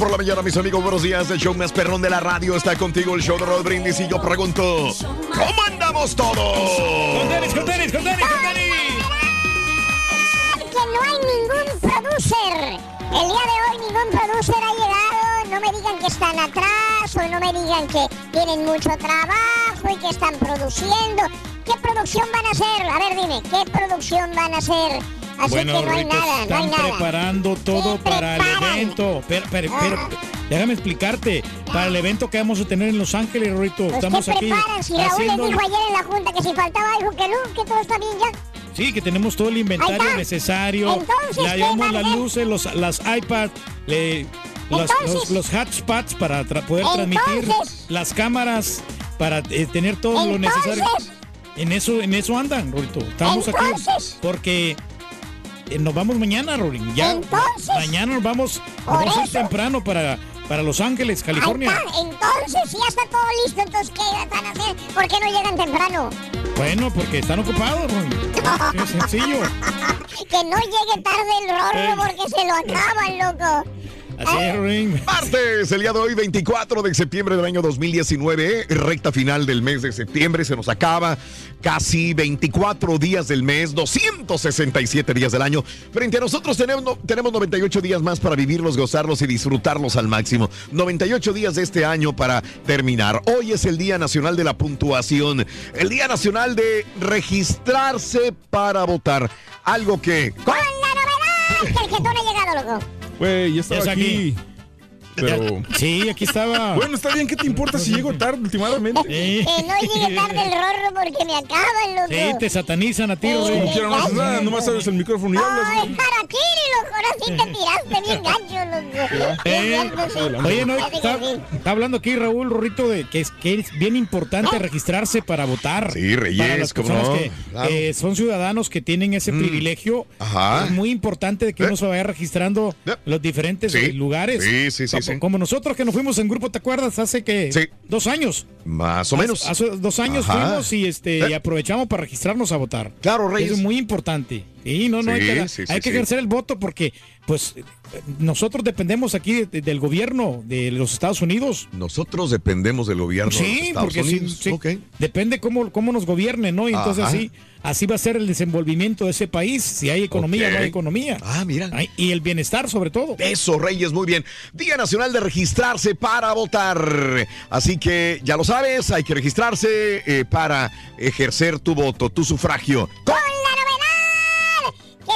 Por la mañana, mis amigos, buenos días. El show más perrón de la radio está contigo, el show de Rod Brindis. Y yo pregunto, ¿cómo andamos todos? Con tenis, con tenis, con tenis, con tenis. que no hay ningún producer. El día de hoy ningún producer ha llegado. No me digan que están atrás o no me digan que tienen mucho trabajo y que están produciendo. ¿Qué producción van a hacer? A ver, dime, ¿qué producción van a hacer? Así Bueno, que no hay Rito, nada, no hay están nada. preparando todo Sí, para el evento. Pero, pero, pero, Ah. déjame explicarte. Para el evento que vamos a tener en Los Ángeles, Rito, Pues estamos ¿qué aquí preparan? Si Raúl haciendo... les dijo ayer en la junta que si faltaba algo, que no, que todo está bien ya. Sí, que tenemos todo el inventario necesario. Entonces, Le ¿qué llevamos las luces, los, las iPads, le- los, Entonces- los, los hotspots para tra- poder transmitir, las cámaras para eh, tener todo lo necesario. En eso, en eso andan, Rorito. Estamos aquí porque nos vamos mañana, Rorin. Ya Entonces- mañana nos vamos, nos Por vamos a ir temprano para, para Los Ángeles, California. está. Entonces, si ya está todo listo, entonces, ¿qué van a hacer? ¿Por qué no llegan temprano? Bueno, porque están ocupados. Es sencillo. Que no llegue tarde el Eh. rorro porque se lo acaban, loco. Así es, Rorin. Martes, el día de hoy, 24 de septiembre del año 2019, recta final del mes de septiembre, se nos acaba casi 24 días del mes, 267 días del año. Frente a nosotros tenemos, no- tenemos 98 días más para vivirlos, gozarlos y disfrutarlos al máximo. 98 días de este año para terminar. Hoy es el Día Nacional de la Puntuación, el Día Nacional de registrarse para votar. Algo que... Con la novedad que el jetón ha llegado, loco. Güey, ya estaba aquí. Pero. Sí, aquí estaba. Bueno, está bien, ¿qué te importa si llego tarde últimamente? Sí. Que no llegue tarde el rorro porque me acaban, loco. Sí, te satanizan a ti, Sí. Rorin. Como quiera, no haces nada, nomás abres el micrófono y hablas. Ay, güey. Harakiri, loco, ahora sí te tiraste bien gancho, loco. Eh. Oye, no, está, está hablando aquí Raúl Rorrito de que es, que es bien importante registrarse para votar. Sí, Reyes, Para las ¿cómo personas no? que Claro. eh, son ciudadanos que tienen ese privilegio. Ajá. Es muy importante de que Eh. uno se vaya registrando Eh. los diferentes Sí. eh, lugares. Sí, sí, sí, sí. como nosotros que nos fuimos en grupo, ¿te acuerdas? Hace que Sí. dos años. Más o menos. Hace, hace dos años Ajá. fuimos y este y aprovechamos para registrarnos a votar. Claro, Reyes. Eso es muy importante. Sí, no, no hay que, hay que ejercer el voto porque, pues, eh, nosotros dependemos aquí de- del gobierno de los Estados Unidos. Nosotros dependemos del gobierno de los Sí, Estados porque sí, Unidos. sí, Ok. depende cómo, cómo nos gobiernen, ¿no? Y entonces Ajá. así, así va a ser el desenvolvimiento de ese país, si hay economía o no hay economía. Ah, mira. Ay, y el bienestar sobre todo. Eso, Reyes, muy bien. Día Nacional de registrarse para votar. Así que ya lo sabes, hay que registrarse eh, para ejercer tu voto, tu sufragio. Con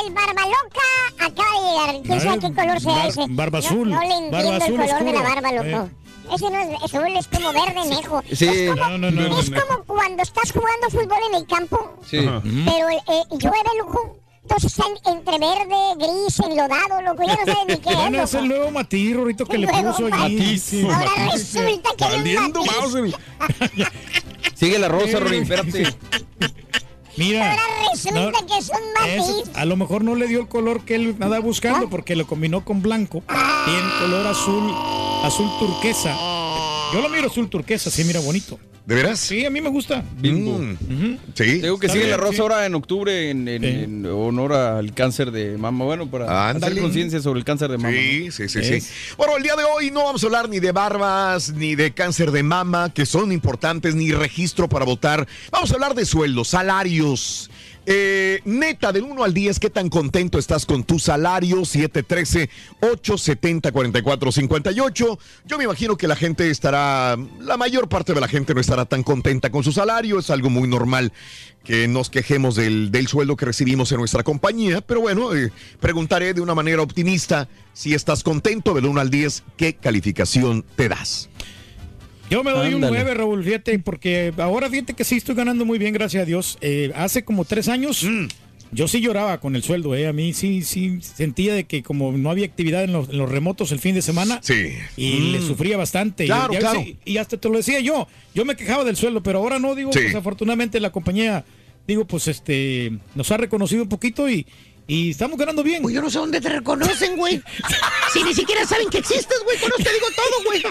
el Barbaloca acaba de llegar. ¿Quién sabe qué color sea Bar- ese? barba No- azul, No, le entiendo barba el azul color de la barba, loco. Eh, Ese no es azul, es como verde nejo. Sí. Es como, No, no, no, es no. como cuando estás jugando fútbol en el campo, Sí. Pero eh, llueve, loco. Entonces está en- entre verde, gris, enlodado, loco. Ya no sabes ni qué es, Bueno, es el loco. nuevo matiz, Rorito, que le Nuevo puso allí. matiz. Sí. Ahora resulta que hay un matiz. Sigue la rosa, Rory, espérate. Mira. Ahora resulta no, que es un eso, matiz. a lo mejor no le dio el color que él andaba buscando porque lo combinó con blanco. Tiene color azul, azul turquesa. Yo lo miro azul turquesa, sí, mira bonito. ¿De veras? Sí, a mí me gusta. Bingo. Mm. Sí. Te digo que sigue la rosa sí. ahora en octubre en, en- Sí. en honor al cáncer de mama. Bueno, para Ándale. hacer conciencia sobre el cáncer de mama. Sí, sí, sí, Bueno, el día de hoy no vamos a hablar ni de barbas, ni de cáncer de mama, que son importantes, ni registro para votar. Vamos a hablar de sueldos, salarios. Eh, neta, del 1 al 10, ¿qué tan contento estás con tu salario? 713-870-4458. Yo me imagino que la gente estará, la mayor parte de la gente no estará tan contenta con su salario. Es algo muy normal que nos quejemos del, del sueldo que recibimos en nuestra compañía. Pero bueno, eh, preguntaré de una manera optimista si estás contento del 1 al 10, ¿qué calificación te das? Yo me doy Ándale. un 9, Raúl, fíjate, porque ahora fíjate que sí estoy ganando muy bien, gracias a Dios. Eh, hace como tres años Mm. yo sí lloraba con el sueldo, eh. a mí sí, sí sentía de que como no había actividad en los, en los remotos el fin de semana, Sí. y Mm. le sufría bastante. Claro, y, claro. y hasta te lo decía yo, yo me quejaba del sueldo, pero ahora no, digo, Sí. pues afortunadamente la compañía, digo, pues este, nos ha reconocido un poquito y, y estamos ganando bien. Pues yo no sé dónde te reconocen, güey. Si ni siquiera saben que existes, güey. Con eso te digo todo, güey.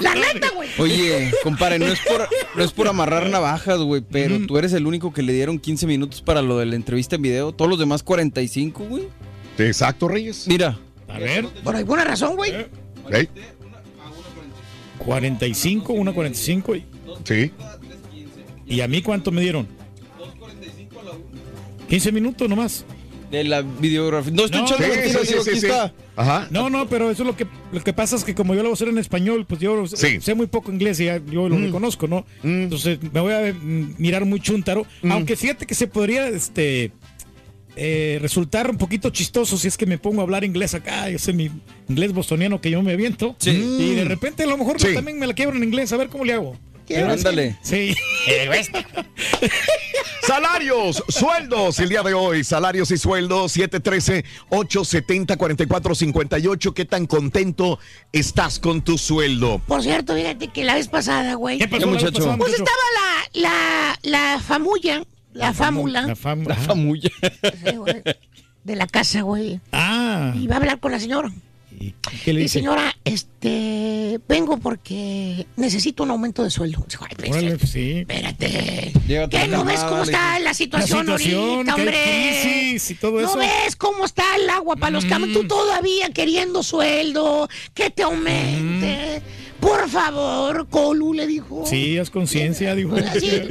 La neta, güey. Oye, compadre, no es por, no es por amarrar navajas, güey, pero tú eres el único que le dieron 15 minutos para lo de la entrevista en video. Todos los demás 45, güey. Exacto, Reyes. Mira, A ver, Por alguna razón, güey. ¿Eh? 45, una 45 y, Sí. y a mí cuánto me dieron? 15 minutos nomás. De la videografía. No estoy No, echando Sí, mentiras, sí, digo, sí, aquí sí. está. Ajá. No, no, pero eso es lo que lo que pasa es que como yo lo voy a hacer en español, pues yo Sí. sé muy poco inglés y ya yo lo reconozco, ¿no? Entonces me voy a mm, mirar muy chúntaro, aunque fíjate que se podría este eh, resultar un poquito chistoso si es que me pongo a hablar inglés acá, ese mi inglés bostoniano que yo me aviento. Sí. Y de repente a lo mejor Sí. también me la quiebro en inglés, a ver cómo le hago. Pero ándale. Sí. Salarios, sueldos el día de hoy, salarios y sueldos 713-870-4458. ¿Qué tan contento estás con tu sueldo? Por cierto, fíjate que la vez pasada, güey. ¿Qué pasó ¿Qué, la vez muchacho? pasada, Pues estaba la, la, la famulla, la fámula La fam- La famulla. sí, de la casa, güey. Ah, Y va a hablar con la señora. ¿Y qué le Y dice? señora, este, vengo porque necesito un aumento de sueldo. Dijo, Ay, pues, Órale, sí. espérate. Llévate ¿Qué una no ves cómo está la situación, La situación, ahorita, que hombre? crisis y todo ¿No eso. ves cómo está el agua para los camellos? Tú todavía queriendo sueldo, que te aumente. Por favor, Colu le dijo. Sí, haz conciencia, dijo. Sí.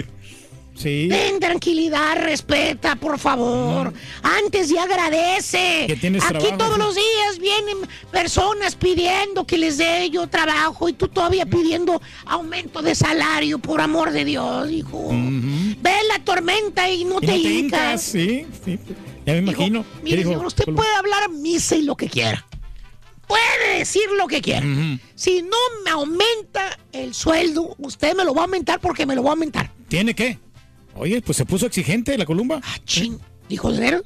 Sí. Ten tranquilidad, respeta, por favor. Antes y agradece. Que tienes Aquí trabajo, todos sí. los días vienen personas pidiendo que les dé yo trabajo y tú todavía pidiendo aumento de salario, por amor de Dios, hijo. Ve la tormenta y no Y te no hincas. sí, sí. Ya me imagino. ¿Qué Mire, dijo? señor, usted puede hablar a misa y lo que quiera. Puede decir lo que quiera. Si no me aumenta el sueldo, usted me lo va a aumentar porque me lo va a aumentar. ¿Tiene qué? Oye, pues se puso exigente la columba. Ah, ching. Dijo, ¿de veras?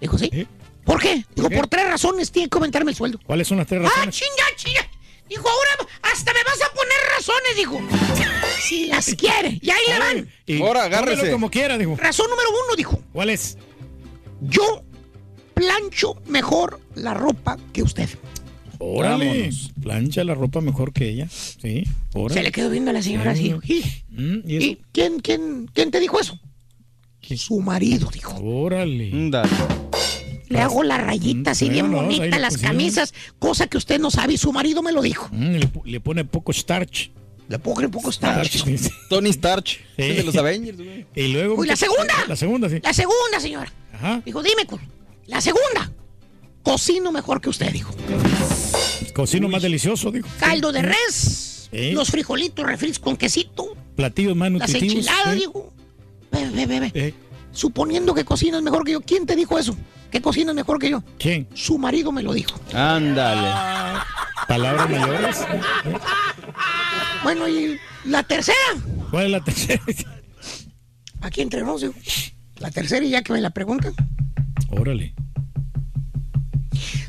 Dijo, sí. ¿Eh? ¿Por qué? Dijo, qué? por tres razones tiene que aumentarme el sueldo. ¿Cuáles son las tres Ah, razones? chinga, chinga. Dijo, ahora hasta me vas a poner razones, dijo. Si las quiere. Y ahí le van. Y Ahora, agárrese. como quiera, dijo. Razón número uno, dijo. ¿Cuál es? Yo plancho mejor la ropa que usted. Órale. Vámonos. Plancha la ropa mejor que ella. Sí, órale. Se le quedó viendo a la señora así. "¿Y- Mm, ¿Y eso? ¿Y quién, quién, quién te dijo eso? Su marido, dijo. Órale. Le hago las rayitas así Bueno, bien no, le las pusieron. camisas, cosa que usted no sabe y su marido me lo dijo. Mm, le, pone poco starch. Le pongo un poco starch. Sí. Tony Starch. Sí. de los Avengers, güey. Y luego. Uy, la segunda. La segunda, sí. La segunda, señora. Ajá. Dijo, dime, la segunda. Cocino mejor que usted, dijo. Cocino más delicioso, dijo. Caldo de res, Sí. los frijolitos refritos con quesito, Platillos más las nutritivos. enchiladas, sí. dijo. Ve, ve, ve, ve. Eh, Suponiendo que cocinas mejor que yo. ¿Quién te dijo eso? Que cocinas mejor que yo. ¿Quién? Su marido me lo dijo. Ándale. Palabras mayores. Bueno, y la tercera. ¿Cuál es la tercera? Aquí entre nos, digo. La tercera, y ya que me la preguntan. Órale.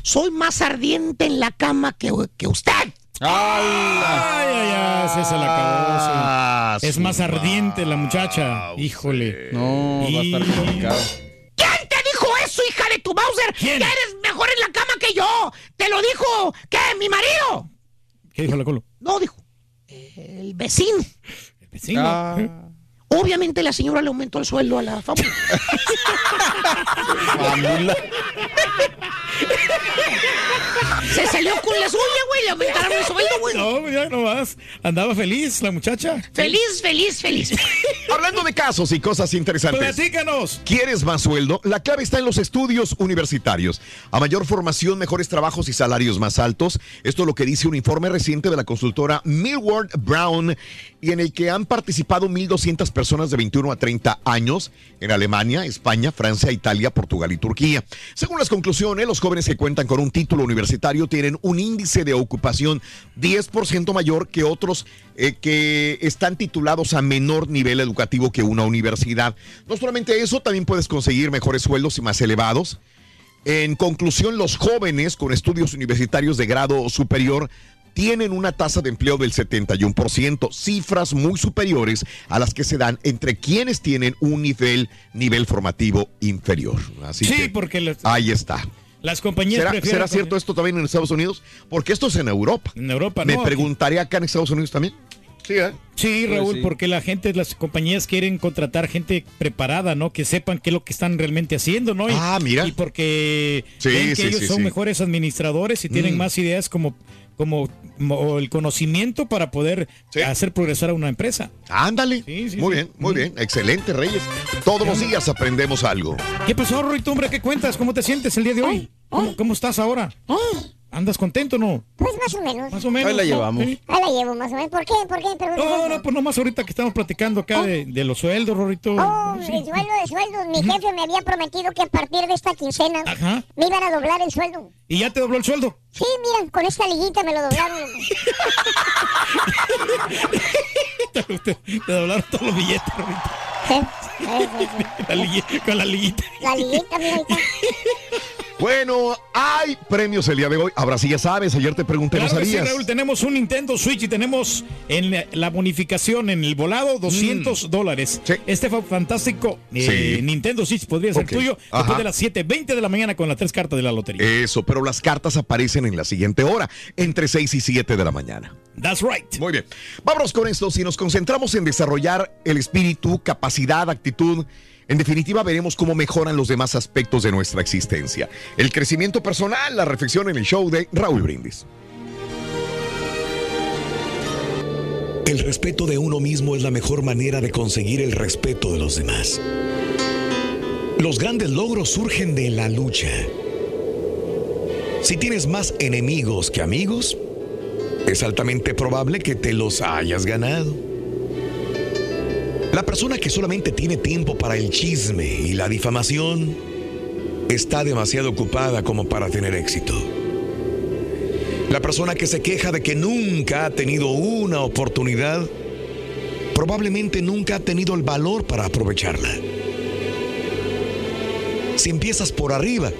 Soy más ardiente en la cama que, que usted. Ay, ay, ay, ese se la Ah, acabó. sí. Es su más ardiente la muchacha. Híjole. No, va a estar Y- complicado. ¿Quién te dijo eso, hija de tu Bowser? ¿Quién? Que eres mejor en la cama que yo. Te lo dijo, ¿qué? ¿Mi marido? ¿Qué dijo la colo? No, dijo. eh, El vecino. El vecino. Ah. Obviamente la señora le aumentó el sueldo a la fábula. Se salió con la suya, güey. Le aumentaron el sueldo, güey. No, ya no más. Andaba feliz la muchacha. Feliz, feliz, feliz. Hablando de casos y cosas interesantes. Platícanos. ¿Quieres más sueldo? La clave está en los estudios universitarios. A mayor formación, mejores trabajos y salarios más altos. Esto es lo que dice un informe reciente de la consultora Millward Brown y en el que han participado 1.200 personas de 21 a 30 años en Alemania, España, Francia, Italia, Portugal y Turquía. Según las conclusiones, los jóvenes que cuentan con un título universitario tienen un índice de ocupación 10% mayor que otros eh, que están titulados a menor nivel educativo que una universidad. No solamente eso, también puedes conseguir mejores sueldos y más elevados. En conclusión, los jóvenes con estudios universitarios de grado superior tienen una tasa de empleo del 71%, cifras muy superiores a las que se dan entre quienes tienen un nivel, nivel formativo inferior. Así Sí, que porque ahí está. las compañías ¿Será, prefieren... será cierto esto también en Estados Unidos? Porque esto es en Europa. En Europa, Me no. preguntaré acá en Estados Unidos también. Sí, ¿eh? Sí, Pues Raúl, sí. porque la gente, las compañías quieren contratar gente preparada, ¿no? Que sepan qué es lo que están realmente haciendo, ¿no? Y, Ah, mira. Y porque Sí, ven que sí, ellos sí, son sí. mejores administradores y tienen Mm. más ideas como, como, como el conocimiento para poder Sí. hacer progresar a una empresa. Ándale. Sí, sí, muy sí. bien, muy bien. Excelente, Reyes. Todos los días aprendemos algo. ¿Qué pasó, Rorito, hombre? ¿Qué cuentas? ¿Cómo te sientes el día de hoy? ¿Cómo, cómo estás ahora? ¿Andas contento o no? Pues más o menos. Más o menos. Ahí la ¿no? llevamos. Sí. Ahí la llevo más o menos. ¿Por qué? ¿Por qué? No, eso? no, pues nomás ahorita que estamos platicando acá de, de los sueldos, Rorito. Oh, Sí. el sueldo de sueldos. Mi jefe me había prometido que a partir de esta quincena Ajá. me iban a doblar el sueldo. ¿Y ya te dobló el sueldo? Sí, mira, con esta liguita me lo doblaron. te, te- te doblaron todos los billetes, Rorito. Sí, sí, sí, sí. La liguita- con la liguita. La liguita, mira, ahí está. Bueno, hay premios el día de hoy. Ahora sí ya sabes, ayer te pregunté, Claro ¿no que sí, sabías? Raúl, tenemos un Nintendo Switch y tenemos en la- la bonificación en el volado 200 dólares. Mm. Sí. Este fa- fantástico eh, Sí. Nintendo Switch podría ser tuyo Ajá. después de las 7.20 de la mañana con las tres cartas de la lotería. Eso, pero las cartas aparecen en la siguiente hora, entre 6 y 7 de la mañana. That's right. Muy bien. Vámonos con esto. Si nos concentramos en desarrollar el espíritu, capacidad, actitud, en definitiva veremos cómo mejoran los demás aspectos de nuestra existencia. El crecimiento personal, la reflexión en el show de Raúl Brindis. El respeto de uno mismo es la mejor manera de conseguir el respeto de los demás. Los grandes logros surgen de la lucha. Si tienes más enemigos que amigos, es altamente probable que te los hayas ganado. La persona que solamente tiene tiempo para el chisme y la difamación está demasiado ocupada como para tener éxito. La persona que se queja de que nunca ha tenido una oportunidad, probablemente nunca ha tenido el valor para aprovecharla. Si empiezas por arriba,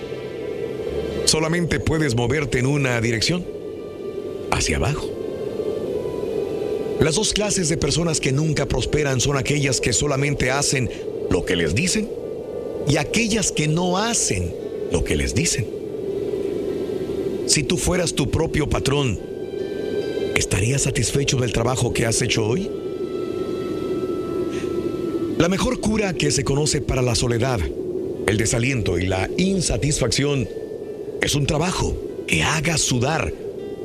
solamente puedes moverte en una dirección, hacia abajo. Las dos clases de personas que nunca prosperan son aquellas que solamente hacen lo que les dicen y aquellas que no hacen lo que les dicen. Si tú fueras tu propio patrón, ¿estarías satisfecho del trabajo que has hecho hoy? La mejor cura que se conoce para la soledad, el desaliento y la insatisfacción es un trabajo que haga sudar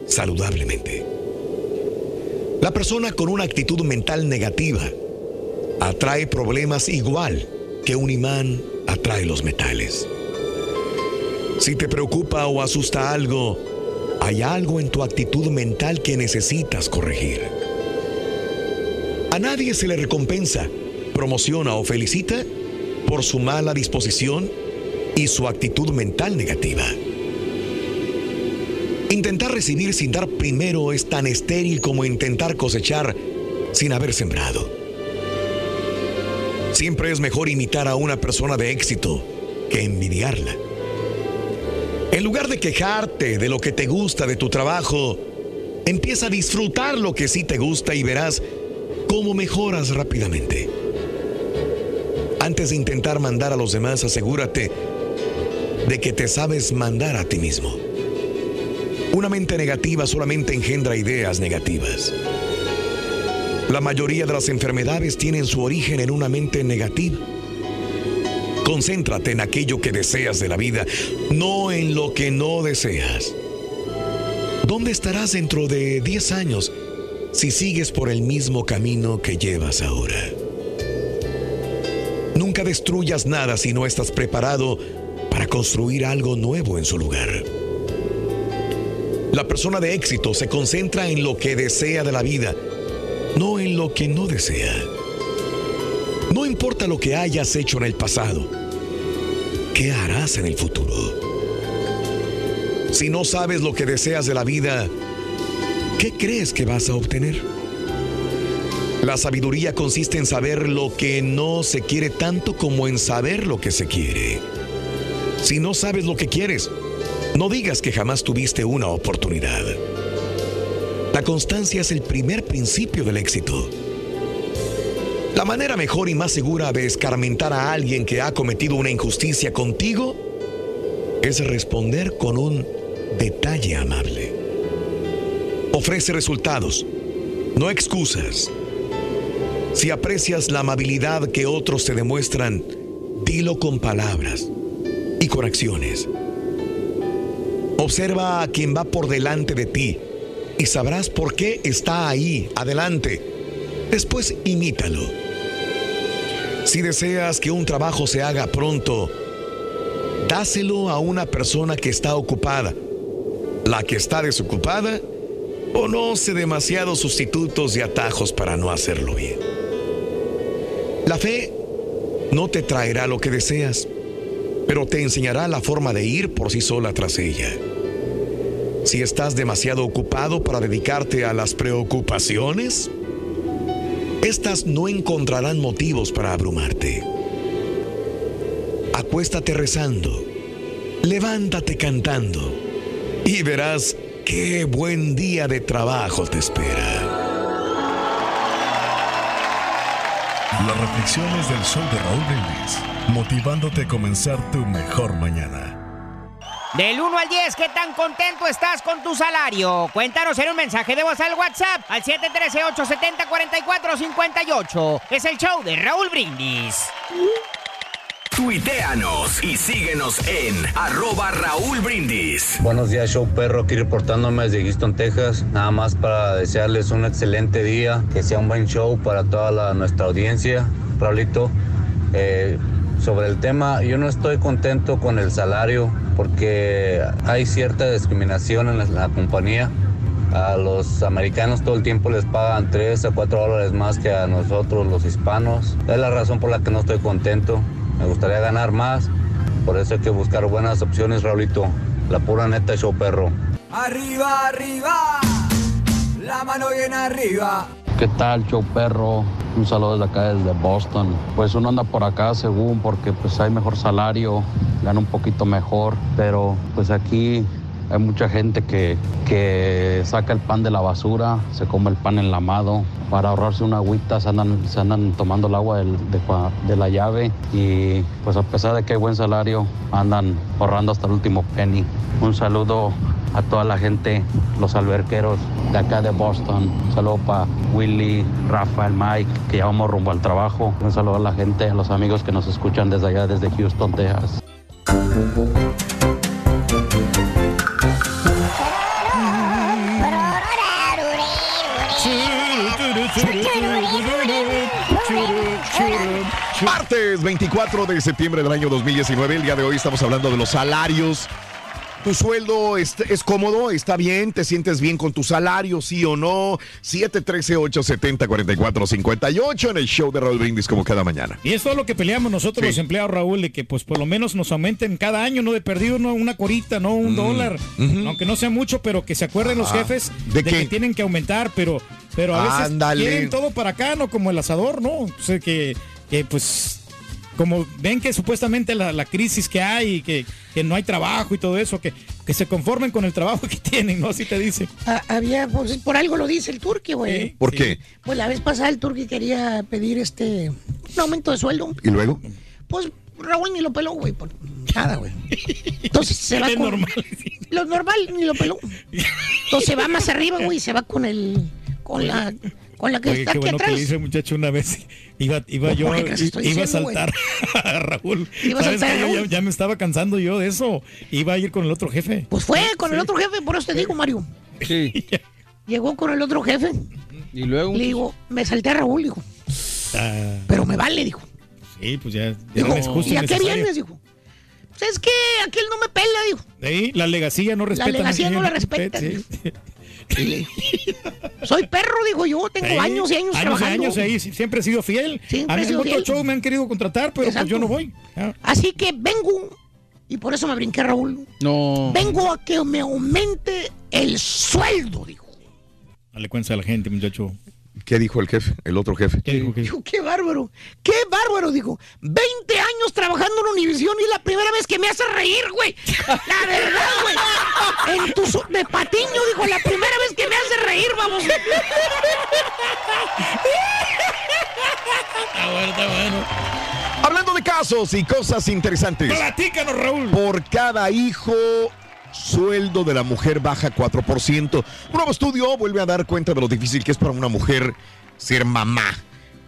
saludablemente. La persona con una actitud mental negativa atrae problemas igual que un imán atrae los metales. Si te preocupa o asusta algo, hay algo en tu actitud mental que necesitas corregir. A nadie se le recompensa, promociona o felicita por su mala disposición y su actitud mental negativa. Intentar recibir sin dar primero es tan estéril como intentar cosechar sin haber sembrado. Siempre es mejor imitar a una persona de éxito que envidiarla. En lugar de quejarte de lo que te gusta de tu trabajo, empieza a disfrutar lo que sí te gusta y verás cómo mejoras rápidamente. Antes de intentar mandar a los demás, asegúrate de que te sabes mandar a ti mismo. Una mente negativa solamente engendra ideas negativas. La mayoría de las enfermedades tienen su origen en una mente negativa. Concéntrate en aquello que deseas de la vida, no en lo que no deseas. ¿Dónde estarás dentro de 10 años si sigues por el mismo camino que llevas ahora? Nunca destruyas nada si no estás preparado para construir algo nuevo en su lugar. La persona de éxito se concentra en lo que desea de la vida, no en lo que no desea. No importa lo que hayas hecho en el pasado, ¿qué harás en el futuro? Si no sabes lo que deseas de la vida, ¿qué crees que vas a obtener? La sabiduría consiste en saber lo que no se quiere tanto como en saber lo que se quiere. Si no sabes lo que quieres, no digas que jamás tuviste una oportunidad. La constancia es el primer principio del éxito. La manera mejor y más segura de escarmentar a alguien que ha cometido una injusticia contigo es responder con un detalle amable. Ofrece resultados, no excusas. Si aprecias la amabilidad que otros te demuestran, dilo con palabras y con acciones. Observa a quien va por delante de ti y sabrás por qué está ahí, adelante. Después imítalo. Si deseas que un trabajo se haga pronto, dáselo a una persona que está ocupada. La que está desocupada, conoce demasiados sustitutos y atajos para no hacerlo bien. La fe no te traerá lo que deseas, pero te enseñará la forma de ir por sí sola tras ella. Si estás demasiado ocupado para dedicarte a las preocupaciones, estas no encontrarán motivos para abrumarte. Acuéstate rezando, levántate cantando y verás qué buen día de trabajo te espera. Las reflexiones del show de Raúl Brindis, motivándote a comenzar tu mejor mañana. Del 1 al 10, ¿qué tan contento estás con tu salario? Cuéntanos en un mensaje de voz al WhatsApp al 713-870-4458. Es el show de Raúl Brindis. Tuiteanos y síguenos en arroba Raúl Brindis. Buenos días, show perro, aquí reportándome desde Houston, Texas. Nada más para desearles un excelente día, que sea un buen show para toda la- nuestra audiencia. Raulito, eh, sobre el tema, yo no estoy contento con el salario porque hay cierta discriminación en la, compañía. A los americanos todo el tiempo les pagan 3 a 4 dólares más que a nosotros los hispanos. Es la razón por la que no estoy contento. Me gustaría ganar más. Por eso hay que buscar buenas opciones, Raulito. La pura neta, show perro. Arriba, arriba, la mano bien arriba. ¿Qué tal, show perro? Un saludo desde acá, desde Boston. Pues uno anda por acá según porque pues hay mejor salario, gana un poquito mejor, pero pues aquí hay mucha gente que, que saca el pan de la basura, se come el pan enlamado. Para ahorrarse una agüita se andan, se andan tomando el agua de la llave y pues a pesar de que hay buen salario, andan ahorrando hasta el último penny. Un saludo a toda la gente, los alberqueros de acá de Boston. Un saludo para Willy, Rafael, Mike, que ya vamos rumbo al trabajo. Un saludo a la gente, a los amigos que nos escuchan desde allá, desde Houston, Texas. Martes 24 de septiembre del año 2019. El día de hoy estamos hablando de los salarios ¿Tu sueldo es, es cómodo? ¿Está bien? ¿Te sientes bien con tu salario? ¿Sí o no? 713-870-4458 en el show de Raúl Brindis como cada mañana. Y es todo lo que peleamos nosotros Sí. los empleados, Raúl, de que pues por lo menos nos aumenten cada año, no de perdido, no una corita, no un Mm, dólar, aunque no sea mucho, pero que se acuerden los Ajá. jefes ¿De que tienen que aumentar, pero, pero a veces Ándale. quieren todo para acá, no como el asador, ¿no? O sea, que, que pues como ven que supuestamente la, la crisis que hay, que, que no hay trabajo y todo eso, que, que se conformen con el trabajo que tienen, ¿no? Así te dice. Ah, había, pues por algo lo dice el turqui, güey. ¿Por qué? Pues la vez pasada el turqui quería pedir este un aumento de sueldo. ¿Y luego? Pues Raúl ni lo peló, güey, por nada, güey. Entonces se va con normal. lo normal ni lo peló. Entonces se va más arriba, güey, se va con el con la con la que Oye, está qué aquí bueno que le hice muchacho una vez. Iba, iba yo, ¿por qué casi estoy iba a saltar a Raúl. Iba a. Ya, ya me estaba cansando yo de eso. Iba a ir con el otro jefe. Pues fue con el otro jefe, por eso te digo, Mario. Sí. Llegó con el otro jefe. Y luego. Le digo, me salté a Raúl, dijo. Ah, Pero me vale, dijo. sí, pues ya. ya Dijo, justo ¿y a qué vienes? Dijo. Pues es que aquel no me pela, dijo. Sí, la legacía no respeta. legacía no la respeta. Soy perro, digo yo, tengo años y años, Años y trabajando. años ahí, siempre he sido fiel. Siempre a mí en otro show me han querido contratar, pero pues yo no voy. Ah. Así que vengo, y por eso me brinqué, Raúl. No. Vengo a que me aumente el sueldo, dijo. Dale cuenta a la gente, muchacho. ¿Qué dijo el jefe? El otro jefe. ¿Qué dijo? ¿Qué Dijo, qué bárbaro, qué bárbaro, dijo. 20 años trabajando en Univisión y es la primera vez que me hace reír, güey. La verdad, güey. En tu su- de patiño, dijo, la primera vez que me hace reír, vamos. Está bueno, está bueno. Hablando de casos y cosas interesantes. Platícanos, Raúl. Por cada hijo, sueldo de la mujer baja 4%. Un nuevo estudio vuelve a dar cuenta de lo difícil que es para una mujer ser mamá.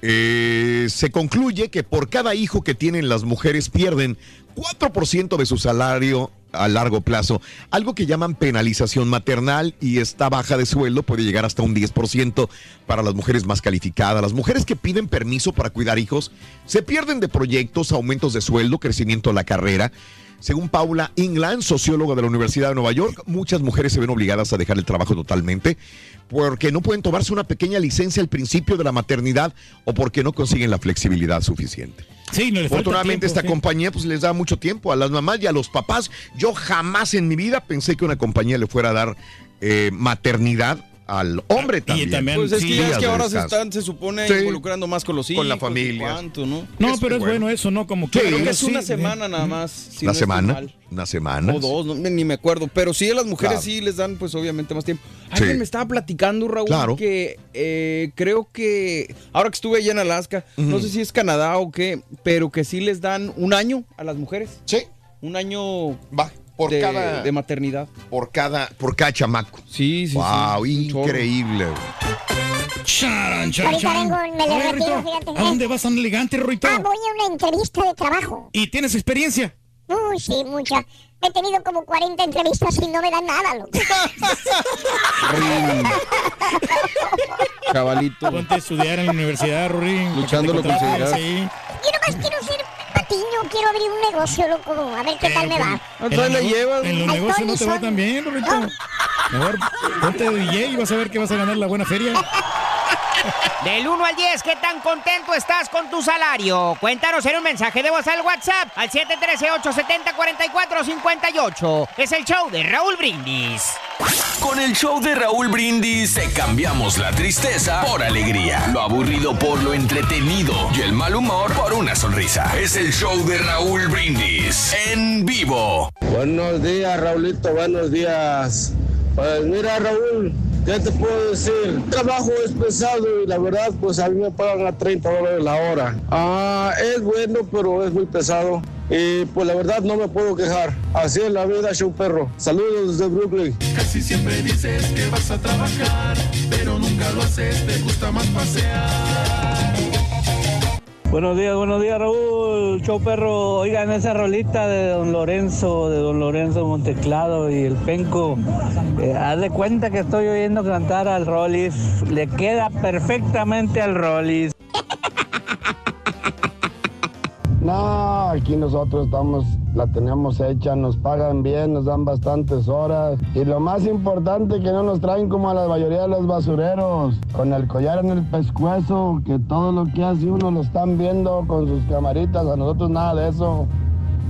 Eh, se concluye que por cada hijo que tienen las mujeres pierden 4% de su salario a largo plazo, algo que llaman penalización maternal y esta baja de sueldo puede llegar hasta un 10% para las mujeres más calificadas. Las mujeres que piden permiso para cuidar hijos se pierden de proyectos, aumentos de sueldo, crecimiento de la carrera. Según Paula England, socióloga de la Universidad de Nueva York, muchas mujeres se ven obligadas a dejar el trabajo totalmente porque no pueden tomarse una pequeña licencia al principio de la maternidad o porque no consiguen la flexibilidad suficiente. Sí, no Afortunadamente esta sí. compañía pues les da mucho tiempo a las mamás y a los papás. Yo jamás en mi vida pensé que una compañía le fuera a dar eh, maternidad al hombre también. Pues es que, ya es que ahora se están, se supone, Sí. involucrando más con los hijos. Con la y familia. cuánto, ¿no? No, pero es bueno eso, ¿no? Como que. Creo que es sí, una sí. semana nada más. si ¿Una no semana? ¿Una semana? O dos, no, ni me acuerdo. Pero sí a las mujeres Claro. sí les dan, pues obviamente, más tiempo. Alguien Sí. me estaba platicando, Raúl, Claro. que eh, creo que ahora que estuve allá en Alaska, no sé si es Canadá o qué, pero que sí les dan un año a las mujeres. Sí. Un año Va, por de, cada- de maternidad. Por cada, por cada chamaco. Sí, sí, Wow, sí. Chorro. increíble. Charan, chan, Ahorita chan. vengo, me le retiro, fíjate. ¿A dónde vas tan elegante, Ruito? Ah, voy a una entrevista de trabajo. ¿Y tienes experiencia? Uy, sí, mucha. He tenido como 40 entrevistas y no me dan nada, loco. Chavalito. Ponte a estudiar en la universidad, Rurín. Luchándolo con seguridad. Sí. Yo nomás quiero ser patiño, quiero abrir un negocio, loco. A ver qué tal me va. En los nego- En los negocios no te va tan bien, Rurito. Mejor ponte de DJ y vas a ver que vas a ganar la buena feria. Del 1 al 10, ¿qué tan contento estás con tu salario? Cuéntanos en un mensaje de voz al WhatsApp al 713-870-4458. Es el show de Raúl Brindis. Con el show de Raúl Brindis te cambiamos la tristeza por alegría, lo aburrido por lo entretenido y el mal humor por una sonrisa. Es el show de Raúl Brindis en vivo. Buenos días, Raulito, buenos días. Pues mira, Raúl, ¿qué te puedo decir? Trabajo es pesado y la verdad, pues a mí me pagan a 30 dólares la hora. Ah, es bueno, pero es muy pesado. Y pues la verdad no me puedo quejar. Así es la vida, show perro. Saludos desde Brooklyn. Casi siempre dices que vas a trabajar, pero nunca lo haces, te gusta más pasear. Buenos días, buenos días Raúl, show perro. Oigan esa rolita de Don Lorenzo, de Don Lorenzo Monteclado y el Penco. Eh, haz de cuenta que estoy oyendo cantar al Rollis. Le queda perfectamente al Rollis. No, aquí nosotros estamos, la tenemos hecha, nos pagan bien, nos dan bastantes horas. Y lo más importante que no nos traen como a la mayoría de los basureros, con el collar en el pescuezo, que todo lo que hace uno lo están viendo con sus camaritas, a nosotros nada de eso.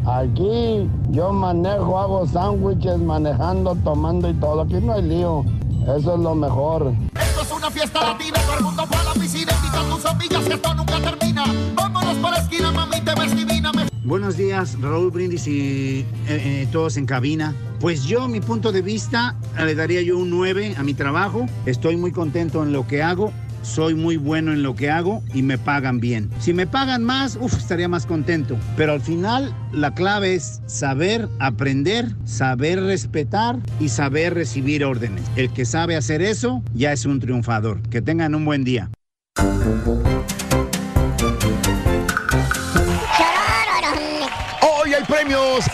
Aquí yo manejo, hago sándwiches, manejando, tomando y todo. Aquí no hay lío. Eso es lo mejor. Esto es una fiesta latina, todo el mundo fue a la piscina, invita tus amigas, esto nunca termina. Vámonos para la esquina, mami, te ves divina. Me... Buenos días, Raúl Brindis y eh, eh, todos en cabina. Pues yo, mi punto de vista, le daría yo un 9 a mi trabajo. Estoy muy contento en lo que hago. Soy muy bueno en lo que hago y me pagan bien. Si me pagan más, uf, estaría más contento. Pero al final, la clave es saber aprender, saber respetar y saber recibir órdenes. El que sabe hacer eso ya es un triunfador. Que tengan un buen día. Hoy hay premios.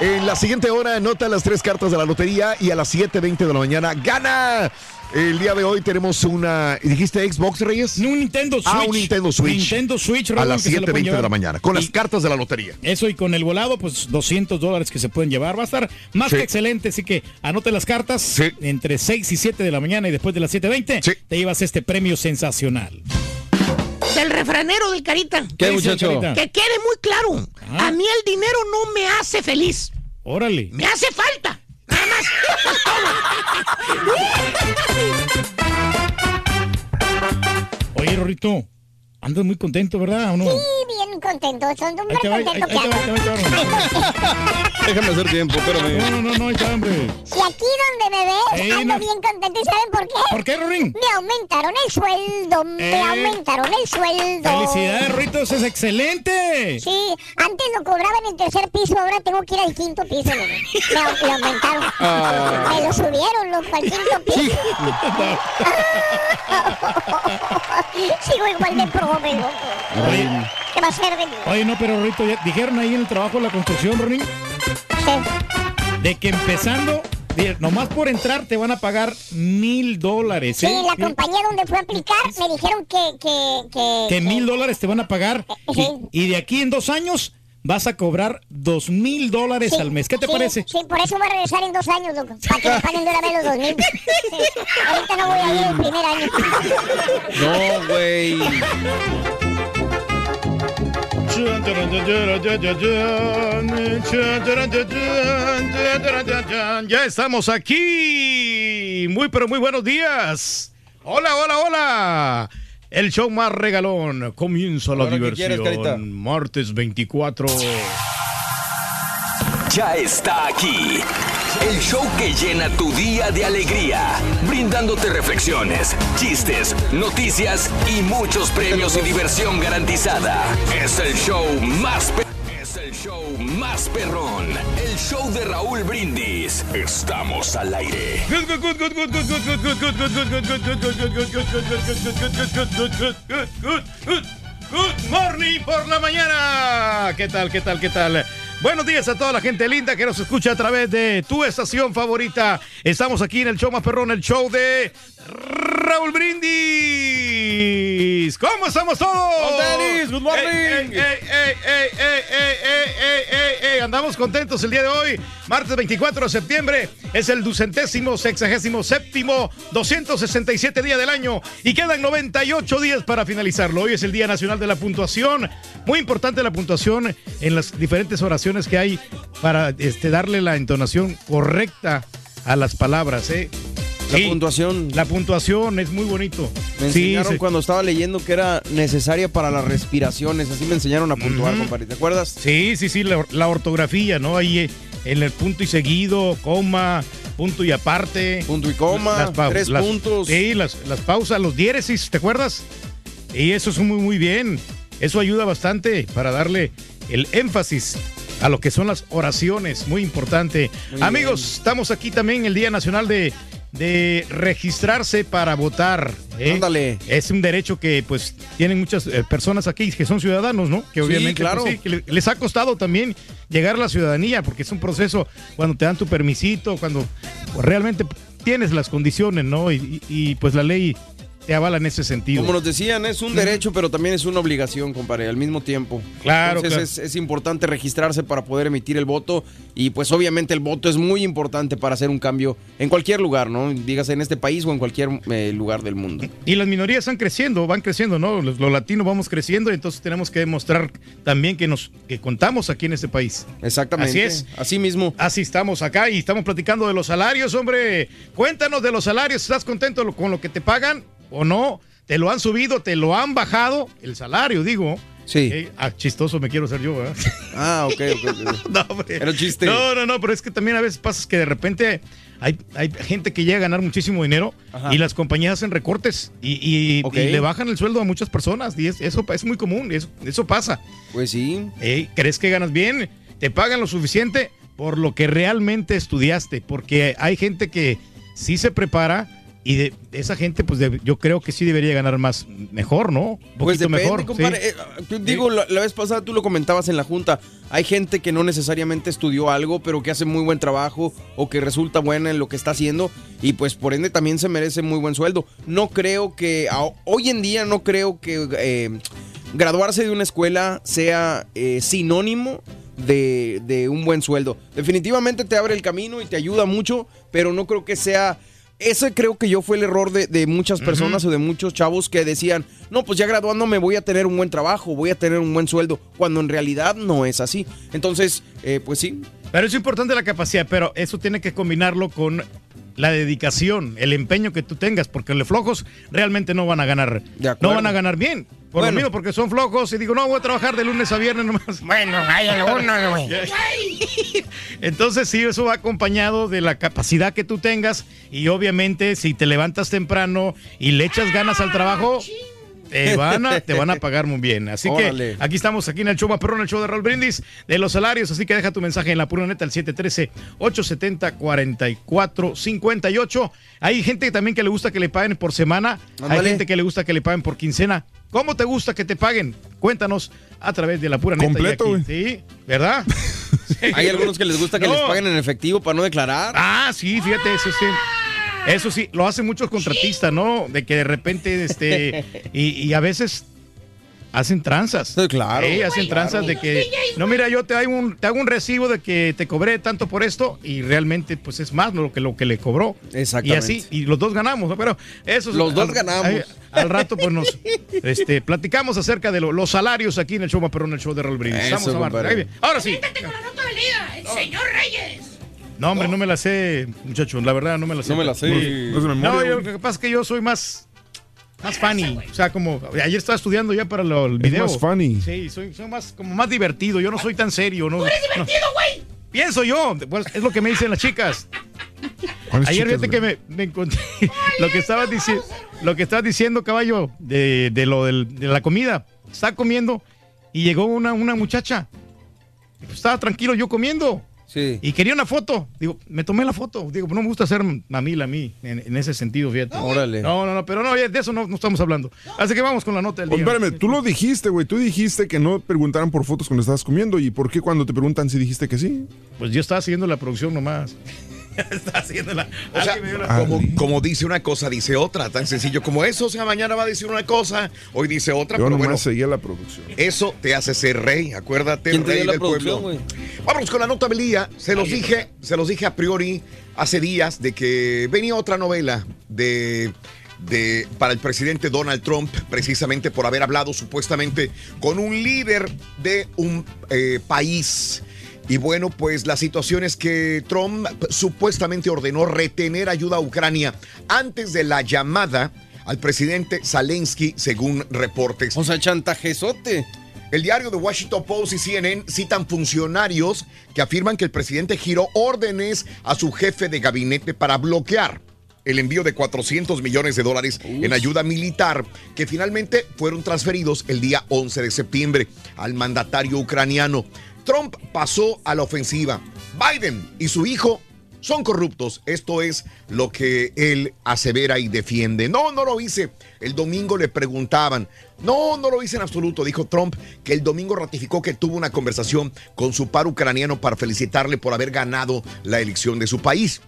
En la siguiente hora anota las tres cartas de la lotería y a las 7.20 de la mañana gana. El día de hoy tenemos una. ¿Dijiste Xbox Reyes? Un Nintendo Switch. Ah, un Nintendo Switch. Nintendo Switch, A Raúl, las que se lo pueden 7.20 de la mañana. Con las cartas de la lotería. Eso y con el volado, pues 200 dólares que se pueden llevar. Va a estar más Sí. que excelente, así que anote las cartas entre 6 y 7 de la mañana y después de las 7.20 te llevas este premio sensacional. Del refranero del Carita. ¿Qué, muchacho? Carita? Que quede muy claro. Ah. A mí el dinero no me hace feliz. Órale. Me hace falta. Oye, Rorrito, andas muy contento, ¿verdad? ¿O no? Sí, bien contento. Son ahí- contento va. Déjame hacer tiempo, espérame. No, no, no, no, está, hombre. Si aquí donde me ves, Ey, ando no- bien contento. ¿Y saben por qué? ¿Por qué, Rorín? Me aumentaron el sueldo. Me Eh. aumentaron el sueldo. ¡Felicidades, Rorrito! ¡Eso es excelente! Sí, antes lo cobraba en el tercer piso, ahora tengo que ir al quinto piso. Me, me lo aumentaron. Ah. Me lo subieron, loco, al quinto piso. Sigo igual de pobre, Oye, ¿Qué va a ser de mí? oye, no, pero ya dijeron ahí en el trabajo de la construcción, Rorín, de que empezando, nomás por entrar te van a pagar mil dólares, Sí, ¿eh? la compañía donde fui a aplicar me dijeron que... Que, mil dólares te van a pagar Sí. y, y de aquí en dos años vas a cobrar dos mil dólares al mes. ¿Qué te sí, parece? Sí, por eso voy a regresar en dos años, loco. Para que me paguen de una vez los dos mil. Sí, Ahorita no voy a ir el primer año. No, güey. Ya estamos aquí. Muy, pero muy buenos días. Hola, hola, hola. El show más regalón. Comienza la ¿Ahora qué diversión. quieres, Carita? Martes 24. Ya está aquí. El show que llena tu día de alegría, brindándote reflexiones, chistes, noticias y muchos premios y diversión garantizada. Es el show más pe- el show más perrón, el show de Raúl Brindis. Estamos al aire. Good morning por la mañana. ¿Qué tal, qué tal, qué tal? Buenos días a toda la gente linda que nos escucha a través de tu estación favorita. Estamos aquí en el show más perrón, el show de Raúl Brindis. ¿Cómo estamos todos? Tenis, good morning. Ey, ey, ey, Andamos contentos el día de hoy, martes 24 de septiembre. Es el ducentésimo, sexagésimo, séptimo, 267 día del año y quedan 98 días para finalizarlo. Hoy es el Día Nacional de la Puntuación. Muy importante la puntuación en las diferentes oraciones que hay para este, darle la entonación correcta a las palabras. ¿eh? La Sí, puntuación. La puntuación es muy bonito. Me Sí, enseñaron se- cuando estaba leyendo que era necesaria para las respiraciones. Así me enseñaron a puntuar, compadre. ¿Te acuerdas? Sí, sí, sí, la, la ortografía, ¿no? Ahí eh, en el punto y seguido, coma, punto y aparte. Punto y coma, tres puntos. Sí, las, las pausas, los diéresis, ¿te acuerdas? Y eso es muy, muy bien. Eso ayuda bastante para darle el énfasis a lo que son las oraciones, muy importante. Muy Amigos, bien. estamos aquí también el Día Nacional de, de registrarse para votar. ¿eh? Ándale. Es un derecho que pues tienen muchas eh, personas aquí que son ciudadanos, ¿no? Que Sí, obviamente claro. pues, sí, que le- les ha costado también llegar a la ciudadanía, porque es un proceso cuando te dan tu permisito, cuando realmente tienes las condiciones, ¿no? Y, y- y, pues la ley te avala en ese sentido. Como nos decían, es un derecho, pero también es una obligación, compadre, al mismo tiempo. Claro, Entonces Es, es importante registrarse para poder emitir el voto y pues obviamente el voto es muy importante para hacer un cambio en cualquier lugar, ¿no? Dígase en este país o en cualquier eh, lugar del mundo. Y las minorías están creciendo, van creciendo, ¿no? Los, los latinos vamos creciendo y entonces tenemos que demostrar también que nos que contamos aquí en este país. Exactamente. Así es. Así mismo. Así estamos acá y estamos platicando de los salarios, hombre. Cuéntanos de los salarios. ¿Estás contento con lo que te pagan o no? ¿Te lo han subido? ¿Te lo han bajado? El salario, digo. Sí. Eh, ah, chistoso me quiero ser yo, ¿verdad? Ah, ok, ok. no, hombre. Era chiste. No, no, no, pero es que también a veces pasa que de repente hay, hay gente que llega a ganar muchísimo dinero Ajá. y las compañías hacen recortes y, y- le bajan el sueldo a muchas personas y es- eso es muy común, eso, eso pasa. Pues sí. Ey, ¿Crees que ganas bien? ¿Te pagan lo suficiente por lo que realmente estudiaste? Porque hay gente que sí se prepara y de esa gente, pues de- yo creo que sí debería ganar más, mejor, ¿no? Un Pues poquito depende, mejor. compadre. sí. Eh, tú- digo, la, la vez pasada tú lo comentabas en la junta. Hay gente que no necesariamente estudió algo, pero que hace muy buen trabajo o que resulta buena en lo que está haciendo y pues por ende también se merece muy buen sueldo. No creo que, a- hoy en día no creo que eh, graduarse de una escuela sea eh, sinónimo de, de un buen sueldo. Definitivamente te abre el camino y te ayuda mucho, pero no creo que sea... Ese creo que yo fue el error de, de muchas personas o de muchos chavos que decían, no, pues ya graduándome voy a tener un buen trabajo, voy a tener un buen sueldo, cuando en realidad no es así. Entonces, eh, pues sí. Pero es importante la capacidad, pero eso tiene que combinarlo con la dedicación, el empeño que tú tengas, porque los flojos realmente no van a ganar, no van a ganar bien. Por Bueno. lo mismo, porque son flojos y digo, no, voy a trabajar de lunes a viernes nomás. Bueno, hay algunos, güey. Entonces sí, eso va acompañado de la capacidad que tú tengas y obviamente si te levantas temprano y le echas ganas al trabajo, te van a, te van a pagar muy bien. Así Órale. que aquí estamos, aquí en el show más perrón, el show de Raúl Brindis, de los salarios. Así que deja tu mensaje en la pura neta al 713-870-4458. Hay gente también que le gusta que le paguen por semana. Hay gente que le gusta que le paguen por quincena. ¿Cómo te gusta que te paguen? Cuéntanos a través de la pura neta. Completo, güey. Sí, ¿verdad? Hay algunos que les gusta que No. les paguen en efectivo para no declarar. Ah, sí, fíjate, eso sí. Eso sí, lo hacen muchos contratistas, ¿no? De que de repente, este, y, y a veces hacen tranzas. Claro. Sí, hacen Claro. tranzas de que, no, mira, yo te hago, un, te hago un recibo de que te cobré tanto por esto y realmente, pues es más lo que, lo que le cobró. Y Exactamente. así, y los dos ganamos, ¿no? Pero eso es- Los dos al- ganamos. Al rato, pues nos este, platicamos acerca de lo- los salarios aquí en el show más perrón, el show de Raúl Brindis. Eso, Vamos a Marte. compadre. Ahí viene. Ahora sí. El señor Reyes. No, hombre, no me la sé, muchachos. La verdad, no me la sé. No me la sé. No es de memoria, No, yo, lo que pasa es que yo soy más. Más funny. O sea, como. Ayer estaba estudiando ya para lo- el Es video. más funny. Sí, soy, soy más, como más divertido. Yo no soy tan serio. No, ¡Eres no. divertido, güey! Pienso yo. Pues, es lo que me dicen las chicas. ¿Cuáles Ayer chicas, fíjate que me, me encontré. lo que estabas diciendo. Lo que estabas diciendo, caballo, de, de lo del- de la comida. Estaba comiendo y llegó una, una muchacha. Pues estaba tranquilo yo comiendo. Sí. Y quería una foto. Digo, me tomé la foto. Digo, no me gusta hacer mamila a mí en, en ese sentido, fíjate. Órale. No, no, no, pero no, de eso no, no estamos hablando. Así que vamos con la nota del día. espérame, tú lo dijiste, güey. Tú dijiste que no preguntaran por fotos cuando estabas comiendo. ¿Y por qué cuando te preguntan si dijiste que sí? Pues yo estaba siguiendo la producción nomás. estaba siguiendo la. O sea, la- como, como dice una cosa, dice otra, tan sencillo como eso. O sea, mañana va a decir una cosa, hoy dice otra, Yo pero nomás bueno, seguía la producción. eso te hace ser rey, acuérdate, ¿Quién te rey del pueblo. güey? Vámonos con la nota del día. Se los dije, se los dije a priori hace días de que venía otra novela de de, para el presidente Donald Trump, precisamente por haber hablado supuestamente con un líder de un eh, país. Y bueno, pues la situación es que Trump supuestamente ordenó retener ayuda a Ucrania antes de la llamada al presidente Zelensky, según reportes. O sea, chantajezote. El diario The Washington Post y CNN citan funcionarios que afirman que el presidente giró órdenes a su jefe de gabinete para bloquear el envío de 400 millones de dólares en ayuda militar que finalmente fueron transferidos el día 11 de septiembre al mandatario ucraniano. Trump pasó a la ofensiva. Biden y su hijo son corruptos. Esto es lo que él asevera y defiende. No, no lo hice. El domingo le preguntaban. No, no lo hice en absoluto. Dijo Trump que el domingo ratificó que tuvo una conversación con su par ucraniano para felicitarle por haber ganado la elección de su país.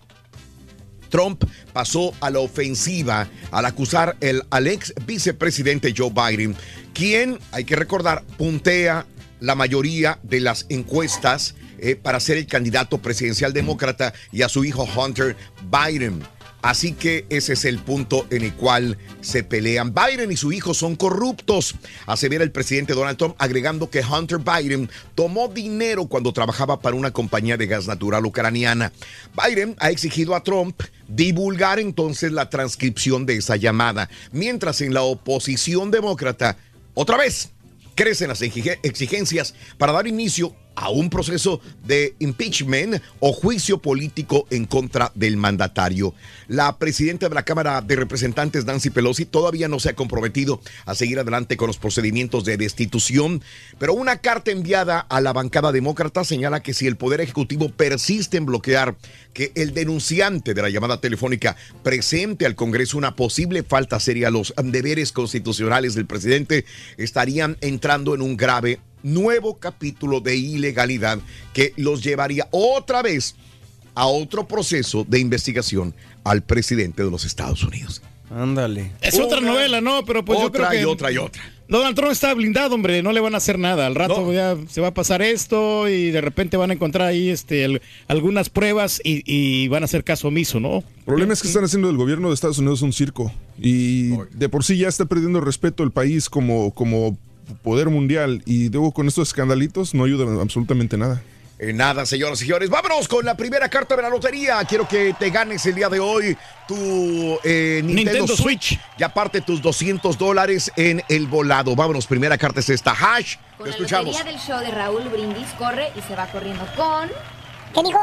Trump pasó a la ofensiva al acusar al ex vicepresidente Joe Biden, quien, hay que recordar, puntea la mayoría de las encuestas eh, para ser el candidato presidencial demócrata y a su hijo Hunter Biden. Así que ese es el punto en el cual se pelean. Biden y su hijo son corruptos, asevera el presidente Donald Trump, agregando que Hunter Biden tomó dinero cuando trabajaba para una compañía de gas natural ucraniana. Biden ha exigido a Trump divulgar entonces la transcripción de esa llamada, mientras en la oposición demócrata, otra vez, crecen las exige- exigencias para dar inicio a un proceso de impeachment o juicio político en contra del mandatario. La presidenta de la Cámara de Representantes, Nancy Pelosi, todavía no se ha comprometido a seguir adelante con los procedimientos de destitución, pero una carta enviada a la bancada demócrata señala que si el Poder Ejecutivo persiste en bloquear que el denunciante de la llamada telefónica presente al Congreso una posible falta seria a los deberes constitucionales del presidente, estarían entrando en un grave nuevo capítulo de ilegalidad que los llevaría otra vez a otro proceso de investigación al presidente de los Estados Unidos. Ándale. Es otra novela, ¿no? Pero pues yo otra creo que... y otra y otra. Donald Trump está blindado, hombre, no le van a hacer nada. Al rato ya se va a pasar esto y de repente van a encontrar ahí este, al- algunas pruebas y, y van a hacer caso omiso, ¿no? El problema es que están haciendo del gobierno de Estados Unidos un circo. Y de por sí ya está perdiendo respeto el país como, como poder mundial. Y luego con estos escandalitos no ayudan absolutamente nada. Eh, nada, señoras y señores. Vámonos con la primera carta de la lotería. Quiero que te ganes el día de hoy tu eh, Nintendo, Nintendo Switch. Y aparte tus 200 dólares en el volado. Vámonos, primera carta es esta. Hash, Con te la escuchamos. lotería del show de Raúl Brindis corre y se va corriendo con... ¿Qué dijo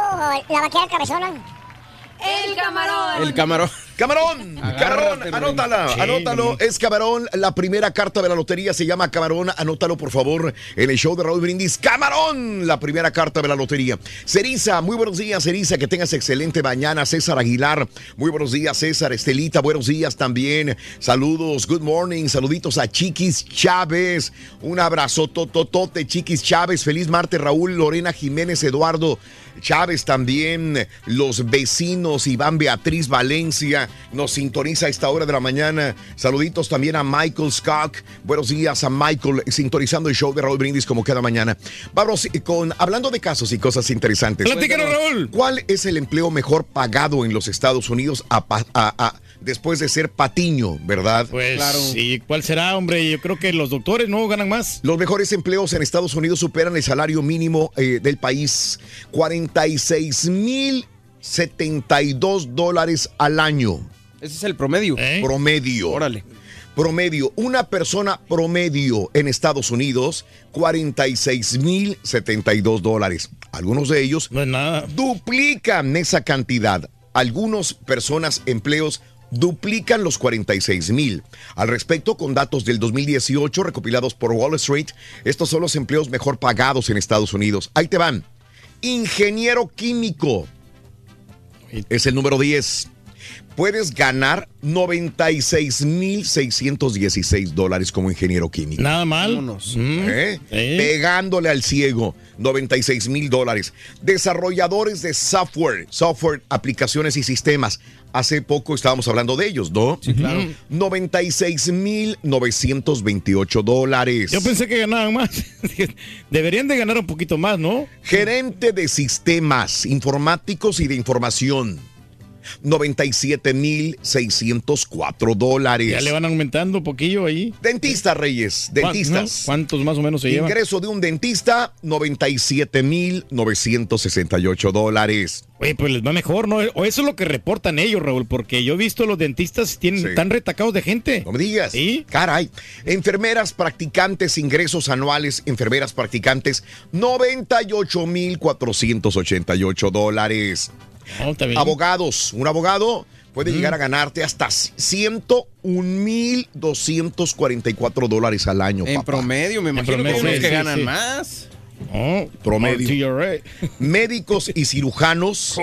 la vaquera cabezona? El camarón. El camarón. Camarón, camarón, anótala, anótalo. Es camarón. La primera carta de la lotería se llama camarón. Anótalo, por favor, en el show de Raúl Brindis. Camarón, la primera carta de la lotería. Ceriza, muy buenos días, Ceriza. Que tengas excelente mañana. César Aguilar, muy buenos días, César. Estelita, buenos días también. Saludos, good morning. Saluditos a Chiquis Chávez. Un abrazo, tototote, Chiquis Chávez. Feliz martes, Raúl, Lorena Jiménez, Eduardo. Chávez también, los vecinos, Iván Beatriz Valencia, nos sintoniza a esta hora de la mañana. Saluditos también a Michael Scott. Buenos días a Michael, sintonizando el show de Raúl Brindis como cada mañana. Vamos eh, con, hablando de casos y cosas interesantes. Platícanos, Raúl. ¿Cuál es el empleo mejor pagado en los Estados Unidos a pa- a- a- después de ser patiño, verdad? Pues, ¿y cuál será, hombre? Yo creo que los doctores no ganan más. Los mejores empleos en Estados Unidos superan el salario mínimo eh, del país, 46 mil 72 dólares al año. Ese es el promedio. Promedio. Órale. Promedio. Una persona promedio en Estados Unidos, 46 mil 72 dólares. Algunos de ellos duplican esa cantidad. Algunas personas, empleos duplican los 46 mil. Al respecto, con datos del 2018 recopilados por Wall Street, estos son los empleos mejor pagados en Estados Unidos. Ahí te van. Ingeniero químico es el número 10. Puedes ganar 96,616 dólares como ingeniero químico. Nada mal. ¿Eh? Pegándole al ciego, 96 mil dólares. Desarrolladores de software, software, aplicaciones y sistemas. Hace poco estábamos hablando de ellos, ¿no? Sí, claro. 96 mil 928 dólares. Yo pensé que ganaban más. Deberían de ganar un poquito más, ¿no? Gerente de sistemas informáticos y de información. 97 mil 604 dólares. Ya le van aumentando un poquillo ahí. Dentistas, Reyes, dentistas. ¿Cuántos más o menos se llevan? Ingreso de un dentista, 97 mil 968 dólares. Oye, pues les va mejor, ¿no? O eso es lo que reportan ellos, Raúl, porque yo he visto los dentistas tienen tan retacados de gente. No me digas. Caray. Enfermeras practicantes, ingresos anuales, enfermeras practicantes, 98 mil 488 dólares. Abogados, un abogado puede llegar a ganarte hasta 101.244 dólares al año. En papá. promedio, me imagino que unos que ganan más. promedio. Médicos y cirujanos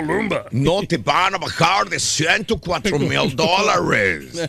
no te van a bajar de 104 mil dólares.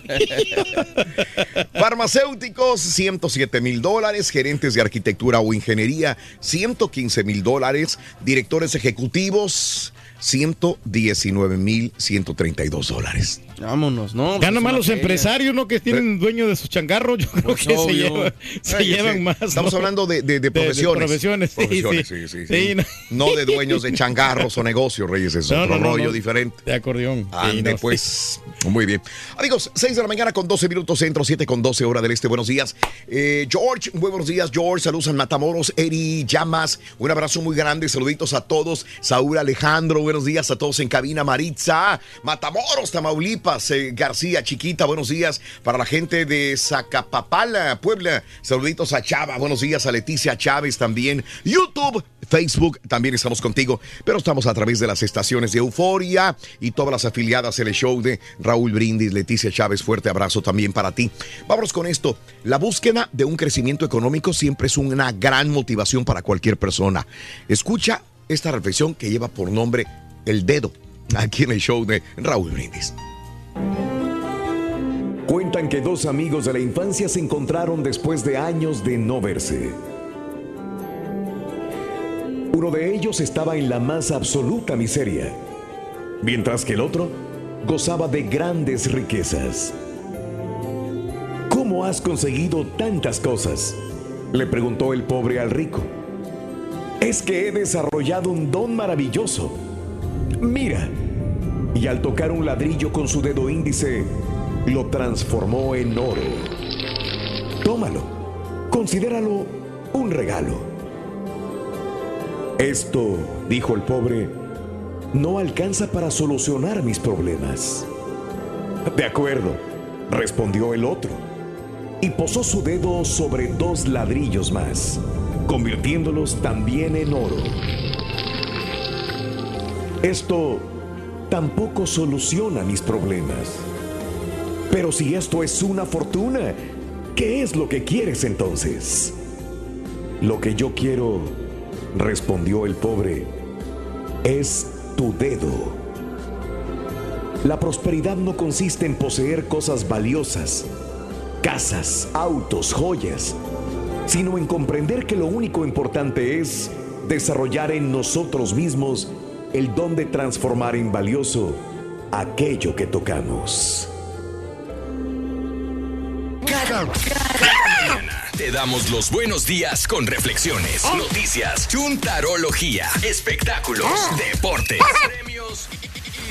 Farmacéuticos, 107 mil dólares. Gerentes de arquitectura o ingeniería, 115 mil dólares. Directores ejecutivos, 119.132 dólares. Vámonos, ¿no? Ya Pues es los feria. empresarios, ¿no? Que tienen dueño de sus changarros, yo creo Pues que se, obvio. lleva- se Ay, llevan sí. más. Estamos ¿no? hablando de, de- de profesiones. profesiones, sí, Profesiones, sí. sí, sí, Sí, sí. no. No de dueños de changarros o negocios, Reyes, es No, otro no, no, rollo no. diferente. De acordeón. Sí, Ande, pues. Muy bien. Amigos, 6 de la mañana con 12 minutos centro, 7 con 12 hora del este. Buenos días. Eh, George, muy buenos días, George. Saludos a Matamoros, Eri, Llamas. Un abrazo muy grande. Saluditos a todos. Saúl Alejandro, buenos días a todos en cabina. Maritza, Matamoros, Tamaulipas, eh, García, Chiquita, buenos días. Para la gente de Zacapapala, Puebla. Saluditos a Chava, buenos días a Leticia Chávez también. YouTube, Facebook, también estamos contigo. Pero estamos a través de las estaciones de Euforia y todas las afiliadas en el show de Raúl Brindis, Leticia Chávez. Fuerte abrazo también para ti. Vámonos con esto. La búsqueda de un crecimiento económico siempre es una gran motivación para cualquier persona. Escucha esta reflexión que lleva por nombre El Dedo, aquí en el show de Raúl Brindis. Cuentan que dos amigos de la infancia se encontraron después de años de no verse. Uno de ellos estaba en la más absoluta miseria, mientras que el otro gozaba de grandes riquezas. ¿Cómo has conseguido tantas cosas? Le preguntó el pobre al rico. Es que he desarrollado un don maravilloso. Mira. Y al tocar un ladrillo con su dedo índice, lo transformó en oro. Tómalo. Considéralo un regalo. Esto, dijo el pobre, no alcanza para solucionar mis problemas. De acuerdo, respondió el otro. Y posó su dedo sobre dos ladrillos más, convirtiéndolos también en oro. Esto tampoco soluciona mis problemas. Pero si esto es una fortuna, ¿qué es lo que quieres entonces? Lo que yo quiero, respondió el pobre, es tu dedo. La prosperidad no consiste en poseer cosas valiosas, casas, autos, joyas, sino en comprender que lo único importante es desarrollar en nosotros mismos el don de transformar en valioso aquello que tocamos. Te damos los buenos días con reflexiones, noticias, chuntarología, espectáculos, deportes, premios y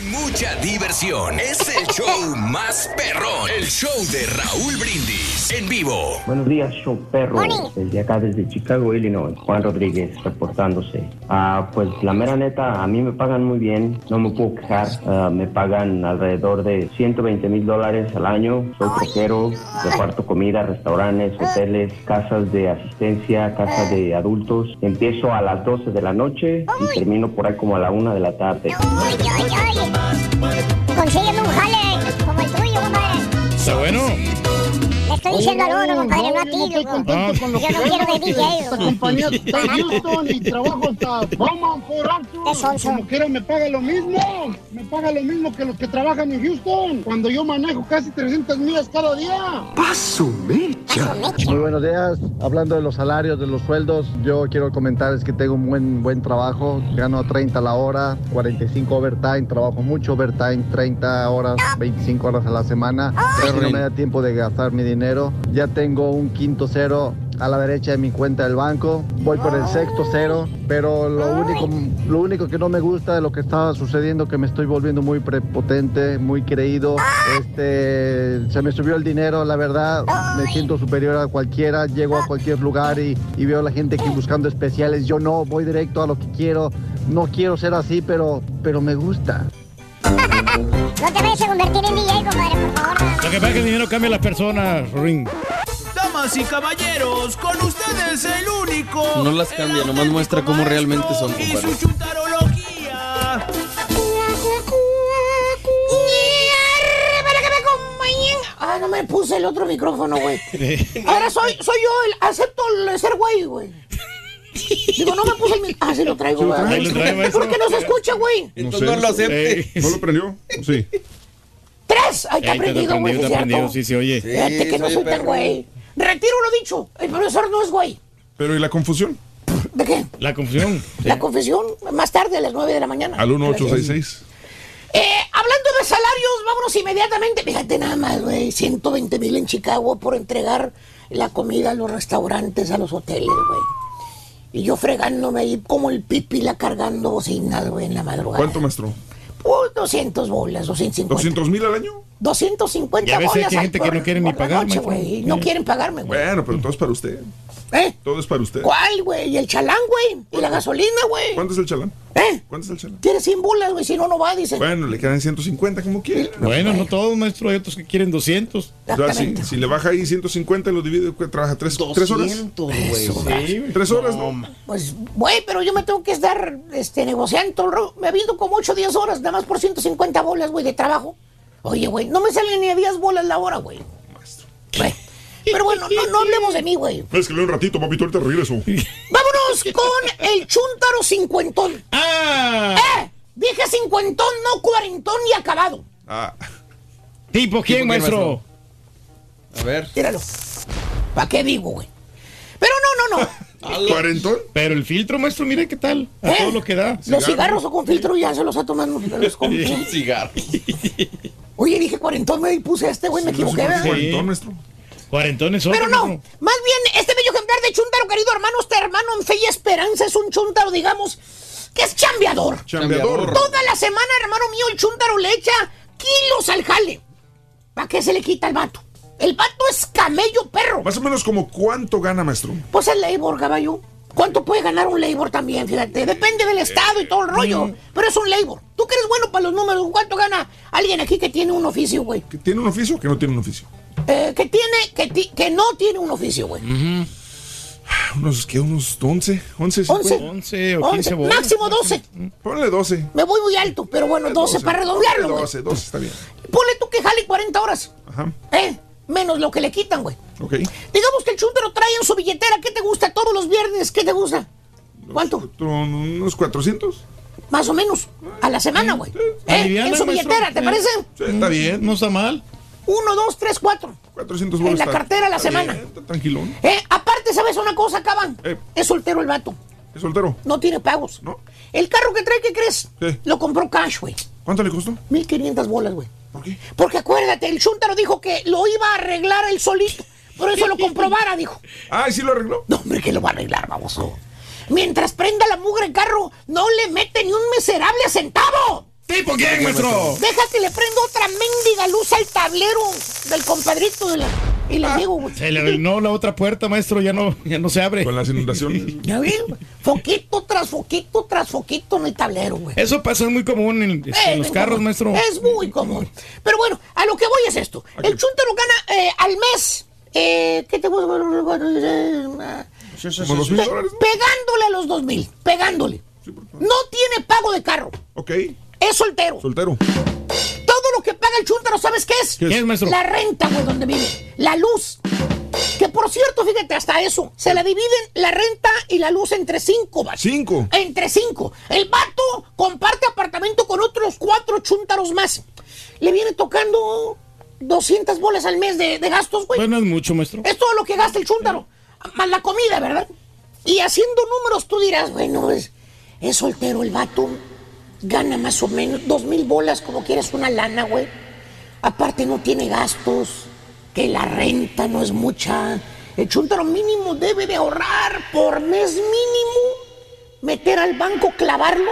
mucha diversión. Es el show más perrón, el show de Raúl Brindis en vivo. Buenos días, show perro. Desde acá, desde Chicago, Illinois. Juan Rodríguez reportándose. Ah, pues la mera neta, a mí me pagan muy bien, no me puedo quejar. Ah, me pagan alrededor de 120 mil dólares al año. Soy troquero, reparto comida, restaurantes, hoteles, casas de asistencia, casas de adultos. Empiezo a las 12 de la noche y termino por ahí como a la 1 de la tarde. Consígueme un jale como el tuyo, compadre. Está bueno. Estoy diciendo al uno, compadre, no a ti, loco. contento con lo Yo no quiero de DJ, Esta compañía está en Houston y trabajo hasta Beaumont, Fort Arthur. Como quiera me paga lo mismo. Me paga lo mismo que los que trabajan en Houston. Cuando yo manejo casi 300 millas cada día. Paso mecha. Muy buenos días. Hablando de los salarios, de los sueldos, yo quiero comentarles que tengo un buen, buen trabajo. Gano 30 la hora, 45 overtime, trabajo mucho overtime, 30 horas, 25 horas a la semana. Casi no me da tiempo de gastar mi dinero. Ya tengo un quinto cero a la derecha de mi cuenta del banco. Voy por el sexto cero, pero lo único, lo único que no me gusta de lo que está sucediendo que me estoy volviendo muy prepotente, muy creído. Este, se me subió el dinero, la verdad. Me siento superior a cualquiera. Llego a cualquier lugar y, y veo a la gente aquí buscando especiales. Yo no, voy directo a lo que quiero. No quiero ser así, pero, pero me gusta. No te vayas a convertir en DJ, compadre, por favor. Lo que pasa es que el dinero cambia a las personas, Ring. Damas y caballeros, con ustedes el único. No las cambia, nomás muestra cómo realmente son, Y compadre. su acompañen. Ah, no me puse el otro micrófono, güey. Ahora soy, soy yo, el, acepto el ser güey, güey. Digo, no me puse el micrófono. Ah, sí lo traigo, Sí güey. ¿Por qué no se escucha, güey? Entonces no lo acepte. ¿No lo prendió? Sí. Tres. Está Ahí está aprendido, güey, está aprendido, cierto. sí se oye. Fíjate que no soy tan güey. Retiro lo dicho. El profesor no es güey. Pero ¿y la confusión? ¿De qué? La confusión. La confesión, más tarde a las 9 de la mañana. Al 1866. Eh, hablando de salarios, vámonos inmediatamente. Fíjate nada más, güey. 120 mil en Chicago por entregar la comida a los restaurantes, a los hoteles, güey. Y yo fregándome ahí como el pipila cargando bocinas, güey, en la madrugada. ¿Cuánto, maestro? Pues 200 bolas, 250. ¿200 mil al año? 250 Y a veces bolas. hay gente que por- no quiere ni por la pagar, noche, maestro. güey. No quieren pagarme, güey. Bueno, pero todo es para usted. ¿Eh? Todo es para usted. ¿Cuál, güey? ¿Y el chalán, güey? ¿Y la gasolina, güey? ¿Cuánto es el chalán? ¿Eh? ¿Cuánto es el chalán? Tiene 100 bolas, güey, si no, no va, dice. Bueno, le quedan 150 como quiera. Bueno, no todos, maestro. Hay otros que quieren 200. O sea, si, si le baja ahí 150 y lo divide, ¿qué trabaja tres, tres horas. Sí, Tres horas, ¿no? Pues, güey, pero yo me tengo que estar este, negociando. todo el rollo. Me aviento como 8 o 10 horas, nada más por 150 bolas, güey, de trabajo. Oye, güey, no me salen ni a 10 bolas la hora, güey. Güey. Pero bueno, no, no hablemos de mí, güey. Es que le un ratito, papito, ahorita regreso. Vámonos con el chúntaro cincuentón. ¡Ah! ¡Eh! Dije cincuentón, no cuarentón y acabado. Ah. ¿Tipo quién, maestro? A ver. Tíralo. ¿Para qué digo, güey? Pero no, no, no. ¿Cuarentón? Pero el filtro, maestro, mire qué tal. A ¿Eh? todo lo que da. Los cigarros o con filtro ya se los ha tomado. Los con- Cigarro. Oye, dije cuarentón, me puse a este, güey, me equivoqué, ¿verdad? Cuarentón, maestro. Cuarentones son. Pero no, más bien, este bello ejemplar de chúntaro, querido hermano, este hermano en fe y esperanza es un chúntaro, digamos, que es chambeador. Chambeador. Toda la semana, hermano mío, el chúntaro le echa kilos al jale. ¿Para qué se le quita el vato? El vato es camello perro. Más o menos como cuánto gana, maestro. Pues el labor, caballo. ¿Cuánto puede ganar un labor también? Fíjate, depende del estado y todo el rollo. Pero es un labor. Tú que eres bueno para los números, ¿cuánto gana alguien aquí que tiene un oficio, güey? ¿Que ¿Tiene un oficio o que no tiene un oficio? Eh, que tiene, que, ti- que no tiene un oficio, güey. Unos, ¿qué? Unos 11, 11, sí, 11. puede. 11 o 11, máximo 12. Ponle 12. Me voy muy alto, pero bueno, 12 para redondearlo, Ponle güey. 12, 12, está bien. Ponle tú que jale 40 horas. Ajá, ¿Eh? Menos lo que le quitan, güey. ok. Digamos que el chúntaro trae en su billetera, ¿qué te gusta todos los viernes? ¿Qué te gusta? ¿Cuánto? Unos 400. Más o menos. A la semana, güey. ¿Eh? En su maestro. billetera, ¿te Sí. parece? Sí, está bien. No está mal. Uno, dos, tres, cuatro. 400 En bolas. la está- cartera a la está semana. bien, está tranquilón. Eh, aparte, ¿sabes una cosa, caban? Eh. Es soltero el vato. ¿Es soltero? No tiene pagos. No. El carro que trae, ¿qué crees? Lo compró cash, güey. ¿Cuánto le costó? 1500 bolas, güey. ¿Por qué? Porque acuérdate, el chúntaro dijo que lo iba a arreglar él solito. Por eso lo comprobara, dijo. Ah, ¿y sí lo arregló? No, hombre, que lo va a arreglar, baboso. Mientras prenda la mugre el carro, no le mete ni un miserable centavo. ¿Tipo quién, maestro? Deja que le prenda otra mendiga luz al tablero del compadrito de la... Y Ah. le digo, güey. Se le arruinó la otra puerta, maestro. Ya no, ya no se abre. Con las inundaciones. Ya ves, güey. foquito tras foquito tras foquito en el tablero, güey. Eso pasa es muy común en, este, en Eh, los carros, común. maestro. Es muy común. Pero bueno, a lo que voy es esto. El chúntaro gana eh, al mes. Eh, ¿Qué te puedo Como dos mil dólares, ¿no? Pegándole a los dos mil. Pegándole. No tiene pago de carro. Ok. Es soltero. Soltero. Todo lo que paga el chúntaro, ¿sabes qué es? ¿Qué es? ¿Qué es, maestro? La renta, güey, donde vive. La luz. Que por cierto, fíjate, hasta eso. Se la dividen la renta y la luz entre cinco, vato. Cinco. Entre cinco. El vato comparte apartamento con otros cuatro chúntaros más. Le viene tocando 200 bolas al mes de, de gastos, güey. Pues no es mucho, maestro. Es todo lo que gasta el chúntaro. Más la comida, ¿verdad? Y haciendo números tú dirás, bueno, es, es soltero el vato. Gana más o menos dos mil bolas, como quieres, una lana, güey. Aparte no tiene gastos, que la renta no es mucha. El chúntaro mínimo debe de ahorrar por mes mínimo, meter al banco, clavarlo,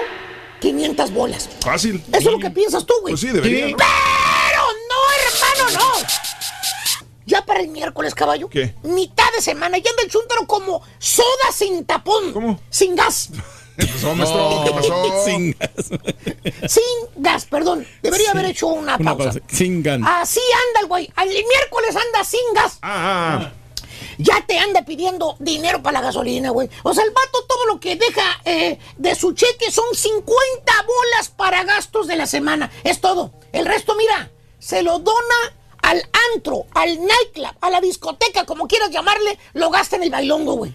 500 bolas. Fácil. Eso es lo que piensas tú, güey. Pues sí, debería. ¿no? Pero no, hermano, no. Ya para el miércoles, caballo. ¿Qué? Mitad de semana. Ya anda el chúntaro como soda sin tapón. ¿Cómo? Sin gas. ¿Qué pasó, maestro? ¿Qué pasó? Sin gas. sin gas, perdón. Debería haber hecho una Una pausa. pausa. Sin gas. Así anda el güey. El miércoles anda sin gas. Ah, ah. Ya te anda pidiendo dinero para la gasolina, güey. O sea, el vato todo lo que deja eh, de su cheque son 50 bolas para gastos de la semana. Es todo. El resto, mira, se lo dona al antro, al nightclub, a la discoteca, como quieras llamarle, lo gasta en el bailongo, güey.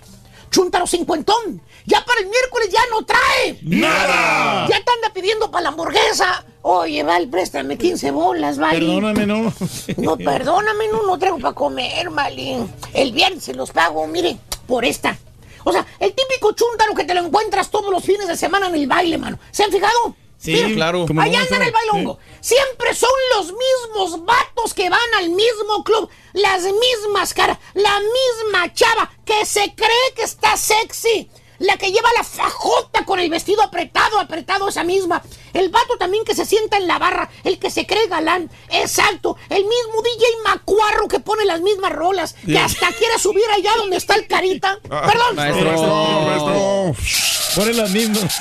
Chúntaro cincuentón. Ya para el miércoles ya no trae. ¡Nada! Ya te anda pidiendo para la hamburguesa. Oye, Val, préstame 15 bolas, Val. Perdóname, no. No, perdóname, no, no traigo para comer, Malín. El viernes se los pago, mire, por esta. O sea, el típico chúntaro que te lo encuentras todos los fines de semana en el baile, mano. ¿Se han fijado? Sí, claro. ¿Cómo Allá no, anda en el bailongo. Siempre son los mismos vatos que van al mismo club, las mismas caras, la misma chava que se cree que está sexy. La que lleva la fajota con el vestido apretado, apretado esa misma. El vato también que se sienta en la barra, el que se cree galán. Exacto. El mismo DJ Macuarro que pone las mismas rolas, que hasta quiere subir allá donde está el carita. Perdón. Pone las mismas.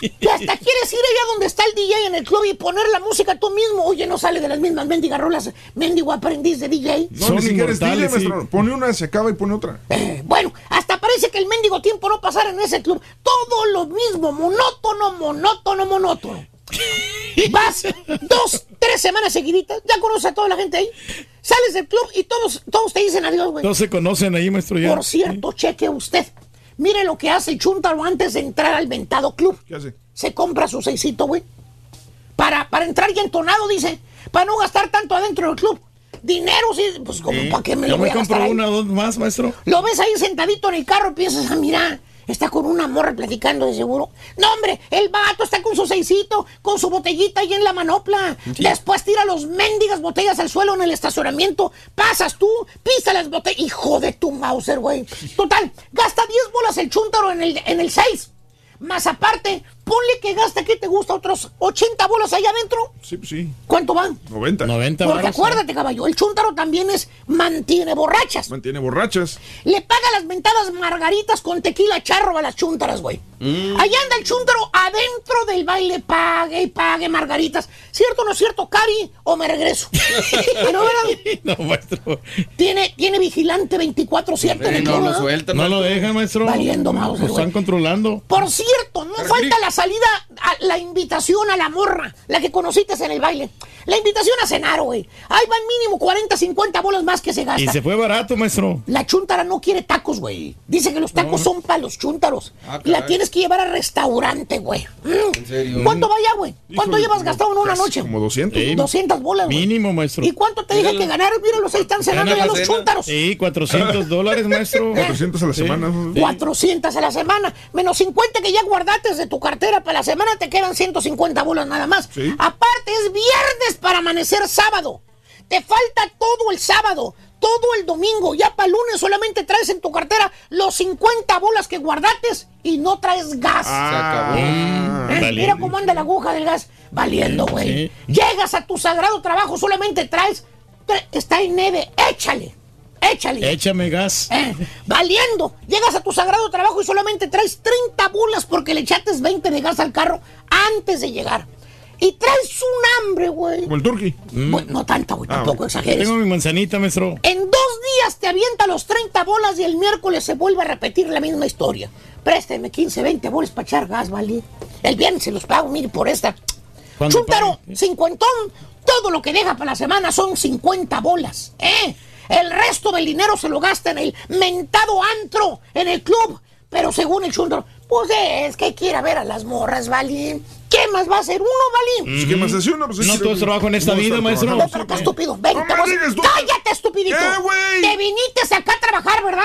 Que hasta quieres ir allá donde está el DJ en el club y poner la música tú mismo. Oye, no sale de las mismas mendigas rolas. Mendigo aprendiz de DJ. No, ni siquiera es DJ, maestro. Pone una, se acaba y pone otra. Bueno, hasta parece que el mendigo tiempo no pasara en ese club. Todo lo mismo, monótono, monótono, monótono. Vas dos, tres semanas seguiditas, ya conoces a toda la gente ahí. Sales del club y todos, todos te dicen adiós, güey. No se conocen ahí, maestro, ya. Por cierto, cheque usted. Mire lo que hace chuntaro antes de entrar al ventado club. ¿Qué hace? Se compra su seisito, güey. Para, para entrar ya entonado, dice. Para no gastar tanto adentro del club. Dinero, sí, pues como Sí. para qué me Yo lo voy me a gastar compro una o dos más, maestro. Lo ves ahí sentadito en el carro y piensas, ah, mira, está con una morra platicando de seguro. No, hombre, el vato está con su seisito, con su botellita ahí en la manopla. Después tira los mendigas botellas al suelo en el estacionamiento. Pasas tú, pisa las botellas. Hijo de tu Mauser, güey. Total, gasta 10 bolas el chúntaro en el, en el 6. Más aparte, ponle que gasta, ¿qué te gusta? Otros 80 bolas allá adentro. Sí, pues sí. ¿Cuánto van? 90. 90 Porque acuérdate, caballo, el chúntaro también es mantiene borrachas. Mantiene borrachas. Le paga las mentadas margaritas con tequila charro a las chúntaras, güey. Mm. Allá anda el chúntaro adentro del baile, pague y pague margaritas. ¿Cierto o no es cierto, Cari? ¿O me regreso? Pero, ¿verdad? No, maestro. Tiene, tiene vigilante 24-7 en el club, ¿verdad? No lo dejan, maestro. Valiendo mouse, Lo están controlando. Por cierto, no falta la salida, a la invitación a la morra, la que conociste en el baile. La invitación a cenar, güey. Ahí van mínimo 40, 50 bolas más que se Y gastan. se fue barato, maestro. La chuntara no quiere tacos, güey. Dice que los tacos son para los chúntaros. Ah, la caray. tienes que llevar al restaurante, güey. Mm. serio? ¿Cuánto vaya, güey? ¿Cuánto Híjole, llevas gastado en una noche? Como 200. 200 bolas, güey. Mínimo, maestro. ¿Y cuánto te dije que ganaron? Míralo, ahí están cenando ya los chúntaros. Sí, 400 dólares, maestro. 400 a la Sí. semana. 400 a la semana, menos 50 que ya guardaste de tu cartera para la semana, te quedan 150 bolas nada más. Aparte, es viernes para amanecer sábado. Te falta todo el sábado, todo el domingo. Ya para el lunes solamente traes en tu cartera los 50 bolas que guardates y no traes gas. Ah. ¿Eh? valiendo. Mira cómo anda la aguja del gas. Valiendo, güey. Llegas a tu sagrado trabajo, solamente traes. tra- Está en nieve, échale. Échale. Échame gas. Eh, valiendo. Llegas a tu sagrado trabajo y solamente traes 30 bolas porque le echates 20 de gas al carro antes de llegar. Y traes un hambre, güey. Como el turqui. Bueno, no tanta, güey, Ah, tampoco bueno. exageres. Tengo mi manzanita, maestro. En dos días te avienta los 30 bolas y el miércoles se vuelve a repetir la misma historia. Présteme 15, 20 bolas para echar gas, ¿vale? El viernes se los pago, mire, por esta. ¿Cuándo Chúntaro, cincuentón, todo lo que deja para la semana son 50 bolas, ¿eh? El resto del dinero se lo gasta en el mentado antro, en el club. Pero según el chúntaro, pues es que quiere ver a las morras, ¿vale? ¿Qué más va a hacer uno, ¿vale? Pues, ¿Qué más hace uno? Pues, No todo es trabajo en esta no vida, maestro. No, pero estúpido. Ven, No digas. ¡Cállate, estupidito! ¿Qué, güey? Te viniste acá a trabajar, ¿verdad?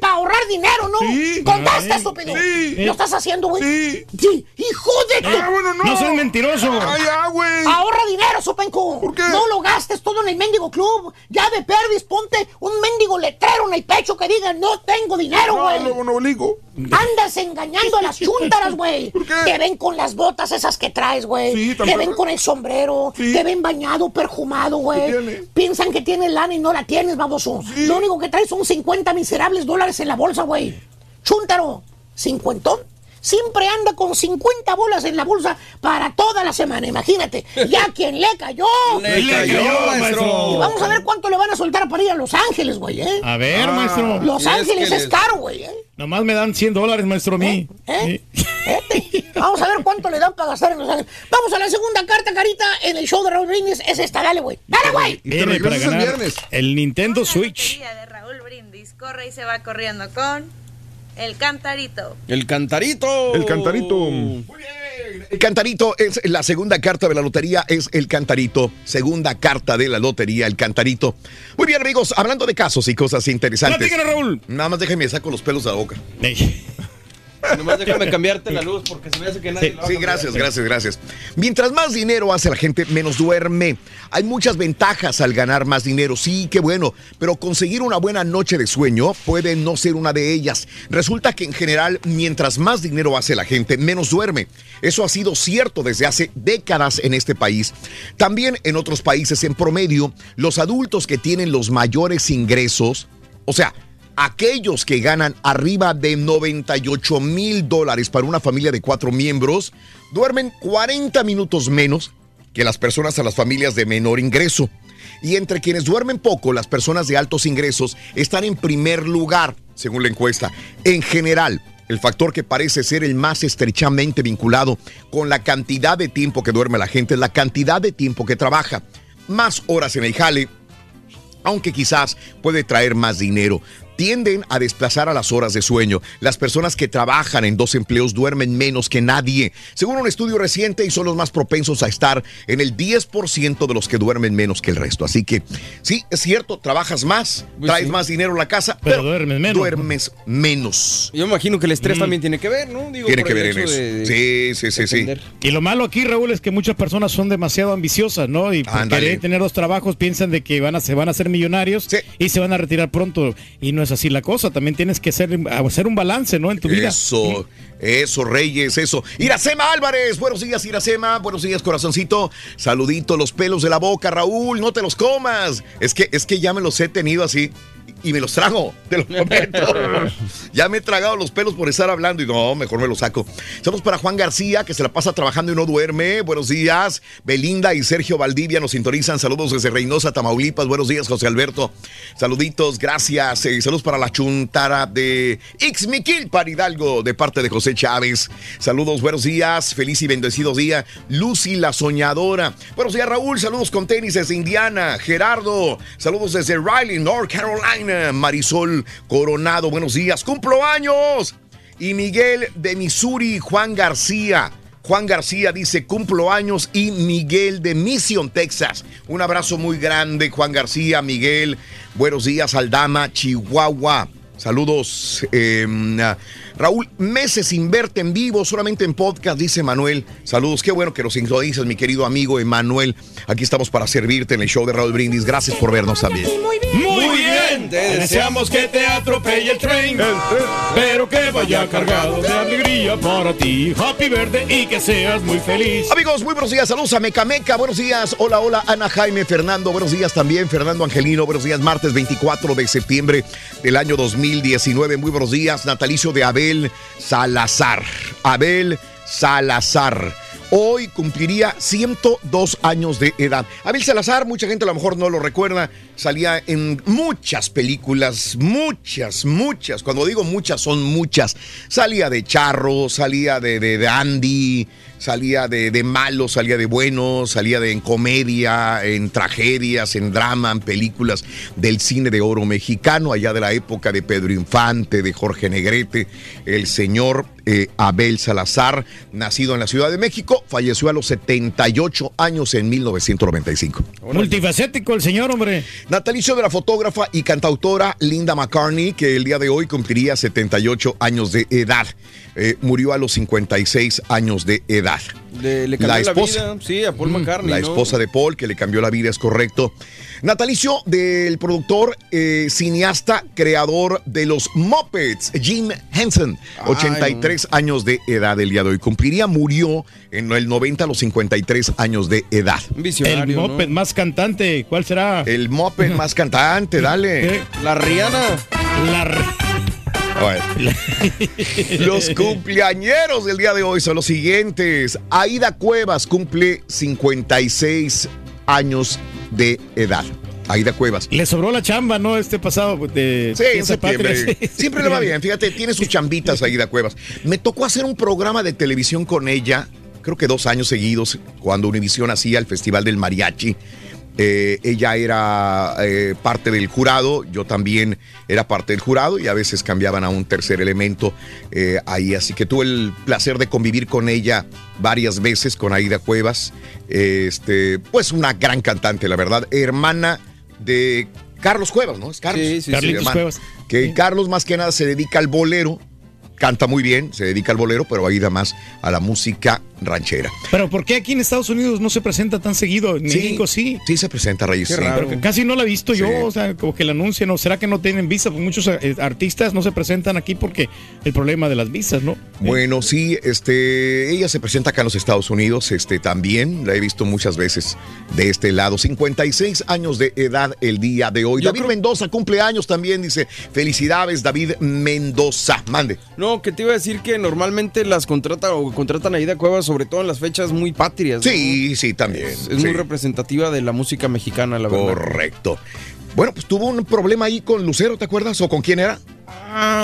Para ahorrar dinero, ¿no? Sí. Contesta, estúpido. sí. ¿Lo estás haciendo, güey? Sí. Sí. ¡Hijo de tu... Ah, bueno, no. No seas mentiroso. Ay, ya, güey. Ahorra dinero, Sopenco. ¿Por qué? No lo gastes todo en el mendigo club. Ya de perdis, ponte un mendigo letrero en el pecho que diga no tengo dinero, No, güey. luego no obligo. Andas engañando a las chúntaras, güey. ¿Por qué? Te ven con las botas esas que traes, güey. Sí, te ven con el sombrero. Sí. Te ven bañado, perjumado, güey. Piensan que tienes lana y no la tienes, baboso. Sí. Lo único que traes son 50 miserables dólares en la bolsa, güey. Chúntaro, cincuentón. Siempre anda con 50 bolas en la bolsa para toda la semana, imagínate. Ya quien le cayó. Le cayó, maestro. Y vamos a ver cuánto le van a soltar para ir a Los Ángeles, güey, ¿eh? A ver, maestro. Los es Ángeles es caro, güey, ¿eh? Nomás me dan 100 dólares, maestro, a mí. ¿Eh? Vete. Vamos a ver cuánto le dan para gastar en Los Ángeles. Vamos a la segunda carta, Carita, en el show de Raúl Brindis. Es esta, dale, güey. Dale, güey. Viene para regresas el ganar viernes. el Nintendo Switch. de Raúl Brindis corre y se va corriendo con el cantarito. El cantarito. El cantarito. Muy bien. El cantarito es la segunda carta de la lotería, es el cantarito. Segunda carta de la lotería, el cantarito. Muy bien, amigos, hablando de casos y cosas interesantes. Platícanos, Raúl. Nada más déjeme saco los pelos de la boca. Nomás déjame cambiarte la luz porque se me hace que nadie Sí, lo va sí, gracias, gracias, gracias. Mientras más dinero hace la gente, menos duerme. Hay muchas ventajas al ganar más dinero, sí, qué bueno, pero conseguir una buena noche de sueño puede no ser una de ellas. Resulta que en general, mientras más dinero hace la gente, menos duerme. Eso ha sido cierto desde hace décadas en este país. También en otros países, en promedio, los adultos que tienen los mayores ingresos, o sea, aquellos que ganan arriba de 98 mil dólares para una familia de cuatro miembros duermen 40 minutos menos que las personas a las familias de menor ingreso. Y entre quienes duermen poco, las personas de altos ingresos están en primer lugar, según la encuesta. En general, el factor que parece ser el más estrechamente vinculado con la cantidad de tiempo que duerme la gente es la cantidad de tiempo que trabaja. Más horas en el jale, aunque quizás puede traer más dinero. Tienden a desplazar a las horas de sueño. Las personas que trabajan en dos empleos duermen menos que nadie. Según un estudio reciente, y son los más propensos a estar en el 10% de los que duermen menos que el resto. Así que, sí, es cierto, trabajas más, traes más dinero a la casa, pero, duermes menos. Duermes menos. Yo me imagino que el estrés también tiene que ver, ¿no? Digo, Tiene que ver en eso. de- Sí, sí, sí, sí. Y lo malo aquí, Raúl, es que muchas personas son demasiado ambiciosas, ¿no? Y por querer tener dos trabajos piensan de que van a, se van a ser millonarios y se van a retirar pronto. Y no es así la cosa. También tienes que hacer, hacer un balance, ¿no? En tu vida. Eso, eso, Reyes, eso. Iracema Álvarez, buenos días, Iracema, buenos días, corazoncito. Saludito, los pelos de la boca, Raúl, no te los comas. Es que, es que ya me los he tenido así y me los trago, te lo prometo. ya me he tragado los pelos por estar hablando y no, mejor me los saco. Saludos para Juan García, que se la pasa trabajando y no duerme. Buenos días. Belinda y Sergio Valdivia nos sintonizan. Saludos desde Reynosa, Tamaulipas. Buenos días, José Alberto. Saluditos, gracias. Eh, saludos para la chuntara de Ixmiquil para Hidalgo, de parte de José Chávez. Saludos, buenos días. Feliz y bendecido día. Lucy la soñadora. Buenos días, Raúl. Saludos con tenis desde Indiana. Gerardo. Saludos desde Riley, North Carolina. Marisol Coronado. Buenos días. Cumplo años. Y Miguel de Missouri, Juan García. Juan García dice, cumplo años y Miguel de Mission, Texas. Un abrazo muy grande, Juan García, Miguel. Buenos días, Aldama, Chihuahua. Saludos. eh, Raúl, meses sin verte en vivo, solamente en podcast, dice Manuel. Saludos, qué bueno que nos sintonizas, mi querido amigo Emanuel. Aquí estamos para servirte en el show de Raúl Brindis. Gracias por vernos también. Muy bien, te deseamos que te atropelle el tren, pero que vaya cargado de alegría para ti. Happy Verde y que seas muy feliz. Amigos, muy buenos días. Saludos a Mecameca. Buenos días. Hola, hola, Ana Jaime, Fernando. Buenos días también, Fernando Angelino. Buenos días, martes 24 de septiembre del año 2019. Muy buenos días. Natalicio de Abel Salazar. Abel Salazar. Hoy cumpliría 102 años de edad. Abel Salazar, mucha gente a lo mejor no lo recuerda, salía en muchas películas, muchas, muchas. Cuando digo muchas, son muchas. Salía de Charro, salía de, de, de Andy, salía de, de malo, salía de bueno, salía de en comedia, en tragedias, en drama, en películas del cine de oro mexicano, allá de la época de Pedro Infante, de Jorge Negrete, el señor eh, Abel Salazar, nacido en la Ciudad de México, falleció a los 78 años en 1995. Multifacético el señor, hombre. Natalicio de la fotógrafa y cantautora Linda McCartney, que el día de hoy cumpliría 78 años de edad. Eh, murió a los 56 años de edad. Le, le cambió la, vida, sí, a Paul McCartney. La ¿no? esposa de Paul, que le cambió la vida, es correcto. Natalicio del productor, eh, cineasta, creador de los Muppets, Jim Henson, 83 años de edad el día de hoy. Cumpliría, murió en el 90 a los 53 años de edad. El moped más cantante, ¿cuál será? El moped más cantante, dale. La Rihanna. La Bueno. Los cumpleañeros del día de hoy son los siguientes. Aida Cuevas cumple 56 años de edad. Aida Cuevas. Le sobró la chamba, ¿no? Este pasado de Sí, en septiembre. Siempre le va bien, fíjate, tiene sus chambitas Aida Cuevas. Me tocó hacer un programa de televisión con ella, creo que dos años seguidos, cuando Univisión hacía el Festival del Mariachi. Eh, ella era eh, parte del jurado, yo también era parte del jurado y a veces cambiaban a un tercer elemento eh, ahí. Así que tuve el placer de convivir con ella varias veces, con Aida Cuevas. Este, pues una gran cantante, la verdad. Hermana de Carlos Cuevas, ¿no? Es Carlos. Sí, sí. Carlitos. Cuevas. Que Carlos más que nada se dedica al bolero. Canta muy bien, se dedica al bolero, pero Aida más a la música ranchera. Pero ¿por qué aquí en Estados Unidos no se presenta tan seguido? En Sí. México sí. Sí se presenta, Reyes. Qué sí. raro. Pero que casi no la he visto Sí. yo, o sea, como que la anuncian, o será que no tienen visa, pues muchos eh, artistas no se presentan aquí porque el problema de las visas, ¿no? Bueno, sí, este, ella se presenta acá en los Estados Unidos, este, también, la he visto muchas veces de este lado. 56 años de edad el día de hoy. Yo David creo- Mendoza cumple años también, dice, felicidades, David Mendoza. Mande. No, que te iba a decir que normalmente las contratan o contratan a Ida Cuevas, sobre todo en las fechas muy patrias. ¿no? Sí, sí, también. Es, sí. muy representativa de la música mexicana, la verdad. Correcto. Bueno, pues tuvo un problema ahí con Lucero, ¿te acuerdas? ¿O con quién era?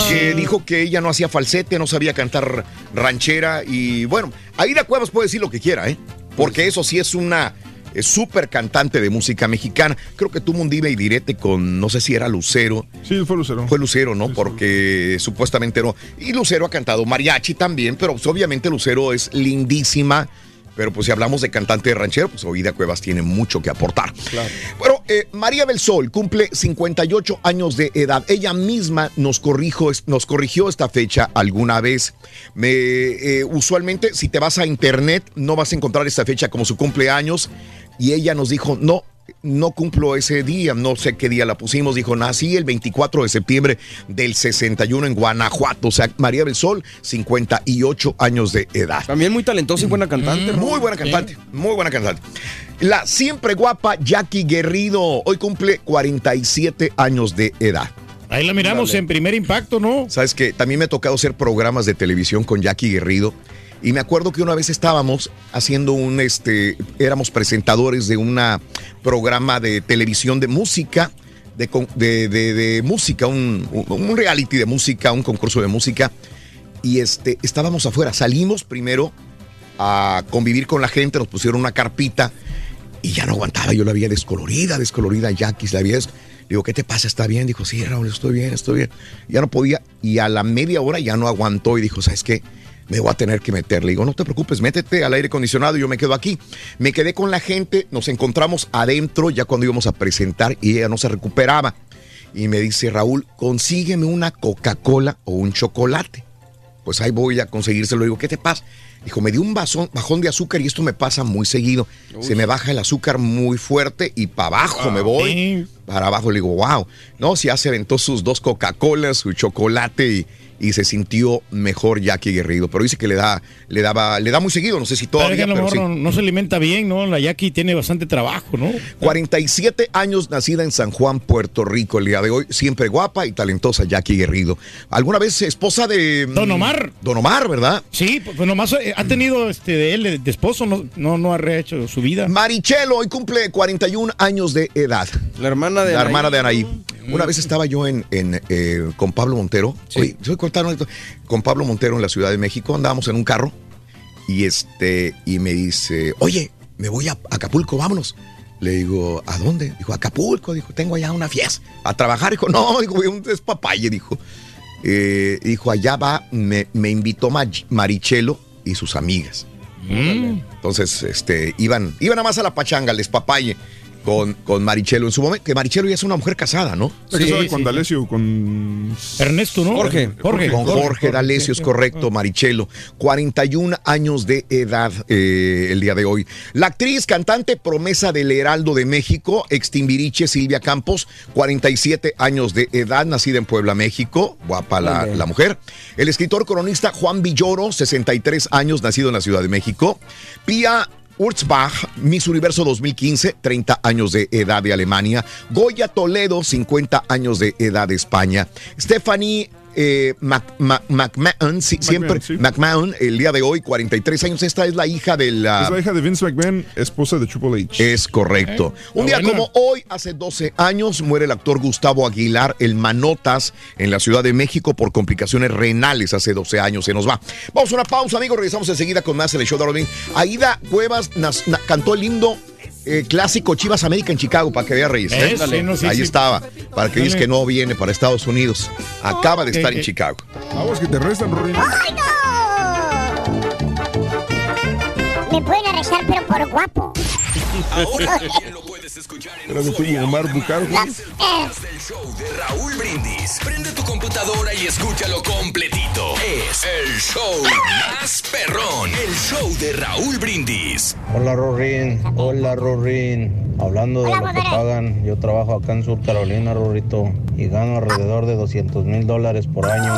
Que dijo que ella no hacía falsete, no sabía cantar ranchera y bueno, Aida Cuevas puede decir lo que quiera, ¿eh? Porque eso sí es una es súper cantante de música mexicana. Creo que tuvo un dime y direte con, no sé si era Lucero. Sí, fue Lucero. Fue Lucero, ¿no? Porque supuestamente no. Y Lucero ha cantado mariachi también, pero obviamente Lucero es lindísima. Pero pues si hablamos de cantante de ranchero, pues Oida Cuevas tiene mucho que aportar. Bueno, eh, María del Sol cumple 58 años de edad. Ella misma nos, corrijo, nos corrigió esta fecha alguna vez. Me, eh, usualmente, si te vas a internet, no vas a encontrar esta fecha como su cumpleaños. Y ella nos dijo, no, no cumplo ese día, no sé qué día la pusimos. Dijo, nací el 24 de septiembre del 61 en Guanajuato. O sea, María del Sol, 58 años de edad. También muy talentosa y buena cantante. Muy buena cantante, muy buena cantante. La siempre guapa Jackie Guerrido, hoy cumple 47 años de edad. Ahí la miramos Dale. en primer impacto, ¿no? Sabes que también me ha tocado hacer programas de televisión con Jackie Guerrido. Y me acuerdo que una vez estábamos haciendo un, este, éramos presentadores de un programa de televisión de música, de, de- de- de música, un, un- reality de música, un concurso de música. Y este, estábamos afuera. Salimos primero a convivir con la gente, nos pusieron una carpita y ya no aguantaba. Yo la veía descolorida, descolorida, Jackie, la des- Digo, ¿qué te pasa? ¿Está bien? Dijo, sí, Raúl, estoy bien, estoy bien. Ya no podía. Y a la media hora ya no aguantó y dijo, ¿sabes qué? Me voy a tener que meter. Le digo, no te preocupes, métete al aire acondicionado y yo me quedo aquí. Me quedé con la gente, nos encontramos adentro ya cuando íbamos a presentar y ella no se recuperaba. Y me dice, Raúl, consígueme una Coca-Cola o un chocolate pues ahí voy a conseguírselo. Le digo, ¿qué te pasa? Dijo, me dio un basón- bajón de azúcar y esto me pasa muy seguido. Se me baja el azúcar muy fuerte y para abajo me voy. Para abajo le digo, wow. No, si ya se aventó sus dos Coca-Colas, su chocolate y, y se sintió mejor Jackie Guerrido. Pero dice que le da, le daba, le da muy seguido, no sé si Pero es que todavía, a lo pero mejor sí. no, no se alimenta bien, ¿no? La Jackie tiene bastante trabajo, ¿no? 47 años nacida en San Juan, Puerto Rico, el día de hoy, siempre guapa y talentosa Jackie Guerrido. ¿Alguna vez esposa de Don Omar. Don Omar, ¿verdad? Sí, pues pues nomás eh, ha tenido este de él de, de esposo, no, no, no ha rehecho su vida. Marichelo hoy cumple 41 años de edad. La hermana de La Anaí. hermana de Anaí. Una vez estaba yo en, en, eh, con Pablo Montero. Oye, soy contar. Con Pablo Montero en la Ciudad de México. Andábamos en un carro y este y me dice, oye, me voy a Acapulco, vámonos. Le digo, ¿a dónde? Dijo, Acapulco. Dijo, tengo allá una fiesta. A trabajar. Dijo, no, dijo, voy a un despapalle. Dijo, Eh, dijo, allá va, me, me invitó Ma- Marichelo y sus amigas. Entonces, este, iban, iban nada más a la pachanga, al despapalle, con, con Marichelo en su momento, que Marichelo ya es una mujer casada, ¿no? Que estaba con D'Alessio, con... Ernesto, ¿no? Jorge. Jorge. Con Jorge D'Alessio, es correcto, Marichelo. 41 años de edad eh, el día de hoy. La actriz, cantante, promesa del Heraldo de México, extimbiriche Silvia Campos, 47 años de edad, nacida en Puebla, México. Guapa la, la mujer. El escritor cronista Juan Villoro, 63 años, nacido en la Ciudad de México. Pia Urzbach, Miss Universo 2015, 30 años de edad de Alemania. Goya Toledo, 50 años de edad de España. Stephanie eh, Mac- Mac- McMahon, sí, siempre sí. McMahon, el día de hoy, 43 años. Esta es la hija de la. Es la hija de Vince McMahon, esposa de Triple H. Es correcto. Un día como hoy, hace 12 años, muere el actor Gustavo Aguilar, el Manotas, en la Ciudad de México por complicaciones renales. Hace 12 años se nos va. Vamos a una pausa, amigos. Regresamos enseguida con más en el show de Rodrín. Aida Cuevas nas- na- cantó el lindo eh, clásico Chivas América en Chicago, para que vea Reyes. ¿eh? Sí, no, sí, Ahí sí. estaba, para que digas que no viene para Estados Unidos. Acaba de estar en Chicago. Vamos, que te restan, Rorín. ¡Ay, no! Me pueden arrestar, pero por guapo. Ahora lo puedes escuchar en Era de tu Omar Bucaro. El show de Raúl Brindis. Prende tu computadora y escúchalo completito. Es el show más perrón. El show de Raúl Brindis. Hola Rorín, hola Rorín. Hablando de lo que pagan, yo trabajo acá en Sur Carolina, Rorrito, y gano alrededor de 200 mil dólares por año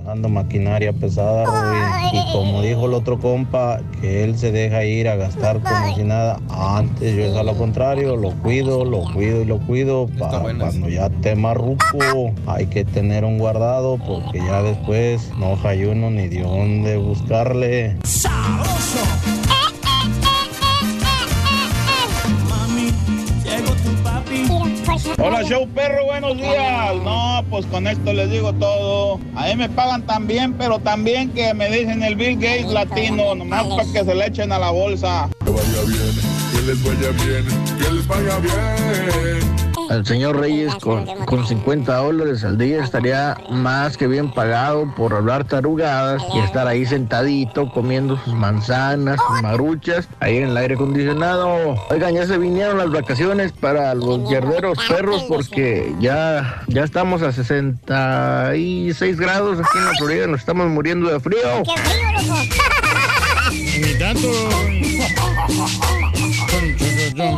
manejando maquinaria pesada, Rorín. Y como dijo el otro compa, que él se deja ir a gastar como si nada. Antes yo es a lo contrario, lo cuido, lo cuido y lo cuido para cuando ya te marruco. Hay que tener un guardado porque ya después no hay uno ni de dónde buscarle. Hola, show perro, buenos días. No, pues con esto les digo todo. A mí me pagan tan bien, pero también que me dicen el Bill Gates latino, nomás para que se le echen a la bolsa. Que vaya bien, que les vaya bien, que les vaya bien. Al señor Reyes con, con 50 dólares al día estaría más que bien pagado por hablar tarugadas y estar ahí sentadito comiendo sus manzanas, sus maruchas, ahí en el aire acondicionado. Oigan, ya se vinieron las vacaciones para los guerreros perros porque ya, ya estamos a 66 grados aquí en la Florida, nos estamos muriendo de frío. Ni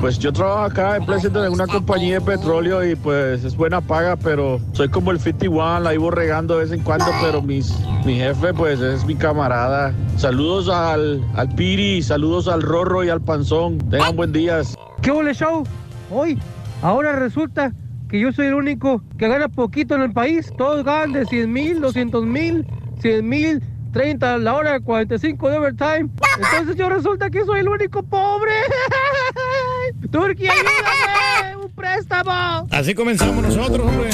Pues yo trabajo acá en Pleasanton en una compañía de petróleo y pues es buena paga, pero soy como el 51, la iba regando de vez en cuando, pero mis, mi jefe pues es mi camarada. Saludos al, al Piri, saludos al Rorro y al Panzón. Tengan buen días. ¿Qué ole show? Hoy, ahora resulta que yo soy el único que gana poquito en el país. Todos ganan de 100 mil, 200 mil, 100 mil, 30 a la hora, 45 de overtime. Entonces yo resulta que soy el único pobre. Turquía, ayúdame, un préstamo. Así comenzamos nosotros, hombre.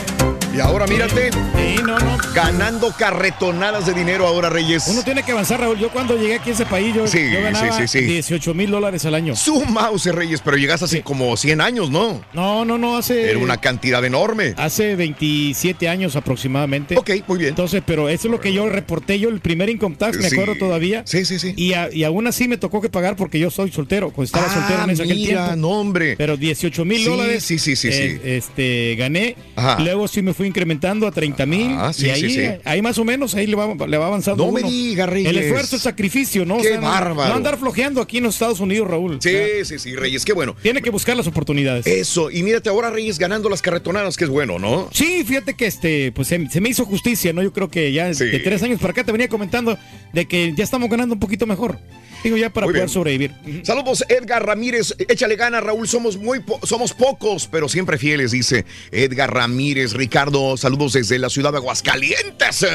Y ahora mírate. Sí, no, no. Ganando carretonadas de dinero ahora, Reyes. Uno tiene que avanzar, Raúl. Yo cuando llegué aquí a ese país, yo, Sí, yo ganaba sí, sí, sí. 18 mil dólares al año. Su mouse, Reyes, pero llegaste hace como 100 años, ¿no? No, no, no, hace... Era una cantidad enorme. Hace 27 años aproximadamente. Ok, muy bien. Entonces, pero eso es lo que yo reporté yo, el primer income tax, me acuerdo todavía. Sí, sí, sí. Y, a- y aún así me tocó que pagar porque yo soy soltero, cuando estaba Ah, soltero en ese aquel mira, tiempo. no, hombre. Pero 18 mil Sí, dólares. sí, sí, sí, sí. Este, gané. Ajá. Luego sí me fui incrementando a 30 mil. Ah, sí, y ahí, sí, sí. ahí más o menos, ahí le va, le va avanzando No me diga, Reyes. El esfuerzo, el sacrificio, ¿no? Qué no- bárbaro. No andar flojeando aquí en los Estados Unidos, Raúl. Sí, O sea, sí, sí, Reyes, qué bueno. Tiene que buscar las oportunidades. Eso, y mírate ahora, Reyes, ganando las carretonadas, que es bueno, ¿no? Sí, fíjate que este, pues se, se me hizo justicia, ¿no? Yo creo que ya de tres años para acá te venía comentando de que ya estamos ganando un poquito mejor. Digo, ya para Muy poder bien. sobrevivir. Saludos, Edgar Ramírez. Échale gana, Raúl. Somos muy po- somos pocos, pero siempre fieles, dice Edgar Ramírez. Ricardo, saludos desde la ciudad de Aguascalientes.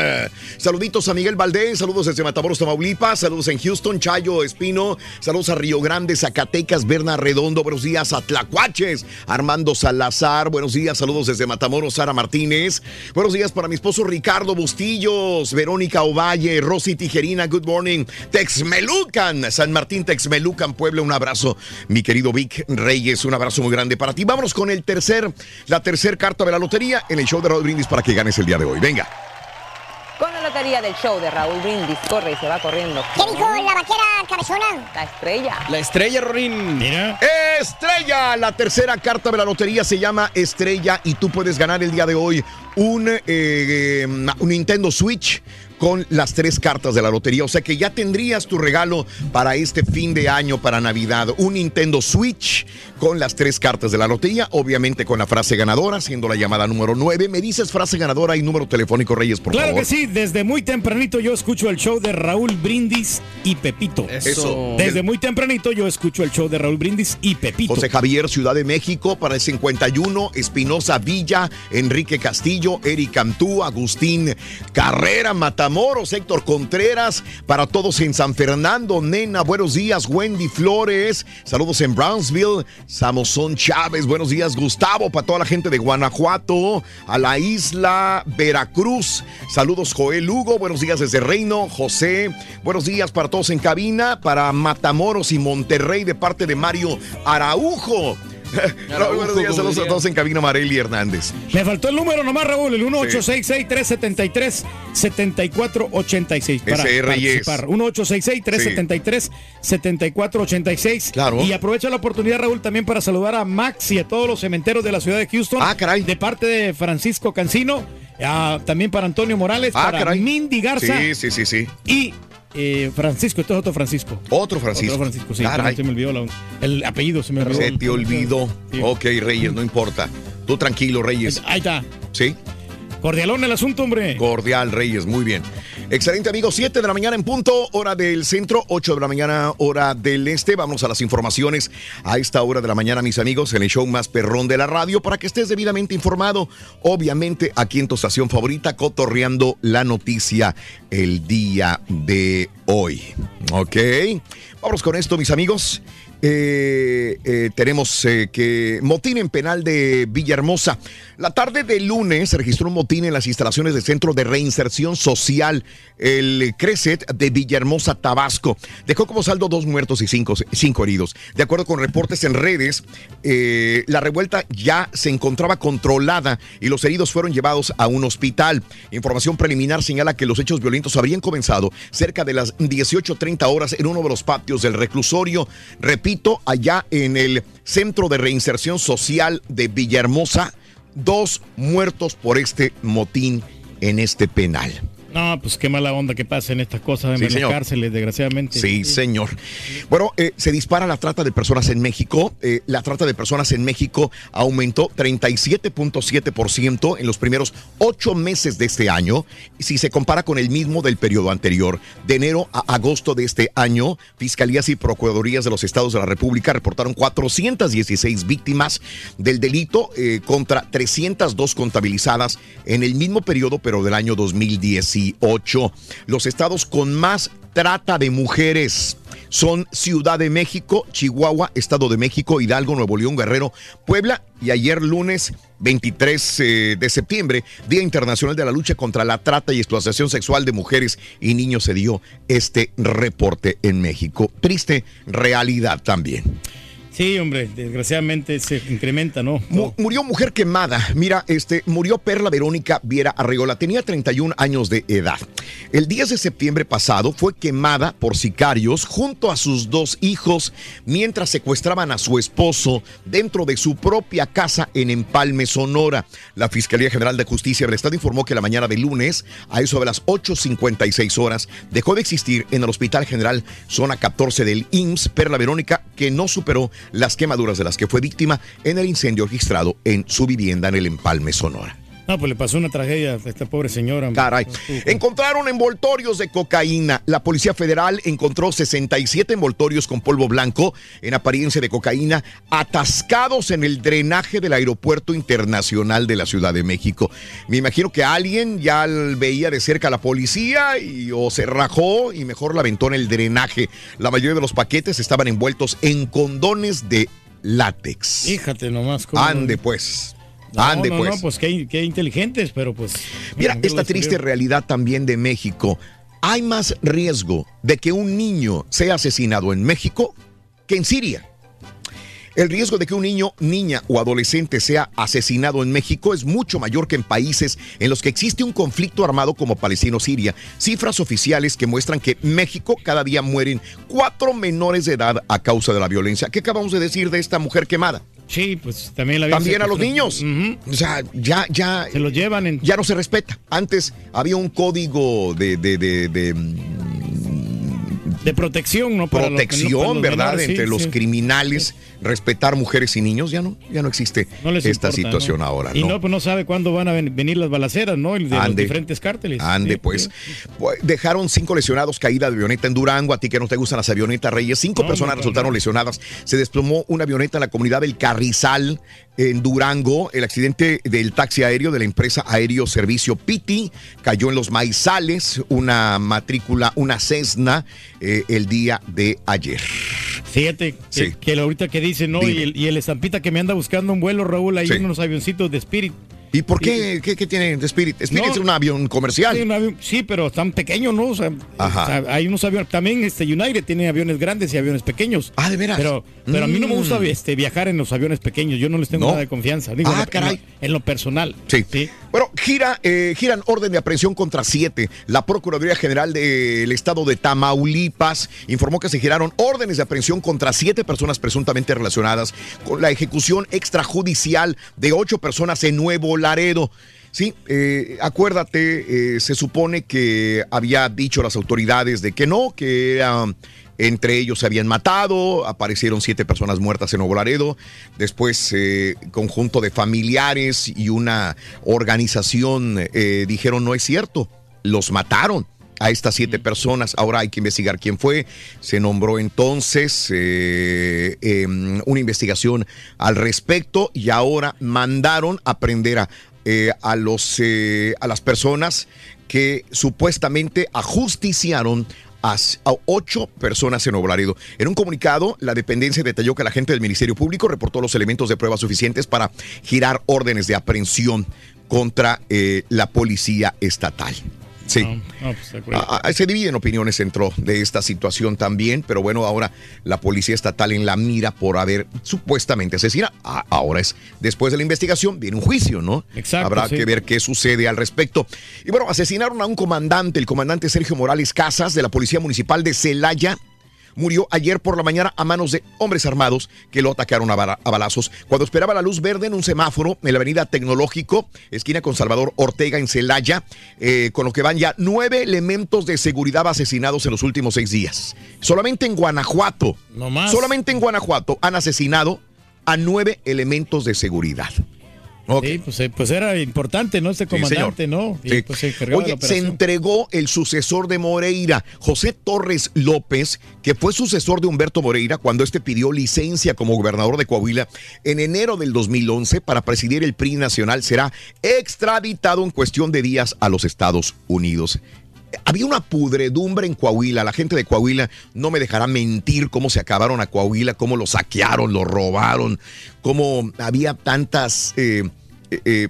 Saluditos a Miguel Valdés, saludos desde Matamoros, Tamaulipas, saludos en Houston, Chayo Espino, saludos a Río Grande, Zacatecas, Berna Redondo, buenos días a Tlacuaches, Armando Salazar, buenos días, saludos desde Matamoros, Sara Martínez, buenos días para mi esposo Ricardo Bustillos, Verónica Ovalle, Rosy Tijerina, good morning, Texmelucan, San Martín Texmelucan, Puebla, un abrazo, mi querido Vic Reyes, un abrazo muy grande para ti. Vámonos con el tercer, la tercer carta de la lotería en el show de Raúl Brindis para que ganes el día de hoy. Venga. Con la lotería del show de Raúl Brindis, corre y se va corriendo. ¿Qué dijo la vaquera cabezona? La estrella. La estrella, Rorín. Mira. Estrella, la tercera carta de la lotería se llama Estrella y tú puedes ganar el día de hoy un, eh, un Nintendo Switch con las tres cartas de la lotería. O sea que ya tendrías tu regalo para este fin de año, para Navidad. Un Nintendo Switch con las tres cartas de la lotería, obviamente con la frase ganadora, siendo la llamada número 9. ¿Me dices frase ganadora y número telefónico, Reyes, por claro favor? que sí, desde muy tempranito yo escucho el show de Raúl Brindis y Pepito. Eso. Desde muy tempranito yo escucho el show de Raúl Brindis y Pepito. José Javier, Ciudad de México, para el 51, Espinosa Villa, Enrique Castillo. Castillo, Eric Cantú, Agustín Carrera, Matamoros, Héctor Contreras, para todos en San Fernando, Nena, buenos días, Wendy Flores, saludos en Brownsville, Samosón Chávez, buenos días, Gustavo, para toda la gente de Guanajuato, a la isla Veracruz, saludos Joel Hugo, buenos días desde Reino, José, buenos días para todos en cabina, para Matamoros y Monterrey de parte de Mario Araujo. Raúl, buenos días, saludos a todos en cabina, Marely Hernández. Me faltó el número nomás, Raúl, el 1866-373-7486. Para participar. 1866-373-7486. Claro. Y aprovecha la oportunidad, Raúl, también para saludar a Max y a todos los cementeros de la ciudad de Houston. Ah, caray. De parte de Francisco Cancino. ah, también para Antonio Morales, Ah, para caray. Mindy Garza Sí, sí, sí, sí. y eh, Francisco. Esto es otro Francisco. Otro Francisco. Otro Francisco, sí. Caray. Se me olvidó la- el apellido, se me olvidó. Se te olvidó. Sí. Ok, Reyes, no importa. Tú tranquilo, Reyes. Ahí está. ¿Sí? Cordialón el asunto, hombre. Cordial, Reyes, muy bien. Excelente, amigos. 7 de la mañana en punto, hora del centro, 8 de la mañana, hora del este. Vamos a las informaciones a esta hora de la mañana, mis amigos, en el show más perrón de la radio, para que estés debidamente informado. Obviamente, aquí en tu estación favorita, cotorreando la noticia el día de hoy. Ok. Vamos con esto, mis amigos. Eh, eh, tenemos eh, que motín en penal de Villahermosa. La tarde del lunes se registró un motín en las instalaciones del Centro de Reinserción Social, el CRECET de Villahermosa, Tabasco. Dejó como saldo dos muertos y cinco, cinco heridos. De acuerdo con reportes en redes, la revuelta ya se encontraba controlada y los heridos fueron llevados a un hospital. Información preliminar señala que los hechos violentos habrían comenzado cerca de las 18.30 horas en uno de los patios del reclusorio. Repito, allá en el Centro de Reinserción Social de Villahermosa, dos muertos por este motín en este penal. No, pues qué mala onda que pasen estas cosas Sí, en las cárceles, desgraciadamente. Sí, señor. Bueno, eh, se dispara la trata de personas en México. Eh, la trata de personas en México aumentó 37.7% en los primeros ocho meses de este año, si se compara con el mismo del periodo anterior. De enero a agosto de este año, fiscalías y procuradurías de los estados de la República reportaron 416 víctimas del delito eh, contra 302 contabilizadas en el mismo periodo, pero del año 2018. Los estados con más trata de mujeres son Ciudad de México, Chihuahua, Estado de México, Hidalgo, Nuevo León, Guerrero, Puebla y ayer lunes 23 eh, de septiembre, Día Internacional de la Lucha contra la Trata y Explotación Sexual de Mujeres y Niños, se dio este reporte en México. Triste realidad también. Sí, hombre, desgraciadamente se incrementa, ¿no? Mu- murió mujer quemada. Mira, este, murió Perla Verónica Viera Arreola. Tenía 31 años de edad. El 10 de septiembre pasado fue quemada por sicarios junto a sus dos hijos mientras secuestraban a su esposo dentro de su propia casa en Empalme, Sonora. La Fiscalía General de Justicia del Estado informó que la mañana de lunes, a eso de las 8.56 horas, dejó de existir en el Hospital General Zona 14 del IMSS Perla Verónica, que no superó las quemaduras de las que fue víctima en el incendio registrado en su vivienda en el Empalme, Sonora. No, pues le pasó una tragedia a esta pobre señora. Caray. Encontraron envoltorios de cocaína. La Policía Federal encontró 67 envoltorios con polvo blanco en apariencia de cocaína atascados en el drenaje del Aeropuerto Internacional de la Ciudad de México. Me imagino que alguien ya veía de cerca a la policía y o se rajó y mejor la aventó en el drenaje. La mayoría de los paquetes estaban envueltos en condones de látex. Fíjate nomás. cómo- Ande pues. No, Ande no, pues. no, pues qué, qué inteligentes, pero pues. Mira, ¿qué esta triste realidad también de México. Hay más riesgo de que un niño sea asesinado en México que en Siria. El riesgo de que un niño, niña o adolescente sea asesinado en México es mucho mayor que en países en los que existe un conflicto armado como Palestino-Siria. Cifras oficiales que muestran que México cada día mueren cuatro menores de edad a causa de la violencia. ¿Qué acabamos de decir de esta mujer quemada? Sí, pues también la También a los niños. O sea, ya, ya. Se los llevan en. Ya no se respeta. Antes había un código de, de, de, de, mm, de protección, ¿no? Para los- protección, para los ¿verdad? menores, sí, Entre los sí. Respetar mujeres y niños, ya no, ya no existe No esta importa, situación ¿no? ahora, Y ¿no? pues no sabe cuándo van a ven- venir las balaceras, ¿no? El De los diferentes cárteles. Ande, Sí, pues. Dejaron cinco lesionados caída de avioneta en Durango. A ti que no te gustan las avionetas, Reyes. Cinco personas resultaron lesionadas. Se desplomó una avioneta en la comunidad del Carrizal, en Durango. El accidente del taxi aéreo de la empresa Aéreo Servicio Piti cayó en los maizales. Una matrícula, una Cessna, eh, el día de ayer. Fíjate que, Sí. que ahorita que dice, ¿no? Dime. Y el, y el estampita que me anda buscando un vuelo, Raúl, ahí Sí. unos avioncitos de Spirit. ¿Y por qué? ¿Qué, qué tiene de Spirit? Spirit No. es un avión comercial. Sí, un avión- sí, pero están pequeños, ¿no? O sea, Ajá. o sea, hay unos aviones. También este United tiene aviones grandes y aviones pequeños. Ah, de veras. Pero, pero a mí no me gusta Mm. este, viajar en los aviones pequeños. Yo no les tengo ¿No? nada de confianza. Digo, Ah, en lo- caray. En lo, en lo personal. Sí. Bueno, gira, eh, giran orden de aprehensión contra siete. La Procuraduría General del Estado de Tamaulipas informó que se giraron órdenes de aprehensión contra siete personas presuntamente relacionadas con la ejecución extrajudicial de ocho personas en Nuevo Laredo. Sí, eh, acuérdate, eh, se supone que había dicho las autoridades de que no, que era, entre ellos se habían matado, aparecieron siete personas muertas en Nuevo Laredo, después eh, conjunto de familiares y una organización eh, dijeron no es cierto, los mataron a estas siete personas. Ahora hay que investigar quién fue. Se nombró entonces eh, eh, una investigación al respecto y ahora mandaron a prender a, eh, a, los, a las personas que supuestamente ajusticiaron a, ocho personas en Laredo. En un comunicado, la dependencia detalló que la gente del Ministerio Público reportó los elementos de prueba suficientes para girar órdenes de aprehensión contra eh, la policía estatal. Sí. No, pues. Ah, ah, se dividen opiniones dentro de esta situación también, pero bueno, ahora la policía estatal en la mira por haber supuestamente asesinado. Ah, ahora es, después de la investigación, viene un juicio, ¿no? Exacto, Habrá sí. que ver qué sucede al respecto. Y bueno, asesinaron a un comandante, el comandante Sergio Morales Casas de la Policía Municipal de Celaya. Murió ayer por la mañana a manos de hombres armados que lo atacaron a, bala- a balazos cuando esperaba la luz verde en un semáforo en la avenida Tecnológico, esquina con Salvador Ortega en Celaya, eh, con lo que van ya nueve elementos de seguridad asesinados en los últimos seis días. Solamente en Guanajuato, No más. solamente en Guanajuato han asesinado a nueve elementos de seguridad. Sí, pues, eh, pues era importante, ¿no? Este Sí, comandante, ¿no? Y, Sí. pues, se Oye, se entregó el sucesor de Moreira, José Torres López, que fue sucesor de Humberto Moreira cuando este pidió licencia como gobernador de Coahuila en enero del 2011 para presidir el PRI nacional, será extraditado en cuestión de días a los Estados Unidos. Había una pudredumbre en Coahuila. La gente de Coahuila no me dejará mentir cómo se acabaron a Coahuila, cómo lo saquearon, lo robaron, cómo había tantas... eh, eh,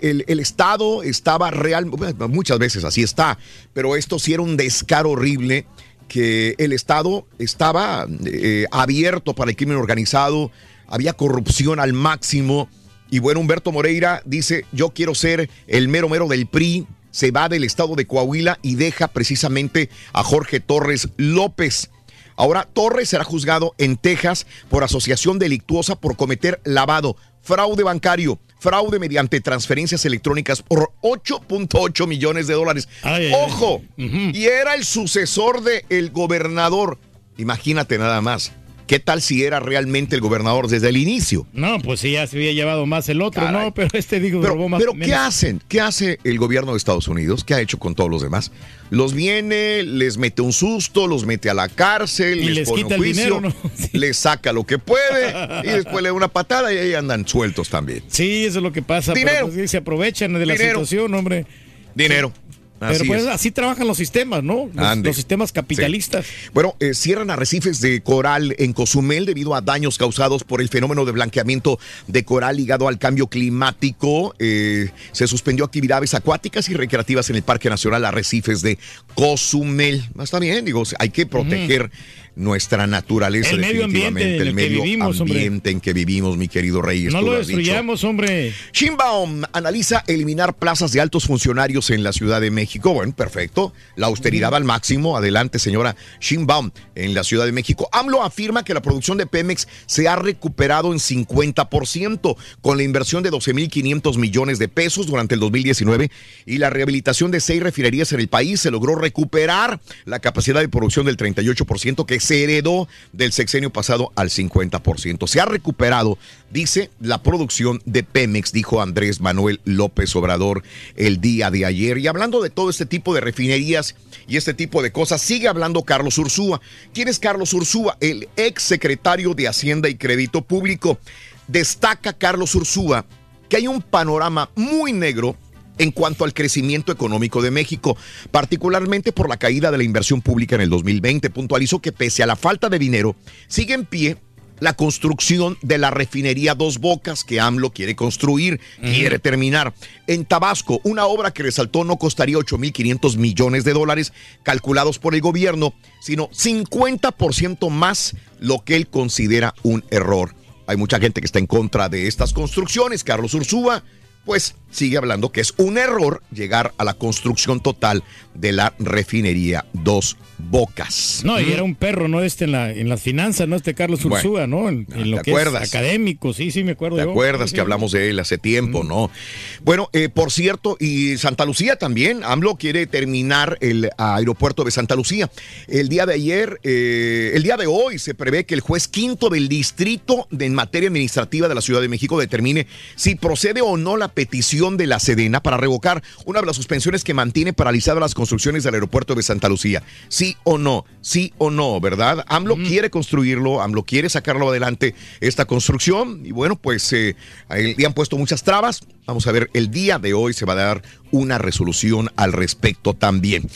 el, el- Estado estaba real, muchas veces así está, pero esto sí era un descaro horrible que el Estado estaba eh, abierto para el crimen organizado, había corrupción al máximo. Y bueno, Humberto Moreira dice, yo quiero ser el mero mero del PRI, se va del estado de Coahuila y deja precisamente a Jorge Torres López. Ahora Torres será juzgado en Texas por asociación delictuosa por cometer lavado, fraude bancario, fraude mediante transferencias electrónicas por 8.8 millones de dólares. Ay, ay, ay. ¡Ojo! Y era el sucesor del gobernador. Imagínate nada más. ¿Qué tal si era realmente el gobernador desde el inicio? No, pues sí, ya se había llevado más el otro, Caray. ¿no? Pero este digo, Pero, robó más. pero ¿qué hacen? ¿Qué hace el gobierno de Estados Unidos? ¿Qué ha hecho con todos los demás? Los viene, les mete un susto, los mete a la cárcel, Y les, les pone quita un el juicio, dinero, les saca lo que puede y después le da una patada y ahí andan sueltos también. Sí, eso es lo que pasa. pero, Dinero. pues, sí, se aprovechan de la Dinero. situación, hombre. Dinero. Pero Así pues es. así trabajan los sistemas, ¿no? Los sistemas capitalistas. Bueno, eh, cierran arrecifes de coral en Cozumel debido a daños causados por el fenómeno de blanqueamiento de coral ligado al cambio climático. Eh, se suspendió actividades acuáticas y recreativas en el Parque Nacional Arrecifes de Cozumel. Está bien, digo, hay que proteger nuestra naturaleza. El medio definitivamente, ambiente en el medio vivimos, hombre. ambiente en que vivimos, mi querido Reyes. No lo dicho. destruyamos, hombre. Sheinbaum analiza eliminar plazas de altos funcionarios en la Ciudad de México. Bueno, perfecto. La austeridad al máximo. Adelante, señora Sheinbaum, en la Ciudad de México. AMLO afirma que la producción de Pemex se ha recuperado en 50% con la inversión de 12.500 millones de pesos durante el 2019 y la rehabilitación de seis refinerías en el país. Se logró recuperar la capacidad de producción del 38% que se heredó del sexenio pasado al 50%. Se ha recuperado, dice, la producción de Pemex, dijo Andrés Manuel López Obrador el día de ayer. Y hablando de todo este tipo de refinerías y este tipo de cosas, sigue hablando Carlos Ursúa. ¿Quién es Carlos Ursúa? El ex secretario de Hacienda y Crédito Público. Destaca Carlos Ursúa que hay un panorama muy negro en cuanto al crecimiento económico de México, particularmente por la caída de la inversión pública en el 2020. Puntualizó que pese a la falta de dinero, sigue en pie la construcción de la refinería Dos Bocas que AMLO quiere construir, quiere terminar. En Tabasco, una obra que resaltó no costaría 8.500 millones de dólares calculados por el gobierno, sino 50% más lo que él considera un error. Hay mucha gente que está en contra de estas construcciones. Carlos Ursúa, pues sigue hablando que es un error llegar a la construcción total de la refinería Dos Bocas. No, y era un perro, ¿no? Este en, la, en las finanzas, ¿no? Este Carlos Bueno. Ursúa, ¿no? En, en lo ¿te que acuerdas? es académico, sí, sí, me acuerdo. ¿Te yo. acuerdas Sí, que sí. hablamos de él hace tiempo, no? Bueno, eh, por cierto, y Santa Lucía también, AMLO quiere terminar el aeropuerto de Santa Lucía. El día de ayer, eh, el día de hoy, se prevé que el juez quinto del distrito de, en materia administrativa de la Ciudad de México determine si procede o no la petición de la Sedena para revocar una de las suspensiones que mantiene paralizadas las construcciones del aeropuerto de Santa Lucía. Sí o no, sí o no, ¿verdad? AMLO quiere construirlo, AMLO quiere sacarlo adelante esta construcción y bueno, pues eh, le han puesto muchas trabas. Vamos a ver, el día de hoy se va a dar una resolución al respecto también.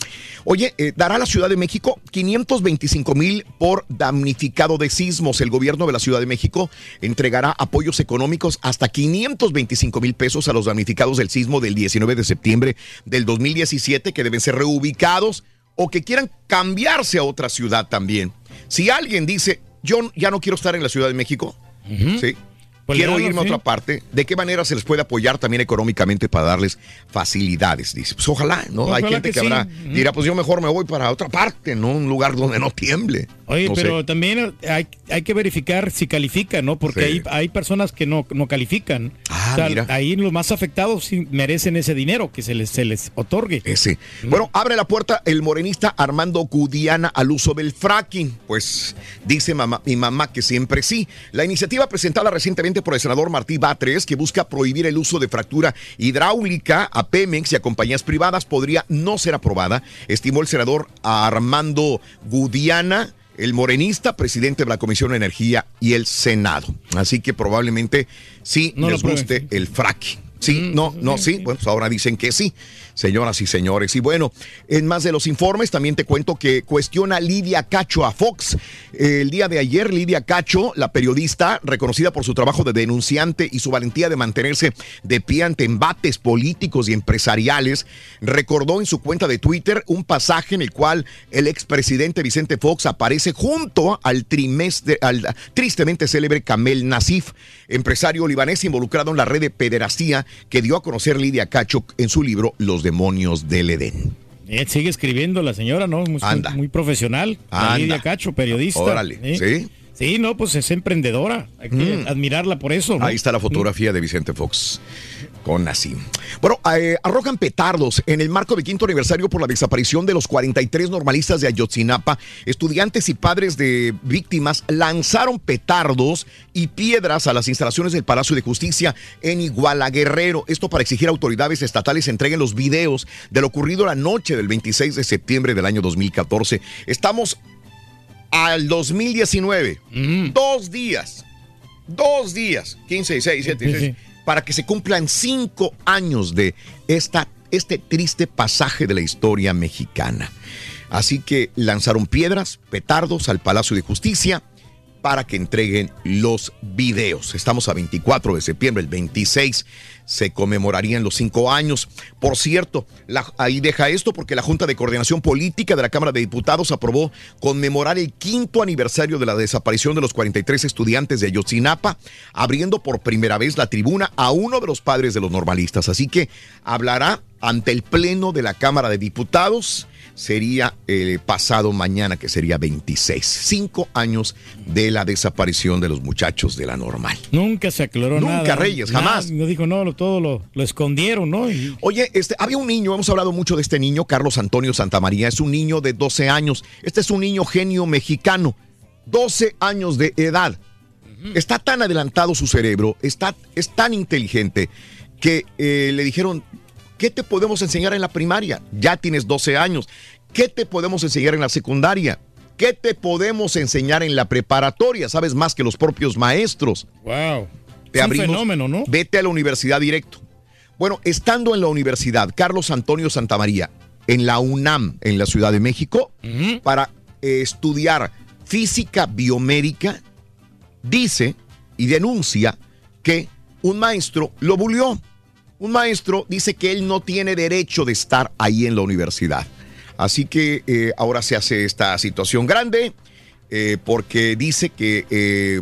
Oye, eh, dará la Ciudad de México 525 mil por damnificado de sismos. El gobierno de la Ciudad de México entregará apoyos económicos hasta 525 mil pesos a los damnificados del sismo del 19 de septiembre del 2017 que deben ser reubicados o que quieran cambiarse a otra ciudad también. Si alguien dice, yo ya no quiero estar en la Ciudad de México, ¿sí? Pues quiero irme a sí. otra parte, ¿de qué manera se les puede apoyar también económicamente para darles facilidades? Dice, pues ojalá, ¿no? Hay gente que, que sí. habrá, Ujú. dirá, pues yo mejor me voy para otra parte, ¿no? Un lugar donde no tiemble. Oye, No sé. pero también hay, hay que verificar si califican, ¿no? Porque Sí. hay, hay personas que no, no califican. Ah, O sea, mira. Ahí los más afectados sí merecen ese dinero que se les, se les otorgue. Ese. Bueno, abre la puerta el morenista Armando Gudiana al uso del fracking. Pues dice mamá, mi mamá que siempre sí. La iniciativa presentada recientemente por el senador Martí Batres, que busca prohibir el uso de fractura hidráulica a Pemex y a compañías privadas, podría no ser aprobada, estimó el senador Armando Gudiana. El morenista, presidente de la Comisión de Energía y el Senado. Así que probablemente sí No les guste el fracking. Sí, no, no, sí. Bueno, pues ahora dicen que sí, señoras y señores. Y bueno, en más de los informes, también te cuento que cuestiona Lidia Cacho a Fox. El día de ayer, Lidia Cacho, la periodista, reconocida por su trabajo de denunciante y su valentía de mantenerse de pie ante embates políticos y empresariales, recordó en su cuenta de Twitter un pasaje en el cual el expresidente Vicente Fox aparece junto al, trimestre, al tristemente célebre Kamel Nasif, empresario libanés involucrado en la red de pederastía que dio a conocer Lidia Cacho en su libro Los demonios del Edén. Eh, sigue escribiendo la señora, ¿no? Muy, Anda. muy profesional. Anda. Lidia Cacho, periodista. Órale, ¿eh? ¿sí? Sí, no, pues es emprendedora. Hay que Mm. admirarla por eso. ¿no? Ahí está la fotografía de Vicente Fox con así. Bueno, eh, arrojan petardos en el marco del quinto aniversario por la desaparición de los 43 normalistas de Ayotzinapa. Estudiantes y padres de víctimas lanzaron petardos y piedras a las instalaciones del Palacio de Justicia en Iguala Guerrero. Esto para exigir a autoridades estatales entreguen los videos de lo ocurrido la noche del 26 de septiembre del año 2014. Estamos al 2019. Dos días. Dos días. 15, 16, 17, Sí, 16. Para que se cumplan cinco años de esta, este triste pasaje de la historia mexicana. Así que lanzaron piedras, petardos al Palacio de Justicia para que entreguen los videos. Estamos a 24 de septiembre, el 26 se conmemorarían los cinco años. Por cierto, ahí deja esto porque la Junta de Coordinación Política de la Cámara de Diputados aprobó conmemorar el quinto aniversario de la desaparición de los 43 estudiantes de Ayotzinapa, abriendo por primera vez la tribuna a uno de los padres de los normalistas. Así que hablará ante el Pleno de la Cámara de Diputados. Sería el pasado mañana, que sería 26. Cinco años de la desaparición de los muchachos de la normal. Nunca se aclaró Nunca, nada. Reyes, Nada, jamás. No dijo, no, lo- todo lo, lo escondieron, ¿no? Y- Oye, este, había un niño, hemos hablado mucho de este niño, Carlos Antonio Santamaría, es un niño de 12 años. Este es un niño genio mexicano, 12 años de edad. Está tan adelantado su cerebro, está, es tan inteligente que eh, le dijeron, ¿qué te podemos enseñar en la primaria? Ya tienes 12 años. ¿Qué te podemos enseñar en la secundaria? ¿Qué te podemos enseñar en la preparatoria? Sabes más que los propios maestros. Wow. Te Es un fenómeno, ¿no? Vete a la universidad directo. Bueno, estando en la universidad, Carlos Antonio Santamaría, en la UNAM, en la Ciudad de México, para eh, estudiar física biomédica, dice y denuncia que un maestro lo bulió. Un maestro dice que él no tiene derecho de estar ahí en la universidad. Así que eh, ahora se hace esta situación grande eh, porque dice que eh,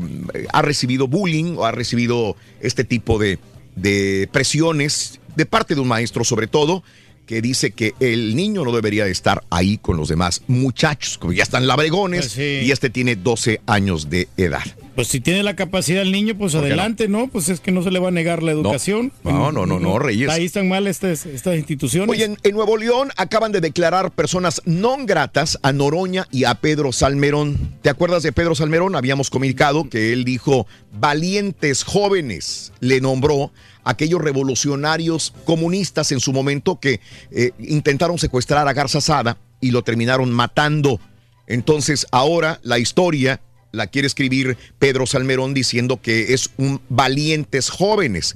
ha recibido bullying o ha recibido este tipo de, de presiones de parte de un maestro sobre todo que dice que el niño no debería de estar ahí con los demás muchachos, como ya están labregones Pues sí. y este tiene 12 años de edad. Pues si tiene la capacidad el niño, pues ¿Por qué no? adelante, no? Pues es que no se le va a negar la educación. No, no, no, no, Reyes. Ahí están mal estas, estas instituciones. Oye, en, en Nuevo León acaban de declarar personas no gratas a Noroña y a Pedro Salmerón. ¿Te acuerdas de Pedro Salmerón? Habíamos comunicado que él dijo valientes jóvenes. Le nombró a aquellos revolucionarios comunistas en su momento que eh, intentaron secuestrar a Garza Sada y lo terminaron matando. Entonces ahora la historia la quiere escribir Pedro Salmerón diciendo que es un valientes jóvenes.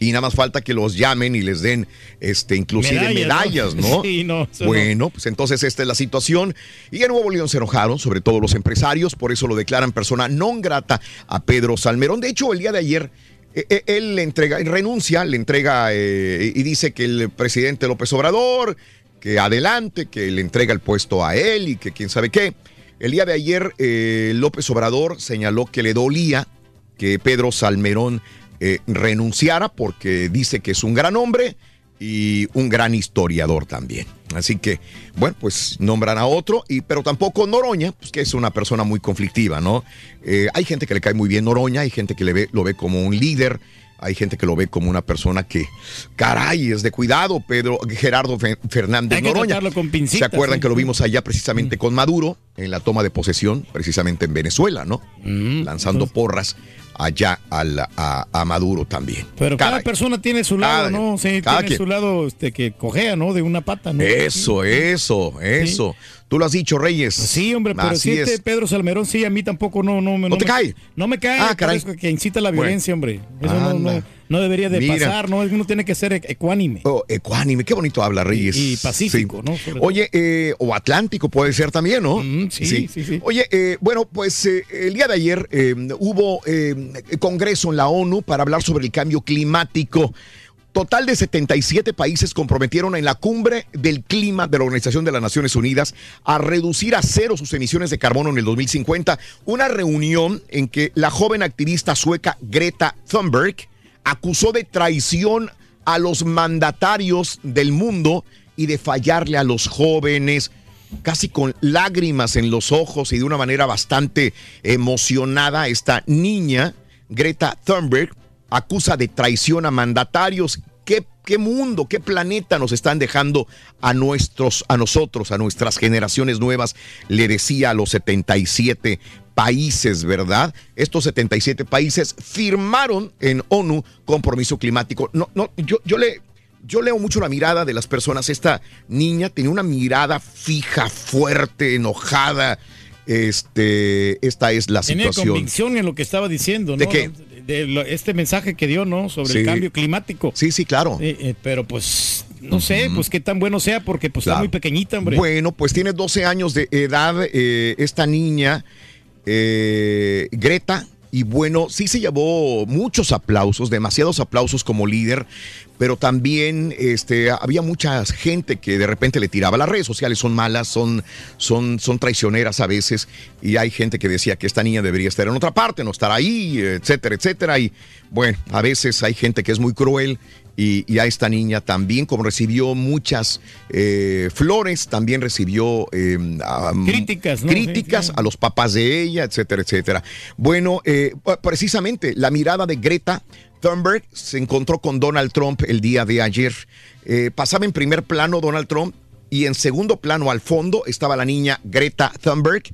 Y nada más falta que los llamen y les den este inclusive Medallas, medallas, ¿no? ¿no? Sí, no, bueno, pues entonces esta es la situación. Y en Nuevo León se enojaron, sobre todo los empresarios, por eso lo declaran persona non grata a Pedro Salmerón. De hecho, el día de ayer eh, eh, él le entrega, renuncia, le entrega eh, y dice que el presidente López Obrador, que adelante, que le entrega el puesto a él y que quién sabe qué. El día de ayer eh, López Obrador señaló que le dolía que Pedro Salmerón eh, renunciara porque dice que es un gran hombre y un gran historiador también. Así que, bueno, pues nombran a otro, y, pero tampoco Noroña, pues que es una persona muy conflictiva, ¿no? Eh, hay gente que le cae muy bien Noroña, hay gente que le ve, lo ve como un líder, hay gente que lo ve como una persona que, caray, es de cuidado, Pedro Gerardo Fe- Fernández Hay que Noroña. con ¿Se acuerdan sí, que lo vimos allá precisamente con Maduro en la toma de posesión, precisamente en Venezuela, ¿no? Lanzando porras allá a, la- a- a Maduro también. Pero cada persona tiene su lado, Cada- ¿no? Sí, tiene quien. su lado este, que cojea, ¿no? De una pata, ¿no? Eso, eso, eso. Tú lo has dicho, Reyes. Sí, hombre, pero Así sí, este es. Pedro Salmerón, sí, a mí tampoco no, no, me- ¿No te me- cae? No me cae, Ah, caray. que incita a la Bueno. violencia, hombre. Eso no, no, no debería de Mira. pasar, ¿no? Uno tiene que ser e- ecuánime. Oh, ecuánime, qué bonito habla Reyes. Y- y pacífico, Sí. ¿no? Sobre. Oye, eh, o Atlántico puede ser también, ¿no? sí, sí, sí. Oye, eh, bueno, pues eh, el día de ayer eh, hubo eh, congreso en la ONU para hablar sobre el cambio climático. Total de 77 países comprometieron en la cumbre del clima de la Organización de las Naciones Unidas a reducir a cero sus emisiones de carbono en el 2050. Una reunión en que la joven activista sueca Greta Thunberg acusó de traición a los mandatarios del mundo y de fallarle a los jóvenes casi con lágrimas en los ojos y de una manera bastante emocionada, esta niña, Greta Thunberg, acusa de traición a mandatarios. ¿Qué, qué mundo, qué planeta nos están dejando a nuestros, a nosotros, a nuestras generaciones nuevas? Le decía a los 77 países, ¿verdad? Estos 77 países firmaron en ONU compromiso climático. No, no, yo, yo le, yo leo mucho la mirada de las personas. Esta niña tenía una mirada fija, fuerte, enojada. Este, esta es la Tenía situación. convicción en lo que estaba diciendo, ¿no? ¿De qué? De lo- este mensaje que dio, ¿no? Sobre Sí. el cambio climático. Sí, sí, claro. Eh, eh, pero pues, no sé, pues qué tan bueno sea, porque pues está muy pequeñita, hombre. Bueno, pues tiene 12 años de edad eh, esta niña eh, Greta. Y bueno, sí se llevó muchos aplausos, demasiados aplausos como líder, pero también este, había mucha gente que de repente le tiraba. Las redes sociales son malas, son, son, son traicioneras a veces, y hay gente que decía que esta niña debería estar en otra parte, no estar ahí, etcétera, etcétera. Y bueno, a veces hay gente que es muy cruel y, y a esta niña también, como recibió muchas eh, flores, también recibió eh, Críticas, ¿no? críticas Sí, sí. a los papás de ella, etcétera, etcétera. Bueno, eh, precisamente la mirada de Greta Thunberg se encontró con Donald Trump el día de ayer. Eh, pasaba en primer plano Donald Trump y en segundo plano al fondo estaba la niña Greta Thunberg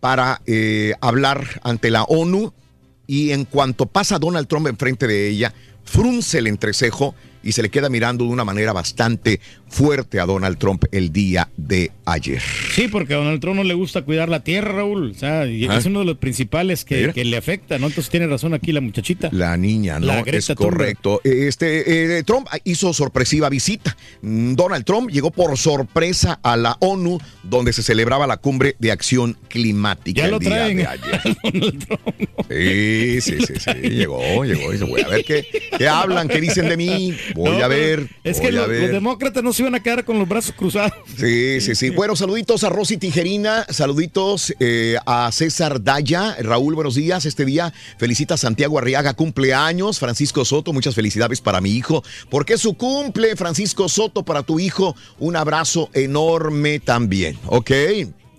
para eh, hablar ante la ONU y en cuanto pasa Donald Trump enfrente de ella, frunce el entrecejo y se le queda mirando de una manera bastante fuerte a Donald Trump el día de ayer. Sí, porque a Donald Trump no le gusta cuidar la tierra, Raúl. O sea, y Ah. es uno de los principales que, le afecta, ¿no? Entonces tiene razón aquí la muchachita. La niña, ¿no? La Greta es correcto. Este, eh, Trump hizo sorpresiva visita. Mm, Donald Trump llegó por sorpresa a la ONU, donde se celebraba la cumbre de acción climática Ya el lo día traen. de ayer. Sí, sí, sí, sí. Llegó, llegó. Dice, voy a ver qué, qué hablan, qué dicen de mí. Voy No, a ver. Es voy que a lo- ver. los demócratas no se iban a quedar con los brazos cruzados. Sí, sí, sí. Bueno, saluditos a Rosy Tijerina, saluditos eh, a César Daya. Raúl, buenos días. Este día felicita a Santiago Arriaga, cumpleaños. Francisco Soto, muchas felicidades para mi hijo. Porque es su cumple, Francisco Soto, para tu hijo. Un abrazo enorme también, ¿ok?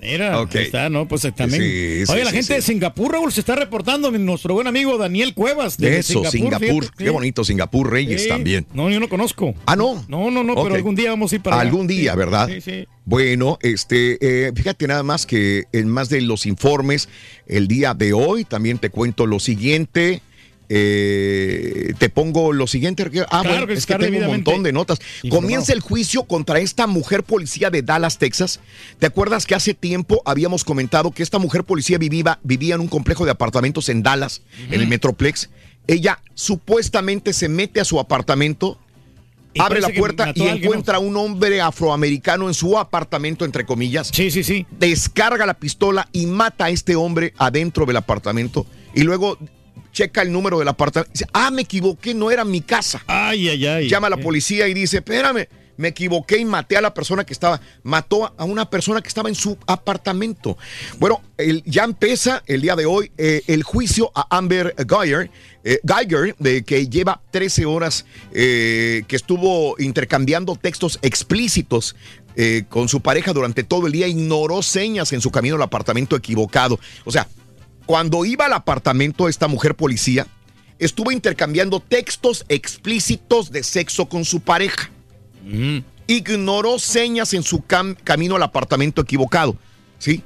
Mira, ahí está, ¿no? Pues eh, también. Sí, sí, Oye, la sí, gente de Singapur, Raúl, se está reportando nuestro buen amigo Daniel Cuevas. De Eso, Singapur. fíjate, Qué bonito, Singapur Reyes también. No, yo no conozco. Ah, no. No, no, no, pero algún día vamos a ir para allá. Algún día. ¿verdad? Sí, sí. Bueno, este, eh, fíjate nada más que en más de los informes, el día de hoy también te cuento lo siguiente. Eh, te pongo lo siguiente. Ah, Claro bueno, que es que tengo un montón de notas. Comienza el juicio contra esta mujer policía de Dallas, Texas. ¿Te acuerdas que hace tiempo habíamos comentado que esta mujer policía vivía, vivía en un complejo de apartamentos en Dallas, en el Metroplex? Ella supuestamente se mete a su apartamento Y abre la puerta y encuentra a un hombre afroamericano en su apartamento, entre comillas. Sí, sí, sí. Descarga la pistola y mata a este hombre adentro del apartamento. Y luego checa el número del apartamento. Dice, ah, me equivoqué, no era mi casa. Ay, ay, ay. Llama a la policía y dice, espérame, me equivoqué y maté a la persona que estaba, mató a una persona que estaba en su apartamento. Bueno, el- ya empieza el día de hoy eh, el juicio a Amber Geiger, eh, Geiger de que lleva 13 horas eh, que estuvo intercambiando textos explícitos eh, con su pareja durante todo el día, ignoró señas en su camino al apartamento equivocado. O sea, cuando iba al apartamento esta mujer policía, estuvo intercambiando textos explícitos de sexo con su pareja. Ignoró señas en su cam- camino al apartamento equivocado. ¿Sí?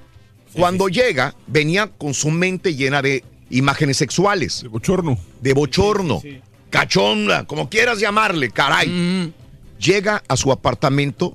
Cuando llega, venía con su mente llena de imágenes sexuales. De bochorno. De bochorno. Cachonda, como quieras llamarle, caray. Llega a su apartamento,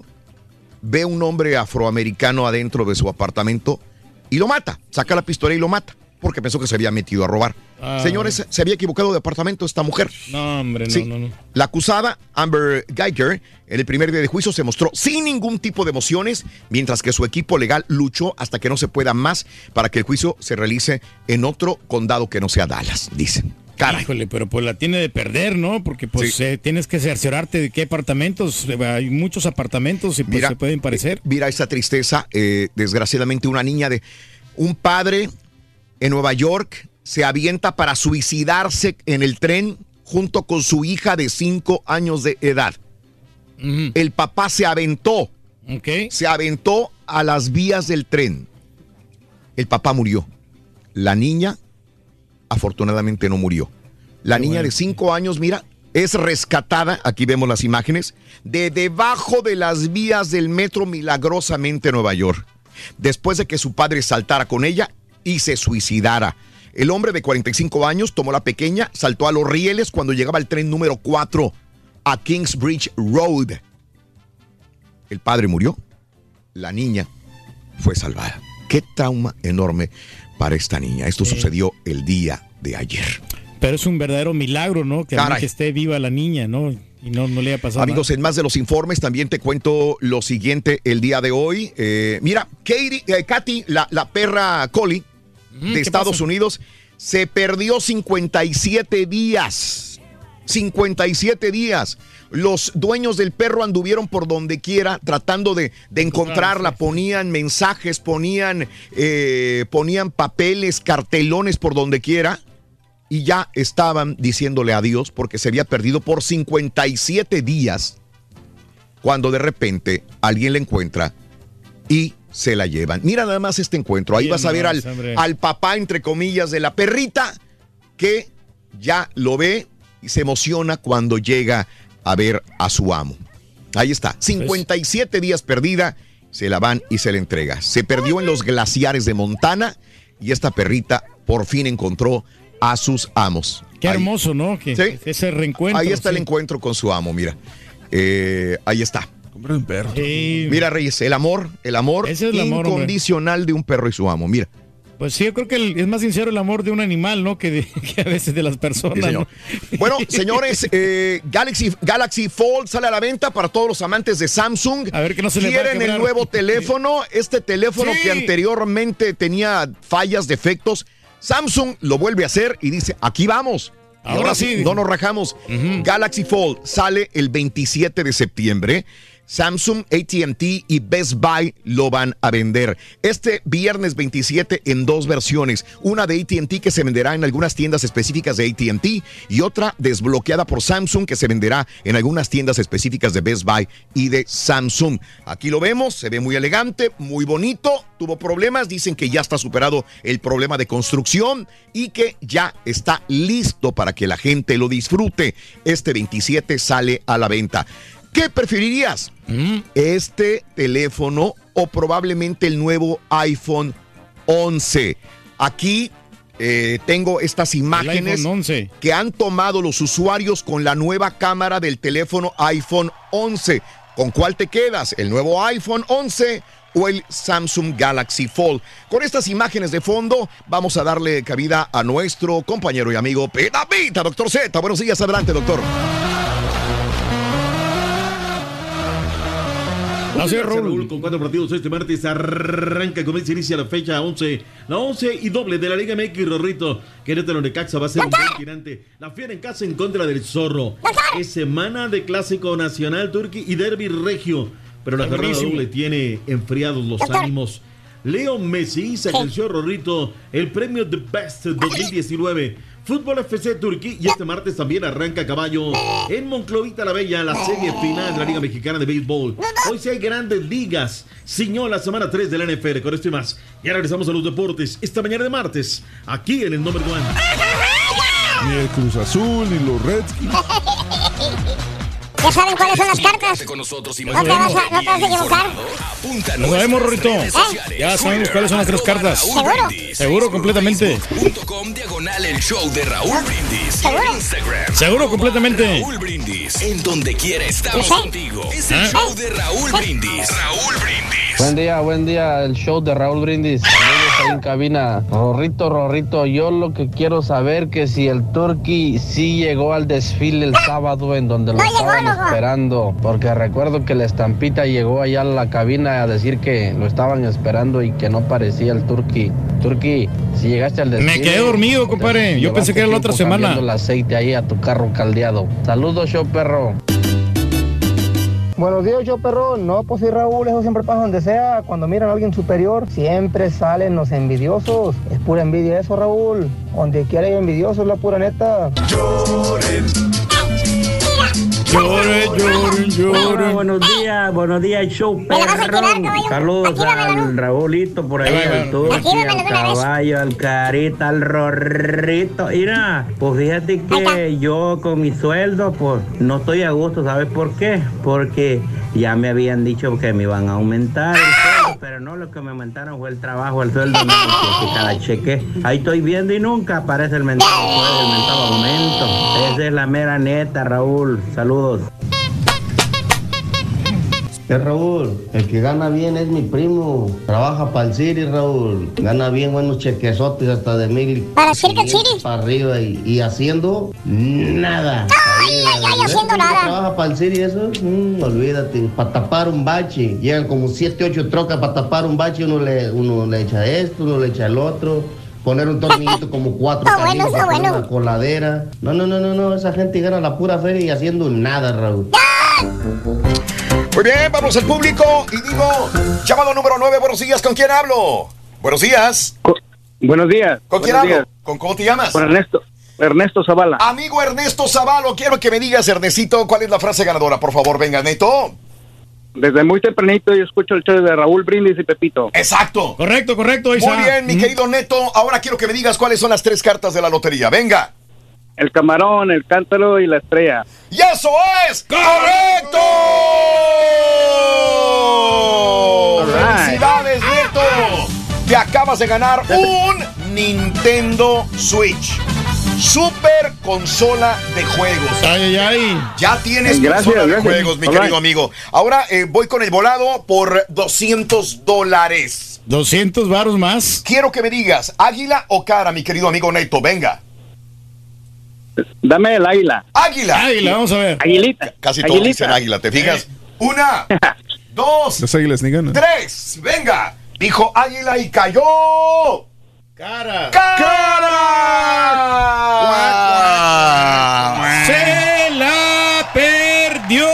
ve un hombre afroamericano adentro de su apartamento y lo mata. Saca la pistola y lo mata. Porque pensó que se había metido a robar. Ah. Señores, se había equivocado de apartamento esta mujer. No, hombre, no, Sí. no, no. La acusada, Amber Geiger, en el primer día de juicio se mostró sin ningún tipo de emociones, mientras que su equipo legal luchó hasta que no se pueda más para que el juicio se realice en otro condado que no sea Dallas, dicen. Caray. Híjole, pero pues la tiene de perder, ¿no? Porque pues eh, tienes que cerciorarte de qué apartamentos. eh, Hay muchos apartamentos y pues Mira, se pueden parecer. eh, Mira esa tristeza. eh, desgraciadamente, una niña de un padre en Nueva York se avienta para suicidarse en el tren junto con su hija de 5 años de edad. El papá se aventó. Se aventó a las vías del tren. El papá murió. La niña, afortunadamente, no murió. La niña de 5 años, mira, es rescatada, aquí vemos las imágenes, de debajo de las vías del metro milagrosamente en Nueva York, después de que su padre saltara con ella y se suicidara. El hombre de 45 años tomó la pequeña, saltó a los rieles cuando llegaba el tren número 4 a Kingsbridge Road. El padre murió, la niña fue salvada. Qué trauma enorme para esta niña. Esto sucedió el día de ayer. Pero es un verdadero milagro, ¿no? Que, esté viva la niña, ¿no? Y no, no le haya pasado Amigos, en más de los informes también te cuento lo siguiente el día de hoy. Eh, mira, Katie, eh, Katy, la, la perra Collie, de ¿qué Estados pasa? Unidos, se perdió 57 días. 57 días. Los dueños del perro anduvieron por donde quiera tratando de, de encontrarla. Ponían mensajes, ponían, eh, ponían papeles, cartelones por donde quiera. Y ya estaban diciéndole adiós porque se había perdido por 57 días. Cuando de repente alguien la encuentra y se la llevan. Mira nada más este encuentro. Ahí Bien vas a ver al, al papá, entre comillas, de la perrita que ya lo ve y se emociona cuando llega a ver a su amo. Ahí está, 57 días perdida, se la van y se la entrega. Se perdió en los glaciares de Montana y esta perrita por fin encontró a sus amos. Qué Ahí- hermoso, ¿no? Que, Sí. ese reencuentro. Ahí está el encuentro con su amo, mira. Eh, ahí está. un perro. Sí. Mira, Reyes, el amor, el amor Ese es el amor, hombre. incondicional de un perro y su amo. Mira. Pues sí, yo creo que el- es más sincero el amor de un animal, ¿no? Que, de- que a veces de las personas. Sí, señor. ¿no? Bueno, señores, eh, Galaxy, Galaxy Fold sale a la venta para todos los amantes de Samsung. A ver que no se ¿Quieren el nuevo teléfono? Este teléfono Sí. que anteriormente tenía fallas, defectos. Samsung lo vuelve a hacer y dice, aquí vamos. Ahora sí. No nos rajamos. Galaxy Fold sale el 27 de septiembre. Samsung, ATT y Best Buy lo van a vender. Este viernes 27 en dos versiones. Una de ATT que se venderá en algunas tiendas específicas de ATT y otra desbloqueada por Samsung que se venderá en algunas tiendas específicas de Best Buy y de Samsung. Aquí lo vemos, se ve muy elegante, muy bonito. Tuvo problemas, dicen que ya está superado el problema de construcción y que ya está listo para que la gente lo disfrute. Este 27 sale a la venta. ¿Qué preferirías? ¿Este teléfono o probablemente el nuevo iPhone 11? Aquí eh, tengo estas imágenes iPhone 11. que han tomado los usuarios con la nueva cámara del teléfono iPhone 11. ¿Con cuál te quedas? ¿El nuevo iPhone 11 o el Samsung Galaxy Fold? Con estas imágenes de fondo vamos a darle cabida a nuestro compañero y amigo Peta Pita, doctor Z. Buenos días, adelante, doctor. Así es, Raúl. Con cuatro partidos este martes arranca, comienza, inicia la fecha 11. La 11 y doble de la Liga MX, Rorrito. Querétaro Necaxa va a ser un buen tirante. La fiera en casa en contra del Zorro. Es semana de Clásico Nacional Turqui y Derby Regio. Pero la jornada doble tiene enfriados los ánimos. Leo Messi sentenció a Rorrito el premio The Best 2019. Fútbol FC Turquía y este martes también arranca caballo en Monclovita la Bella la serie final de la Liga Mexicana de Béisbol. Hoy sí hay grandes ligas. Ciñó la semana 3 de la NFL con esto y más. Ya regresamos a los deportes esta mañana de martes aquí en el Number One. Ni el Cruz Azul, ni los Redskins. ¿Ya saben cuáles son las cartas? Con nosotros y ¿No te vas a, no te vas a equivocar? Nos vemos, Rorrito. sociales. Ya sabemos cuáles son las tres cartas. ¿Seguro? Seguro, completamente. Facebook.com diagonal el show de Raúl Brindis. ¿Seguro? Instagram. Seguro, completamente. Raúl Brindis. En donde quiera estamos ¿Sí? contigo. Es el ¿Eh? show de Raúl Brindis. Raúl Brindis. Buen día, buen día, el show de Raúl Brindis. Saludos ahí en cabina. Rorrito, Rorrito, yo lo que quiero saber que si el Turkey sí llegó al desfile el sábado en donde lo No estaban esperando. Porque recuerdo que la estampita llegó allá a la cabina a decir que lo estaban esperando y que no parecía el Turkey. Turkey, si llegaste al desfile. Me quedé dormido, compadre. Yo pensé que era la otra semana. el aceite ahí a tu carro caldeado. Saludos, show perro. Buenos días, yo perro. No, pues sí, Raúl, eso siempre pasa donde sea. Cuando miran a alguien superior, siempre salen los envidiosos. Es pura envidia eso, Raúl. Donde quiera hay envidiosos, la pura neta. Llore, llore, llore. buenos días, buenos días, show caballo. Saludos al Raúlito por ahí, al Actívamela al caballo, al carita, al rorrito. Mira, pues fíjate que yo con mi sueldo, pues no estoy a gusto, ¿sabes por qué? Porque ya me habían dicho que me iban a aumentar el sueldo, pero no, lo que me aumentaron fue el trabajo, el sueldo, no, que- cada cheque. Ahí estoy viendo y nunca aparece el mentado sueldo, el mentado aumento. Esa es la mera neta, Raúl. Saludos. Eh, Raúl, el que gana bien es mi primo. Trabaja para el City, Raúl. Gana bien buenos chequesotes hasta de mil. ¿Para Circuit 500 City? Para arriba y, y haciendo nada. Ay, ay, ay, haciendo ¿Ves cómo nada. Trabaja para el City eso. Mm, olvídate. Para tapar un bache. Llegan como 7, 8 trocas para tapar un bache. Uno le, uno le echa esto, uno le echa el otro. poner un tornillito como cuatro Está bueno, poner bueno. una coladera. No, no, no, no, no, esa gente gana la pura feria y haciendo nada, Raúl. Muy bien, vamos al público y digo, llamado número 9, buenos días, ¿con quién hablo? Buenos días. Buenos días. ¿Con quién hablo? ¿Con cómo te llamas? Con Ernesto. Ernesto Zavala. Amigo Ernesto Zavalo, quiero que me digas, Ernestito, cuál es la frase ganadora, por favor, venga, Neto. Desde muy tempranito yo escucho el show de Raúl Brindis y Pepito. Exacto. Correcto, correcto, Muy Isa. bien, mi querido Neto, ahora quiero que me digas cuáles son las tres cartas de la lotería, venga. El camarón, el cántaro y la estrella. ¡Y eso es correcto! ¡Felicidades, Neto! Te acabas de ganar un Nintendo Switch. Super consola de juegos. Ay, ay, ay. Ya tienes Gracias, consola de juegos, mi All querido right. amigo. Ahora eh, voy con el volado por 200 dólares. 200 varos más. Quiero que me digas, águila o cara, mi querido amigo Neto. Venga. Dame el águila. Águila. Águila, vamos a ver. Aguilita. Casi todos dicen águila, ¿te fijas? Una, dos, Las águilas ni ganan. tres. Venga. Dijo águila y cayó. Cara. ¡Cara! Se la perdió.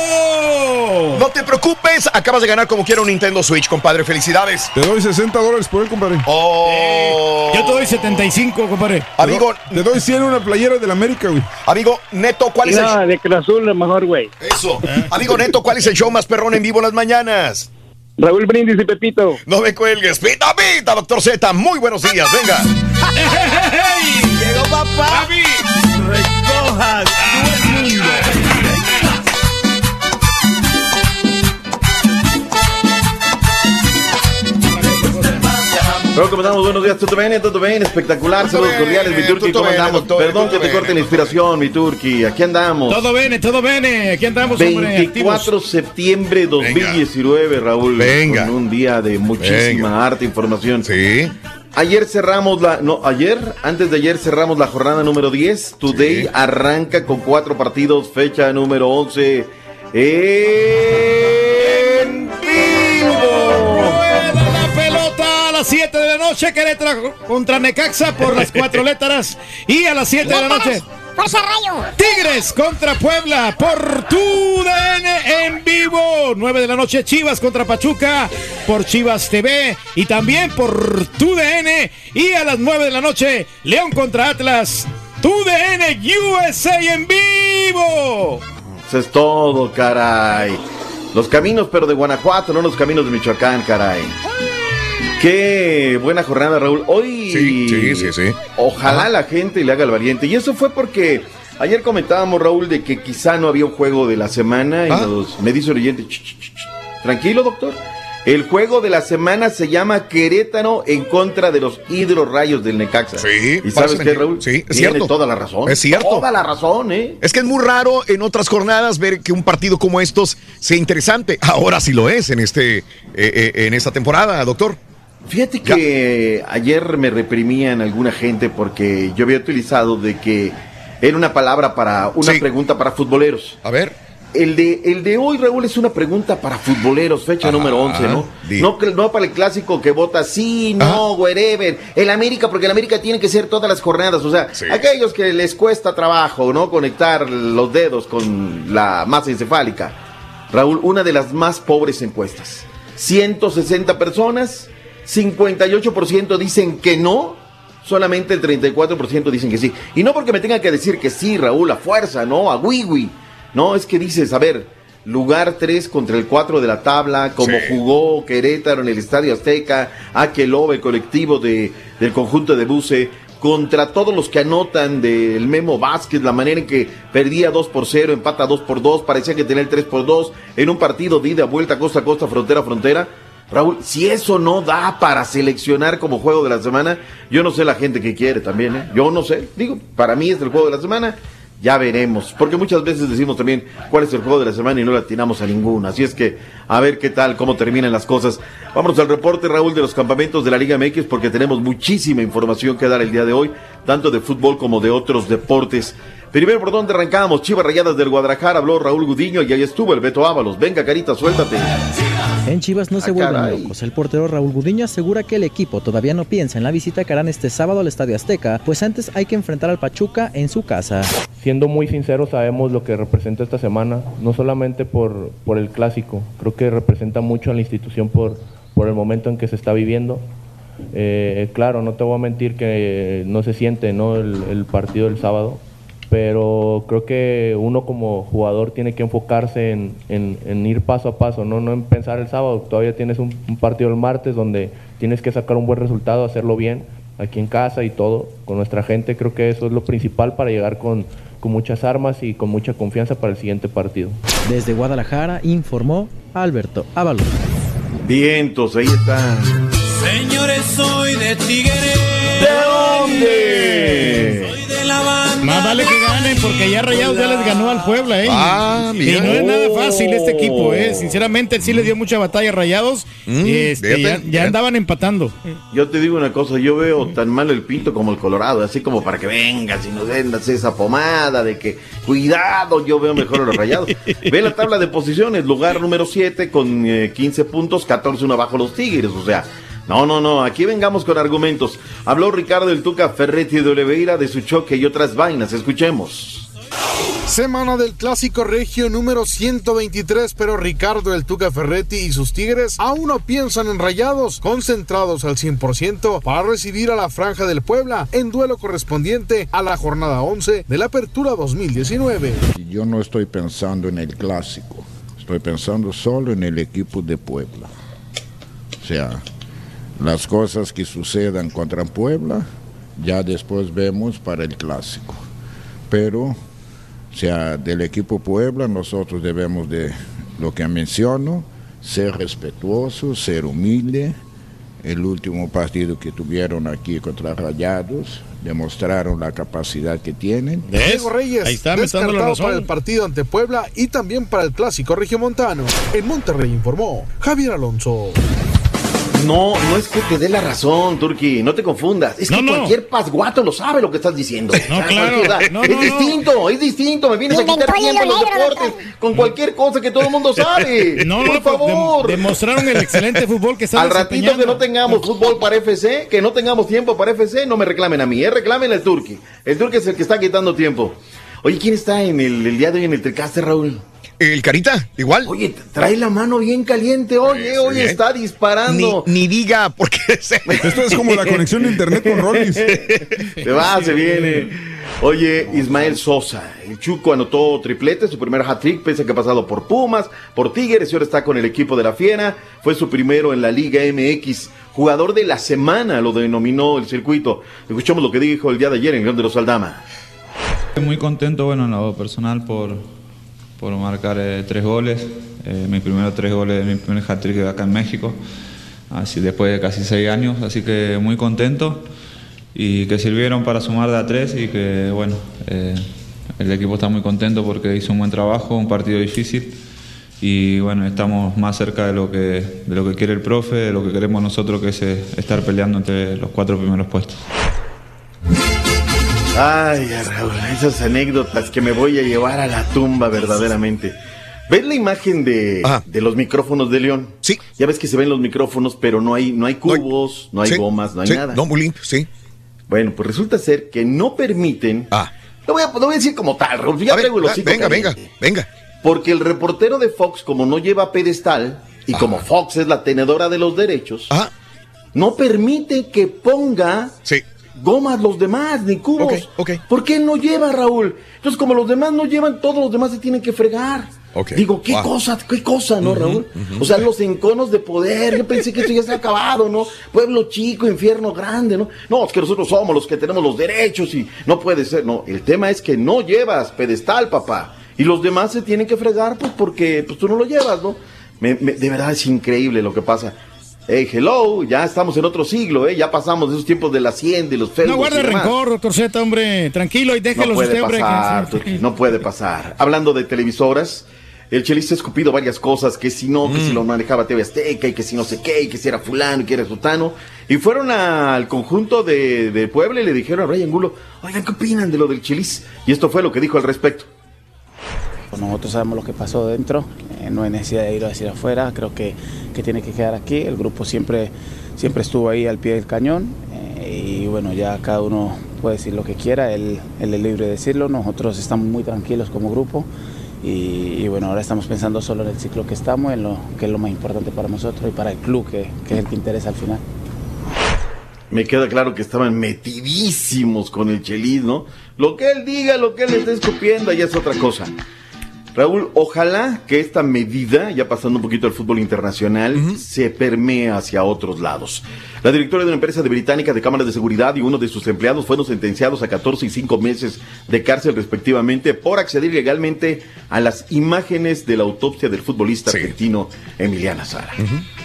No te preocupes, acabas de ganar como quiera un Nintendo Switch, compadre. Felicidades. Te doy 60 dólares por él, compadre. Oh. Yo te doy 75, compadre. Amigo, Te doy 100 una playera de la América, güey. amigo Neto, ¿cuál es el No, de Cruz Azul, lo mejor, güey. Eso. Amigo Neto, ¿cuál es el show más perrón en vivo en las mañanas? Raúl Brindis y Pepito. No me cuelgues. Pita, pita, doctor Z. Muy buenos días. Venga. Llegó papá. Recojas Pero ¿cómo andamos? Buenos días, ¿todo bien? ¿Todo bien? Espectacular, saludos bien, cordiales, mi Turki, tutto ¿cómo andamos? Perdón que te corte la inspiración, mi Turki, aquí andamos. Todo bene, todo bene. Aquí andamos, hombre. 24 activos. septiembre 2019, Raúl. Venga. Con un día de muchísima Venga. arte, información. Sí. Ayer cerramos la, no, ayer, antes de ayer cerramos la jornada número 10. Today Sí. arranca con cuatro partidos, fecha número 11. En las 7 de la noche. Querétaro contra Necaxa por las cuatro letras. Y a las 7 de la noche. Fuerza Rayo. Tigres contra Puebla por tu DN en vivo. 9 de la noche Chivas contra Pachuca por Chivas TV y también por tu DN. Y a las 9 de la noche León contra Atlas. Tu DN USA en vivo. Eso es todo, caray. Los caminos, pero de Guanajuato, no los caminos de Michoacán, caray. Qué buena jornada, Raúl. Hoy, Sí, sí, sí, sí. ojalá la gente le haga el valiente. Y eso fue porque ayer comentábamos, Raúl, de que quizá no había un juego de la semana. Y Ah. nos- me dice el oyente, "Ch, ch, ch, ch". tranquilo, doctor. El juego de la semana se llama Querétaro en contra de los hidrorrayos del Necaxa. Sí, ¿Y sabes qué. Raúl? Sí, es Tiene cierto. toda la razón. Es cierto. Toda la razón, ¿eh? Es que es muy raro en otras jornadas ver que un partido como estos sea interesante. Ahora sí lo es en este eh, eh, en esta temporada, doctor. Fíjate que ayer me reprimían alguna gente porque yo había utilizado de que era una palabra para una Sí. pregunta para futboleros. A ver. El de, el de hoy, Raúl, es una pregunta para futboleros, fecha Ajá, número 11, ¿no? di. No, para el clásico que vota sí, no, wherever. El América, porque el América tiene que ser todas las jornadas. O sea, Sí. aquellos que les cuesta trabajo, ¿no? Conectar los dedos con la masa encefálica. Raúl, una de las más pobres encuestas. 160 personas, 58% dicen que no, solamente el 34% dicen que sí. Y no porque me tengan que decir que sí, Raúl, a fuerza, no, a wiwi. No, es que dices, a ver, lugar 3 contra el 4 de la tabla, como Sí. jugó Querétaro en el Estadio Azteca, Aqueloba, el colectivo de, del conjunto de Buce, contra todos los que anotan del Memo Vázquez, la manera en que perdía 2 por 0, empata 2 por 2, parecía que tenía el 3 por 2, en un partido de ida, vuelta, costa a costa, frontera a frontera. Raúl, si eso no da para seleccionar como juego de la semana, yo no sé la gente que quiere también, ¿eh? Yo no sé. Digo, para mí es el juego de la semana. Ya veremos, porque muchas veces decimos también cuál es el juego de la semana y no le atinamos a ninguno. Así es que a ver qué tal, cómo terminan las cosas. Vámonos al reporte, Raúl, de los campamentos de la Liga MX, porque tenemos muchísima información que dar el día de hoy, tanto de fútbol como de otros deportes. Primero, ¿por dónde arrancamos? Chivas Rayadas del Guadalajara, habló Raúl Gudiño y ahí estuvo el Beto Ábalos. Venga, carita, suéltate. En Chivas no se Ah, vuelven caray. locos. El portero Raúl Gudiño asegura que el equipo todavía no piensa en la visita que harán este sábado al Estadio Azteca, pues antes hay que enfrentar al Pachuca en su casa. Siendo muy sinceros, sabemos lo que representa esta semana, no solamente por, por el clásico, creo que representa mucho a la institución por, por el momento en que se está viviendo. Eh, claro, no te voy a mentir que no se siente ¿no? El, el partido del sábado, pero creo que uno como jugador tiene que enfocarse en, en- en ir paso a paso, ¿no? no en pensar el sábado, todavía tienes un, un partido el martes donde tienes que sacar un buen resultado, hacerlo bien aquí en casa y todo, con nuestra gente, creo que eso es lo principal para llegar con, con muchas armas y con mucha confianza para el siguiente partido. Desde Guadalajara informó Alberto Ábalos. Vientos, ahí está. Señores, soy de Tigres. ¿De dónde? Soy de la banda. Más vale que ganen porque ya Rayados ya les ganó al Puebla, ¿eh? Ah, y mira. no es nada Oh. fácil este equipo, ¿eh? Sinceramente, sí le dio mucha batalla a Rayados. Mm, y este, ya, fíjate, ya fíjate. andaban empatando. Yo te digo una cosa, yo veo tan mal el pinto como el colorado, así como para que vengas y nos vendas esa pomada de que cuidado, yo veo mejor a los rayados. Ve la tabla de posiciones, lugar número 7 con eh, 15 puntos, 14 uno abajo los Tigres, o sea, no, no, no, aquí vengamos con argumentos. Habló Ricardo del Tuca Ferretti de Oliveira de su choque y otras vainas, escuchemos. Semana del clásico regio número 123, pero Ricardo el Tuca Ferretti y sus Tigres aún no piensan en rayados, concentrados al 100% para recibir a la Franja del Puebla en duelo correspondiente a la jornada 11 de la Apertura 2019. Yo no estoy pensando en el clásico, estoy pensando solo en el equipo de Puebla. O sea, las cosas que sucedan contra Puebla, ya después vemos para el clásico. Pero, o sea, del equipo Puebla nosotros debemos de, lo que menciono, ser respetuosos, ser humilde. El último partido que tuvieron aquí contra Rayados demostraron la capacidad que tienen. Diego Reyes, Ahí está, dando la descartado razón. para el partido ante Puebla y también para el clásico regiomontano. En Monterrey informó Javier Alonso. No, no es que te dé la razón, Turki, no te confundas. Es que No, cualquier pasguato lo sabe lo que estás diciendo. No, O sea, claro. es no, no. distinto, es distinto. Me vienes a quitar tiempo en los negro, deportes con cualquier cosa que todo el mundo sabe. No, Por dem- favor. demostraron el excelente fútbol que están Al ratito que no tengamos fútbol para FC, que no tengamos tiempo para FC, no me reclamen a mí, eh, reclamen al Turki. El Turki es el que está quitando tiempo. Oye, ¿quién está en el, el día de hoy en el Tricaste, Raúl? El Carita, igual. Oye, trae la mano bien caliente, oye, oye, bien. está disparando. Ni, ni diga porque se... Esto es como la conexión de internet con Rollis. Se va, se viene. Oye, Ismael Sosa, el Chuco anotó triplete, su primer hat-trick, pese a que ha pasado por Pumas, por Tigres y ahora está con el equipo de la Fiera. Fue su primero en la Liga MX. Jugador de la semana lo denominó el circuito. Escuchamos lo que dijo el día de ayer en León de los Aldama. Muy contento, bueno, en lo personal por, por marcar eh, tres goles, eh, mis primeros tres goles mi primer hat-trick acá en México, así después de casi seis años, así que muy contento y que sirvieron para sumar de a tres y que bueno, eh, el equipo está muy contento porque hizo un buen trabajo, un partido difícil y bueno, estamos más cerca de lo que, de lo que quiere el profe, de lo que queremos nosotros que es estar peleando entre los cuatro primeros puestos. Ay, Raúl, esas anécdotas que me voy a llevar a la tumba verdaderamente. ¿Ves la imagen de, de los micrófonos de León? Sí. Ya ves que se ven los micrófonos, pero no hay, no hay cubos, no hay, Sí, gomas, no hay sí, nada. No, muy limpio, sí. Bueno, pues resulta ser que no permiten. Lo, voy a, lo voy a decir como tal, Raúl. Ya traigo el ah, hocico venga, venga, caliente. venga. Porque el reportero de Fox, como no lleva pedestal, y como Fox es la tenedora de los derechos, no permite que ponga gomas los demás, ni cubos. ¿Por qué no lleva, Raúl? Entonces, como los demás no llevan, todos los demás se tienen que fregar. Digo, qué Wow. cosa, qué cosa, ¿no, Raúl? O sea, los enconos de poder. Yo pensé que esto ya se ha acabado, ¿no? Pueblo chico, infierno grande, ¿no? No, es que nosotros somos los que tenemos los derechos y no puede ser. No, el tema es que no llevas pedestal, papá. Y los demás se tienen que fregar, pues porque pues, tú no lo llevas, ¿no? Me- me- de verdad es increíble lo que pasa. Hey, hello, ya estamos en otro siglo, ¿eh? Ya pasamos de esos tiempos de la hacienda y los feudos No guarde rencor, doctor Z, hombre. Tranquilo y déjelo No puede usted, hombre. que- pasar, no puede pasar. Hablando de televisoras, el chelista ha escupido varias cosas, que si no, que si Mm. lo manejaba TV Azteca y que si no sé qué, y que si era fulano y que era sutano. Y fueron al conjunto de, de Puebla y le dijeron a Brian Gulo, oigan, ¿qué opinan de lo del Chelis? Y esto fue lo que dijo al respecto. Pues nosotros sabemos lo que pasó dentro, eh, no hay necesidad de ir a decir afuera, creo que, que tiene que quedar aquí, el grupo siempre, siempre estuvo ahí al pie del cañón eh, y bueno, ya cada uno puede decir lo que quiera, él, él es libre de decirlo, nosotros estamos muy tranquilos como grupo y, y bueno, ahora estamos pensando solo en el ciclo que estamos, en lo que es lo más importante para nosotros y para el club, que, que es el que interesa al final. Me queda claro que estaban metidísimos con el Chelis, ¿no? Lo que él diga, lo que él esté escupiendo, ya es otra cosa. Raúl, ojalá que esta medida, ya pasando un poquito al fútbol internacional, se permee hacia otros lados. La directora de una empresa de británica de cámaras de seguridad y uno de sus empleados fueron sentenciados a 14 y 5 meses de cárcel respectivamente por acceder ilegalmente a las imágenes de la autopsia del futbolista argentino Emiliana Sara.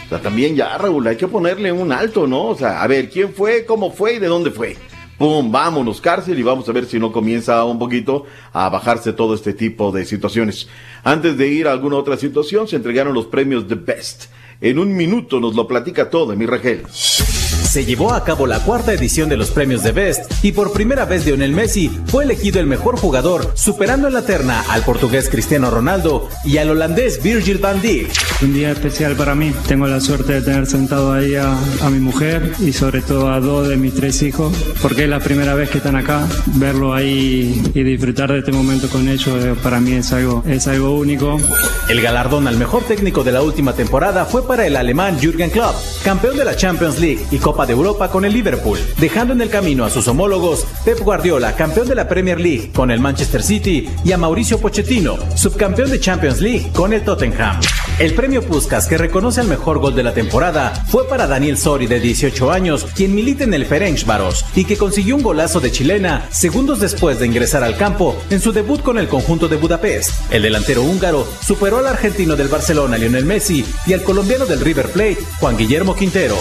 O sea, también ya, Raúl, hay que ponerle un alto, ¿no? O sea, a ver, ¿quién fue, cómo fue y de dónde fue? Pum, vámonos, cárcel y vamos a ver si no comienza un poquito a bajarse todo este tipo de situaciones. Antes de ir a alguna otra situación, se entregaron los premios The Best. En un minuto nos lo platica todo, mi Rangel. Se llevó a cabo la cuarta edición de los premios de Best y por primera vez Lionel Messi fue elegido el mejor jugador, superando en la terna al portugués Cristiano Ronaldo y al holandés Virgil van Dijk. Un día especial para mí. Tengo la suerte de tener sentado ahí a, a mi mujer y sobre todo a dos de mis tres hijos, porque es la primera vez que están acá. Verlo ahí y disfrutar de este momento con ellos eh, para mí es algo, es algo único. El galardón al mejor técnico de la última temporada fue para el alemán Jürgen Klopp, campeón de la Champions League y Copa de Europa con el Liverpool, dejando en el camino a sus homólogos Pep Guardiola, campeón de la Premier League con el Manchester City, y a Mauricio Pochettino, subcampeón de Champions League con el Tottenham. El premio Puskas, que reconoce al mejor gol de la temporada, fue para Daniel Sori, de 18 años, quien milita en el Ferencváros y que consiguió un golazo de chilena segundos después de ingresar al campo en su debut con el conjunto de Budapest. El delantero húngaro superó al argentino del Barcelona, Lionel Messi, y al colombiano del River Plate, Juan Guillermo Quintero.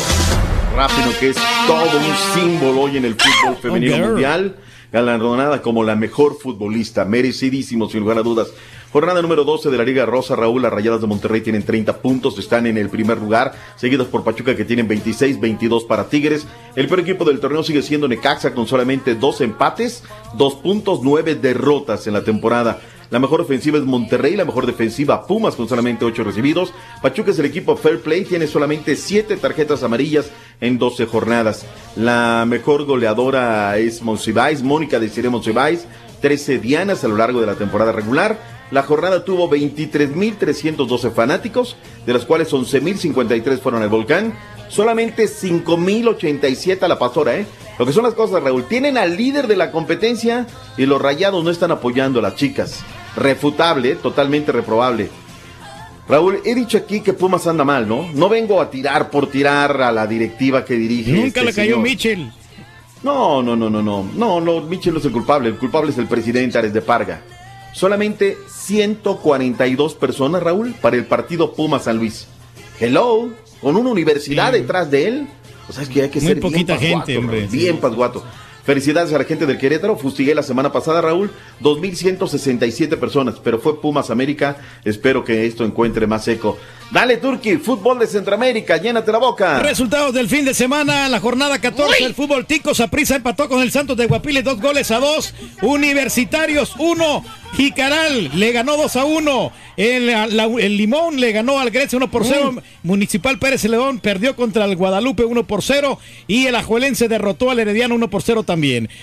Rápido, que es todo un símbolo hoy en el fútbol femenino girl. mundial, galardonada como la mejor futbolista, merecidísimo sin lugar a dudas. Jornada número 12 de la Liga Rosa, Raúl, las Rayadas de Monterrey tienen 30 puntos, están en el primer lugar, seguidos por Pachuca que tienen 26, 22 para Tigres. El peor equipo del torneo sigue siendo Necaxa con solamente dos empates, dos puntos, nueve derrotas en la temporada. La mejor ofensiva es Monterrey, la mejor defensiva Pumas con solamente 8 recibidos. Pachuca es el equipo Fair Play, tiene solamente 7 tarjetas amarillas en 12 jornadas. La mejor goleadora es Monsiváis, Mónica de Cire Monsiváis, 13 dianas a lo largo de la temporada regular. La jornada tuvo 23.312 fanáticos, de los cuales 11.053 fueron al volcán. Solamente 5.087 a la pastora, ¿eh? Lo que son las cosas, Raúl. Tienen al líder de la competencia y los rayados no están apoyando a las chicas. Refutable, totalmente reprobable. Raúl, he dicho aquí que Pumas anda mal, ¿no? No vengo a tirar por tirar a la directiva que dirige. Nunca este le cayó señor. Mitchell. No, no, no, no, no. No, no, Michel no es el culpable. El culpable es el presidente Ares de Parga. Solamente 142 personas, Raúl, para el partido Pumas San Luis. Hello, con una universidad detrás de él. O sea, es que hay que Muy ser poquita bien gente, pasguato, hombre, Raúl, sí. Bien pasguato. Felicidades a la gente del Querétaro. Fustigué la semana pasada, Raúl. 2.167 personas, pero fue Pumas América. Espero que esto encuentre más eco. Dale, Turki, fútbol de Centroamérica, llénate la boca. Resultados del fin de semana, la jornada 14 del fútbol tico, Saprissa empató con el Santos de Guapiles dos goles a dos, Universitarios uno, Jicaral le ganó 2 a 1, el, la- el Limón le ganó al Grecia 1 por 0, Municipal Pérez León perdió contra el Guadalupe 1 por 0 y el Ajuelense derrotó al Herediano 1 por 0 también.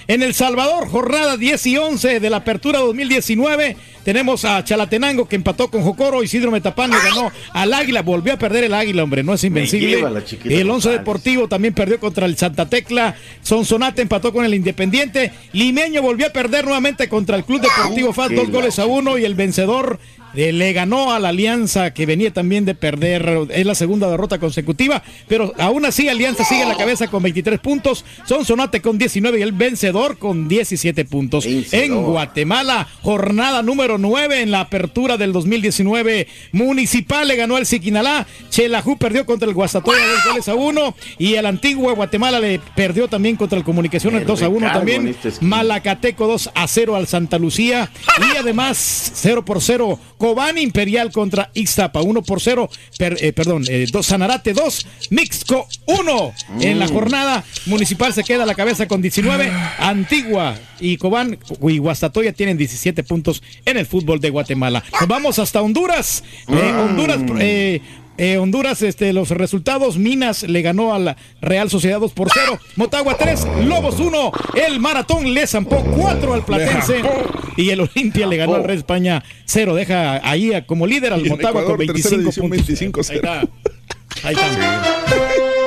En El Salvador, jornada 10 y 11 de la apertura 2019, tenemos a Chalatenango que empató con Jocoro, Isidro Metapán le ganó al Águila, volvió a perder el Águila, hombre, no es invencible. chiquita El Once. Deportivo también perdió contra el Santa Tecla. Sonsonate empató con el Independiente. Limeño volvió a perder nuevamente contra el Club Deportivo FAS, dos goles a uno. Y el vencedor eh, le ganó a la Alianza, que venía también de perder. Es la segunda derrota consecutiva. Pero aún así, Alianza sigue en la cabeza con 23 puntos. Sonsonate con 19 y el vencedor con 17 puntos. En Guatemala, jornada número 9 en la apertura del 2019. Municipal le ganó al Siquinalá. Chelajú perdió contra el Guastatoya dos goles a uno. Y el antiguo Guatemala le perdió también contra el Comunicaciones Me 2 a 1 recargo en también. esquina. Malacateco 2 a 0 al Santa Lucía. Y además 0 por 0 Cobán Imperial contra Ixtapa, 1 por 0, per- eh, perdón, eh, dos, Sanarate 2, Mixco 1. En la Mm. jornada municipal se queda a la cabeza con 19, Antigua y Cobán y Guastatoya tienen 17 puntos en el fútbol de Guatemala. Nos vamos hasta Honduras. Eh, Honduras, eh, Honduras, este, los resultados, Minas le ganó a la Real Sociedad 2 por 0, Motagua 3, Lobos 1, el Maratón le zampó 4 al Platense y el Olimpia le ganó al Red España 0, deja ahí a- como líder al Motagua Ecuador, con tercera 25 edición, puntos. 25-0. Ahí está. Ahí está.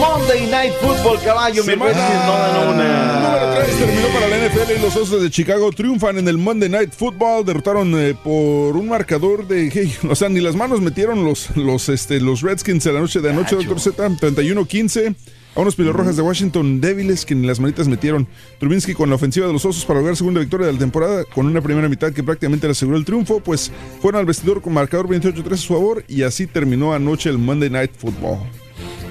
Monday Night Football, caballo. Mi Semana- Redskins no dan una. Número 3 terminó para la NFL y los Osos de Chicago triunfan en el Monday Night Football. Derrotaron eh, por un marcador de. hey, o sea, ni las manos metieron los, los, este, los Redskins en la noche de anoche, doctor Z. 31-15. A unos Rojas de Washington débiles que ni las manitas metieron. Trubinsky con la ofensiva de los Osos para lograr segunda victoria de la temporada con una primera mitad que prácticamente le aseguró el triunfo, pues fueron al vestidor con marcador 28-3 a su favor y así terminó anoche el Monday Night Football.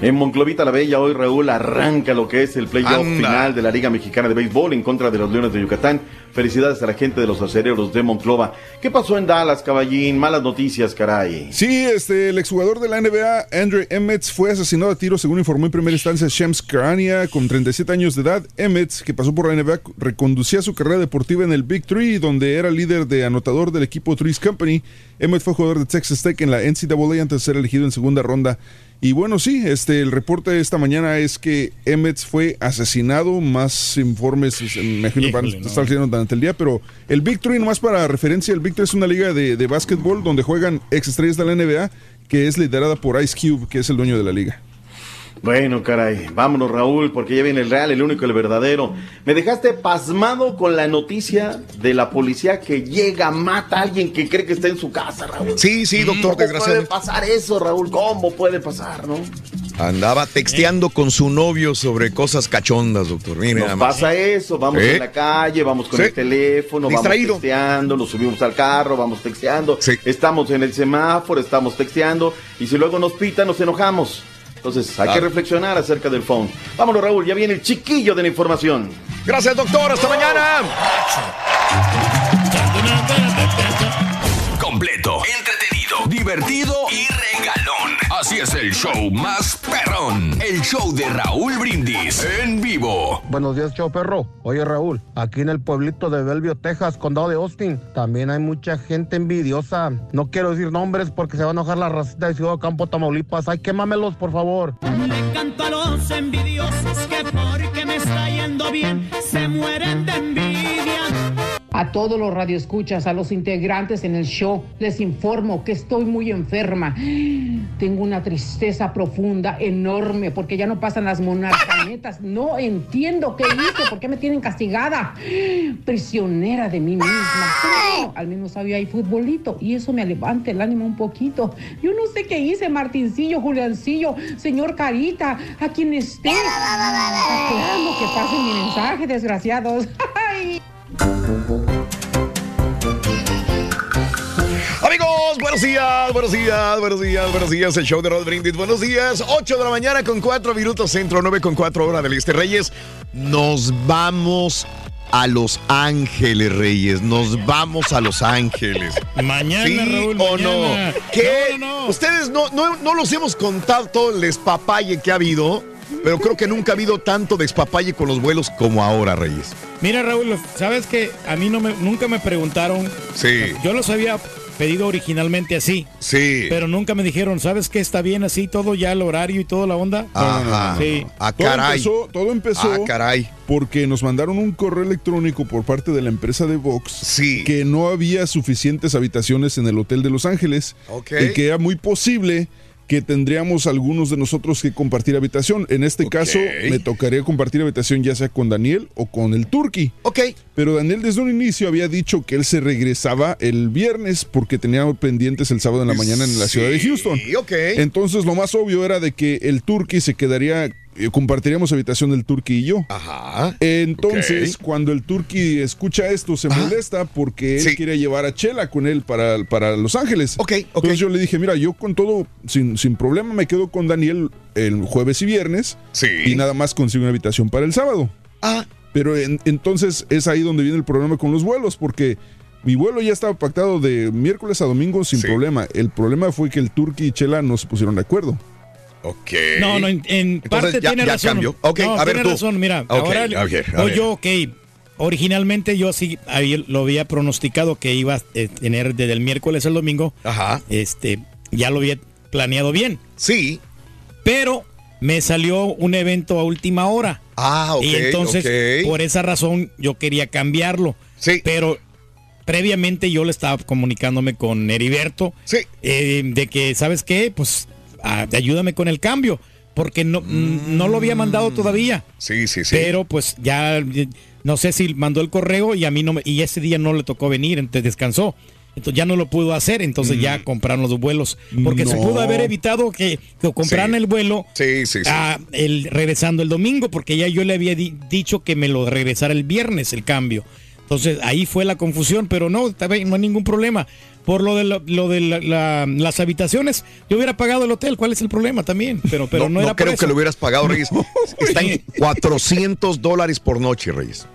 En Monclovita la Bella, hoy Raúl arranca lo que es el playoff final de la Liga Mexicana de Béisbol en contra de los Leones de Yucatán. Felicidades a la gente de los acereros de Monclova. ¿Qué pasó en Dallas, caballín? Malas noticias, caray. Sí, este, el exjugador de la NBA, Andrew Emmets, fue asesinado a tiro, según informó en primera instancia Shams Karania, con 37 años de edad. Emmets, que pasó por la NBA, reconducía su carrera deportiva en el Big Three, donde era líder de anotador del equipo Threes Company. Emmets fue jugador de Texas Tech en la NCAA antes de ser elegido en segunda ronda. Y bueno, sí, este, el reporte de esta mañana es que Emmets fue asesinado. Más informes, es- me imagino, van a Híjole, no. Durante el día, pero el Big Three, nomás para referencia, el Big Three es una liga de, de básquetbol donde juegan ex estrellas de la NBA, que es liderada por Ice Cube, que es el dueño de la liga. Bueno, caray, vámonos Raúl, porque ya viene el real, el único, el verdadero. Me dejaste pasmado con la noticia de la policía que llega, mata a alguien que cree que está en su casa, Raúl. Sí, sí, doctor, ¿Cómo puede pasar eso, Raúl? ¿Cómo puede pasar, no? Andaba texteando con su novio sobre cosas cachondas, doctor. Mire, Nos pasa eso, vamos ¿Eh? en la calle, vamos con Sí. el teléfono, Distraído. vamos texteando, nos subimos al carro, vamos texteando, estamos en el semáforo, estamos texteando, y si luego nos pita, nos enojamos. Entonces, hay que reflexionar acerca del phone. Vámonos, Raúl, ya viene el chiquillo de la información. Gracias, doctor. Hasta mañana. Completo, entretenido, divertido y. Así es el show más perrón. El show de Raúl Brindis en vivo. Buenos días, chao perro. Oye, Raúl, aquí en el pueblito de Bellevue, Texas, condado de Austin, también hay mucha gente envidiosa. No quiero decir nombres porque se va a enojar la racita de Ciudad Campo, Tamaulipas. Ay, quémamelos, por favor. Le canto a los envidiosos que porque me está yendo bien se mueren. A todos los radioescuchas, a los integrantes en el show, les informo que estoy muy enferma. Tengo una tristeza profunda, enorme, porque ya no pasan las monarcanetas. No entiendo qué hice, por qué me tienen castigada. Prisionera de mí misma. Pero al menos había ahí futbolito y eso me levanta el ánimo un poquito. Yo no sé qué hice, Martincillo, Juliancillo, señor Carita, a quien esté. Esperando que pasen mi mensaje, desgraciados. Ay. Amigos, buenos días, buenos días, buenos días, buenos días. El show de Rod Brindis. Buenos días. 8 de la mañana con 4 minutos centro, 9 con 4 horas del este. Reyes, nos vamos a Los Ángeles, Reyes. Nos vamos a Los Ángeles. Mañana, ¿Sí Raúl, o mañana. no? ¿Qué? Ustedes no, no, no los hemos contado todo el despapalle que ha habido, pero creo que nunca ha habido tanto despapalle con los vuelos como ahora, Reyes. Mira, Raúl, sabes que a mí no me, nunca me preguntaron. Sí. Yo los había pedido originalmente así. Sí. Pero nunca me dijeron, ¿sabes qué está bien así todo ya el horario y toda la onda? Ajá. Sí. Ah, Todo caray. empezó, todo empezó Ah, caray. porque nos mandaron un correo electrónico por parte de la empresa de Vox que no había suficientes habitaciones en el hotel de Los Ángeles Ok. y que era muy posible que tendríamos algunos de nosotros que compartir habitación. En este caso, me tocaría compartir habitación ya sea con Daniel o con el Turqui. Ok. Pero Daniel desde un inicio había dicho que él se regresaba el viernes porque tenía pendientes el sábado en la mañana en la ciudad de Houston. ok. Entonces lo más obvio era de que el Turqui se quedaría, compartiríamos habitación del Turqui y yo. Ajá. Entonces, cuando el Turqui escucha esto, se molesta porque él quiere llevar a Chela con él para, para Los Ángeles. Ok, Entonces yo le dije, mira, yo con todo, sin, sin problema, me quedo con Daniel el jueves y viernes. Y nada más consigo una habitación para el sábado. Ah. Pero en- entonces es ahí donde viene el problema con los vuelos, porque Mi vuelo ya estaba pactado de miércoles a domingo sin problema. El problema fue que el Turqui y Chela no se pusieron de acuerdo. Ok. No, no, en, en Entonces, parte ya- tiene ya razón. Ok, No, a ver tiene tú. razón, mira, Ok, ahora yo, ok, originalmente yo sí había- lo había pronosticado que iba a tener desde el miércoles al domingo. Ajá. Este, ya lo había planeado bien. Sí. Pero me salió un evento a última hora. Ah, ok, Y entonces, por esa razón, yo quería cambiarlo. Sí. Pero previamente yo le estaba comunicándome con Heriberto. Sí. eh, de que, ¿sabes qué? Pues ayúdame con el cambio. Porque no, mm, no lo había mandado todavía. Sí, sí, sí. Pero pues ya, no sé si mandó el correo y a mí no me- y ese día no le tocó venir, entonces descansó. Entonces ya no lo pudo hacer, entonces ya compraron los vuelos. Porque se pudo haber evitado que, que compraran Sí. el vuelo Sí, sí, sí. ah, el, regresando el domingo, porque ya yo le había di- dicho que me lo regresara el viernes el cambio. Entonces ahí fue la confusión, pero no, está bien, no hay ningún problema. Por lo de, lo, lo de la- la- las habitaciones, yo hubiera pagado el hotel, ¿cuál es el problema también? Pero, pero no, no, era por creo eso. que lo hubieras pagado, Reyes. Está en 400 dólares por noche, Reyes.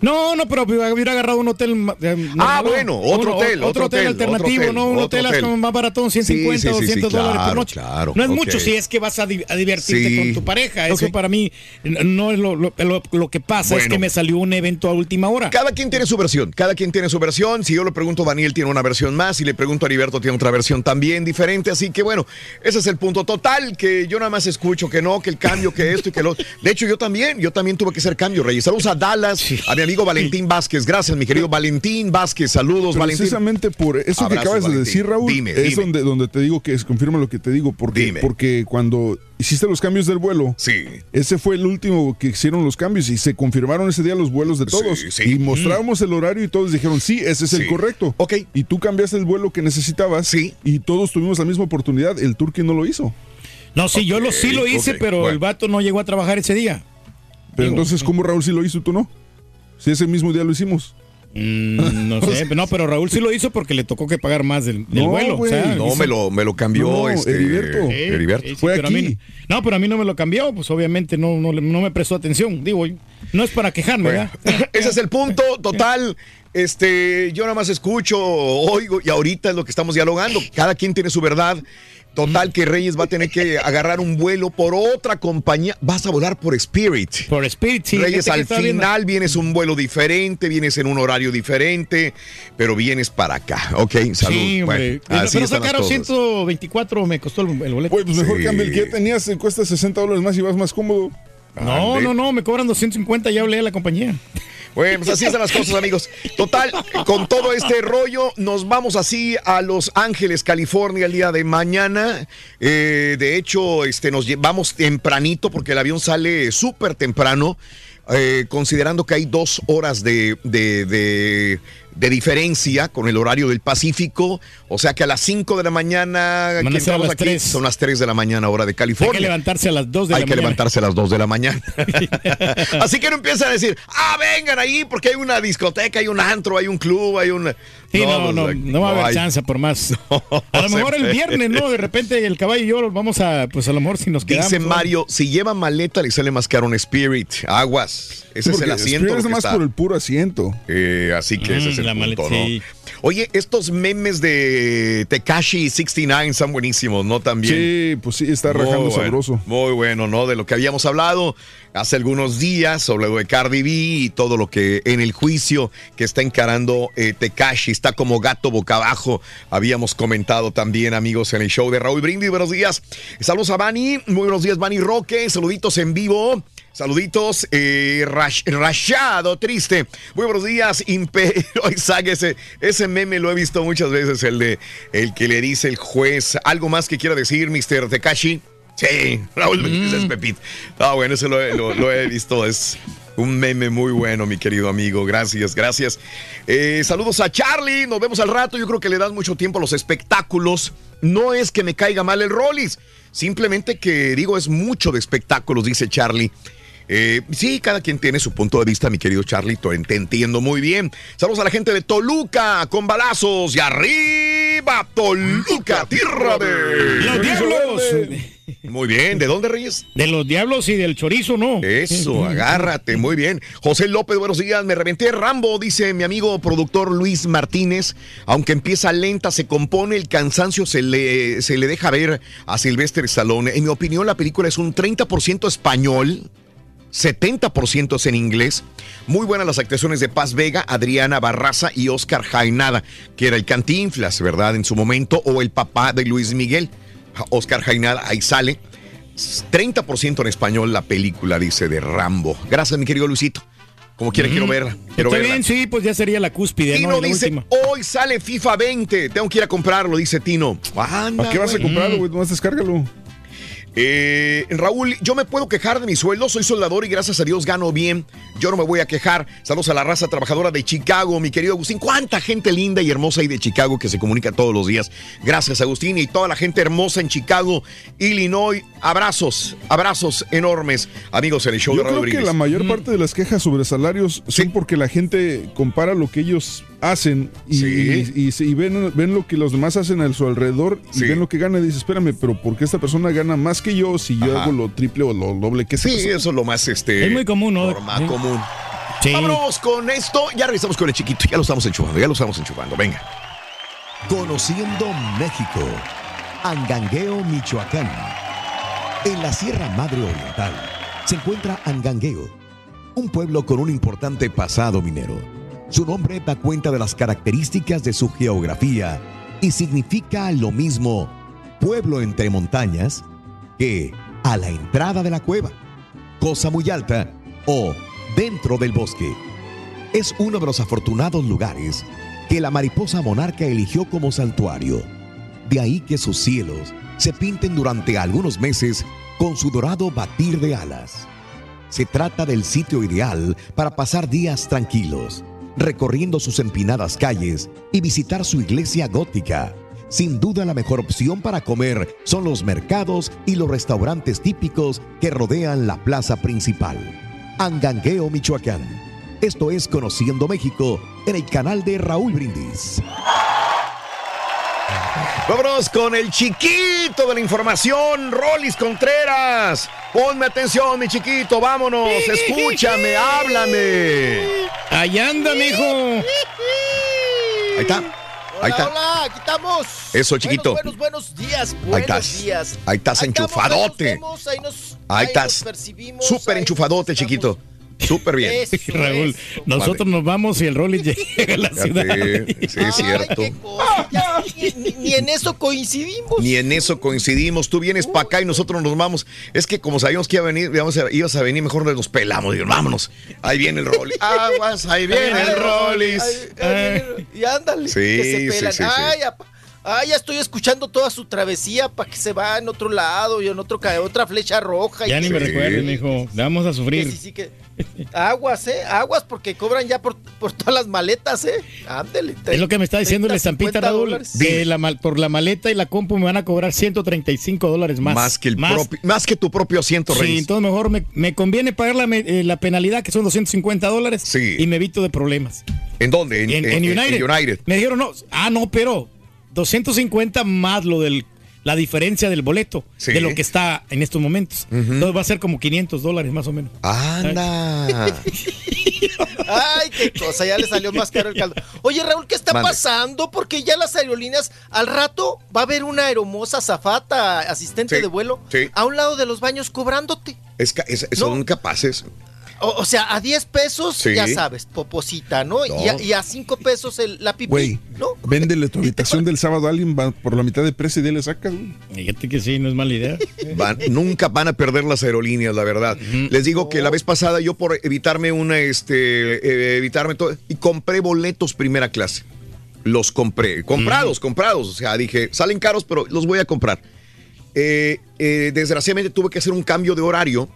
No, no, pero hubiera agarrado un hotel. eh, Ah, bueno, otro uno- hotel, otro hotel, alternativo, otro hotel, no un hotel, hotel. hasta más baratón, 150 Sí, sí, sí, o sí, 200 dólares por noche. claro, no es mucho si es que vas a, di- a divertirte con tu pareja. Eso Ok. para mí no es lo, lo- lo- lo que pasa, es que me salió un evento a última hora. Cada quien tiene su versión, cada quien tiene su versión. Si yo le pregunto a Daniel, tiene una versión más. Si le pregunto a Heriberto, tiene otra versión también diferente. Así que bueno, ese es el punto total, que yo nada más escucho que no, que el cambio, que esto y que lo... De hecho, yo también, yo también tuve que hacer cambio, Reyes. Saludos a Dallas, a mi amigo Valentín Vázquez. Gracias, mi querido Valentín Vázquez. Saludos, Valentín. Precisamente por eso Abrazos, que acabas de decir, Raúl, Dime, es dime. Donde, donde te digo que es, confirma lo que te digo, porque, porque cuando hiciste los cambios del vuelo, ese fue el último que hicieron los cambios y se confirmaron ese día los vuelos de todos. sí. Y mostramos el horario y todos dijeron, sí, ese es el correcto. Y tú cambiaste el vuelo que necesitabas y todos tuvimos la misma oportunidad. El Turqui no lo hizo. No, sí, yo lo, sí lo hice, ok, pero bueno. el vato no llegó a trabajar ese día. Pero entonces, ¿cómo Raúl sí lo hizo y tú no? Si ese mismo día lo hicimos. Mm, no sé, no, pero Raúl sí lo hizo porque le tocó que pagar más del, del No, vuelo. güey. o sea, No, hizo- me lo, me lo cambió No, este, Heriberto. Sí, Heriberto. sí, sí, pero a mí- no, pero a mí no me lo cambió, pues obviamente no, no me prestó atención. Digo, no es para quejarme, Bueno, ¿verdad? ese es el punto total. Este, yo nada más escucho, oigo y ahorita es lo que estamos dialogando. Cada quien tiene su verdad. Total que Reyes va a tener que agarrar un vuelo por otra compañía. Vas a volar por Spirit. Por Spirit, sí. Reyes, que al estaba viendo- final vienes un vuelo diferente, vienes en un horario diferente, pero vienes para acá. Ok, salud. Sí, hombre. Bueno, pero así pero están sacaron cosas. 124 me costó el, el boleto. Pues mejor cambia el que ya tenías, eh, cuesta 60 dólares más y vas más cómodo. No, no, no, me cobran 250, ya hablé a la compañía. Bueno, pues así están las cosas, amigos. Total, con todo este rollo, nos vamos así a Los Ángeles, California, el día de mañana. Eh, de hecho, este, nos vamos tempranito porque el avión sale súper temprano. eh, considerando que hay dos horas de- de diferencia con el horario del Pacífico, o sea que a las 5 de la mañana, a las aquí, 3. son las 3 de la mañana, hora de Hay California. que levantarse a las 2 de Hay la que mañana. levantarse a las 2 de la mañana. Así que no empiezan a decir, ah, vengan ahí porque hay una discoteca, hay un antro, hay un club, hay un... Sí, no, pues, no, no, va a haber hay. chance por más. a lo mejor el viernes, ¿no? De repente el caballo y yo vamos a, pues a lo mejor si nos quedamos. Dice ¿no? Mario, si lleva maleta le sale más caro un Spirit. Aguas. Ese es el asiento. Spirit es que más está. por el puro asiento. Eh, así que ese Mm, es el la maleta, ¿no? sí. Oye, estos memes de Tekashi 69 son buenísimos, ¿no? También. Sí, pues sí, está Muy rajando bueno, sabroso. Muy bueno, ¿no? De lo que habíamos hablado hace algunos días sobre lo de Cardi B y todo lo que en el juicio que está encarando eh, Tekashi está como gato boca abajo. Habíamos comentado también, amigos, en el show de Raúl Brindis. Buenos días. Saludos a Bani. Muy buenos días, Bani Roque. Saluditos en vivo. Saluditos, eh, Rash- Rashado, triste. Muy buenos días, Imperio Isaac. Ese, ese meme lo he visto muchas veces, el de el que le dice el juez. ¿Algo más que quiera decir, Mr. Tekashi? Sí, Raúl Benítez Pepito. Ah, bueno, ese lo, he- lo- lo he visto. Es un meme muy bueno, mi querido amigo. Gracias, gracias. Eh, saludos a Charlie. Nos vemos al rato. Yo creo que le das mucho tiempo a los espectáculos. No es que me caiga mal el Rollis. Simplemente que digo, es mucho de espectáculos, dice Charlie. Eh, sí, cada quien tiene su punto de vista, mi querido Charlie, te entiendo muy bien. Saludos a la gente de Toluca con balazos y arriba Toluca, tierra de ¡Los diablos! Muy bien, ¿de dónde, Reyes? De los diablos y del chorizo, ¿no? Eso, agárrate, muy bien. José López, buenos días. Me reventé Rambo, dice mi amigo productor Luis Martínez. Aunque empieza lenta, se compone, el cansancio se le, se le deja ver a Silvestre Stallone. En mi opinión, la película es un 30% español. 70% es en inglés. Muy buenas las actuaciones de Paz Vega, Adriana Barraza y Oscar Jainada, que era el cantinflas, ¿verdad? En su momento, o el papá de Luis Miguel. Oscar Jainada, ahí sale. 30% en español la película, dice, de Rambo. Gracias, mi querido Luisito. Como quiera, quiero verla. Quiero Está verla. bien, sí, pues ya sería la cúspide, Tino ¿no? La dice, última. hoy sale FIFA 20. Tengo que ir a comprarlo, dice Tino. Anda, ¿Para qué vas a güey. comprarlo, güey? Nomás descárgalo. Eh, Raúl, yo me puedo quejar de mi sueldo, soy soldador y gracias a Dios gano bien. Yo no me voy a quejar. Saludos a la raza trabajadora de Chicago, mi querido Agustín. Cuánta gente linda y hermosa hay de Chicago que se comunica todos los días. Gracias, Agustín, y toda la gente hermosa en Chicago, Illinois. Abrazos, abrazos enormes, amigos en el show Yo de Raúl creo que la mayor parte de las quejas sobre salarios son porque la gente compara lo que ellos hacen y, Sí. y- y se- y ven, ven lo que los demás hacen a su alrededor y Sí. ven lo que gana y dices, espérame, pero ¿por qué esta persona gana más que yo si yo Ajá. hago lo triple o lo doble que Sí, persona? eso es lo más este. Es muy común, ¿no? normal, común. Sí. Vámonos con esto. Ya regresamos con el chiquito. Ya lo estamos enchufando, ya lo estamos enchufando. Venga. Conociendo México. Angangueo, Michoacán. En la Sierra Madre Oriental se encuentra Angangueo, un pueblo con un importante pasado minero. Su nombre da cuenta de las características de su geografía y significa lo mismo pueblo entre montañas que a la entrada de la cueva, cosa muy alta o dentro del bosque. Es uno de los afortunados lugares que la mariposa monarca eligió como santuario. De ahí que sus cielos se pinten durante algunos meses con su dorado batir de alas. Se trata del sitio ideal para pasar días tranquilos, recorriendo sus empinadas calles y visitar su iglesia gótica. Sin duda la mejor opción para comer son los mercados y los restaurantes típicos que rodean la plaza principal. Angangueo, Michoacán. Esto es Conociendo México en el canal de Raúl Brindis. Vámonos con el chiquito de la información, Rolis Contreras. Ponme atención, mi chiquito, vámonos, escúchame, háblame. Ahí anda, mijo. Ahí está, ahí está. Hola, aquí estamos. Eso, chiquito. Buenos, buenos, buenos días, Ahí buenos estás. días. Ahí estás Ahí estamos, enchufadote. Ahí nos vemos, ahí nos, Ahí ahí estás. nos percibimos, Súper ahí enchufadote, chiquito. Súper bien. Eso Raúl, nosotros nos vamos y el Rolly llega a la ciudad. Sí, es cierto. Ya, ni, en eso coincidimos. Ni en eso coincidimos. Tú vienes para acá y nosotros nos vamos. Es que como sabíamos que iba a venir, íbamos a- ibas a venir, mejor nos pelamos. Digo, vámonos. Ahí viene el Rolly. Aguas, ahí viene el ay, Y ándale, Sí, que se sí, pelan. sí, sí. Ay, apa- ay, ya estoy escuchando toda su travesía para que se va en otro lado y en otro ca- otra flecha roja. y Ya que ni se- me recuerdes, mijo. Vamos a que sufrir. sí, sí, que- Aguas, eh, aguas, porque cobran ya por, por todas las maletas, eh. Ándele. Es lo que me está diciendo la estampita, 50 Raúl. dólares. Que la por la maleta y la compu me van a cobrar 135 dólares más. Más que el propio- más que tu propio asiento, Sí, Reyes. entonces mejor me, me conviene pagar la, eh, la penalidad, que son 250 dólares, y me evito de problemas. ¿En dónde? En, En, en- en en United. United. Me dijeron, no, ah, no, pero 250 más lo del la diferencia del boleto Sí. de lo que está en estos momentos. Entonces va a ser como 500 dólares más o menos. Anda. Ay, qué cosa, ya le salió más caro el caldo. Oye, Raúl, ¿qué está Mande. pasando? Porque ya las aerolíneas, al rato va a haber una aeromosa zafata, asistente Sí, de vuelo, sí. a un lado de los baños cobrándote. Es es- son capaces. O, o sea, a 10 pesos, Sí. ya sabes, poposita, ¿no? Y, a, y a 5 pesos el, la pipí, Güey, ¿no? véndele tu habitación del sábado a alguien va por la mitad de precio y de ahí le sacas, güey. Fíjate que sí, no es mala idea. Van- nunca van a perder las aerolíneas, la verdad. Les digo que la vez pasada yo por evitarme una, este, eh, evitarme todo, y compré boletos primera clase. Los compré, comprados, comprados. O sea, dije, salen caros, pero los voy a comprar. Eh, eh, desgraciadamente tuve que hacer un cambio de horario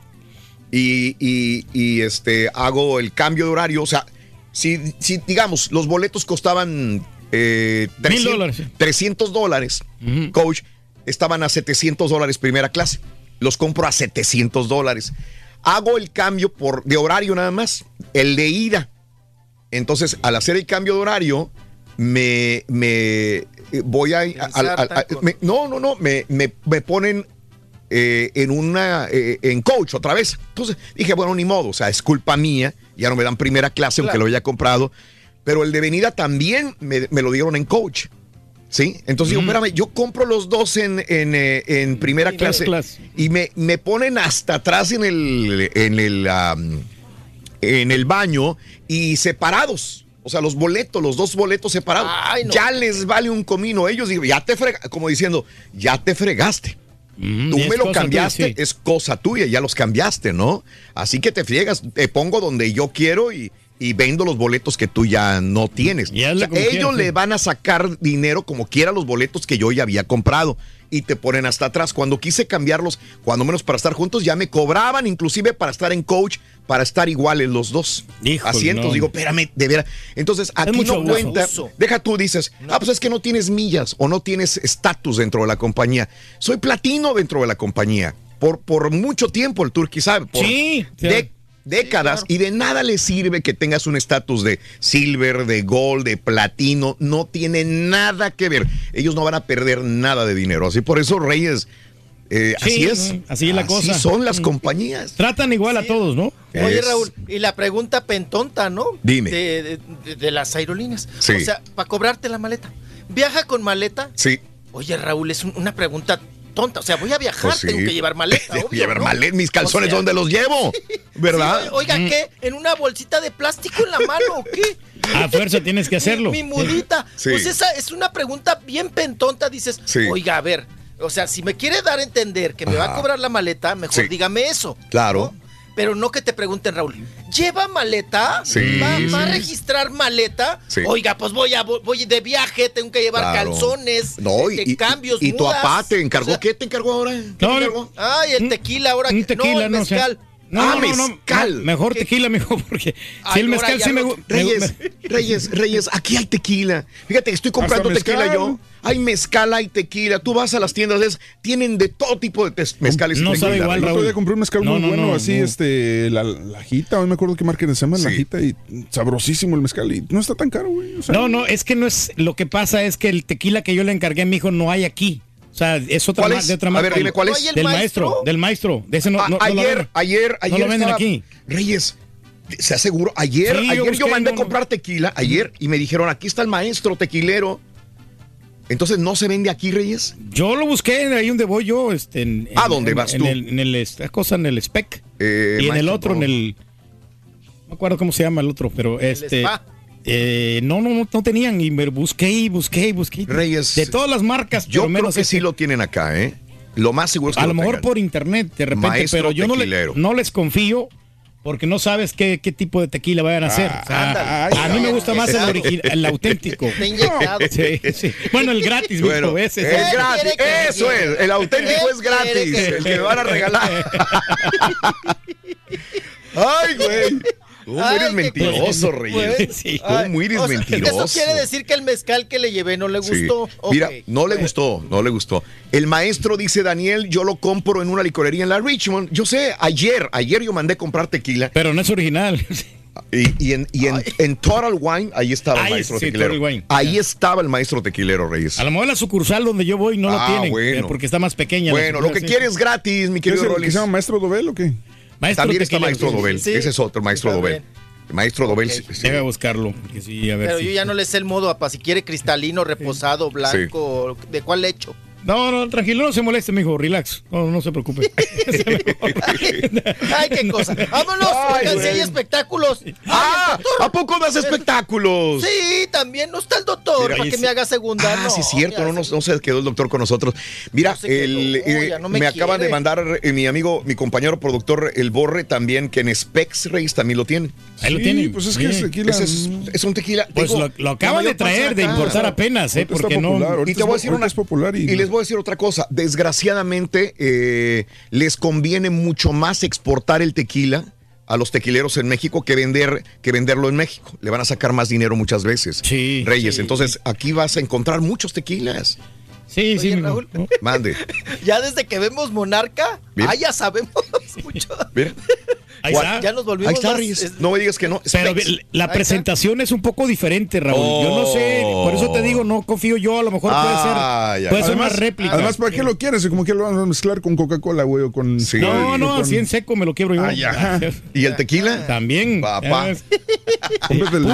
y, y- y, este, hago el cambio de horario. O sea, si, si digamos, los boletos costaban eh, Mil 300 dólares, sí. 300 dólares, coach, estaban a 700 dólares primera clase. Los compro a 700 dólares. Hago el cambio por, de horario nada más, el de ida. Entonces, al hacer el cambio de horario, me, me eh, voy a... a- a- a- me- no, no, no, me, me- me ponen eh, en una eh, en coach otra vez. Entonces dije, bueno, ni modo, o sea, es culpa mía, ya no me dan primera clase aunque lo haya comprado, pero el de venida también me, me lo dieron en coach. ¿Sí? Entonces digo, espérame, yo compro los dos en, en, eh, en primera clase, y me, me ponen hasta atrás en el, en el, en el baño y separados. O sea, los boletos, los dos boletos separados. Ya les vale un comino. Ellos digo, ya te fregaste, como diciendo, ya te fregaste. Tú me lo cambiaste, tuya, sí. es cosa tuya, ya los cambiaste, ¿no? Así que te friegas, te pongo donde yo quiero y, y vendo los boletos que tú ya no tienes. O sea, como ellos quieras, le van a sacar dinero como quiera los boletos que yo ya había comprado y te ponen hasta atrás. Cuando quise cambiarlos, cuando menos para estar juntos, ya me cobraban inclusive para estar en coach, para estar iguales los dos. Asientos, no. digo, espérame, de veras. Entonces, aquí mucho no cuenta. Deja tú, dices, ah, pues es que no tienes millas o no tienes estatus dentro de la compañía. Soy platino dentro de la compañía. Por, por mucho tiempo el Turkey sabe. Por Sí, de- décadas. Y de nada le sirve que tengas un estatus de silver, de gold, de platino. No tiene nada que ver. Ellos no van a perder nada de dinero. Así por eso, Reyes. Eh, Sí, así es. así es la cosa. son las compañías. Tratan igual a todos, ¿no? Oye, Es- Raúl, y la pregunta pentonta, ¿no? Dime. De, de- de- las aerolíneas. Sí. O sea, para cobrarte la maleta. ¿Viaja con maleta? Sí. Oye, Raúl, es un- una pregunta tonta. O sea, voy a viajar, Pues sí. tengo que llevar maleta. Tengo que obvio, llevar ¿no? maleta, mis calzones, O sea, ¿dónde los llevo? ¿Verdad? sí, oiga, ¿qué? ¿En una bolsita de plástico en la mano o qué? A fuerza tienes que hacerlo. Mi mudita. Sí. Pues esa es una pregunta bien pentonta. Dices, Sí. oiga, a ver, o sea, si me quiere dar a entender que me va a cobrar la maleta, mejor Sí. dígame eso. Claro. Pero no que te pregunten, Raúl, ¿lleva maleta? Sí, ¿Va, va a registrar maleta? Sí. Oiga, pues voy a voy de viaje, tengo que llevar Claro. calzones, No, este, y, y- cambios, y tu papá te encargó. O sea, ¿Qué te encargó ahora? ¿Qué te No, encargó? Ay, el tequila ahora. Un que- tequila, no, el no, o sea, mezcal. No, Ah, no, no, mezcal. no, mejor tequila, mejor, porque si el mezcal sí me no- gusta. Reyes, Reyes, Reyes, aquí hay tequila. Fíjate, estoy comprando tequila mezcal. yo. Hay mezcal, hay tequila. Tú vas a las tiendas, es- tienen de todo tipo de mezcales. y No sabe igual, otro día compré un mezcal No, muy no, bueno, no, así, no. este, la, la Jita, hoy me acuerdo qué marca se llama, la Sí. Jita, y sabrosísimo el mezcal, y no está tan caro, güey. o sea, No, no, es que no es. Lo que pasa es que el tequila que yo le encargué a mi hijo no hay aquí. O sea, es otra ¿Cuál es? de otra A marca. ver, dime, ¿cuál es? ¿No hay el Del maestro? maestro, del maestro. De ese no, A- no- no lo ayer, ayer, ayer. No lo venden estaba- aquí. Reyes, ¿se aseguró? Ayer, Sí, ayer yo, mandé a comprar tequila, ayer, y me dijeron, aquí está el maestro tequilero. Entonces, ¿no se vende aquí, Reyes? Yo lo busqué ahí donde voy yo. Este, en, ¿A en- dónde en- vas en tú? el- en el, esta cosa, en el spec. Eh, y en el otro, en el. No me acuerdo cómo se llama el otro, pero este. spa. Eh, no, no, no, no tenían. Y me busqué y busqué y busqué. Reyes, De todas las marcas, Yo creo que sí lo tienen acá, ¿eh? Lo más seguro es que A lo lo mejor tengan. por internet, de repente, Maestro pero yo no, le- tequilero. no les confío porque no sabes qué, qué tipo de tequila vayan a hacer. O sea, ándale. a mí me gusta más el, origi- el auténtico. Sí, sí. Bueno, el gratis, Bueno, ese, es ese. gratis, eso quiere. es, el auténtico Él es gratis, que- el que me van a regalar. Ay, güey. Tú Ay, eres mentiroso, cosa. Reyes. Sí. Tú eres o sea, mentiroso. Eso quiere decir que el mezcal que le llevé no le Sí. gustó. Mira, no le gustó, no le gustó. El maestro dice, Daniel, yo lo compro en una licorería en la Richmond. Yo sé, ayer, ayer yo mandé comprar tequila Pero no es original. y, y en, y en, en Total Wine, ahí estaba el maestro sí, tequilero. Total Wine. Ahí estaba el maestro tequilero, Reyes. A lo mejor la sucursal donde yo voy no Ah, lo tienen, bueno. eh, porque está más pequeña. la Bueno, lo que sí. quieres gratis, mi ¿Qué es querido el que se llama Maestro Dobel o qué? Maestro También está Maestro sí. Dobel. Sí. Ese es otro, Maestro Dobel. Maestro Dobel. Ok. sí. Deja buscarlo, sí, a ver Pero si- yo ya no le sé el modo, apa, si quiere cristalino, reposado, blanco, ¿de cuál hecho? No, no, tranquilo, no se moleste, mijo, relax. No, no se preocupe. Ay, qué cosa. Vámonos, Ay, oigan, si güey. hay espectáculos. ¡Ah! ¿A poco das espectáculos? Sí, también no está el doctor Mira, para que sí. me haga segunda. Ah, no, sí, es cierto, no, no, se quedó el doctor con nosotros. Mira, quedó, el, eh, me, me acaban de mandar eh, mi amigo, mi compañero productor, el Borre, también, que en Specs Reyes también lo tiene. Ahí lo tienen. pues es que Sí. es tequila. Es, es un tequila. Pues digo, lo, acaban de traer, de acá. importar apenas, ¿eh? Porque no. popular, Y te voy a decir una es popular y, Y les voy a decir otra cosa. Desgraciadamente, eh, les conviene mucho más exportar el tequila a los tequileros en México que vender que venderlo en México. Le van a sacar más dinero muchas veces. Sí, Reyes. sí. Entonces, aquí vas a encontrar muchos tequilas. Sí, sí, Oye, mi- Raúl. Mande. Ya desde que vemos Monarca, Bien. ah, ya sabemos mucho. Mira. Ahí está. Ya nos volvimos Ahí está, más- Reyes. es- No me digas que no. Pero la Ahí está. presentación es un poco diferente, Raúl. Yo no sé, por eso te digo, no confío yo, a lo mejor puede Ah, ser, ya. puede ser una réplica. además, ¿para qué lo quieres? Como que lo van a mezclar con Coca-Cola, güey, o con... Sí. no, no, con- así en seco me lo quiebro yo. Ah, ya. ¿Y el tequila? También. Papá. Cómprate el,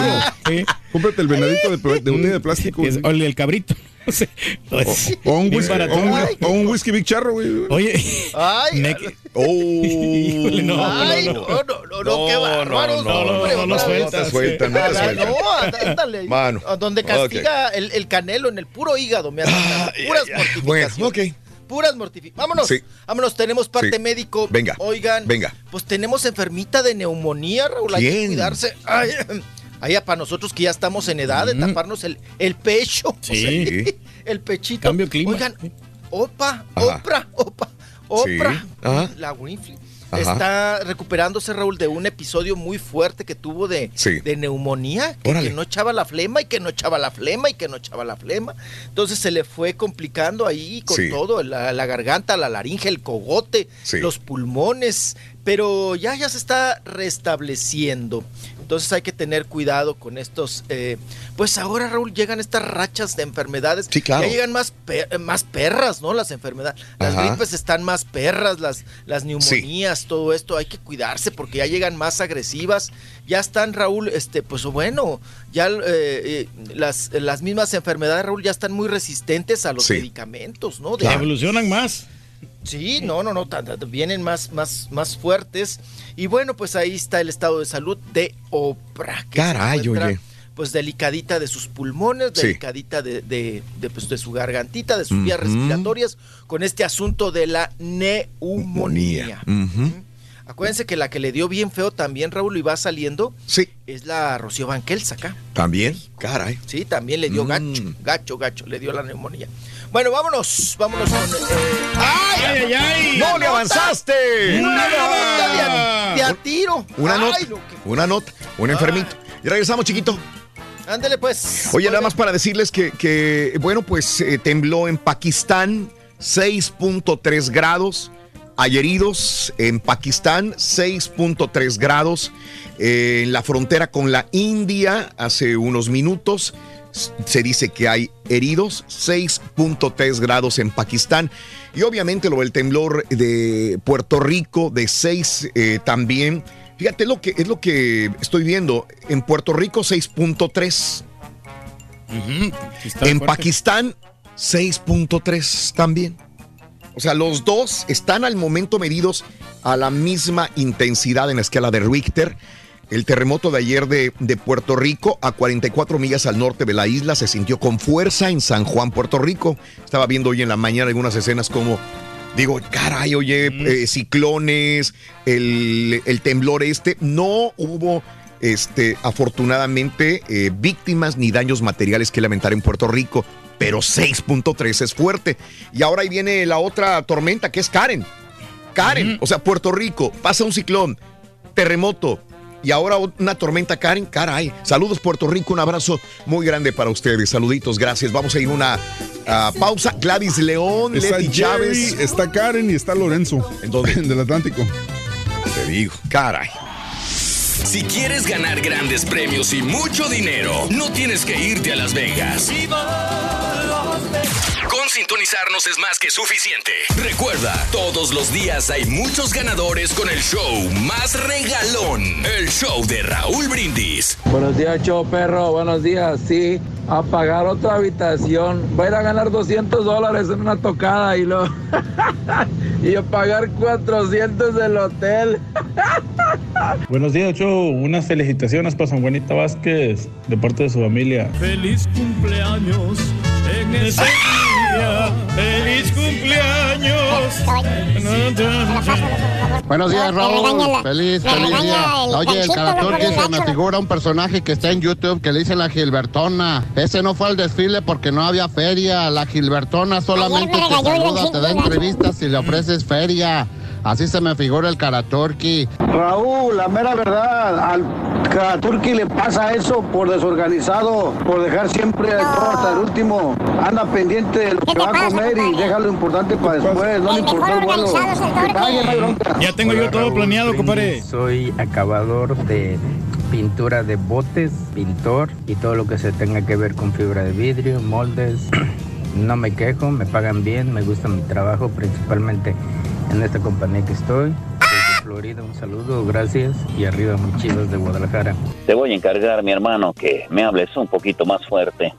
sí. cómprate el venadito de, de botella de plástico. Es- el cabrito. No sé. Pues, O un, bien whisky, o, un, o un whisky Big Charro, güey. Oye, Ay, me- Oh. Híjole, no, ay, no, no, no. no, no, no, qué bárbaros. no, no, no, no vez. sueltas, No te sueltan, no Ah, sueltan. No, ándale. Mano. Donde castiga el, el canelo en el puro hígado, me anda. Puras mortificaciones. Bueno, ok. Puras mortificaciones. Vámonos. Sí. Vámonos, tenemos parte Sí. médico. Venga. Oigan. Venga. Pues tenemos enfermita de neumonía, Raúl. Hay que cuidarse. Ay, ay, para nosotros que ya estamos en edad de taparnos el, el pecho. Sí. el pechito. Cambio clima. Oigan, Opa, Ajá. Oprah, Opa. Sí. Ajá. La Winfrey. Ajá. Está recuperándose, Raúl, de un episodio muy fuerte que tuvo de, Sí. de neumonía, que, no echaba la flema y que no echaba la flema y que no echaba la flema. Entonces se le fue complicando ahí con Sí. todo, la, la garganta, la laringe, el cogote, Sí. los pulmones, pero ya, ya se está restableciendo. Entonces hay que tener cuidado con estos. eh, pues ahora, Raúl, llegan estas rachas de enfermedades. Sí, claro. Ya llegan más, pe- más perras, ¿no? Las enfermedades. Las Ajá. gripes están más perras, las, las neumonías, todo esto. Hay que cuidarse porque ya llegan más agresivas. Ya están, Raúl, este, pues bueno, ya eh, eh, las, las mismas enfermedades, Raúl, ya están muy resistentes a los Sí. medicamentos, ¿no? De- evolucionan más. Sí, no, no, no, vienen más, más, más fuertes. Y bueno, pues ahí está el estado de salud de Oprah. que Caray, oye. Pues delicadita de sus pulmones, Sí. delicadita de, de, de, pues, de su gargantita, de sus vías respiratorias, con este asunto de la neumonía. Acuérdense que la que le dio bien feo también, Raúl, y va saliendo, Sí. es la Rocío Banquels acá. También. Caray. Sí, también le dio Mm. gacho, gacho, gacho, le dio la neumonía. Bueno, vámonos, vámonos con... eh, ¡Ay, ¡Ay, ay! ¡No le avanzaste! Una nota de a, de a tiro. Una Ay, nota. que- Una nota. Un enfermito. Y regresamos, chiquito. Ándale, pues. Oye, nada más para decirles que, que, bueno, pues eh, tembló en Pakistán 6.3 grados. Hay heridos en Pakistán, 6.3 grados. Eh, en la frontera con la India, hace unos minutos, se dice que hay heridos, 6.3 grados en Pakistán. Y obviamente lo del temblor de Puerto Rico, de 6 eh, también. Fíjate lo que es lo que estoy viendo. En Puerto Rico, 6.3. En Pakistán, 6.3 también. O sea, los dos están al momento medidos a la misma intensidad en la escala de Richter. El terremoto de ayer de, de Puerto Rico, a 44 millas al norte de la isla, se sintió con fuerza en San Juan, Puerto Rico. Estaba viendo hoy en la mañana algunas escenas como, digo, caray, oye, eh, ciclones, el, el temblor este. No hubo este, afortunadamente, eh, víctimas ni daños materiales que lamentar en Puerto Rico, pero 6.3 es fuerte. Y ahora ahí viene la otra tormenta que es Karen. Karen, o sea, Puerto Rico, pasa un ciclón, terremoto. Y ahora una tormenta Karen, caray. Saludos Puerto Rico, un abrazo muy grande para ustedes. Saluditos, gracias. Vamos a ir a una pausa. Gladys León, Está Leti Jerry, Chávez. está Karen y está Lorenzo. ¿En dónde? Del Atlántico. Te digo, caray. Si quieres ganar grandes premios y mucho dinero, no tienes que irte a Las Vegas. Con sintonizarnos es más que suficiente. Recuerda, todos los días hay muchos ganadores con el show más regalón. El show de Raúl Brindis. Buenos días, show perro. Buenos días. Sí, a pagar otra habitación. Va a ir a ganar 200 dólares en una tocada y lo y a pagar 400 del hotel. Buenos días, Show. Unas felicitaciones para San Juanita Vázquez de parte de su familia. Feliz cumpleaños en ese Feliz cumpleaños. Buenos días, regaña Raúl. Feliz, feliz día. Oye, el que se me figura un personaje que está en YouTube que le dice la Gilbertona. Ese no fue al desfile porque no había feria. La Gilbertona solamente me te saluda, te da entrevistas y le ofreces feria. Así se me figura el Karaturki. Raúl, la mera verdad, al Karaturki le pasa eso por desorganizado, por dejar siempre todo hasta el último. Anda pendiente de lo que va a comer y deja lo importante para después, no le importa el vuelo. Que pague, no hay bronca. Ya tengo yo todo planeado, compadre. Soy acabador de pintura de botes, pintor y todo lo que se tenga que ver con fibra de vidrio, moldes. No me quejo, me pagan bien, me gusta mi trabajo, principalmente en esta compañía que estoy. Desde Florida, un saludo, gracias y arriba, mis chivas de Guadalajara. Te voy a encargar, mi hermano, que me hables un poquito más fuerte.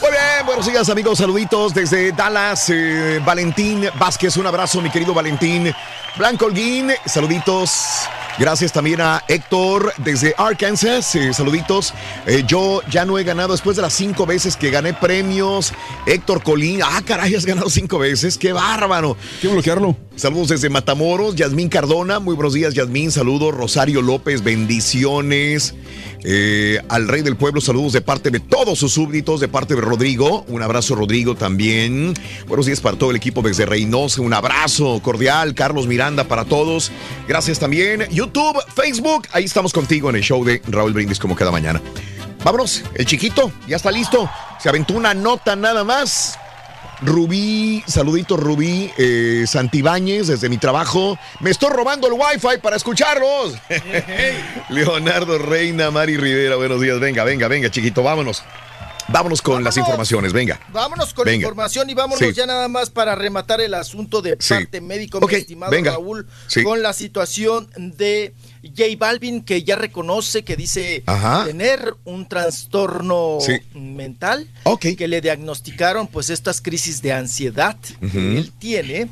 Muy bien, buenos días amigos, saluditos desde Dallas, eh, Valentín Vázquez, un abrazo mi querido Valentín Blanco Holguín, saluditos. Gracias también a Héctor desde Arkansas, eh, saluditos. Eh, yo ya no he ganado después de las cinco veces que gané premios. Héctor Colín, ah caray, has ganado cinco veces, qué bárbaro. Quiero bloquearlo. Saludos desde Matamoros, Yasmín Cardona, muy buenos días Yasmín, saludos. Rosario López, bendiciones. Eh, al rey del pueblo, saludos de parte de todos sus súbditos, de parte de Rodrigo. Un abrazo, Rodrigo, también. Buenos días para todo el equipo desde Reynosa. Un abrazo cordial. Carlos Miranda para todos. Gracias también. YouTube, Facebook. Ahí estamos contigo en el show de Raúl Brindis, como cada mañana. Vámonos, el chiquito, ya está listo. Se aventó una nota nada más. Rubí, saludito Rubí eh, Santibáñez desde mi trabajo. Me estoy robando el wifi para escucharlos. Leonardo Reina, Mari Rivera, buenos días. Venga, venga, venga, chiquito, vámonos. Vámonos con las informaciones, venga. Vámonos con la Venga. información y vámonos Sí. ya nada más para rematar el asunto de Sí. parte médico, Ok, mi estimado venga. Raúl, Sí. con la situación de J Balvin, que ya reconoce que dice Ajá. tener un trastorno mental, que le diagnosticaron pues estas crisis de ansiedad que él tiene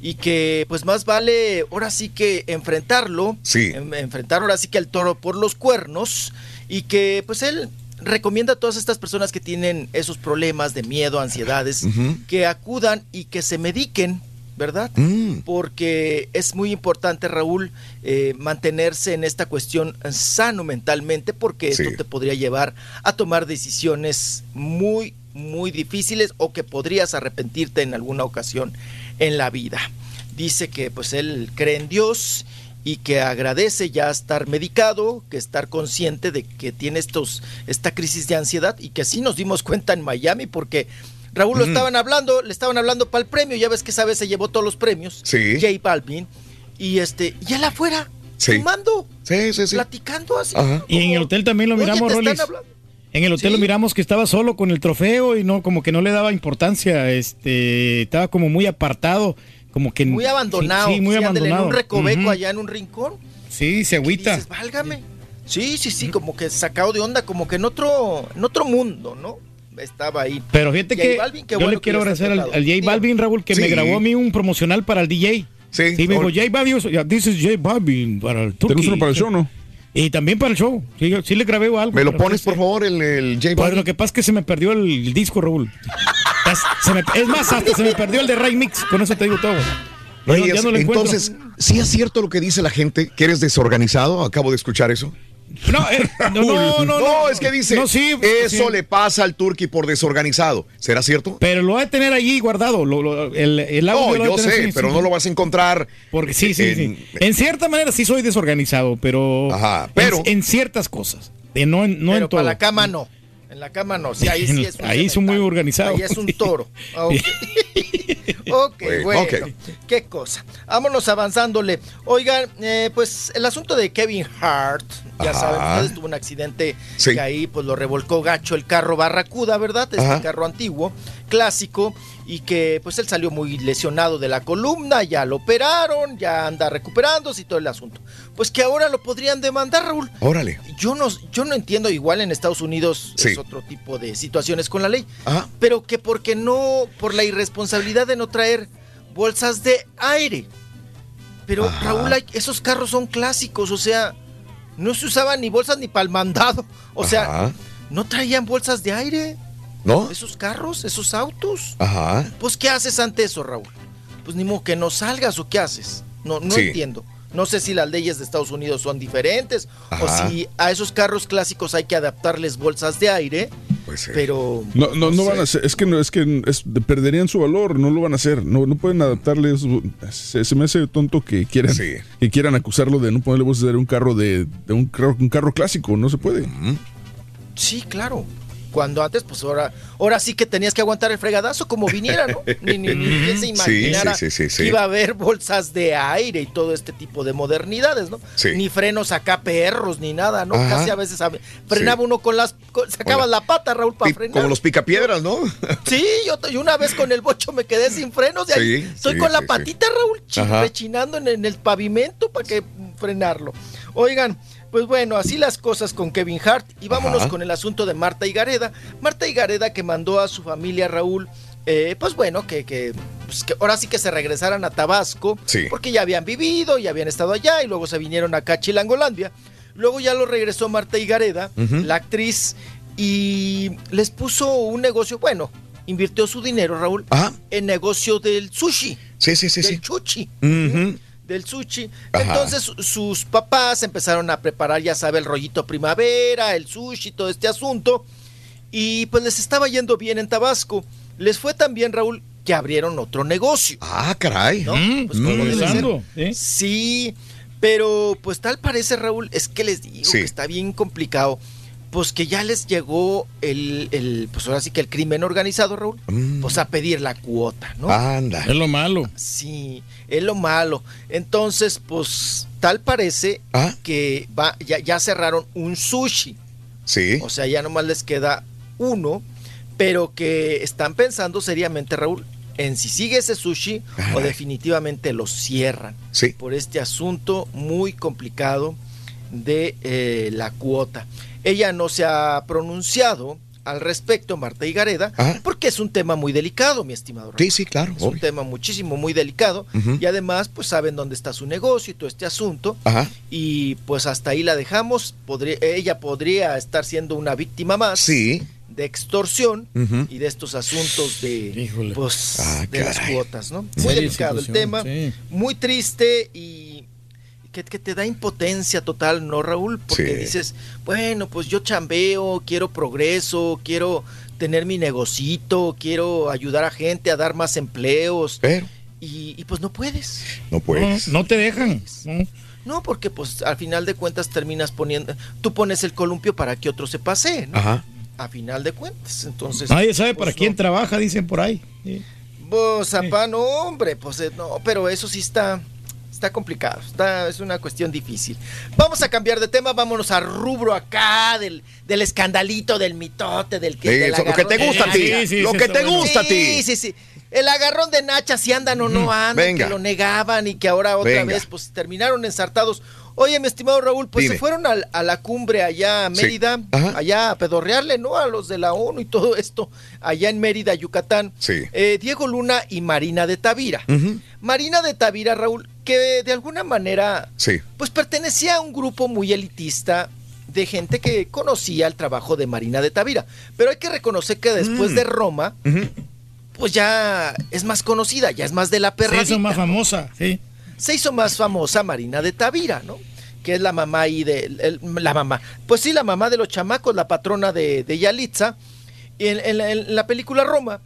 y que pues más vale ahora sí que enfrentarlo, Sí. en- enfrentar ahora sí que al toro por los cuernos y que pues él recomienda a todas estas personas que tienen esos problemas de miedo, ansiedades, que acudan y que se mediquen, ¿verdad? Mm. Porque es muy importante, Raúl, eh, mantenerse en esta cuestión sano mentalmente, porque Sí. esto te podría llevar a tomar decisiones muy, muy difíciles o que podrías arrepentirte en alguna ocasión en la vida. Dice que pues él cree en Dios y que agradece ya estar medicado, que estar consciente de que tiene estos, esta crisis de ansiedad y que así nos dimos cuenta en Miami porque Raúl lo Mm. estaban hablando, le estaban hablando para el premio, ya ves que esa vez se llevó todos los premios, Sí. J Balvin, y este, y él afuera, Sí. fumando, Sí, sí, sí. platicando así. Y en el hotel también lo miramos, Rolis. hablando. En el hotel lo miramos que estaba solo con el trofeo y no, como que no le daba importancia, este, estaba como muy apartado, como que Muy abandonado, Sí, sí, muy sí, abandonado. en un recoveco allá en un rincón. Sí, se agüita. Dices, válgame. Sí, sí, sí, como que sacado de onda, como que en otro, en otro mundo, ¿no? Estaba ahí. Pero fíjate J que Balvin, qué yo bueno le quiero agradecer al, al J Balvin, Raúl, que me grabó a mí un promocional para el DJ. Sí. me dijo, J Balvin, ya, this is J Balvin para el ¿Tenemos uno para el show, no? Y también para el show. Sí, le grabé algo. ¿Me lo pones, por favor, el, el J Pues lo que pasa es que se me perdió el, el disco, Raúl. Es, se me- es más, hasta se me perdió el de Ray Mix. Con eso te digo todo. No- no encuentro. entonces, ¿sí es cierto lo que dice la gente? ¿Que eres desorganizado? Acabo de escuchar eso. No, eh, no, no, no, no. es que dice, No, sí, eso sí. le pasa al turqui por desorganizado. ¿Será cierto? Pero lo va a tener allí guardado. lo- lo- el, el audio No, yo sé, pero no lo vas a encontrar. Porque sí, sí, en- sí. En cierta manera sí soy desorganizado, pero. pero- En, en ciertas cosas. De no, en- no Pero en todo. para la cama no. En la cama no. Sí, ahí sí es un Ahí son muy organizados. Ahí es un toro. Ah, Ok, bueno. Qué cosa. Vámonos avanzándole. Oigan, eh, pues el asunto de Kevin Hart, ya Ajá. saben, ustedes tuvo un accidente Sí. que ahí pues lo revolcó gacho el carro Barracuda, ¿verdad? Este Ajá. carro antiguo, clásico, y que pues él salió muy lesionado de la columna, ya lo operaron, ya anda recuperándose y todo el asunto. Pues que ahora lo podrían demandar, Raúl. Órale. Yo no, yo no entiendo, igual en Estados Unidos Sí. es otro tipo de situaciones con la ley, Ajá. pero que porque no, por la irresponsabilidad de no traer bolsas de aire. Pero Ajá. Raúl, esos carros son clásicos, o sea, no se usaban ni bolsas ni para el mandado. O sea, Ajá. no traían bolsas de aire ¿No? esos carros, esos autos. Ajá. Pues, ¿qué haces ante eso, Raúl? Pues ni modo que no salgas o qué haces. No, no Sí. entiendo. No sé si las leyes de Estados Unidos son diferentes Ajá. o si a esos carros clásicos hay que adaptarles bolsas de aire Pues Pero No, no, no van a hacer, es que no, es que es- perderían su valor, no lo van a hacer, no, no pueden adaptarle eso. Se, se me hace tonto que quieran, que quieran acusarlo de no ponerle voces a un carro de, de un, carro, un carro clásico, no se puede. sí, claro. Cuando antes, pues ahora, ahora sí que tenías que aguantar el fregadazo como viniera, ¿no? Ni, ni, ni se imaginara sí, sí, sí, sí. que iba a haber bolsas de aire y todo este tipo de modernidades, ¿no? Sí. Ni frenos acá perros, ni nada, ¿no? Ajá. Casi a veces frenaba uno con las... con- sacabas la pata, Raúl, para frenar. Como los picapiedras, ¿no? Sí, yo, yo una vez con el bocho me quedé sin frenos y ahí Sí, estoy con la patita, Raúl, rechinando en, en el pavimento para que frenarlo. Oigan, pues bueno, así las cosas con Kevin Hart y vámonos Ajá. con el asunto de Marta Higareda. Marta Higareda que mandó a su familia, Raúl, eh, pues bueno, que, que, pues que ahora sí que se regresaran a Tabasco, Sí. porque ya habían vivido, ya habían estado allá y luego se vinieron acá a Chilangolandia. Luego ya lo regresó Marta Higareda, Ujú. la actriz, y les puso un negocio, bueno, invirtió su dinero, Raúl, en negocio del sushi. Sí, sí, sí, del sí. chuchi. Ujú. Del sushi. Ajá. Entonces su- sus papás empezaron a preparar, ya sabe, el rollito primavera, el sushi, todo este asunto. Y pues les estaba yendo bien en Tabasco. Les fue tan bien, Raúl, que abrieron otro negocio. Ah, caray. ¿no? Mm, Pues, ¿cómo mm. Empezando, Sí, pero pues tal parece, Raúl, es que les digo Sí. que está bien complicado. Pues que ya les llegó el, el, pues ahora sí que el crimen organizado, Raúl, pues a pedir la cuota, ¿no? Mm. Anda. Es lo malo. Sí, es lo malo. Entonces, pues tal parece Ah. que va, ya, ya cerraron un sushi. Sí. O sea, ya nomás les queda uno, pero que están pensando seriamente, Raúl, en si sigue ese sushi o definitivamente lo cierran. Sí. Por este asunto muy complicado de eh, la cuota. Ella no se ha pronunciado al respecto, Marta Higareda, porque es un tema muy delicado, mi estimado. Sí, sí, claro. Es un tema muchísimo, muy delicado. Y además, pues saben dónde está su negocio y todo este asunto. Ajá. Y pues hasta ahí la dejamos. Podría, ella podría estar siendo una víctima más Sí. de extorsión y de estos asuntos de, pues, Ah, de las cuotas, ¿no? Muy delicado el tema, sí. muy triste y que, que te da impotencia total, ¿no, Raúl? Porque Sí. dices, bueno, pues yo chambeo, quiero progreso, quiero tener mi negocito, quiero ayudar a gente a dar más empleos. Pero Y, y pues no puedes. no puedes. No, no te dejan. No. No, porque pues al final de cuentas terminas poniendo, tú pones el columpio para que otro se pase, ¿no? Ajá. A final de cuentas, entonces. Nadie sabe pues, para quién no. trabaja, dicen por ahí. Sí. Pues, zapá, no, hombre, pues eh, no, pero eso sí está, está complicado, está, es una cuestión difícil. Vamos a cambiar de tema, vámonos a rubro acá del, del escandalito, del mitote, del que... Sí, del eso, lo que te gusta a ti, sí, lo sí, que te bueno. gusta a ti. Sí, sí, sí. El agarrón de Nacha, si andan o no andan, venga. que lo negaban y que ahora otra Venga. vez pues terminaron ensartados. Oye, mi estimado Raúl, pues Dime. se fueron a, la cumbre allá a. Mérida, allá a pedorrearle, ¿no? A los de la ONU y todo esto, allá en Mérida, Yucatán. Sí. Eh, Diego Luna y Marina de Tavira. Marina de Tavira, Raúl, que de alguna manera Sí. pues pertenecía a un grupo muy elitista de gente que conocía el trabajo de Marina de Tavira. Pero hay que reconocer que después Mm. de Roma, pues ya es más conocida, ya es más de la Se perra. hizo más famosa, sí. Se hizo más famosa Marina de Tavira, ¿no? Que es la mamá ahí de. el- la mamá. Pues sí, la mamá de los chamacos, la patrona de, de Yalitza. Y en, en la película Roma,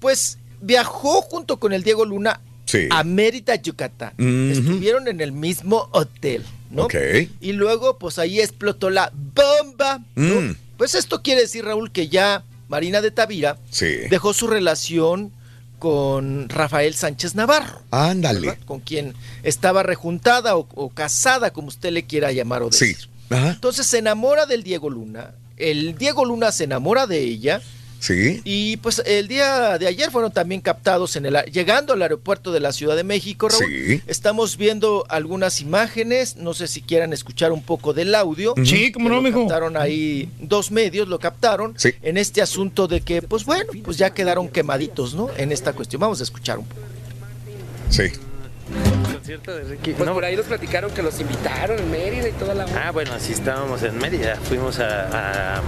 pues viajó junto con el Diego Luna Sí. a Mérida, Yucatán. Estuvieron en el mismo hotel, ¿no? Ok. Y luego, pues ahí explotó la bomba. ¿no? Mm. Pues esto quiere decir, Raúl, que ya Marina de Tavira Sí. dejó su relación con Rafael Sánchez Navarro. Ándale. ¿verdad? Con quien estaba rejuntada o, o casada, como usted le quiera llamar o Sí. decir. Ajá. Entonces se enamora del Diego Luna. El Diego Luna se enamora de ella. Sí. Y pues el día de ayer fueron también captados en el a- llegando al aeropuerto de la Ciudad de México, Raúl. Sí. Estamos viendo algunas imágenes, no sé si quieran escuchar un poco del audio. Sí, cómo que no, mijo. captaron ahí dos medios lo captaron Sí. en este asunto de que pues bueno, pues ya quedaron quemaditos, ¿no? En esta cuestión. Vamos a escuchar un poco. Sí. Concierto de Ricky. Pues por ahí nos platicaron que los invitaron en Mérida y toda la. Ah, bueno, así estábamos en Mérida. Fuimos a, a-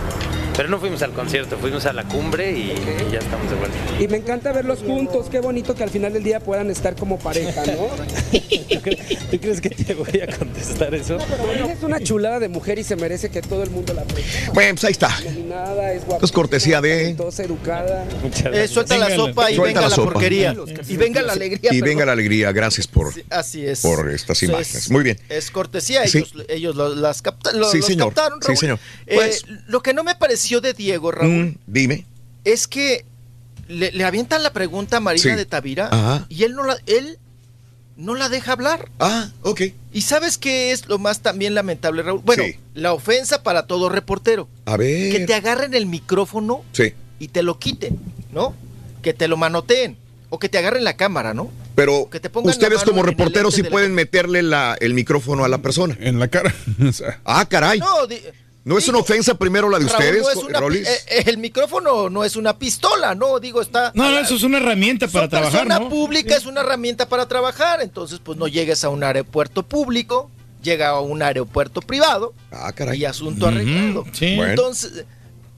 Pero no fuimos al concierto, fuimos a la cumbre y, y ya estamos de vuelta. Y me encanta verlos juntos, qué bonito que al final del día puedan estar como pareja, ¿no? ¿Tú crees que te voy a contestar eso? Ella es una chulada de mujer y se merece que todo el mundo la presuma. Bueno, pues ahí está. Iluminada, es cortesía de- talentosa, educada. Eh, suelta la sopa y Suelta venga la sopa. porquería. Y venga la alegría. Y perdón. venga la alegría. Gracias por, Así es. por estas imágenes. es- Muy bien. Es cortesía, Sí. ellos, ellos lo- las capta- lo- Sí, los señor. captaron, Sí, Raúl. señor. Eh, Pues- lo que no me pareció de Diego, Raúl, Mm, dime. es que le, le avientan la pregunta a Marina Sí. de Tavira Ajá. y él no la, él no la deja hablar. Ah, ok. ¿Y sabes qué es lo más también lamentable, Raúl? Bueno, Sí. la ofensa para todo reportero. A ver. Que te agarren el micrófono Sí. y te lo quiten, ¿no? Que te lo manoteen o que te agarren la cámara, ¿no? Pero ustedes como reporteros sí pueden meterle la- el micrófono a la persona. En la cara. O sea, Ah, caray. No, di- ¿No es una ofensa primero la de Raúl, ustedes, no es una eh, eh, el micrófono no es una pistola, no, digo, está... No, no, eso es una herramienta para trabajar, persona ¿no? pública es una herramienta para trabajar, entonces pues no llegues a un aeropuerto público, llega a un aeropuerto privado Ah, caray. y asunto arreglado. sí. Bueno. Entonces,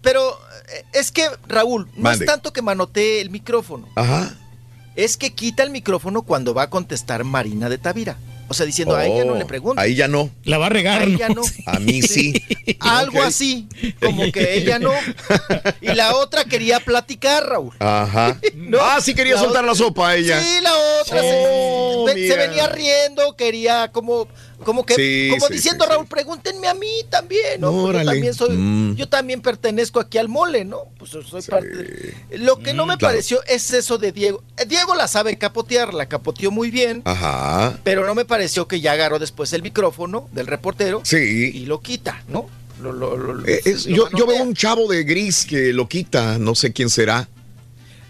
pero eh, es que Raúl, no Mande. es tanto que manotee el micrófono, Ajá. Es que quita el micrófono cuando va a contestar Marina de Tavira. O sea, diciendo, a ella no Oh, le pregunto. Ahí ya no. La va a regar, A ¿no? ella no. A mí sí. Algo así, como que ella no. Y la otra quería platicar, Raúl. Ajá. No, ah, sí quería la soltar otra- la sopa a ella. Sí, la otra se- Oh, se, venía riendo, quería como, como que, Sí, como sí, diciendo sí, Raúl, pregúntenme a mí también, ¿no? Yo Órale. también soy, Mm. yo también pertenezco aquí al mole, ¿no? Pues soy parte. de- Lo que no me Mm, claro. pareció es eso de Diego. Eh, Diego la sabe capotear, la capoteó muy bien. Ajá. Pero no me pareció que ya agarró después el micrófono del reportero Sí. y lo quita, ¿no? Lo- lo- lo- lo- Eh, es- yo, yo veo un chavo de gris que lo quita, no sé quién será.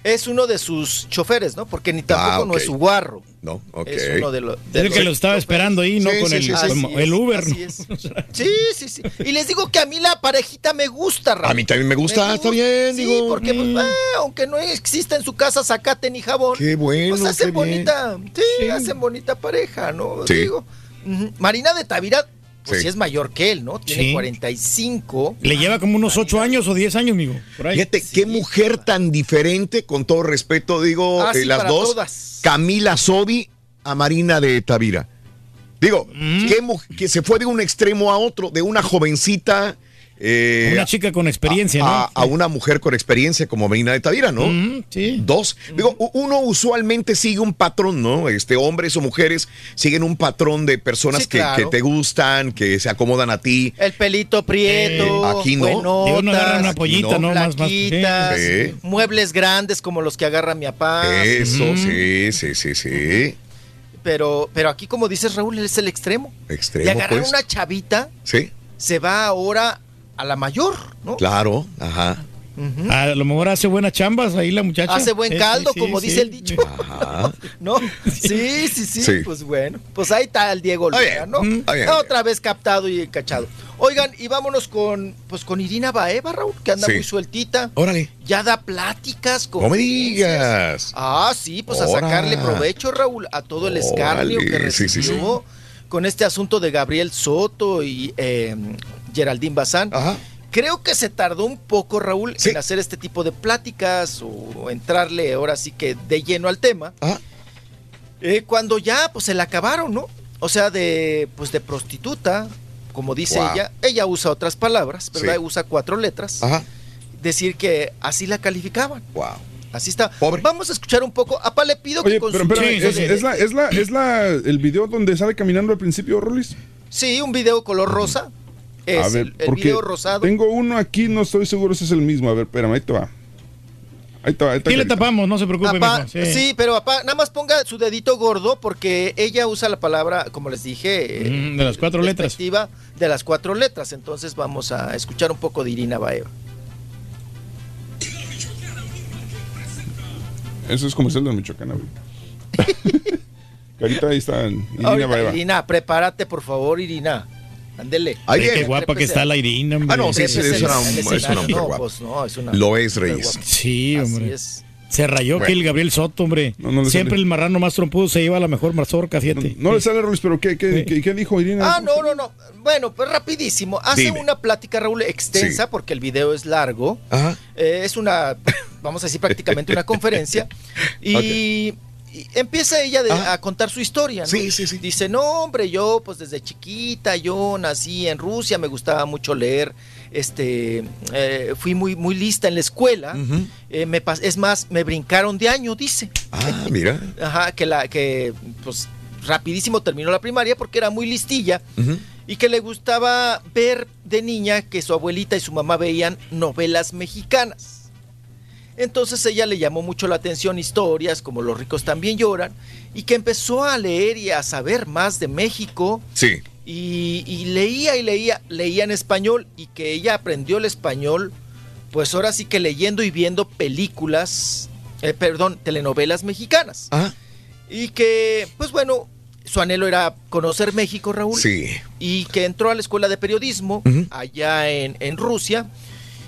Es uno de sus choferes, ¿no? Porque ni tampoco Ah, no ok. es su guarro. No, ok. Es uno de, los Es el que lo estaba esperando ahí, ¿no? Sí, Con sí, el, sí, como el Uber. Sí, sí, sí. Y les digo que a mí la parejita me gusta, Raúl. A mí también me gusta, está bien, Sí, digo. porque pues, mm. ah, aunque no exista en su casa zacate ni jabón, Qué bueno, pues hacen qué bien. bonita, sí, hacen bonita pareja, ¿no? Sí. Digo. Marina de Tavira, pues Sí. sí es mayor que él, ¿no? Tiene Sí. 45. Le lleva como unos 8 años o 10 años, amigo. Por ahí. Fíjate, qué mujer tan diferente, con todo respeto, digo, Ah, eh, sí, las dos. todas. Camila Sodi a Marina de Tavira. Digo, qué mu- que se fue de un extremo a otro, de una jovencita. Eh, Una chica con experiencia, a, ¿no? a una mujer con experiencia como Marina de Tavira, ¿no? Sí. Dos. Digo, uno usualmente sigue un patrón, ¿no? Este, hombres o mujeres siguen un patrón de personas Sí, que, claro. que te gustan, que se acomodan a ti. El pelito prieto, Eh, aquí no. buenotas, Digo, no agarra una pollita, ¿no? Más- más- muebles grandes como los que agarra mi papá. Eso, sí, sí, sí, sí. Pero, pero aquí, como dices, Raúl, él es el extremo. Extremo, y agarrar pues. una chavita Sí, se va ahora a la mayor, ¿no? claro, ajá. A lo mejor hace buenas chambas ahí la muchacha. Hace buen caldo, sí, como sí, dice sí. el dicho. Ajá. ¿No? Sí, sí, sí, Sí. Pues bueno, pues ahí está el Diego Luna, ¿no? está bien. Otra vez captado y cachado. Oigan, y vámonos con, pues con Irina Baeva, Raúl, que anda Sí. muy sueltita. Órale. Ya da pláticas con. No me digas. Ah, sí, pues a sacarle provecho, Raúl, a todo el escarnio Órale, que sí, sí, sí. recibió con este asunto de Gabriel Soto y eh, Geraldine Bazán. Ajá. Creo que se tardó un poco, Raúl, Sí. en hacer este tipo de pláticas o entrarle ahora sí que de lleno al tema. Ajá. Eh, cuando ya pues se la acabaron, ¿no? O sea, de pues de prostituta, como dice Wow. ella, ella usa otras palabras, ¿verdad? Sí. Usa cuatro letras. Ajá. Decir que así la calificaban. Wow. Así está. Pobre. Vamos a escuchar un poco. Apá le pido que Oye, pero Sí, ¿es, sí, es la, es, la, ¿es la el video donde sale caminando al principio, Rolis? Sí, un video color rosa. Es a ver, el, el porque video rosado. tengo uno aquí, no estoy seguro si es el mismo. A ver, espérame, ahí te va. Ahí te va, ahí está Sí, le tapamos, no se preocupe, Apá, mijo, sí. pero apá, nada más ponga su dedito gordo porque ella usa la palabra, como les dije, eh, Mm, de las cuatro letras. de las cuatro letras. Entonces vamos a escuchar un poco de Irina Baeva. Eso es comercial de Michoacán, güey. Ahorita ahí está Irina Ahorita, Baeva. Irina, prepárate por favor, Irina. Ándele. Qué guapa que está la Irina, hombre. Ah, no, sí, sí, es una, es mujer No, guapa. pues no, es una Lo es, Reyes. Sí, Así hombre. es. Se rayó Bueno. que el Gabriel Soto, hombre. No, no le Siempre sale. el marrano más trompudo se lleva la mejor mazorca, fíjate. No le sale, Rolis, pero ¿qué, qué, qué- qué dijo Irina? Ah, no, no, no. Bueno, pues rapidísimo. Hace Dime. una plática, Raúl, extensa, Sí. porque el video es largo. Ajá. Eh, es una, vamos a decir, prácticamente una conferencia. Y, y empieza ella de- a contar su historia. ¿no? Sí, sí, sí. Dice, no, hombre, yo pues desde chiquita, yo nací en Rusia, me gustaba mucho leer. Este, eh, fui muy, muy lista en la escuela. Eh, me es más, me brincaron de año, dice. Ah, mira. Ajá, que la que pues rapidísimo terminó la primaria porque era muy listilla y que le gustaba ver de niña que su abuelita y su mamá veían novelas mexicanas. Entonces ella le llamó mucho la atención historias como Los ricos también lloran y que empezó a leer y a saber más de México Sí. y, y leía y leía, leía en español y que ella aprendió el español, pues ahora sí que leyendo y viendo películas, eh, perdón, telenovelas mexicanas. Ah. Y que, pues bueno, su anhelo era conocer México, Raúl. Sí. Y que entró a la escuela de periodismo allá en, en Rusia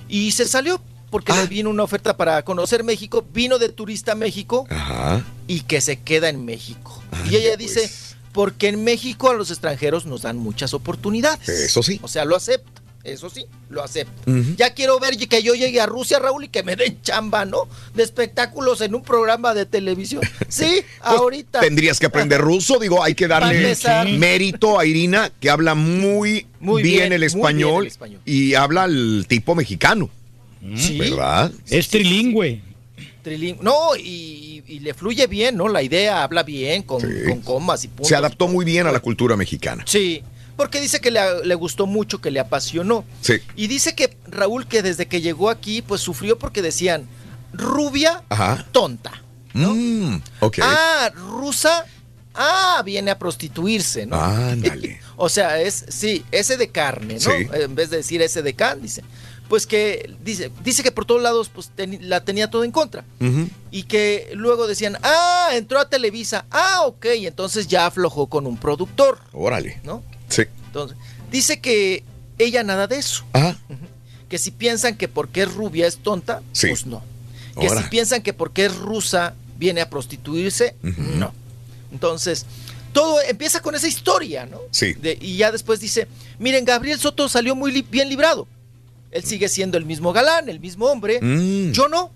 y se salió porque le vino una oferta para conocer México, vino de turista a México Ajá. y que se queda en México. y ella dice, porque en México a los extranjeros nos dan muchas oportunidades. Eso sí. O sea, lo acepta, eso sí, lo acepta. Ujú. Ya quiero ver que yo llegue a Rusia, Raúl, y que me den chamba, ¿no? De espectáculos en un programa de televisión. Sí, ahorita. Pues, Tendrías que aprender ruso, digo, hay que darle mérito a Irina, que habla muy, Muy bien, bien, el muy español, bien el español. y habla el tipo mexicano. Sí. ¿Verdad? Es trilingüe. Trilin- No, y, y le fluye bien, ¿no? La idea habla bien, con, con comas y puntos. Se adaptó muy bien a la cultura mexicana. Sí, porque dice que le, le gustó mucho, que le apasionó. Sí. Y dice que Raúl, que desde que llegó aquí, pues sufrió porque decían rubia, Ajá. tonta. Mm, ok. Ah, rusa, ah, viene a prostituirse, ¿no? Ándale. O sea, es, sí, ese de carne, ¿no? Sí. En vez de decir ese de can, dice. Pues que dice, dice que por todos lados pues la tenía todo en contra. Y que luego decían, ah, entró a Televisa, ah, ok, y entonces ya aflojó con un productor, Órale. ¿no? Sí. Entonces, dice que ella nada de eso. Ajá. Que si piensan que porque es rubia es tonta, Sí. pues no. Que si piensan que porque es rusa viene a prostituirse, no. Entonces, todo empieza con esa historia, ¿no? Sí. De- y ya después dice, miren, Gabriel Soto salió muy li- bien librado. Él sigue siendo el mismo galán, el mismo hombre. Mm. Yo no.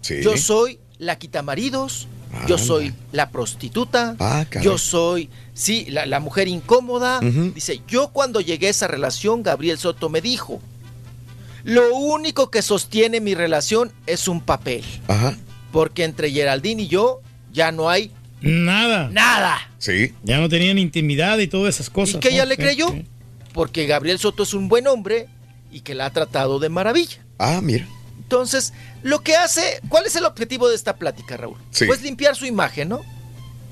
Sí. Yo soy la quitamaridos. Yo soy la prostituta. Ah, yo soy, sí, la, la mujer incómoda. Dice, yo cuando llegué a esa relación, Gabriel Soto me dijo, lo único que sostiene mi relación es un papel. Ajá. Porque entre Geraldine y yo ya no hay Nada. nada. Sí. Ya no tenían intimidad y todas esas cosas. ¿Y que ella ¿no? le Sí, creyó? sí. Porque Gabriel Soto es un buen hombre y que la ha tratado de maravilla. Ah, mira. Entonces, lo que hace, ¿cuál es el objetivo de esta plática, Raúl? Sí. Pues limpiar su imagen, ¿no?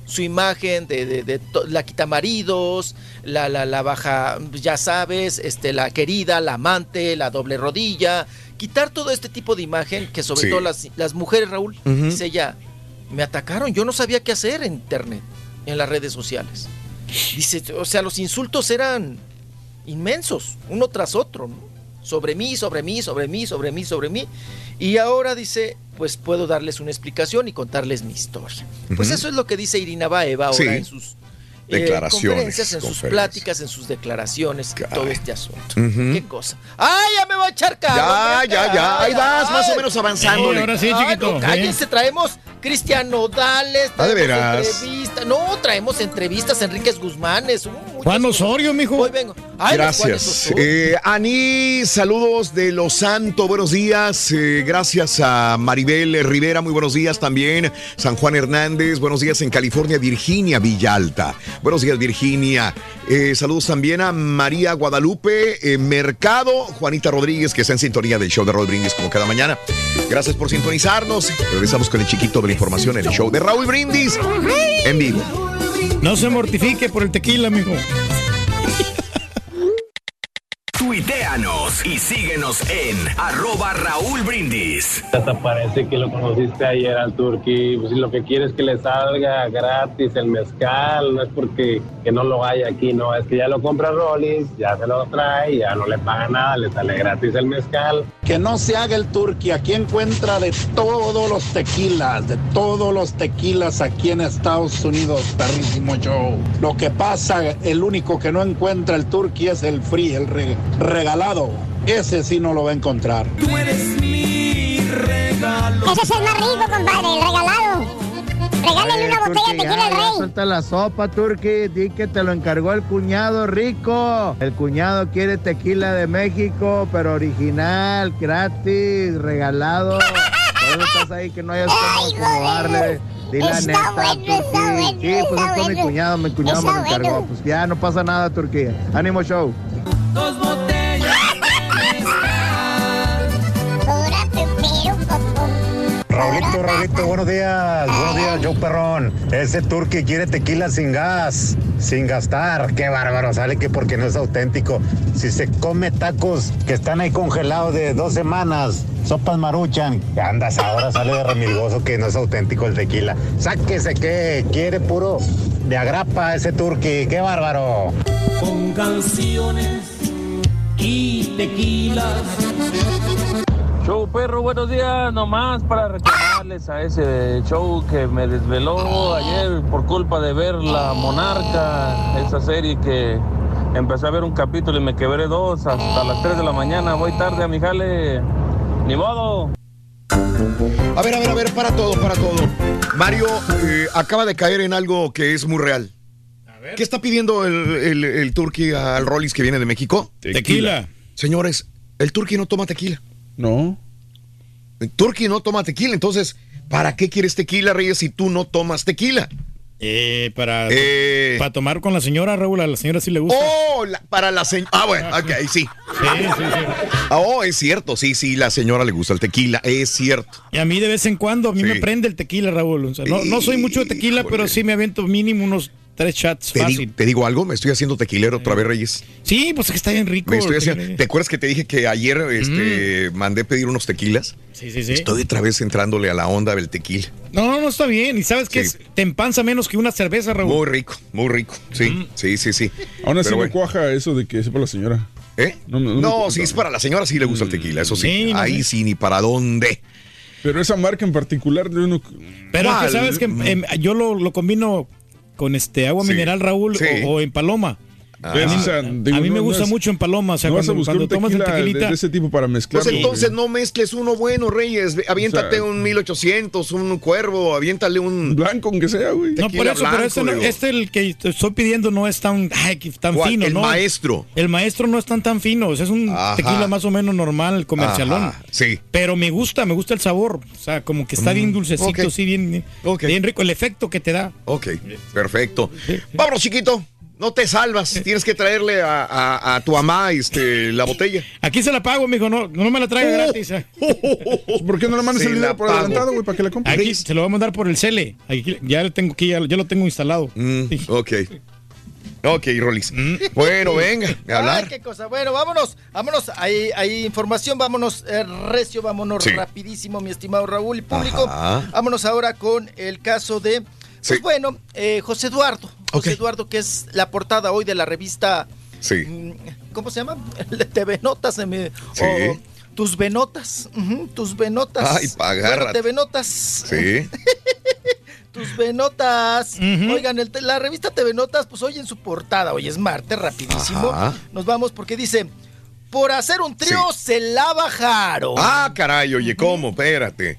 Su imagen de, de- de la quitamaridos, la, la, la baja, ya sabes, este, la querida, la amante, la doble rodilla, quitar todo este tipo de imagen que sobre Sí. todo las, las mujeres, Raúl, dice ella, me atacaron, yo no sabía qué hacer en internet, en las redes sociales. Dice, o sea, los insultos eran inmensos, uno tras otro, ¿no? Sobre mí, sobre mí, sobre mí, sobre mí, sobre mí. Y ahora dice, pues puedo darles una explicación y contarles mi historia. Pues eso es lo que dice Irina Baeva ahora Sí. en sus eh, Declaraciones, conferencias, en sus pláticas, en sus declaraciones, todo este asunto. ¿Qué cosa? ¡Ay, ya me va a echar Ya, cabrón! ya, ya. Ahí vas, más o menos avanzándole. Sí, ahora sí, chiquito. no, ¿eh? cállense, traemos Cristian Nodales, Ah, ¿de veras? entrevistas. No, traemos entrevistas, Enríquez Guzmánes. uh, Juan. Osorio, mijo. Hoy vengo. Ay, Gracias. Eh, Ani, saludos de Los Santos, buenos días. Eh, gracias a Maribel Rivera, muy buenos días también. San Juan Hernández, buenos días en California, Virginia Villalta. Buenos días, Virginia. Eh, saludos también a María Guadalupe eh, Mercado, Juanita Rodríguez, que está en sintonía del show de Raúl Brindis como cada mañana. Gracias por sintonizarnos. Regresamos con el chiquito de la información en el show de Raúl Brindis en vivo. No se mortifique por el tequila, mijo. Tu tuiteanos y síguenos en arroba Raúl Brindis. Hasta parece que lo conociste ayer al Turqui. Pues si lo que quieres es que le salga gratis el mezcal, no es porque que no lo haya aquí, no, es que ya lo compra Rollins, ya se lo trae, ya no le paga nada, le sale gratis el mezcal. Que no se haga el Turqui, aquí encuentra de todos los tequilas, de todos los tequilas aquí en Estados Unidos, perrísimo show. Lo que pasa, el único que no encuentra el Turqui es el free, el re- regalado. Ese sí no lo va a encontrar. Tú eres mi regalo. Ese es el más rico, compadre, el regalado. Regálenle una botella de tequila al rey. Suelta la sopa, Turki. Di que te lo encargó el cuñado rico. El cuñado quiere tequila de México, pero original, gratis, regalado. Por eso estás ahí que no hayas cómo acomodarle. Di la Está neta, bueno, está Turki. bueno, Sí, pues está es mi cuñado. Mi cuñado me lo encargó. bueno. Pues ya no pasa nada, Turquía. Ánimo show. Dos Raulito, Raulito, buenos días. Buenos días, Joe Perrón. Ese turqui quiere tequila sin gas, sin gastar. Qué bárbaro, sale que porque no es auténtico. Si se come tacos que están ahí congelados de dos semanas, sopas maruchan, andas ahora, sale de remilgoso que no es auténtico el tequila. Sáquese que quiere puro de agrapa ese turqui. Qué bárbaro. Con canciones y tequilas. Show perro, buenos días, nomás para reclamarles a ese show que me desveló ayer por culpa de ver La Monarca, esa serie que empecé a ver un capítulo y me quebré dos hasta las 3 de la mañana, voy tarde a mi jale, ni modo. A ver, a ver, a ver, para todo, para todo. Mario eh, acaba de caer en algo que es muy real. ¿Qué está pidiendo el, el, el turqui al Rollis que viene de México? Tequila. Señores, el turqui no toma tequila. No. El turqui no toma tequila, entonces, ¿para qué quieres tequila, Reyes, si tú no tomas tequila? Eh, para, Eh. para tomar con la señora, Raúl, a la señora sí le gusta. Oh, la- para la señora. Ah, bueno, ok, sí. Ah, Oh, es cierto, sí, sí, la señora le gusta el tequila, es cierto. Y a mí de vez en cuando, a mí Sí. me prende el tequila, Raúl. O sea, no, no soy mucho de tequila, pero sí me aviento mínimo unos tres shots Te fácil. digo, te digo algo, me estoy haciendo tequilero otra vez, Reyes. Sí, pues es que está bien rico. Me estoy haciendo-. ¿Te acuerdas que te dije que ayer este, mandé pedir unos tequilas? Sí, sí, sí. Estoy otra vez entrándole a la onda del tequila. No, no está bien. Y sabes que Sí. te empanza menos que una cerveza, Raúl. Muy rico, muy rico. Sí, sí, sí, sí. Aún así Pero me bueno. cuaja eso de que sepa la señora. ¿Eh? No, no, No, si es para la señora sí le gusta el tequila, eso sí. Sí, no Ahí sí, ni para dónde. Pero esa marca en particular, yo no- Pero es que sabes que em, yo lo, lo combino con este agua Sí. mineral, Raúl, Sí. o, o en paloma. Ah. a mí, O sea, a mí me no gusta es- mucho en paloma. O sea, no vas a cuando, buscar cuando un tomas el tequila de, tequilita. de ese tipo para mezclar. Pues entonces no mezcles uno bueno, Reyes. Aviéntate O sea- un 1800, un cuervo, aviéntale un. Blanco, aunque sea, güey. No, por eso, pero este, no- este el que te estoy pidiendo no es tan, ay, que tan fino, El ¿no? maestro. El maestro no es tan tan fino, o sea, es un Ajá. tequila más o menos normal, comercialón. Ajá, Sí. Pero me gusta, me gusta el sabor, o sea, como que está bien dulcecito, ok. sí, bien, bien rico, el efecto que te da. Ok, perfecto. Vámonos, chiquito. No te salvas. Tienes que traerle a, a- a tu mamá este, la botella. Aquí se la pago, mijo, no, no me la traiga gratis. eh. ¿Por qué no le mandas Se el dinero por pago. adelantado, güey, para que la compre? Aquí se lo voy a mandar por el Cele. Aquí, ya lo tengo aquí, ya, ya lo tengo instalado. Mm, ok. Ok, Rolis. Bueno, venga, a hablar. Ay, qué cosa. Bueno, vámonos, vámonos. Hay, hay información, vámonos eh, recio, vámonos Sí. rapidísimo, mi estimado Raúl y público. Ajá. Vámonos ahora con el caso de, pues bueno, eh, José Eduardo. José Eduardo, que es la portada hoy de la revista, Sí. mm, ¿cómo se llama? TV Notas. me- Sí. o tus venotas, tus venotas. Ay, pa, agárrate. Bueno, TV Notas. Sí. Tus Venotas. Oigan, el la revista TV Notas, pues hoy en su portada, hoy es martes, rapidísimo. Ajá. Nos vamos porque dice, por hacer un trío se la bajaron. Ah, caray, oye, ¿cómo? Espérate.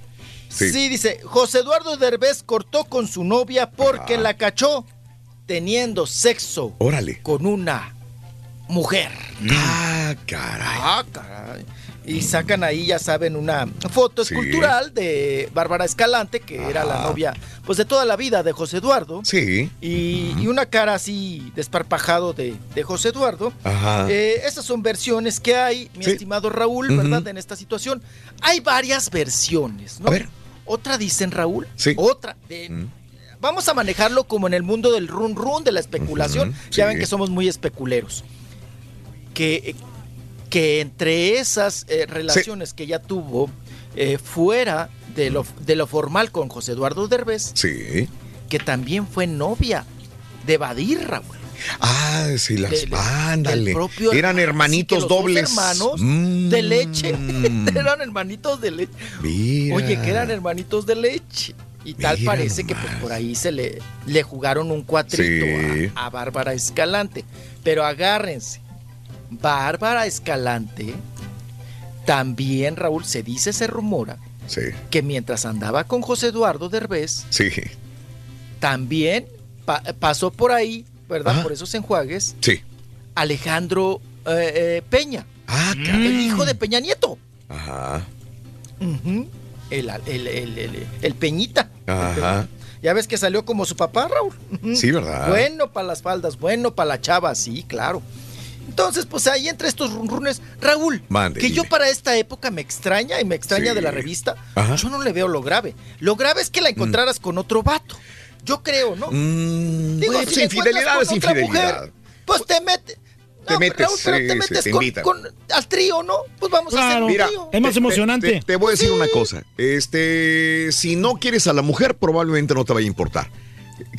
Sí. Sí. dice, José Eduardo Derbez cortó con su novia porque la cachó teniendo sexo Órale. con una mujer. Ah, caray. Ah, caray. Y sacan ahí, ya saben, una foto Sí. escultural de Bárbara Escalante, que era la novia, pues de toda la vida de José Eduardo. Sí. Y, y una cara así desparpajado de, de José Eduardo. Ajá. Eh, esas son versiones que hay, mi Sí. estimado Raúl. ¿verdad? En esta situación. Hay varias versiones, ¿no? A ver. Otra dicen, Raúl. Sí. Otra. de- Vamos a manejarlo como en el mundo del run run, de la especulación. Ya sí. ven que somos muy especuleros. Que eh, que entre esas eh, relaciones que ella tuvo eh, fuera de lo, de lo formal con José Eduardo Derbez, Sí. que también fue novia de Badirra, güey. Ah, sí, las. De- ándale. propio Eran hermanitos los dos dobles. hermanos Mm. de leche. eran hermanitos de leche. Mira. Oye, que eran hermanitos de leche. Y tal parece que pues, por ahí se le, le jugaron un cuatrito Sí. a, a Bárbara Escalante. Pero agárrense. Bárbara Escalante también, Raúl, se dice, se rumora Sí. que mientras andaba con José Eduardo Derbez, Sí. también pa- pasó por ahí, ¿verdad? Por esos enjuagues, Sí. Alejandro eh, eh, Peña. Ah, El hijo de Peña Nieto. Ajá. Ujú. el, el- el- el- el Peñita. Ajá. Ya ves que salió como su papá, Raúl. Sí, ¿verdad? Bueno para las faldas, bueno para la chava, sí, claro. Entonces, pues ahí entre estos runrunes, Raúl, Mande, que yo para esta época me extraña y me extraña Sí. de la revista, Ajá. yo no le veo lo grave. Lo grave es que la encontraras con otro vato. Yo creo, ¿no? Mm, Digo, si pues infidelidad es infidelidad. mujer, pues te metes. Te metes, Raúl, pero sí, te metes te con, invitan. con- al trío, ¿no? Pues vamos a hacer un Mira, trío. te- te- Te, te voy a decir una cosa. Este, si no quieres a la mujer, probablemente no te vaya a importar.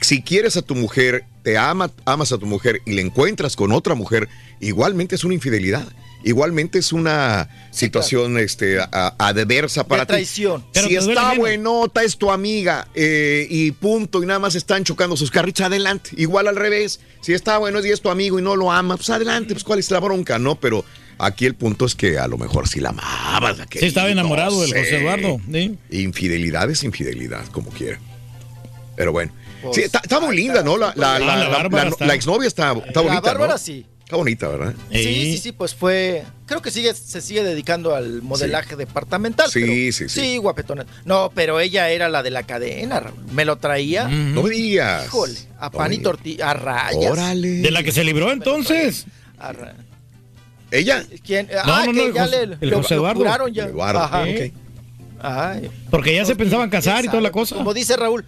Si quieres a tu mujer, te ama, amas a tu mujer y le encuentras con otra mujer, igualmente es una infidelidad. Igualmente es una situación este, a- adversa para ti. traición. Pero Si está buenota, es tu amiga eh, y punto, y nada más están chocando sus carritos, adelante. Igual al revés. Si está bueno y es tu amigo y no lo ama, pues adelante, pues cuál es la bronca, ¿no? Pero aquí el punto es que a lo mejor sí la amabas. Sí, estaba enamorado del José Eduardo. ¿sí? Infidelidad es infidelidad, como quiera. Pero bueno. Pues, sí, está, está muy linda, ¿no? La, la, Ah, la, la la- la- está- la exnovia está, está La bonita, Bárbara ¿no? sí. Está bonita, ¿verdad? Sí, sí, sí, pues fue. Creo que sigue, se sigue dedicando al modelaje departamental. Sí, pero- sí, sí. Sí, guapetona. No, pero ella era la de la cadena, Raúl. Me lo traía. No me digas. Híjole, a pan y tortilla, a rayas. Órale. De la que se libró entonces. A ¿Ella? ¿Quién? No, ah, no, que no, el ya José- le el lo- José lo Eduardo. curaron ya. Eduardo, Ajá. ok. Ay, Porque ya se pensaban casar y toda la cosa. como dice Raúl,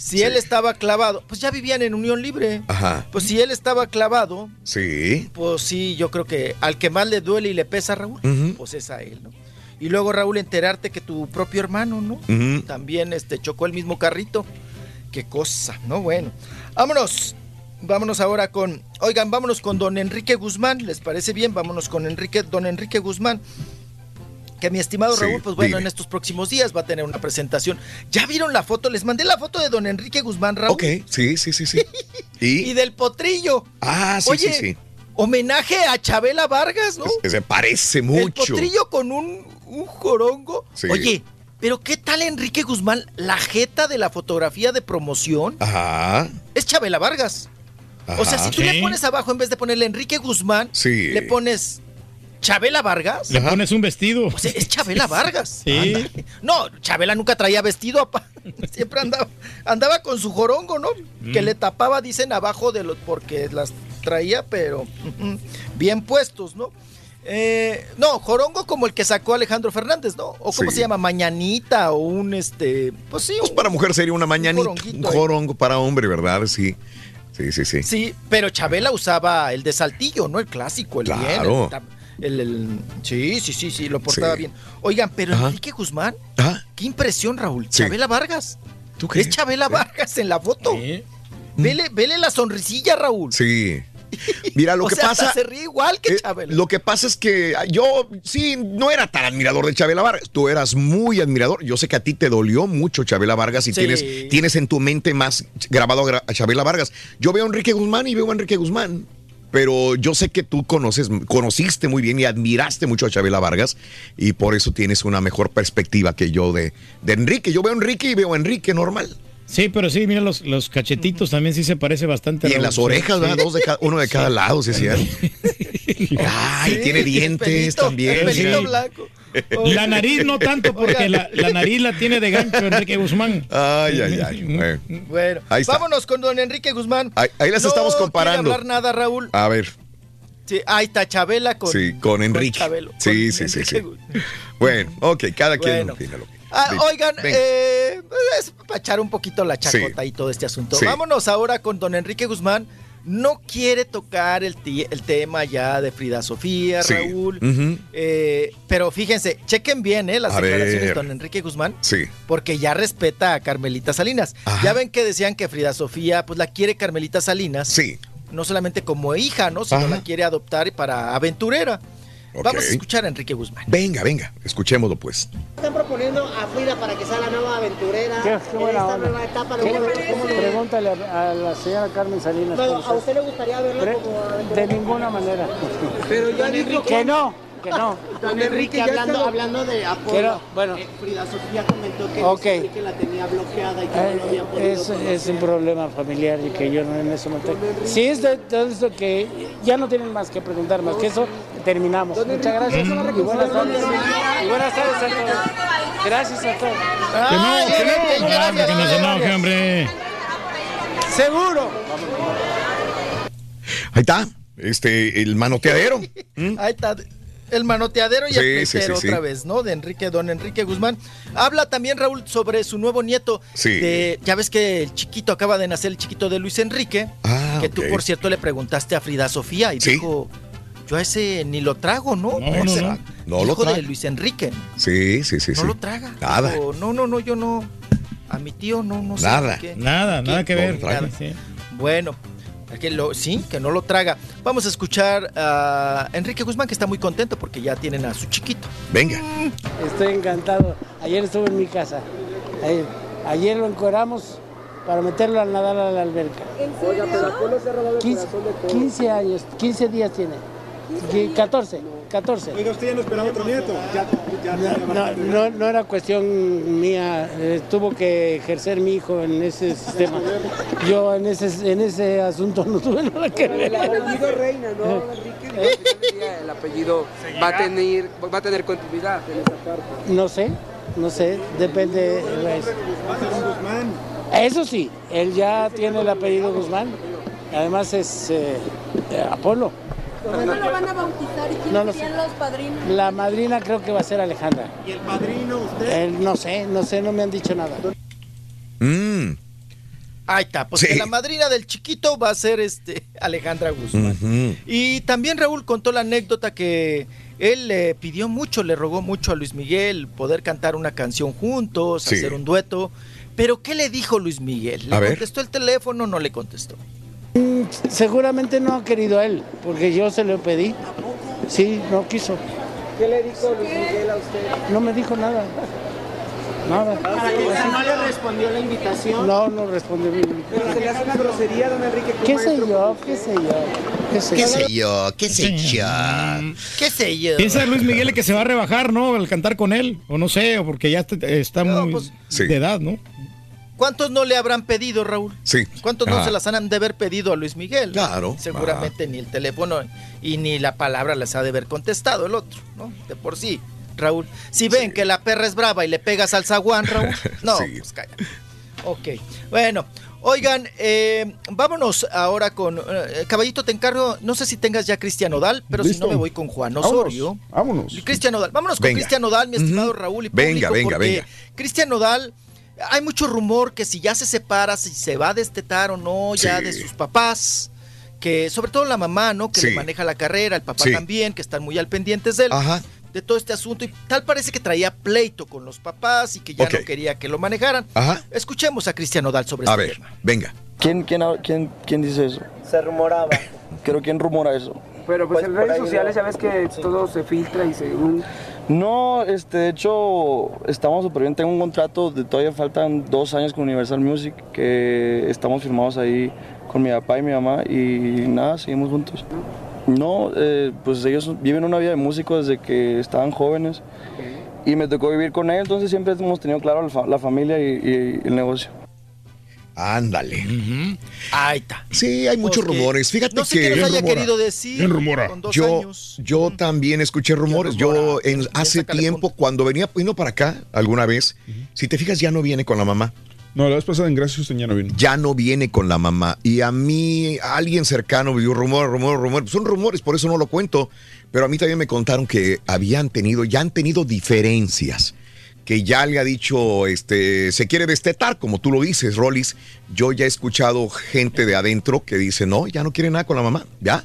si él estaba clavado, pues ya vivían en unión libre. Ajá. Pues si él estaba clavado, Sí. pues sí, yo creo que al que más le duele y le pesa, Raúl, Ujú. pues es a él, ¿no? Y luego, Raúl, enterarte que tu propio hermano, ¿no? También este, chocó el mismo carrito. Qué cosa, ¿no? Bueno, vámonos. Vámonos ahora con, oigan, vámonos con don Enrique Guzmán, ¿les parece bien? Vámonos con Enrique, don Enrique Guzmán. Que mi estimado Sí, Raúl, pues bueno, dime. en estos próximos días va a tener una presentación. ¿Ya vieron la foto? Les mandé la foto de don Enrique Guzmán, Raúl. Ok, sí, sí, sí, sí. Y Y del potrillo. Ah, sí, Oye, sí, sí. Homenaje a Chabela Vargas, ¿no? que se parece El mucho. potrillo con un, un jorongo. Sí. Oye, pero ¿qué tal Enrique Guzmán? La jeta de la fotografía de promoción Ajá. es Chabela Vargas. O sea, si tú le pones abajo, en vez de ponerle Enrique Guzmán, Sí. le pones Chabela Vargas. Le pones un vestido. Sea, es Chabela Vargas. Sí. Ándale. No, Chabela nunca traía vestido, apa. Siempre andaba, andaba con su jorongo, ¿no? Que Mm. le tapaba, dicen, abajo de los, porque las traía, pero bien puestos, ¿no? Eh, no, jorongo como el que sacó Alejandro Fernández, ¿no? O cómo Sí. se llama, mañanita o un este, pues sí, Pues un- para mujer sería una mañanita, un ahí. jorongo para hombre, ¿verdad? Sí. Sí, sí, sí. Sí, pero Chabela usaba el de Saltillo, ¿no? El clásico, el Claro. bien. el- el- el- sí, sí, sí, sí, lo portaba Sí. bien. Oigan, pero Ajá. Enrique Guzmán, Ajá. qué impresión, Raúl. Sí. Chabela Vargas. ¿Tú crees? Es Chabela Vargas en la foto. Vele, vele la sonrisilla, Raúl. Sí. Mira, lo o que sea, pasa. se ríe igual que Eh, Chabela. Lo que pasa es que yo sí no era tan admirador de Chabela Vargas. Tú eras muy admirador. Yo sé que a ti te dolió mucho Chabela Vargas y Sí. tienes, tienes en tu mente más grabado a Gra- a Chabela Vargas. Yo veo a Enrique Guzmán y veo a Enrique Guzmán. Pero yo sé que tú conoces, conociste muy bien y admiraste mucho a Chabela Vargas y por eso tienes una mejor perspectiva que yo de, de Enrique. Yo veo a Enrique y veo a Enrique normal. Sí, pero sí, mira, los, los cachetitos también sí se parece bastante. Y en las orejas. Dos de cada, uno de cada lado, sí, sí. Ay, Sí, tiene dientes pelito, también. el pelito sí. blanco. La nariz no tanto, porque la, la nariz la tiene de gancho Enrique Guzmán. Ay, ay, ay. Bueno. Bueno, Ahí está. vámonos con don Enrique Guzmán. Ahí, ahí las No estamos comparando. hablar nada, Raúl. A ver, Sí, ahí está Chabela con, sí, con Enrique. Chabelo, sí, con sí, sí, Enrique sí. Bueno, ok, cada quien Bueno. opina lo que. Ah, oigan, eh, es para echar un poquito la chacota Sí. y todo este asunto. Sí. Vámonos ahora con don Enrique Guzmán. no quiere tocar el, tema ya de Frida Sofía, Sí. Raúl. Eh, pero fíjense, chequen bien ¿eh? las A declaraciones de don Enrique Guzmán. Sí. Porque ya respeta a Carmelita Salinas. Ya ven que decían que Frida Sofía, pues la quiere Carmelita Salinas. Sí. No solamente como hija, ¿no? Sino Ajá. la quiere adoptar para aventurera. Vamos a escuchar a Enrique Guzmán. Venga, venga, escuchémoslo pues. Están proponiendo a Frida para que sea la nueva aventurera Qué, en qué buena esta onda. nueva etapa. ¿Qué- ¿Cómo, cómo lo- Pregúntale a, a la señora Carmen Salinas. Bueno, cómo ¿A usted le gustaría verla Pre- como aventurera? De ninguna manera. Pero ya dijo que no, que no. Don Enrique, hablando, hablando de Apolo, Quiero- bueno. eh, Frida Sofía comentó que Ok. Luis Enrique la tenía bloqueada y que no lo había Eh, podido Es, conocer. es un problema familiar y que yo no en eso me tengo. Si es de todo esto que ya no tienen más que preguntar más que eso, terminamos. Muchas gracias y buenas tardes. Y buenas tardes a todos. Gracias a todos. Que no, que no. Que no enoje, hombre. Seguro. Ahí está, este, el manoteadero. Ahí está. El manoteadero y Sí, el sí, pleitero sí, sí. otra vez, ¿no? De Enrique, don Enrique Guzmán. Habla también Raúl sobre su nuevo nieto. Sí. de- ya ves que el chiquito acaba de nacer, el chiquito de Luis Enrique. Ah, que tú, por cierto, le preguntaste a Frida Sofía y Sí. dijo, yo a ese ni lo trago, ¿no? No, no, Ese no. No lo hijo de. Luis Enrique. Sí, sí, sí, No sí. lo traga. Nada. Dijo, no, no, no, yo no. A mi tío no, no sé. Nada. qué. Nada, nada que ver. Bueno, que lo, sí, que no lo traga. Vamos a escuchar a Enrique Guzmán, que está muy contento porque ya tienen a su chiquito. Venga. Estoy encantado. Ayer estuve en mi casa. Ayer, ayer lo encueramos para meterlo a nadar a la alberca. Oiga, pero Apolo se ha robado el 15, 15 años, 15 días tiene. Qui- 14, 14. Oiga, usted ya no esperaba otro nieto. Ya, No, no, no era cuestión mía, eh, tuvo que ejercer mi hijo en ese sistema. Yo en ese, en ese asunto no tuve nada que ver. El apellido reina, ¿no, Enrique? Día, El apellido va a tener, va a tener continuidad en esa parte. No sé, no sé, depende. Eso sí, él ya tiene el apellido Guzmán. Además es eh, eh, Apolo. ¿Cómo lo van a bautizar y quiénes No serían los padrinos? La madrina creo que va a ser Alejandra. ¿Y el padrino usted? Él, no sé, no sé, no me han dicho nada. Mm. Ahí está, pues Sí. que la madrina del chiquito va a ser este Alejandra Guzmán. Y también Raúl contó la anécdota que él le pidió mucho, le rogó mucho a Luis Miguel poder cantar una canción juntos, Sí. hacer un dueto. Pero ¿qué le dijo Luis Miguel? ¿Le A ver. contestó el teléfono o no le contestó? Mm, Seguramente no ha querido él, porque yo se lo pedí. Sí, no quiso. ¿Qué le dijo Luis Miguel a usted? No me dijo nada. Nada. Para que no le respondió la invitación. No, no respondió mi Pero se le hace una grosería, don Enrique. ¿Qué sé yo? ¿Qué sé yo? ¿Qué sé ¿Qué yo? sé yo? ¿Qué sé yo? ¿Qué sé yo? Piensa Luis Miguel que se va a rebajar, ¿no? Al cantar con él. O no sé, o porque ya está- está muy pues, Sí. de edad, ¿no? ¿Cuántos no le habrán pedido, Raúl? Sí. ¿Cuántos no Ah. se las han de haber pedido a Luis Miguel? Claro. Seguramente ni el teléfono y ni la palabra les ha de haber contestado el otro, ¿no? De por sí, Raúl. Si ven que la perra es brava y le pegas al zaguán, Raúl, no, Sí. pues calla. Ok, bueno. Oigan, eh, vámonos ahora con eh, Caballito, te encargo, no sé si tengas ya Cristian Odal, pero si no me voy con Juan Vámonos, Osorio. Vámonos. Cristian Odal, vámonos con Venga. Cristian Odal, mi estimado. Raúl y Venga, público, venga, porque venga. Cristian Odal, hay mucho rumor que si ya se separa, si se va a destetar o no ya Sí. de sus papás, que sobre todo la mamá, ¿no? Que Sí. le maneja la carrera, el papá Sí. también, que están muy al pendientes de él. Ajá. De todo este asunto y tal parece que traía pleito con los papás y que ya no quería que lo manejaran. Ajá. Escuchemos a Cristian Odal sobre A este ver, tema. venga. ¿Quién, quién, quién, quién dice eso? Se rumoraba. Creo quién rumora eso. Pero pues, Pues, en redes sociales no. ya ves que todo se filtra y según... No, este, de hecho, estamos súper bien. Tengo un contrato, de, todavía faltan dos años con Universal Music, que estamos firmados ahí con mi papá y mi mamá, y nada, seguimos juntos. No, eh, pues ellos viven una vida de músico desde que estaban jóvenes, y me tocó vivir con él, entonces siempre hemos tenido claro la, fa- la familia y, y el negocio. Ándale. Ahí está. Sí, hay muchos Porque rumores. Fíjate no sé que qué nos ¿Quién haya querido decir con dos Yo, años. yo también escuché rumores. Yo en, hace tiempo, cuando venía vino para acá alguna vez, si te fijas, ya no viene con la mamá. No, la vez pasada en Gracias ya no vino. Ya no viene con la mamá. Y a mí, alguien cercano me dio rumor, rumor, rumor. Son rumores, por eso no lo cuento. Pero a mí también me contaron que habían tenido, ya han tenido diferencias. Que ya le ha dicho, este, se quiere destetar, como tú lo dices, Rollis. Yo ya he escuchado gente de adentro que dice, no, ya no quiere nada con la mamá, ya.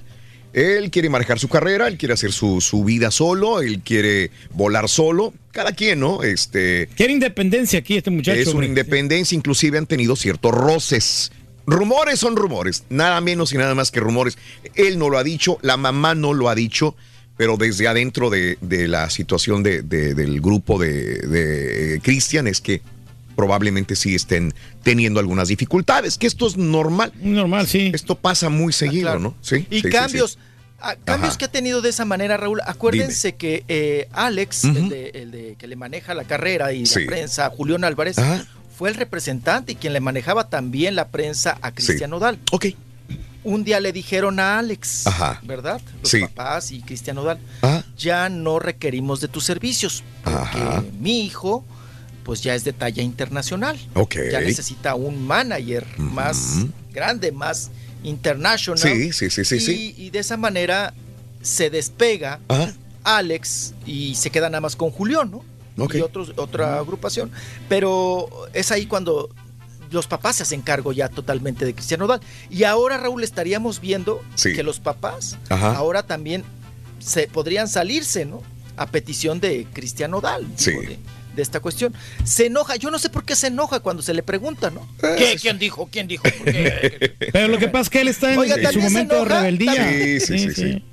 Él quiere manejar su carrera, él quiere hacer su, su vida solo, él quiere volar solo. Cada quien, ¿no? Este. Quiere independencia aquí este muchacho. Es una hombre. independencia, inclusive han tenido ciertos roces. Rumores son rumores, nada menos y nada más que rumores. Él no lo ha dicho, la mamá no lo ha dicho, pero desde adentro de, de la situación de- de- del grupo de, de Cristian es que probablemente sí estén teniendo algunas dificultades, que esto es normal. Normal, sí. Esto pasa muy seguido, claro. ¿no? Sí. Y sí, sí, cambios, sí. ah, cambios Ajá. que ha tenido de esa manera, Raúl. Acuérdense que eh, Alex, el, de, el de que le maneja la carrera y Sí. la prensa, Julián Álvarez, Ajá. fue el representante y quien le manejaba también la prensa a Cristian Odal. Ok. Un día le dijeron a Alex, Ajá. ¿verdad? Los Sí. papás y Cristian Odal, Ajá. ya no requerimos de tus servicios, porque Ajá. mi hijo, pues ya es de talla internacional. Ok. Ya necesita un manager más grande, más international. Sí, sí, sí, sí, y, sí. y de esa manera se despega. Alex y se queda nada más con Julián, ¿no? Y otros, otra agrupación. Pero es ahí cuando los papás se hacen cargo ya totalmente de Cristiano Odal. Y ahora, Raúl, estaríamos viendo Sí. que los papás Ajá. ahora también se podrían salirse, ¿no? A petición de Cristiano Odal. Sí. digo, De, de esta cuestión. Se enoja, yo no sé por qué se enoja cuando se le pregunta, ¿no? Eh, ¿Qué? ¿Quién dijo? ¿Quién dijo? ¿Por qué? Pero lo que pasa es que él está en, Oiga, en su ¿también se momento de rebeldía. Sí, sí, sí, sí.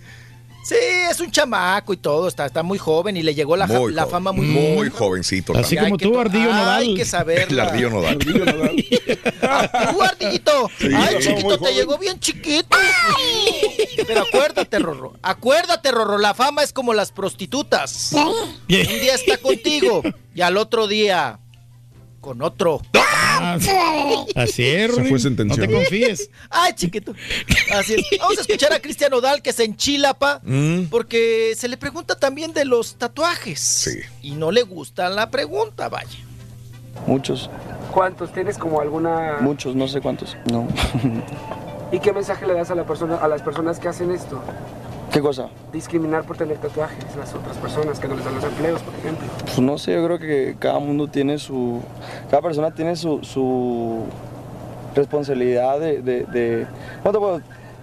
Sí, es un chamaco y todo, está, está muy joven y le llegó la, Muy la joven, fama muy muy joven. jovencito. Así como tú, Ardillo Hay Nodal. que saber. El ardillo no da. Tú, Ardillito. Sí, Ay, chiquito, te joven. llegó bien chiquito. Pero acuérdate, Rorro. Acuérdate, Rorro. La fama es como las prostitutas. Un día está contigo y al otro día con otro. Ah, Así es, fue No te confíes. Ay, chiquito. Así es. Vamos a escuchar a Cristian Odal que se enchila, pa, Mm. porque se le pregunta también de los tatuajes. Sí. Y no le gusta la pregunta, vaya. Muchos, ¿Cuántos? ¿Tienes como alguna...? muchos, no sé cuántos. No. ¿Y qué mensaje le das a, la persona, a las personas que hacen esto? ¿Qué cosa? Discriminar por tener tatuajes, las otras personas que no les dan los empleos, por ejemplo. Pues no sé, yo creo que cada mundo tiene su. Cada persona tiene su, su responsabilidad de. de, de- ¿cómo te puedo-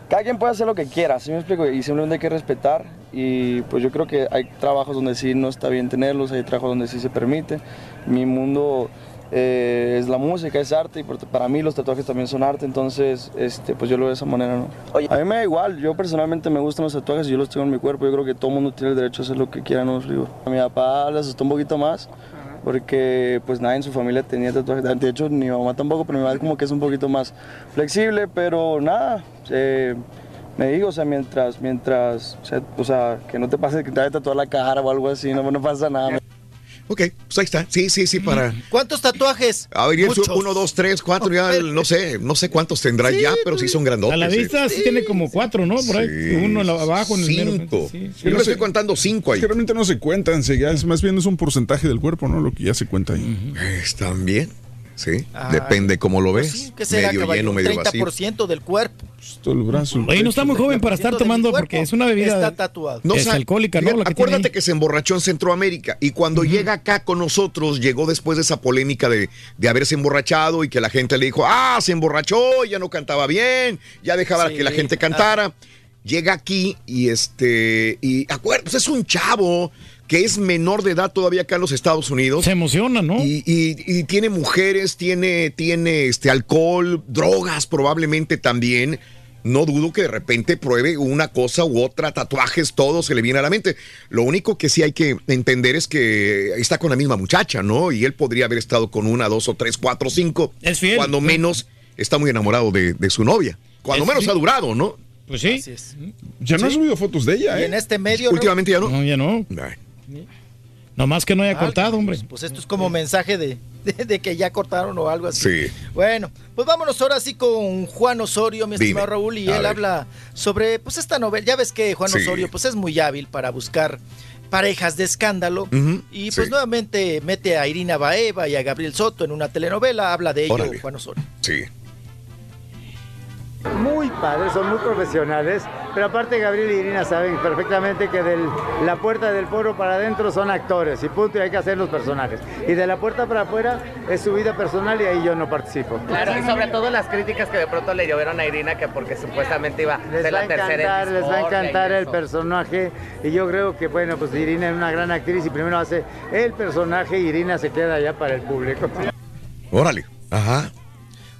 Cada quien puede hacer lo que quiera, ¿sí me explico? Y simplemente hay que respetar. Y pues yo creo que hay trabajos donde sí no está bien tenerlos, hay trabajos donde sí se permite. Mi mundo eh, es la música, es arte, y para mí los tatuajes también son arte, entonces este, pues yo lo veo de esa manera, ¿no? A mí me da igual, yo personalmente me gustan los tatuajes y yo los tengo en mi cuerpo, yo creo que todo mundo tiene el derecho a hacer lo que quiera, ¿no? Digo, A mi papá le asustó un poquito más, porque pues nadie en su familia tenía tatuajes, de hecho ni mi mamá tampoco, pero mi mamá como que es un poquito más flexible, pero nada, eh, me digo, o sea, mientras, mientras, o sea, o sea, que no te pase que te vaya a tatuar la cara o algo así, no, no pasa nada. Ok, pues ahí está. Sí, sí, sí, para. ¿Cuántos tatuajes? A ver, Muchos. uno, dos, tres, cuatro, ya no sé, no sé cuántos tendrá ya, pero sí son grandotes. A la vista sí, tiene como cuatro, ¿no? Por ahí. Sí, Uno abajo, en el cinco. sí. Yo le estoy contando cinco ahí. Que realmente no se cuentan, se- ya es más bien es un porcentaje del cuerpo, ¿no? Lo que ya se cuenta ahí. Están bien, sí. Ah, Depende cómo lo ves. Sí, ¿Qué será, medio caballo? lleno, medio vacío. 30% del cuerpo. Todo el brazo. Oye, no está muy joven para estar 30% de mi tomando porque es una bebida Está tatuado. No, es alcohólica, ¿no? La que tiene acuérdate que se emborrachó en Centroamérica y cuando llega acá con nosotros, llegó después de esa polémica de, de haberse emborrachado y que la gente le dijo, ah, se emborrachó, ya no cantaba bien, ya dejaba Sí, que la gente cantara. Llega aquí y este, y acuérdate, pues es un chavo que es menor de edad todavía acá en los Estados Unidos. Se emociona, ¿no? Y, y- y tiene mujeres, tiene, tiene este alcohol, drogas probablemente también. No dudo que de repente pruebe una cosa u otra, tatuajes, todo se le viene a la mente. Lo único que sí hay que entender es que está con la misma muchacha, ¿no? Y él podría haber estado con una, dos o tres, cuatro, cinco. Es fiel. Cuando menos está muy enamorado de, de su novia. Cuando Es menos fiel. ha durado, ¿no? Pues sí. Ya no ha subido fotos de ella, Y ¿eh? en este medio. Últimamente ya no. No, ya no. Ay. Nomás que no haya Ah, cortado, hombre. Pues, pues esto es como mensaje de, de- de que ya cortaron o algo así. Sí. Bueno, pues vámonos ahora sí con Juan Osorio, mi Dime. estimado Raúl, y A él ver. habla sobre pues esta novela. Ya ves que Juan Sí. Osorio pues es muy hábil para buscar parejas de escándalo y pues sí. nuevamente mete a Irina Baeva y a Gabriel Soto en una telenovela, habla de ello Órale. Juan Osorio. Sí. Muy padres, son muy profesionales, pero aparte Gabriel y Irina saben perfectamente que de la puerta del foro para adentro son actores y punto, y hay que hacer los personajes. Y de la puerta para afuera es su vida personal y ahí yo no participo. Claro, y sobre todo las críticas que de pronto le llovieron a Irina, que porque supuestamente iba a Les ser va a la tercera en les va a encantar el personaje y yo creo que bueno, pues Irina es una gran actriz y primero hace el personaje y Irina se queda ya para el público. Órale. Ajá.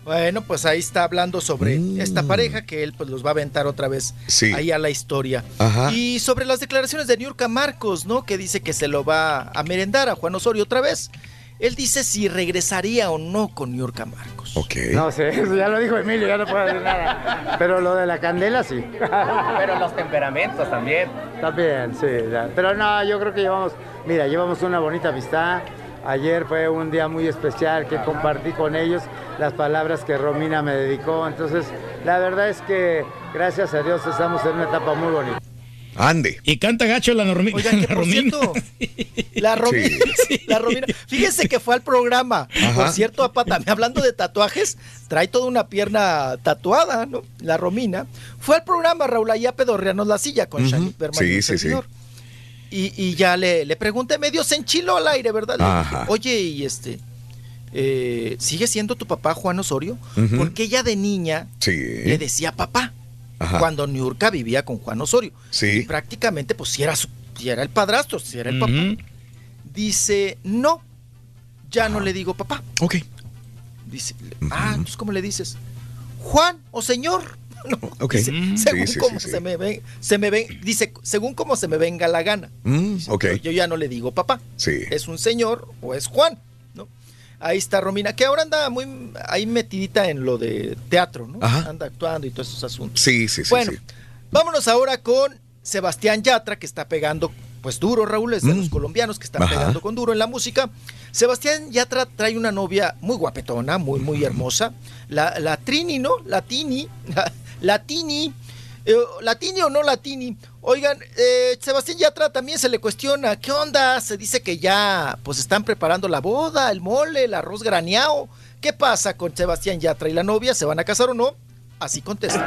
Bueno, pues ahí está hablando sobre esta pareja que él pues los va a aventar otra vez Mm. Sí. ahí a la historia. Ajá. Y sobre las declaraciones de Niurka Marcos, ¿no? Que dice que se lo va a merendar a Juan Osorio otra vez. Él dice si regresaría o no con Niurka Marcos. Ok. No sé, eso ya lo dijo Emilio, ya no puedo decir nada. Pero lo de la candela sí. Pero los temperamentos también. También, sí. ya. Pero no, yo creo que llevamos, mira, llevamos una bonita amistad. Ayer fue un día muy especial que compartí con ellos las palabras que Romina me dedicó. Entonces, la verdad es que gracias a Dios estamos en una etapa muy bonita. Ande. Y canta gacho la, normi Oigan, la Romina. cierto, la Romina, la Romina, fíjense que fue al programa. Ajá. Por cierto, apa, también hablando de tatuajes, trae toda una pierna tatuada, ¿no? La Romina. Fue al programa, Raúl, ahí a pedorrearnos la silla con Ujú. Shani Berman y Sí, sí, sí. servidor. Y, y ya le, le pregunté, medio se enchiló al aire, ¿verdad? Le dije, Ajá. Oye, y este, eh, ¿sigue siendo tu papá Juan Osorio? Porque ella de niña Sí. le decía papá Ajá. cuando Niurka vivía con Juan Osorio. Sí. Y prácticamente, pues, si era, su, si era el padrastro, si era el papá. Dice, no, ya no le digo papá. Ok. Dice, ah, entonces, ¿cómo le dices? Juan o señor. No, Ok. dice, Mm. según Sí, sí, sí. se me ve, se me dice, según cómo se me venga la gana. Mm, ok. Yo, yo ya no le digo papá. Sí. Es un señor o es Juan, ¿no? Ahí está Romina, que ahora anda muy ahí metidita en lo de teatro, ¿no? Ajá. Anda actuando y todos esos asuntos. Sí, sí, sí. Bueno, vámonos ahora con Sebastián Yatra, que está pegando, pues duro, Raúl, es de los colombianos que están Mm. Ajá. pegando con duro en la música. Sebastián Yatra trae una novia muy guapetona, muy, muy hermosa. La, la Trini, ¿no? La Tini. La, la Tini. Eh, ¿Latini o no Latini? Oigan, eh, Sebastián Yatra también se le cuestiona, ¿qué onda? Se dice que ya pues están preparando la boda, el mole, el arroz graneado. ¿Qué pasa con Sebastián Yatra y la novia? ¿Se van a casar o no? Así contesta.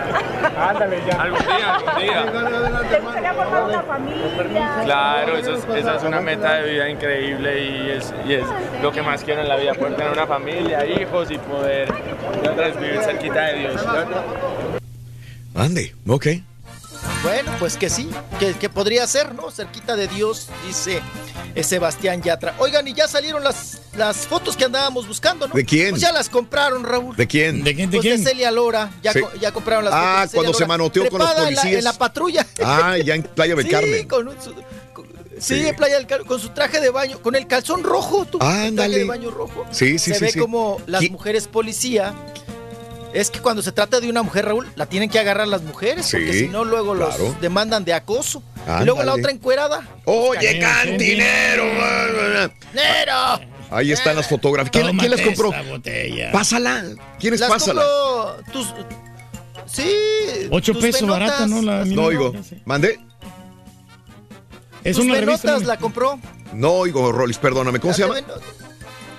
Ándale ya. Algún día, algún día. Claro, eso es, esa es una meta de vida increíble y es, y es lo que más quiero en la vida, poder tener una familia, hijos y poder y otras vivir cerquita de Dios. Ande. Ok. Bueno, pues que sí, que, que podría ser, ¿no? Cerquita de Dios, dice eh, Sebastián Yatra. Oigan, y ya salieron las, las fotos que andábamos buscando, ¿no? ¿De quién? Pues ya las compraron, Raúl. ¿De quién? ¿De quién? ¿De Pues de quién? Celia Lora, ya, Sí. co- ya compraron las Ah, fotos. de Celia cuando se manoteó con los Trepada en la- policías. En la, patrulla. Ah, ya en Playa del sí, Carmen. Con un- su- con- sí, Sí. en Playa del Carmen, con su traje de baño, con el calzón rojo, tú. el traje de baño rojo. Sí, sí, se sí, ve sí. como las ¿Qui- mujeres policía. Es que cuando se trata de una mujer, Raúl, la tienen que agarrar las mujeres, porque si no, luego claro. los demandan de acoso. Y luego la otra encuerada. Oye, cantinero. ¡Nero! Ahí están las fotografías. ¿Quién, quién las compró? Pásala. ¿Quién es Las Pásala? tus... Sí. Ocho tus pesos venotas. barata, ¿no? La, No oigo. ¿Mandé? Es tus una venotas revista. ¿no? la compró. No oigo, Rolis, perdóname. ¿Cómo se llama?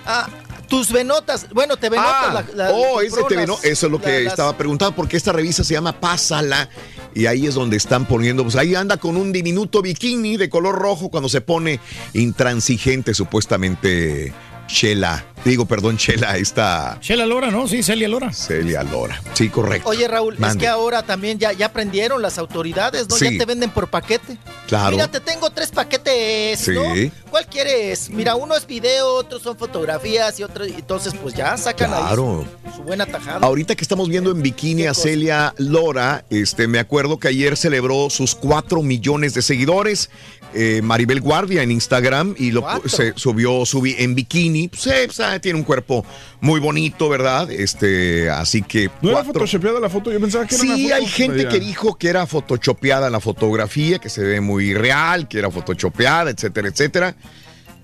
Ah, tus venotas. Bueno, te venotas. Ah, la- la- oh, ese te veno- Eso es lo que la- estaba preguntando, porque esta revista se llama Pásala. Y ahí es donde están poniendo, pues ahí anda con un diminuto bikini de color rojo cuando se pone intransigente, supuestamente Chela. Digo, perdón, Chela, esta Chela Lora, ¿no? Sí, Celia Lora. Celia Lora. Sí, correcto. Oye, Raúl, es que ahora también ya, ya aprendieron las autoridades, ¿no? Sí. Ya te venden por paquete. Claro. Mira, te tengo tres paquetes, Sí. ¿no? ¿Cuál quieres? Mira, uno es video, otros son fotografías y otro, entonces pues ya sacan Claro. ahí su, su buena tajada. Ahorita que estamos viendo en bikini a Celia Lora, este, me acuerdo que ayer celebró sus 4 millones de seguidores. Eh, Maribel Guardia en Instagram y lo se subió subi- en bikini. Pues, eh, pues, ah, tiene un cuerpo muy bonito, ¿verdad? Este, así que. ¿No era cuatro- photoshopeada la foto? Yo pensaba que era una Sí, foto hay gente media- que dijo que era photoshopeada la fotografía, que se ve muy real, que era photoshopeada, etcétera, etcétera.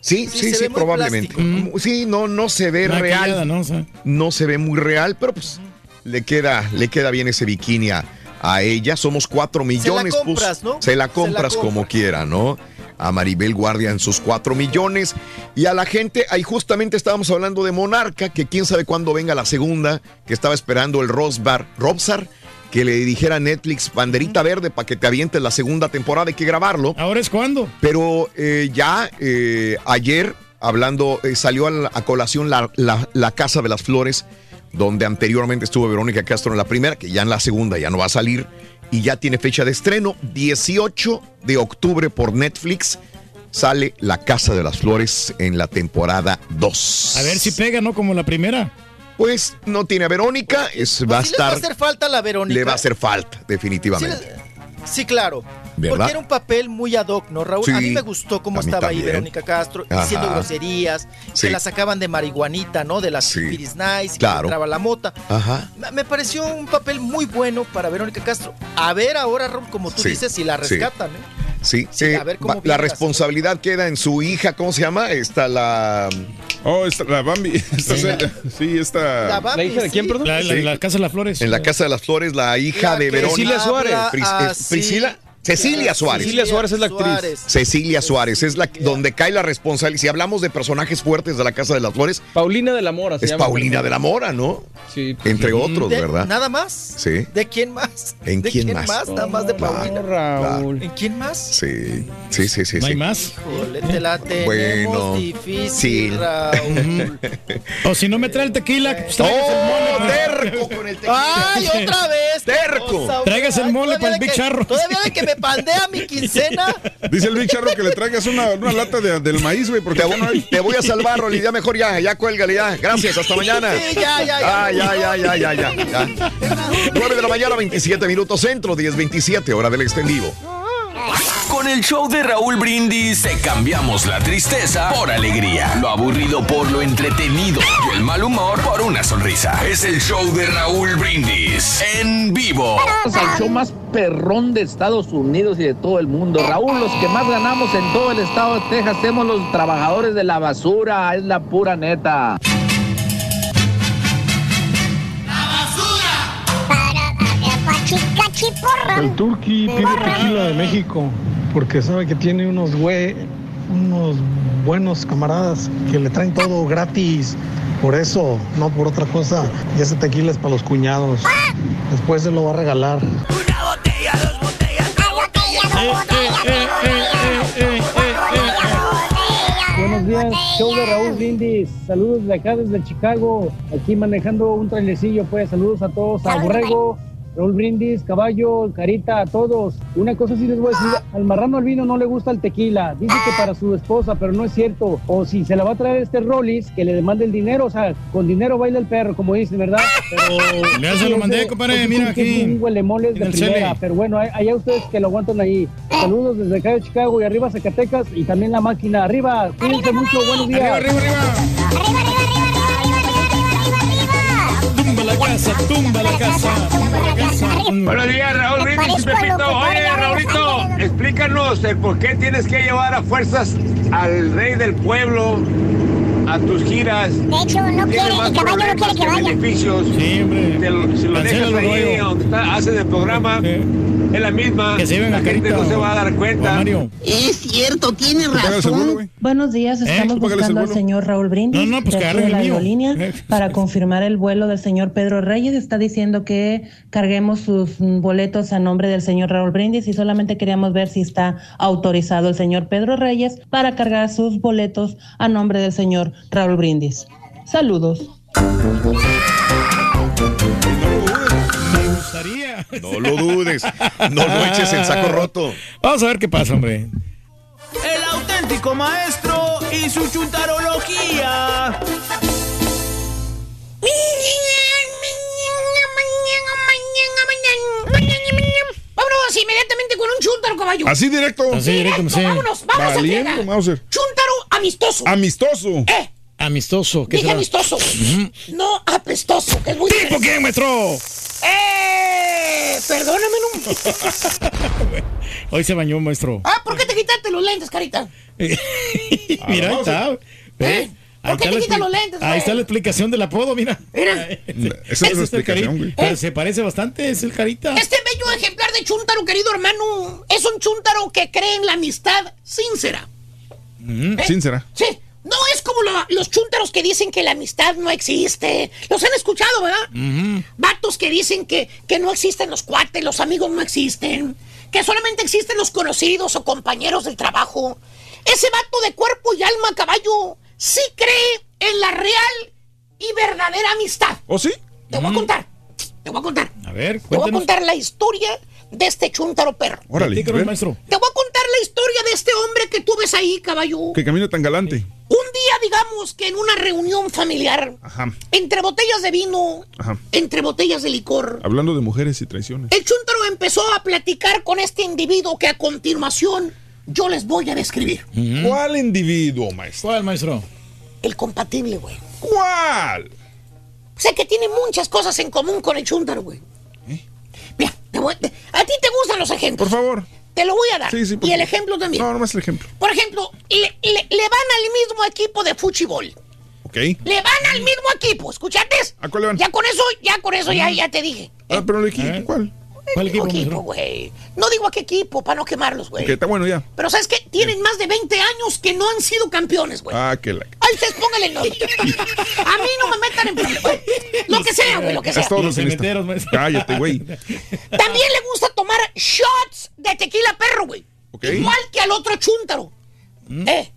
Sí, Sí, sí, probablemente. plástico. Mm, Sí, no, no se ve Maquillada, real. ¿no? O sea, No se ve muy real, pero pues le queda, le queda bien ese bikini a, a ella. Somos cuatro millones. pues, compras, ¿no? Se la Se la compras como quiera, ¿no? A Maribel Guardia en sus cuatro millones. Y a la gente, ahí justamente estábamos hablando de Monarca, que quién sabe cuándo venga la segunda, que estaba esperando el Rosbar, Robsar, que le dijera a Netflix banderita verde para que te avientes la segunda temporada, hay que grabarlo. ¿Ahora es cuándo? Pero eh, ya eh, ayer, hablando, eh, salió a, la- a colación la, la- la Casa de las Flores, donde anteriormente estuvo Verónica Castro en la primera, que ya en la segunda ya no va a salir, y ya tiene fecha de estreno, 18 de octubre por Netflix. Sale La Casa de las Flores en la temporada 2. A ver si pega, ¿no? Como la primera. Pues no tiene a Verónica, es, va a Sí les va a estar. hacer falta la Verónica. Le va a hacer falta, definitivamente. Sí, claro. ¿Verdad? Porque era un papel muy ad hoc, ¿no, Raúl? a mí me gustó cómo estaba ahí. Verónica Castro, Ajá. diciendo groserías, Sí. que la sacaban de marihuanita, ¿no? De las Sí. Piris Nice, Claro. que entraba la mota. Ajá. Me- pareció un papel muy bueno para Verónica Castro. A ver ahora, Raúl, como tú Sí, dices, si la sí. rescatan, ¿eh? Sí, Sí, eh, a ver cómo la la responsabilidad queda en su hija, ¿cómo se llama? Está la. Oh, esta, la Bambi. Esta Sí. sí, esta. La Bambi, ¿La hija de quién, sí. perdón? La, la- Sí. la Casa de las Flores. En la Casa de las Flores, la hija La de Verónica. Cecilia Suárez. Pris- Priscila. Cecilia Suárez. Cecilia Suárez es la actriz. Suárez. Cecilia Suárez es la donde cae la responsabilidad. Si hablamos de personajes fuertes de la Casa de las Flores, Paulina de la Mora. se es llama. Paulina de la Mora, ¿no? Sí. Entre otros, De- ¿verdad? ¿Nada más? Sí. ¿De quién más? ¿En ¿De quién más? Nada más de Paulina. Raúl. ¿En quién más? Sí, sí, sí, sí. ¿No hay sí. más? Híjole, te la tenemos Bueno, difícil, sí. Raúl. O si no me trae el tequila, pues traigas el mole. ¡Oh, pues. terco con el tequila! ¡Ay, otra vez! Terco. Traigas el mole para el de Big que- Charro. Todavía de que me pandea mi quincena. Dice el Big Charro que le traigas una, una lata de- del maíz, güey, porque Te, ya no hay. te voy a salvar, Rolly. Ya mejor ya, ya cuélgale ya. Gracias, hasta mañana. Sí, ya, ya, ya. Ah, ya, ya, ya, ya, ya, ya. 9 de la mañana, 27 minutos centro, 10.27, hora del extendido. Con el show de Raúl Brindis te cambiamos la tristeza por alegría, lo aburrido por lo entretenido y el mal humor por una sonrisa. Es el show de Raúl Brindis en vivo. al show más perrón de Estados Unidos y de todo el mundo. Raúl, los que más ganamos en todo el estado de Texas somos los trabajadores de la basura, es la pura neta. El turqui pide tequila de México porque sabe que tiene unos güey, unos buenos camaradas que le traen todo gratis. Por eso, no por otra cosa. Y ese tequila es para los cuñados. Después se lo va a regalar. Buenos días, show de Raúl Brindis. Saludos de acá desde Chicago. Aquí manejando un trailecillo, pues. Saludos a todos, a Borrego, Raúl Brindis, Caballo, Carita, a todos. Una cosa sí les voy a decir, al marrano albino no le gusta el tequila. Dice que para su esposa, pero no es cierto. O si se la va a traer este Rollis, que le demande el dinero. O sea, con dinero baila el perro, como dicen, ¿verdad? Pero... Ya se lo mandé, compadre, mira aquí. un de primera, pero bueno, hay- allá ustedes que lo aguantan ahí. Saludos desde acá de Chicago y arriba Zacatecas y también la máquina. Arriba, cuídense mucho, buenos días. Arriba, arriba, arriba. Tumba la casa, tumba la casa, tumba la casa. Buenos días, Raúl Brindis y Pepito. Oye, Raulito, explícanos el por qué tienes que llevar a fuerzas al rey del pueblo a tus giras. De hecho, no Tiene quiere, más el caballo no quiere que vaya. beneficios. Sí, hombre. Te lo- si lo dejas ahí donde está, el programa, es la misma. Que se la a gente Carita no se va a dar cuenta. Mario. Es cierto, tiene ¿Tú pagas el vuelo, razón. Buenos días, ¿Eh? estamos ¿Tú pagas el buscando al señor Raúl Brindis No, no, pues de aquí la aerolínea Eh. para confirmar el vuelo del señor Pedro Reyes. Está diciendo que carguemos sus boletos a nombre del señor Raúl Brindis y solamente queríamos ver si está autorizado el señor Pedro Reyes para cargar sus boletos a nombre del señor Raúl Brindis. Saludos. Me gustaría. No lo dudes. No lo eches en saco roto. Vamos a ver qué pasa, hombre. El auténtico maestro y su chuntarología. Vámonos inmediatamente con un chúntaro, caballo. Así directo. Así directo, sí. Vámonos, vamos Valiendo, a. Mauser. Chúntaro amistoso. Amistoso. Eh, Amistoso. ¿Qué dije será? amistoso. No apestoso, que es muy ¿Tipo quién, maestro? ¡Eh! Perdóname, no. Hoy se bañó, maestro. Ah, ¿por qué te quitaste los lentes, carita? Mira, ahí vamos está. ¿Eh? ¿Por Ahí qué está expli- los lentes, Ahí está la explicación del apodo, mira. Mira. Esa es la explicación, güey. Pero se parece bastante, es el carita. Este bello ejemplar de chúntaro, querido hermano, es un chúntaro que cree en la amistad sincera. Mm. ¿Eh? Sincera. Sí, no es como la, los chúntaros que dicen que la amistad no existe. Los han escuchado, ¿verdad? Vatos que dicen que, que no existen los cuates, los amigos no existen. Que solamente existen los conocidos o compañeros del trabajo. Ese vato de cuerpo y alma caballo sí cree en la real y verdadera amistad. ¿O sí? Te voy a contar. Te voy a contar. A ver, Te voy a cuéntanos. contar la historia de este chúntaro perro. Órale. Te voy a contar la historia de este hombre que tú ves ahí, caballo. Que camina tan galante. Un día, digamos que en una reunión familiar, Ajá, entre botellas de vino, ajá. entre botellas de licor, Hablando de mujeres y traiciones. el chúntaro empezó a platicar con este individuo que a continuación yo les voy a describir. ¿Cuál individuo, maestro? ¿Cuál, maestro? El compatible, güey. ¿Cuál? Sé que tiene muchas cosas en común con el chúntaro, güey. Mira, te voy- te- a ti te gustan los ejemplos. Por favor. Te lo voy a dar. Sí, sí, por y el ejemplo también. No, nomás el ejemplo. Por ejemplo, le, le- le van al mismo equipo de fútbol. Ok. Le van al mismo equipo, ¿escuchaste? ¿A cuál le van? Ya con eso, ya con eso, ya, ya te dije. Ah, pero el equipo, ¿cuál? ¿Cuál Equipo, güey. No digo a qué equipo, para no quemarlos, güey. Ok, está bueno ya. Pero ¿sabes qué? Tienen más de 20 años que no han sido campeones, güey. Ah, que la. Ahí ustedes pónganle el nombre. A mí no me metan en problemas. Lo que sea, güey, lo que sea. Es todo, Los cementeros. Cállate, güey. También le gusta tomar shots de tequila perro, güey. Igual que al otro chúntaro. Eh,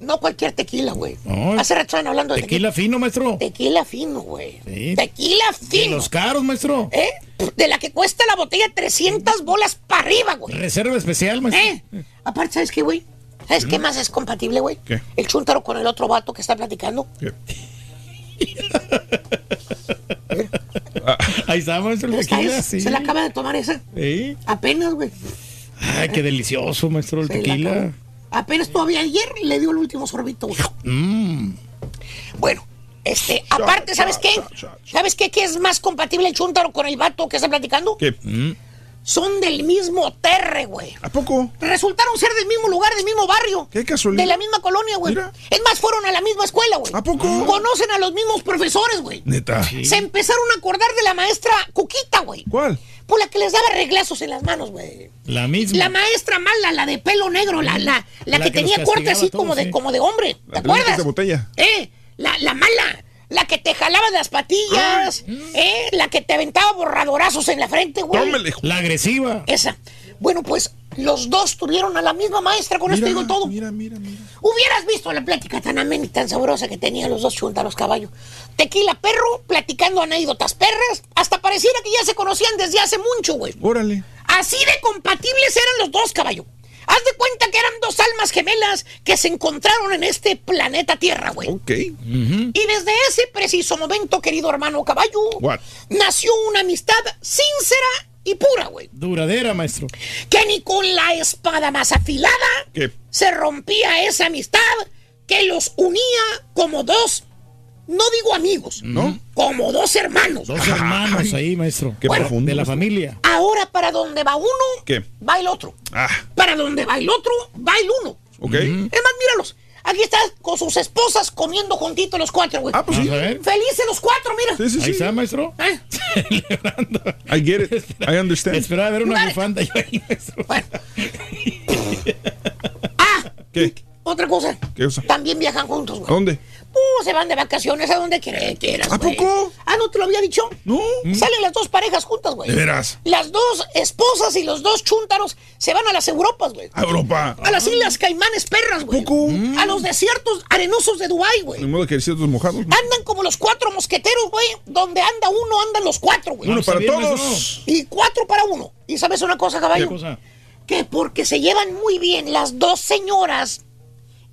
no cualquier tequila, güey. No, Hace rato estaban hablando de tequila. Tequila fino, maestro. Tequila fino, güey. Sí. Tequila De fino. los caros, maestro. ¿Eh? De la que cuesta la botella 300 bolas para arriba, güey. Reserva especial, maestro. ¿Eh? Aparte, ¿sabes qué, güey? ¿Sabes qué más es compatible, güey? ¿Qué? El chúntaro con el otro vato que está platicando. ¿Qué? Ahí está, maestro, tequila. Sí. Se la acaba de tomar esa. Sí. Apenas, güey. Ay, qué delicioso, maestro, el Se tequila. Apenas todavía ayer le dio el último sorbito, güey. Mm. Bueno, este, aparte, ¿sabes qué? ¿Sabes qué? ¿Qué es más compatible el chúntaro con el vato que está platicando? ¿Qué? Son del mismo terre, güey. ¿A poco? Resultaron ser del mismo lugar, del mismo barrio. Qué casualidad. De la misma colonia, güey. Mira. Es más, fueron a la misma escuela, güey. ¿A poco? Conocen a los mismos profesores, güey. Neta. Se empezaron a acordar de la maestra Cuquita, güey. ¿Cuál? Por la que les daba reglazos en las manos, güey. La misma. La maestra mala, la de pelo negro, la, la, la, La que, que los tenía corte así todos, como de, como de hombre. ¿Te La de lentes acuerdas? de botella. Eh, la, la mala. La que te jalaba de las patillas. Eh, la que te aventaba borradorazos en la frente, güey. Tómele. La agresiva. Esa. Bueno, pues los dos tuvieron a la misma maestra, con esto Mira, digo todo. Mira, mira, mira. Hubieras visto la plática tan amena y tan sabrosa que tenían los dos chuntaros caballo. Tequila perro, platicando anécdotas perras, hasta pareciera que ya se conocían desde hace mucho, güey. Órale. Así de compatibles eran los dos, caballo. Haz de cuenta que eran dos almas gemelas que se encontraron en este planeta Tierra, güey. Ok. Y desde ese preciso momento, querido hermano caballo, What? nació una amistad sincera y pura, güey. Duradera, maestro. Que ni con la espada más afilada ¿Qué? se rompía esa amistad que los unía como dos, no digo amigos, ¿No? como dos hermanos. Dos hermanos ahí, maestro. Qué Bueno, profundo. De la familia. Ahora para donde va uno, ¿Qué? va el otro. Ah, Para donde va el otro, va el uno. ok. Es más, míralos. Aquí están con sus esposas comiendo juntitos los cuatro, güey. Ah, pues sí. Felices los cuatro, mira. Sí, sí, Ahí sí. está, maestro. ¿Eh? I get it. I understand. Esperaba ver una bufanda yo ahí, maestro. Bueno. ah, ¿Qué? otra cosa. ¿Qué cosa? También viajan juntos, ¿A güey. dónde? Uh, se van de vacaciones a donde quieras, quieras, ¿A güey. poco? Ah, ¿no te lo había dicho? No. Salen las dos parejas juntas, güey. ¿De veras? Las dos esposas y los dos chúntaros se van a las Europas, güey. A Europa. A las Islas Caimanes perras, güey. ¿Poco? A los desiertos arenosos de Dubái, güey. Ni modo que ciertos mojados. ¿no? Andan como los cuatro mosqueteros, güey. Donde anda uno, andan los cuatro, güey. Uno para bien, todos. Y cuatro para uno. ¿Y sabes una cosa, ¿Qué caballo? cosa? Que porque se llevan muy bien las dos señoras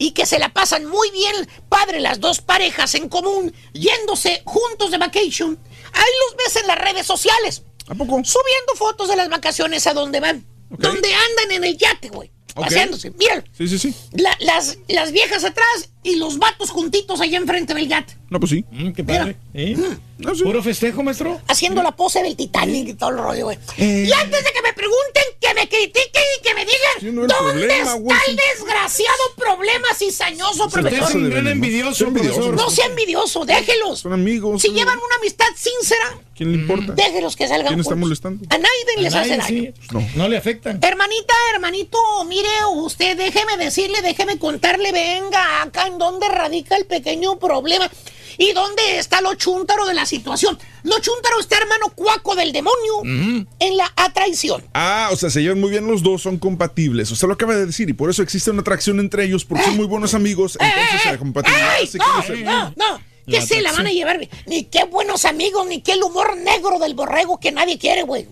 y que se la pasan muy bien, padre, las dos parejas en común, yéndose juntos de vacation, ahí los ves en las redes sociales. ¿A poco? Subiendo fotos de las vacaciones a donde van. Donde andan en el yate, güey. Ok. Paseándose. Míralo. Sí, sí, sí. La- las, las viejas atrás y los vatos juntitos allá enfrente del yate. No, pues sí. Mm, qué padre. ¿Eh? No, sí. Puro festejo, maestro. Haciendo la pose del Titanic y todo el rollo, güey. Eh. Y antes de que me pregunten, que me critiquen y que me digan no dónde problema, está güey, el desgraciado problema cizañoso, Se profesor. de veneno. Son envidiosos. No sea envidioso, déjelos. Son amigos. Si llevan una amistad sincera, ¿Quién le importa? déjelos que salgan ¿Quién está juntos. molestando? A nadie les A hace daño. sí. No. No le afectan. Hermanita, hermanito, mire usted, déjeme decirle, déjeme contarle, venga, acá en dónde radica el pequeño problema y dónde está lo chúntaro de la situación. Lo chúntaro está hermano cuaco del demonio en la atraición. Ah, o sea, se llevan muy bien los dos, son compatibles. Usted lo acaba de decir y por eso existe una atracción entre ellos porque son muy buenos amigos. Entonces la compatibilidad ¡Ey! hace que No, no se- no, no. Que La se la van a llevar. Ni qué buenos amigos, ni qué el humor negro del borrego que nadie quiere, güey.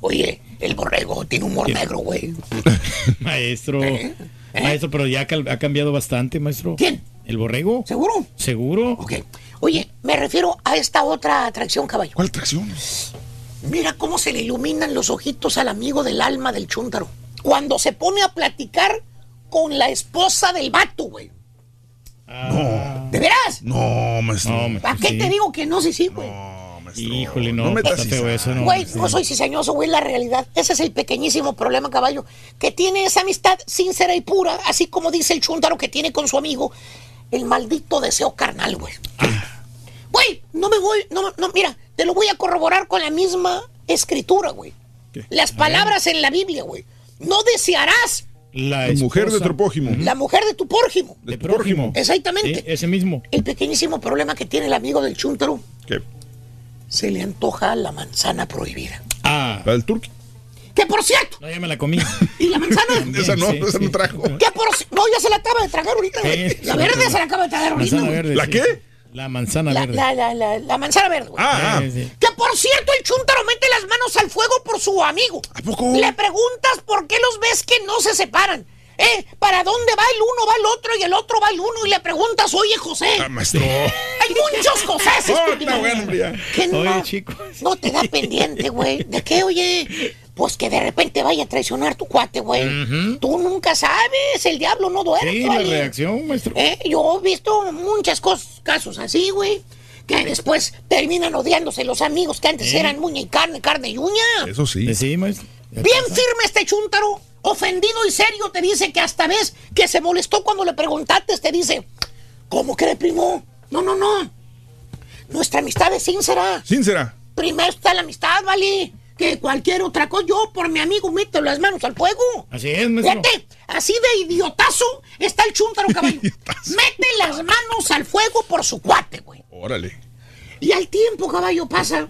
Oye, el borrego tiene humor negro, güey. Maestro. Maestro, pero ya ha cambiado bastante, maestro. ¿Eh? ¿Quién? ¿El borrego? ¿Seguro? ¿Seguro? Ok. Oye, me refiero a esta otra atracción, caballo. ¿Cuál atracción? Mira cómo se le iluminan los ojitos al amigo del alma del chúntaro. Cuando se pone a platicar con la esposa del vato, güey. No. ¿De veras? No, maestro. ¿Para qué te digo que no, sí, sí, güey? Híjole, no, No metas feo eso, no. Güey, no soy cizañoso, güey, la realidad. Ese es el pequeñísimo problema, caballo. Que tiene esa amistad sincera y pura, así como dice el chúntaro que tiene con su amigo. El maldito deseo carnal, güey. Güey, no me voy, no, no, mira, te lo voy a corroborar con la misma escritura, güey. Las palabras en la Biblia, güey. No desearás La La mujer de tu prójimo. la mujer de tu prójimo. de prójimo. Exactamente. Sí, ese mismo. El pequeñísimo problema que tiene el amigo del chúntaro. ¿Qué? Se le antoja la manzana prohibida. Ah. La del turqui. Que por cierto. No, ya me la comí. ¿Y la manzana? Esa no, Sí, esa sí. no trajo. ¿Qué por No, ya se la acaba de tragar ahorita, güey. Sí, La verde sí. se la acaba de tragar ahorita. Verde. ¿La sí. qué? La manzana La, verde. la, la, la, la manzana verde, güey. Ah, Sí, sí. Que por cierto, el chúntaro mete las manos al fuego por su amigo. ¿A poco? Le preguntas por qué los ves que no se separan. ¿Eh? ¿Para dónde va el uno, va el otro y el otro va el uno? Y le preguntas, oye, José. Ah, maestro. Hay muchos José, Oh, bueno. Que no, Oye, chico. no te da pendiente, güey. ¿De qué, oye? Pues que de repente vaya a traicionar tu cuate, güey. Tú nunca sabes, el diablo no duerme. Sí, la reacción, maestro. Eh, Yo he visto muchas cosas, casos así, güey. Que después terminan odiándose los amigos que antes eran muña y carne, carne y uña. Eso sí. Eh, Sí, maestro. Bien pasa. firme este chúntaro, ofendido y serio, te dice que hasta ves que se molestó cuando le preguntaste, te dice, ¿cómo que primo? No, no, no. Nuestra amistad es sincera. Sincera. Primero está la amistad, ¿vale? Que cualquier otra cosa. Yo, por mi amigo, meto las manos al fuego. Así es, maestro. Fíjate, así de idiotazo está el chúntaro, caballo. Mete las manos al fuego por su cuate, güey. Órale. Y al tiempo, caballo, pasa.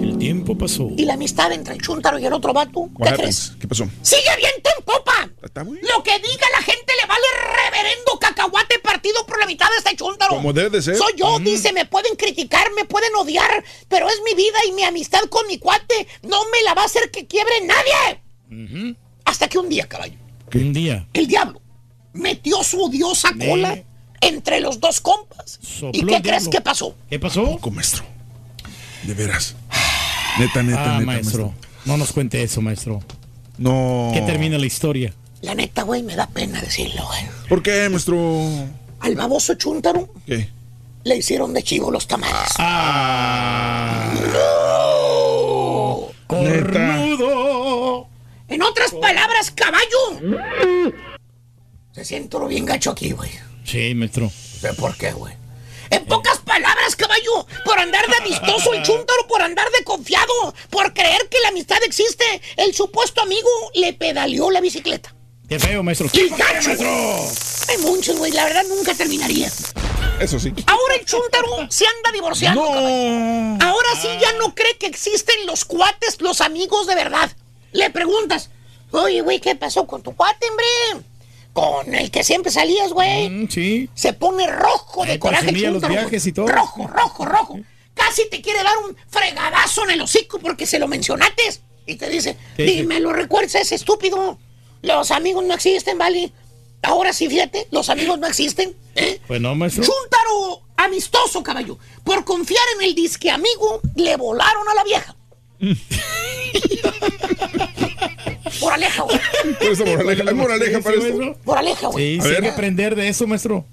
El tiempo pasó. Y la amistad entre el chúntaro y el otro vato, ¿qué happens? crees? ¿Qué pasó? ¡Sigue viento en popa! Está muy Lo que diga la gente le vale reverendo cacahuate partido por la mitad de este chúntaro. Como debe de ser. Soy yo, Mm. dice, me pueden criticar, me pueden odiar, pero es mi vida y mi amistad con mi cuate. No me la va a hacer que quiebre nadie. Hasta que un día, caballo, Un día. el diablo metió su odiosa cola entre los dos compas. Sopló ¿Y qué crees que pasó? ¿Qué pasó? Poco, maestro. De veras. Neta, neta, Ah, neta, maestro. No nos cuente eso, maestro. No. Que termina la historia. La neta, güey, me da pena decirlo, güey. ¿Por qué, maestro? Al baboso chúntaro ¿Qué? le hicieron de chivo los tamales. Ah. Neta. Cornudo. En otras palabras, caballo. Se siento bien gacho aquí, güey. Sí, maestro. ¿Sé por qué, güey? En pocas palabras, caballo, por andar de amistoso el chúntaro, por andar de confiado, por creer que la amistad existe, el supuesto amigo le pedaleó la bicicleta. Qué feo, maestro. ¡Y gacho! Hay muchos, güey, la verdad nunca terminaría. Eso sí. Ahora el chúntaro se anda divorciando, caballo. Ahora sí ya no cree que existen los cuates, los amigos de verdad. Le preguntas, oye, güey, ¿qué pasó con tu cuate, hombre? Con el que siempre salías, güey. Mm, sí. Se pone rojo de Eh, coraje. consumía los viajes y todo. Rojo, rojo, rojo. Casi te quiere dar un fregadazo en el hocico porque se lo mencionaste. Y te dice, dime, lo recuerdas, ese estúpido. Los amigos no existen, ¿vale? Ahora sí, fíjate, los amigos no existen. ¿eh? Pues no, maestro. Chúntaro amistoso, caballo. Por confiar en el disque amigo, le volaron a la vieja. Moraleja, güey. ¿Cuál es la moraleja? ¿Hay moraleja para maestro. Moraleja, güey. Sí, sí, hay que aprender de eso, maestro.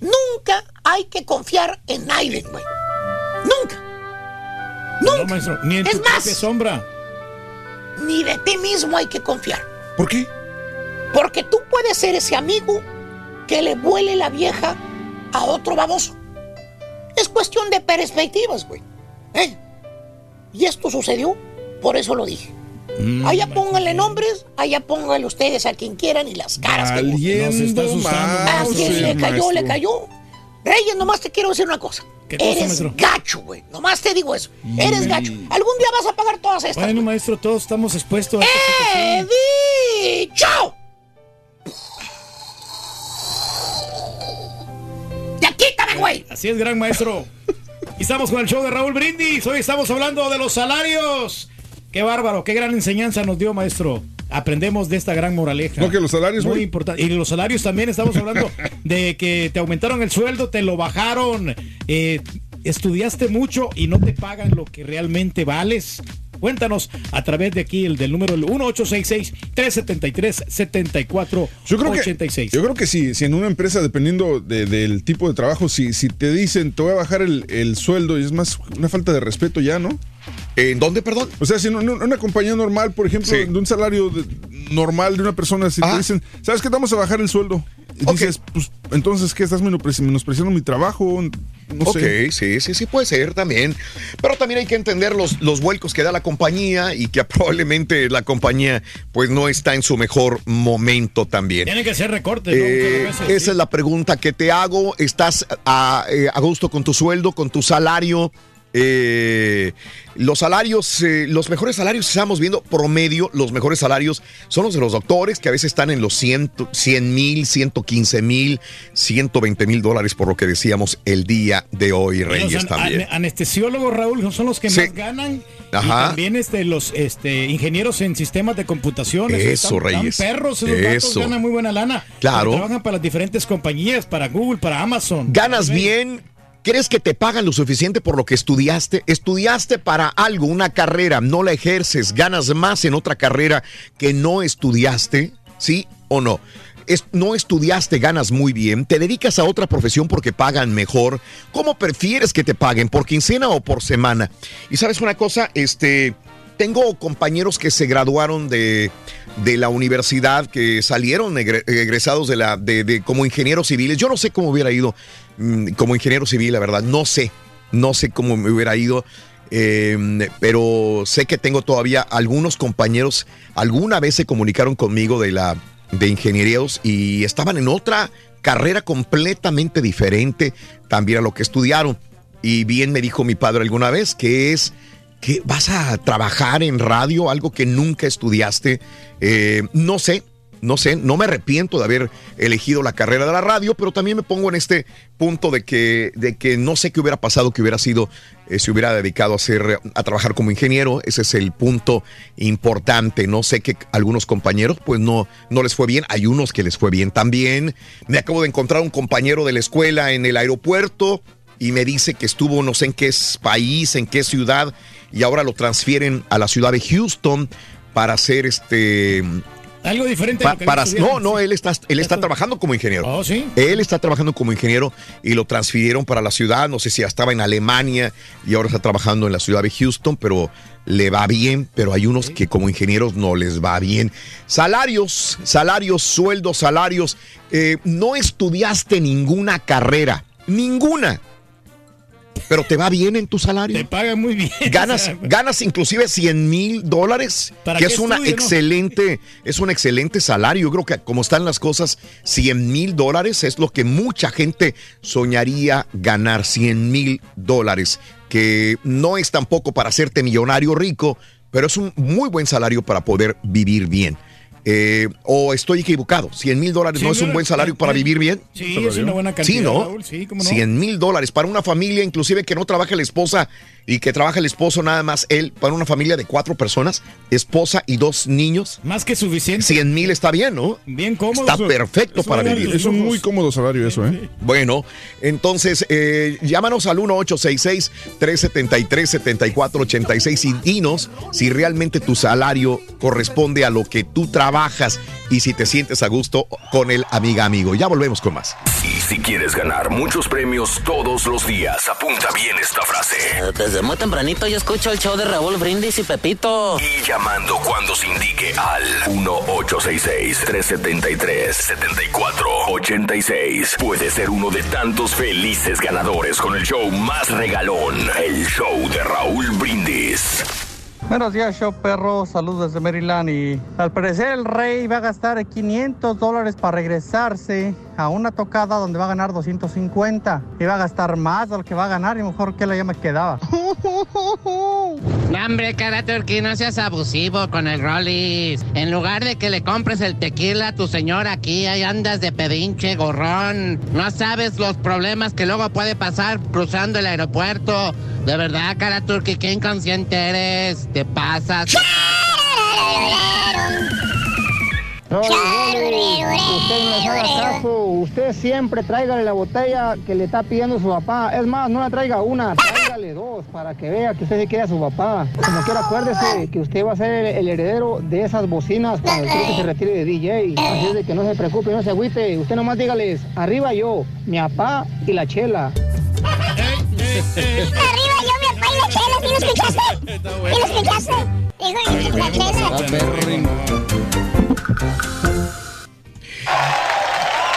Nunca hay que confiar en nadie, güey. Nunca. No, maestro. Ni en Es tu más. sombra. ni de ti mismo hay que confiar. ¿Por qué? Porque tú puedes ser ese amigo que le vuele la vieja a otro baboso. Es cuestión de perspectivas, güey. ¿Eh? Y esto sucedió, por eso lo dije. Mm, allá pónganle nombres, allá pónganle ustedes a quien quieran y las caras que gusten. Nos está asustando. A quien le cayó, le cayó. Reyes, nomás te quiero decir una cosa. ¿Qué cosa, Eres maestro? gacho, güey. Nomás te digo eso. Eres gacho. Algún día vas a pagar todas estas. Bueno, maestro, todos estamos expuestos a esta ¡Eh, situación. dicho! ¡Ya quítame, güey! Así es, gran maestro. Y estamos con el show de Raúl Brindis. Hoy estamos hablando de los salarios. Qué bárbaro, qué gran enseñanza nos dio, maestro. Aprendemos de esta gran moraleja. No, que los salarios, Muy güey. importante. Y los salarios también estamos hablando de que te aumentaron el sueldo, te lo bajaron, eh, estudiaste mucho y no te pagan lo que realmente vales. Cuéntanos a través de aquí el del número 1866-373-7486. Yo creo que, yo creo que sí, si en una empresa, dependiendo de- del tipo de trabajo, si, si te dicen te voy a bajar el, el sueldo y es más una falta de respeto ya, ¿no? ¿En dónde, perdón? O sea, si en una, una compañía normal, por ejemplo, Sí. de un salario de- normal de una persona, si te dicen, ¿sabes qué? Te vamos a bajar el sueldo. Y dices, pues, entonces, ¿qué? ¿Estás menospreci- menospreciando mi trabajo? No ok, sé. sí, sí, sí puede ser también. Pero también hay que entender los, los vuelcos que da la compañía y que probablemente la compañía pues no está en su mejor momento también. Tienen que ser recortes, ¿no? Eh, veces, esa sí. es la pregunta que te hago. ¿Estás a, eh, a gusto con tu sueldo, con tu salario? Eh, los salarios, eh, los mejores salarios, estamos viendo promedio, los mejores salarios son los de los doctores, que a veces están en los 100 mil, 115 mil, 120 mil dólares, por lo que decíamos el día de hoy, Reyes Los an- también. an- anestesiólogos, Raúl, son los que Sí. más ganan. Y también este, los este, ingenieros en sistemas de computación. Eso, están- están Reyes. perros, esos Eso. ganan muy buena lana. Claro. Trabajan para las diferentes compañías, para Google, para Amazon. ¿Ganas bien? ¿Crees que te pagan lo suficiente por lo que estudiaste? Estudiaste para algo, una carrera, no la ejerces, ganas más en otra carrera que no estudiaste, ¿sí o no? No estudiaste, ganas muy bien, te dedicas a otra profesión porque pagan mejor. ¿Cómo prefieres que te paguen? ¿Por quincena o por semana? Y sabes una cosa, este, tengo compañeros que se graduaron de, de la universidad, que salieron egre- egresados de la, de, de- como ingenieros civiles. Yo no sé cómo hubiera ido como ingeniero civil, la verdad. No sé, no sé cómo me hubiera ido. eh, pero sé que tengo todavía algunos compañeros, alguna vez se comunicaron conmigo de la de ingenierías y estaban en otra carrera completamente diferente también a lo que estudiaron. Y bien me dijo mi padre alguna vez que es que vas a trabajar en radio, algo que nunca estudiaste. Eh, no sé, no sé, no me arrepiento de haber elegido la carrera de la radio, pero también me pongo en este punto de que, de que no sé qué hubiera pasado, que hubiera sido, eh, si hubiera dedicado a ser, a trabajar como ingeniero. Ese es el punto importante. No sé que algunos compañeros, pues no, no les fue bien. Hay unos que les fue bien también. Me acabo de encontrar un compañero de la escuela en el aeropuerto y me dice que estuvo no sé en qué país, en qué ciudad, y ahora lo transfieren a la ciudad de Houston para hacer este Algo diferente. Pa- para, no, no, él está, él está trabajando como ingeniero. Oh, sí. Él está trabajando como ingeniero y lo transfirieron para la ciudad. No sé si ya estaba en Alemania y ahora está trabajando en la ciudad de Houston, pero le va bien. Pero hay unos que como ingenieros no les va bien. Salarios, salarios, sueldos, salarios. Eh, no estudiaste ninguna carrera, ninguna. Pero te va bien en tu salario. Te pagan muy bien. Ganas, o sea, ganas inclusive 100 mil dólares, ¿Para que es una estudio, no? excelente, es un excelente salario. Yo creo que como están las cosas, 100 mil dólares es lo que mucha gente soñaría ganar, 100 mil dólares, que no es tampoco para hacerte millonario rico, pero es un muy buen salario para poder vivir bien. Eh, o estoy equivocado, 100 mil dólares no es un buen salario para vivir bien. Sí, es una buena cantidad, Sí, ¿no? Raúl, sí, cómo no. 100 mil dólares para una familia, inclusive que no trabaja la esposa y que trabaja el esposo nada más él, para una familia de cuatro personas, esposa y dos niños. Más que suficiente. 100 mil está bien, ¿no? Bien cómodo. Está perfecto para vivir. Es un muy cómodo salario eso, ¿eh? Bueno, entonces eh, llámanos al 1866-373-7486 y dinos si realmente tu salario corresponde a lo que tú trabajas trabajas y si te sientes a gusto con el amiga amigo. Ya volvemos con más. Y si quieres ganar muchos premios todos los días, apunta bien esta frase. Desde muy tempranito yo escucho el show de Raúl Brindis y Pepito. Y llamando cuando se indique al 1-866-373-7486. Puede ser uno de tantos felices ganadores con el show más regalón, el show de Raúl Brindis. Buenos días, show perro. Saludos desde Maryland. Y al parecer, el rey va a gastar 500 dólares para regresarse a una tocada donde va a ganar 250. Y va a gastar más de lo que va a ganar y mejor que la ya me quedaba. Hombre, cara turquí, no seas abusivo con el Rollis. En lugar de que le compres el tequila a tu señora aquí, ahí andas de pedinche, gorrón. No sabes los problemas que luego puede pasar cruzando el aeropuerto. De verdad, cara turquí, qué inconsciente eres. Te pasas. No, usted no les haga caso. Usted siempre tráigale la botella que le está pidiendo su papá. Es más, no la traiga una, tráigale dos para que vea que usted se quiere a su papá. Como quiera, acuérdese que usted va a ser el, el heredero de esas bocinas cuando el que se retire de DJ. Así es de que no se preocupe, no se agüite. Usted nomás dígales, arriba yo, mi papá y la chela. Yo, mi papá y la chela, ¿sí lo escuchaste? ¿Sí lo escuchaste? Dijo la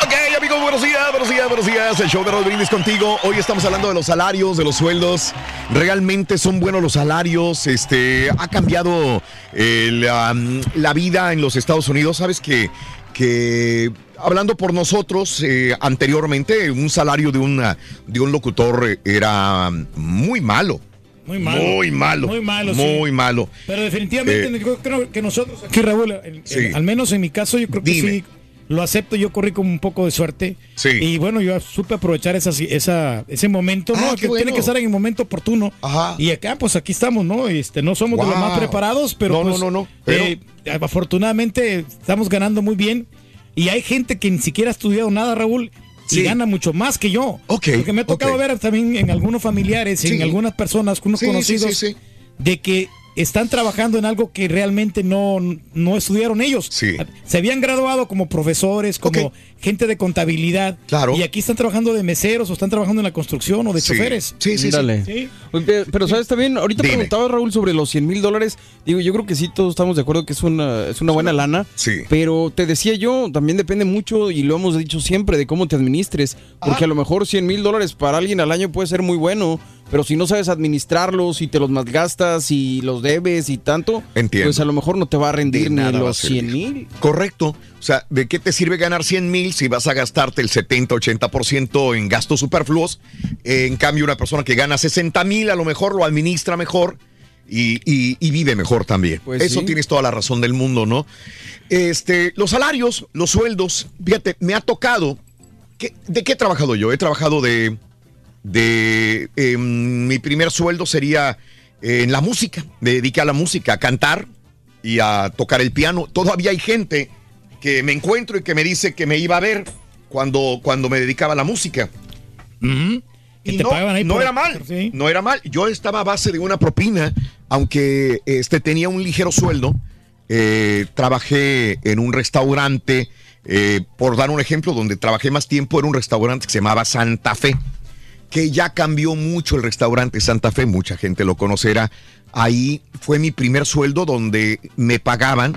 Ok, amigos, buenos días, buenos días, buenos días. El show de Brindis contigo. Hoy estamos hablando de los salarios, de los sueldos. Realmente son buenos los salarios. Este ha cambiado eh, la, la vida en los Estados Unidos. Sabes que, que hablando por nosotros, eh, anteriormente un salario de, una, de un locutor eh, era muy malo. Muy malo. Muy malo. Muy malo, sí. Muy malo. Pero definitivamente Eh, yo creo que nosotros aquí, Raúl, Sí. al menos en mi caso, yo creo que sí. Lo acepto, yo corrí con un poco de suerte. Sí. Y bueno, yo supe aprovechar esa, esa, ese momento, ¿no? Ah, que bueno. tiene que estar en el momento oportuno. Y acá, pues aquí estamos, ¿no? Este, no somos de los más preparados, pero No, no, pues, no, no, pero- eh, afortunadamente estamos ganando muy bien. Y hay gente que ni siquiera ha estudiado nada, Raúl, Sí. y gana mucho más que yo. Porque me ha tocado ver también en algunos familiares, Sí. en algunas personas, unos Sí, conocidos, de que están trabajando en algo que realmente no, no estudiaron ellos. Se habían graduado como profesores, como gente de contabilidad. Claro. Y aquí están trabajando de meseros o están trabajando en la construcción o de Sí. choferes. Dale. Sí. Oye, Pero, ¿sabes también? Ahorita Dime. preguntaba Raúl sobre los 100 mil dólares. Digo, yo creo que sí, todos estamos de acuerdo que es una, es una buena lana. Sí. Pero te decía yo, también depende mucho, y lo hemos dicho siempre, de cómo te administres. Porque a lo mejor 100 mil dólares para alguien al año puede ser muy bueno. Pero si no sabes administrarlos y te los malgastas y los debes y tanto, Entiendo. pues a lo mejor no te va a rendir ni los servir. 100 mil. Correcto. O sea, ¿de qué te sirve ganar 100 mil si vas a gastarte el 70-80% en gastos superfluos? En cambio, una persona que gana 60 mil a lo mejor lo administra mejor y, y- y vive mejor también. Pues Eso sí. tienes toda la razón del mundo, ¿no? Este, los salarios, los sueldos, fíjate, me ha tocado. ¿qué- ¿De qué he trabajado yo? He trabajado de. de em, mi primer sueldo sería eh, en la música. Me dediqué a la música, a cantar y a tocar el piano. Todavía hay gente que me encuentro y que me dice que me iba a ver cuando, cuando me dedicaba a la música. Y te no, pagaban ahí no por- era mal, sí. no era mal. Yo estaba a base de una propina, aunque este tenía un ligero sueldo. Eh, trabajé en un restaurante, eh, por dar un ejemplo, donde trabajé más tiempo era un restaurante que se llamaba Santa Fe, que ya cambió mucho el restaurante Santa Fe, mucha gente lo conocerá. Ahí fue mi primer sueldo donde me pagaban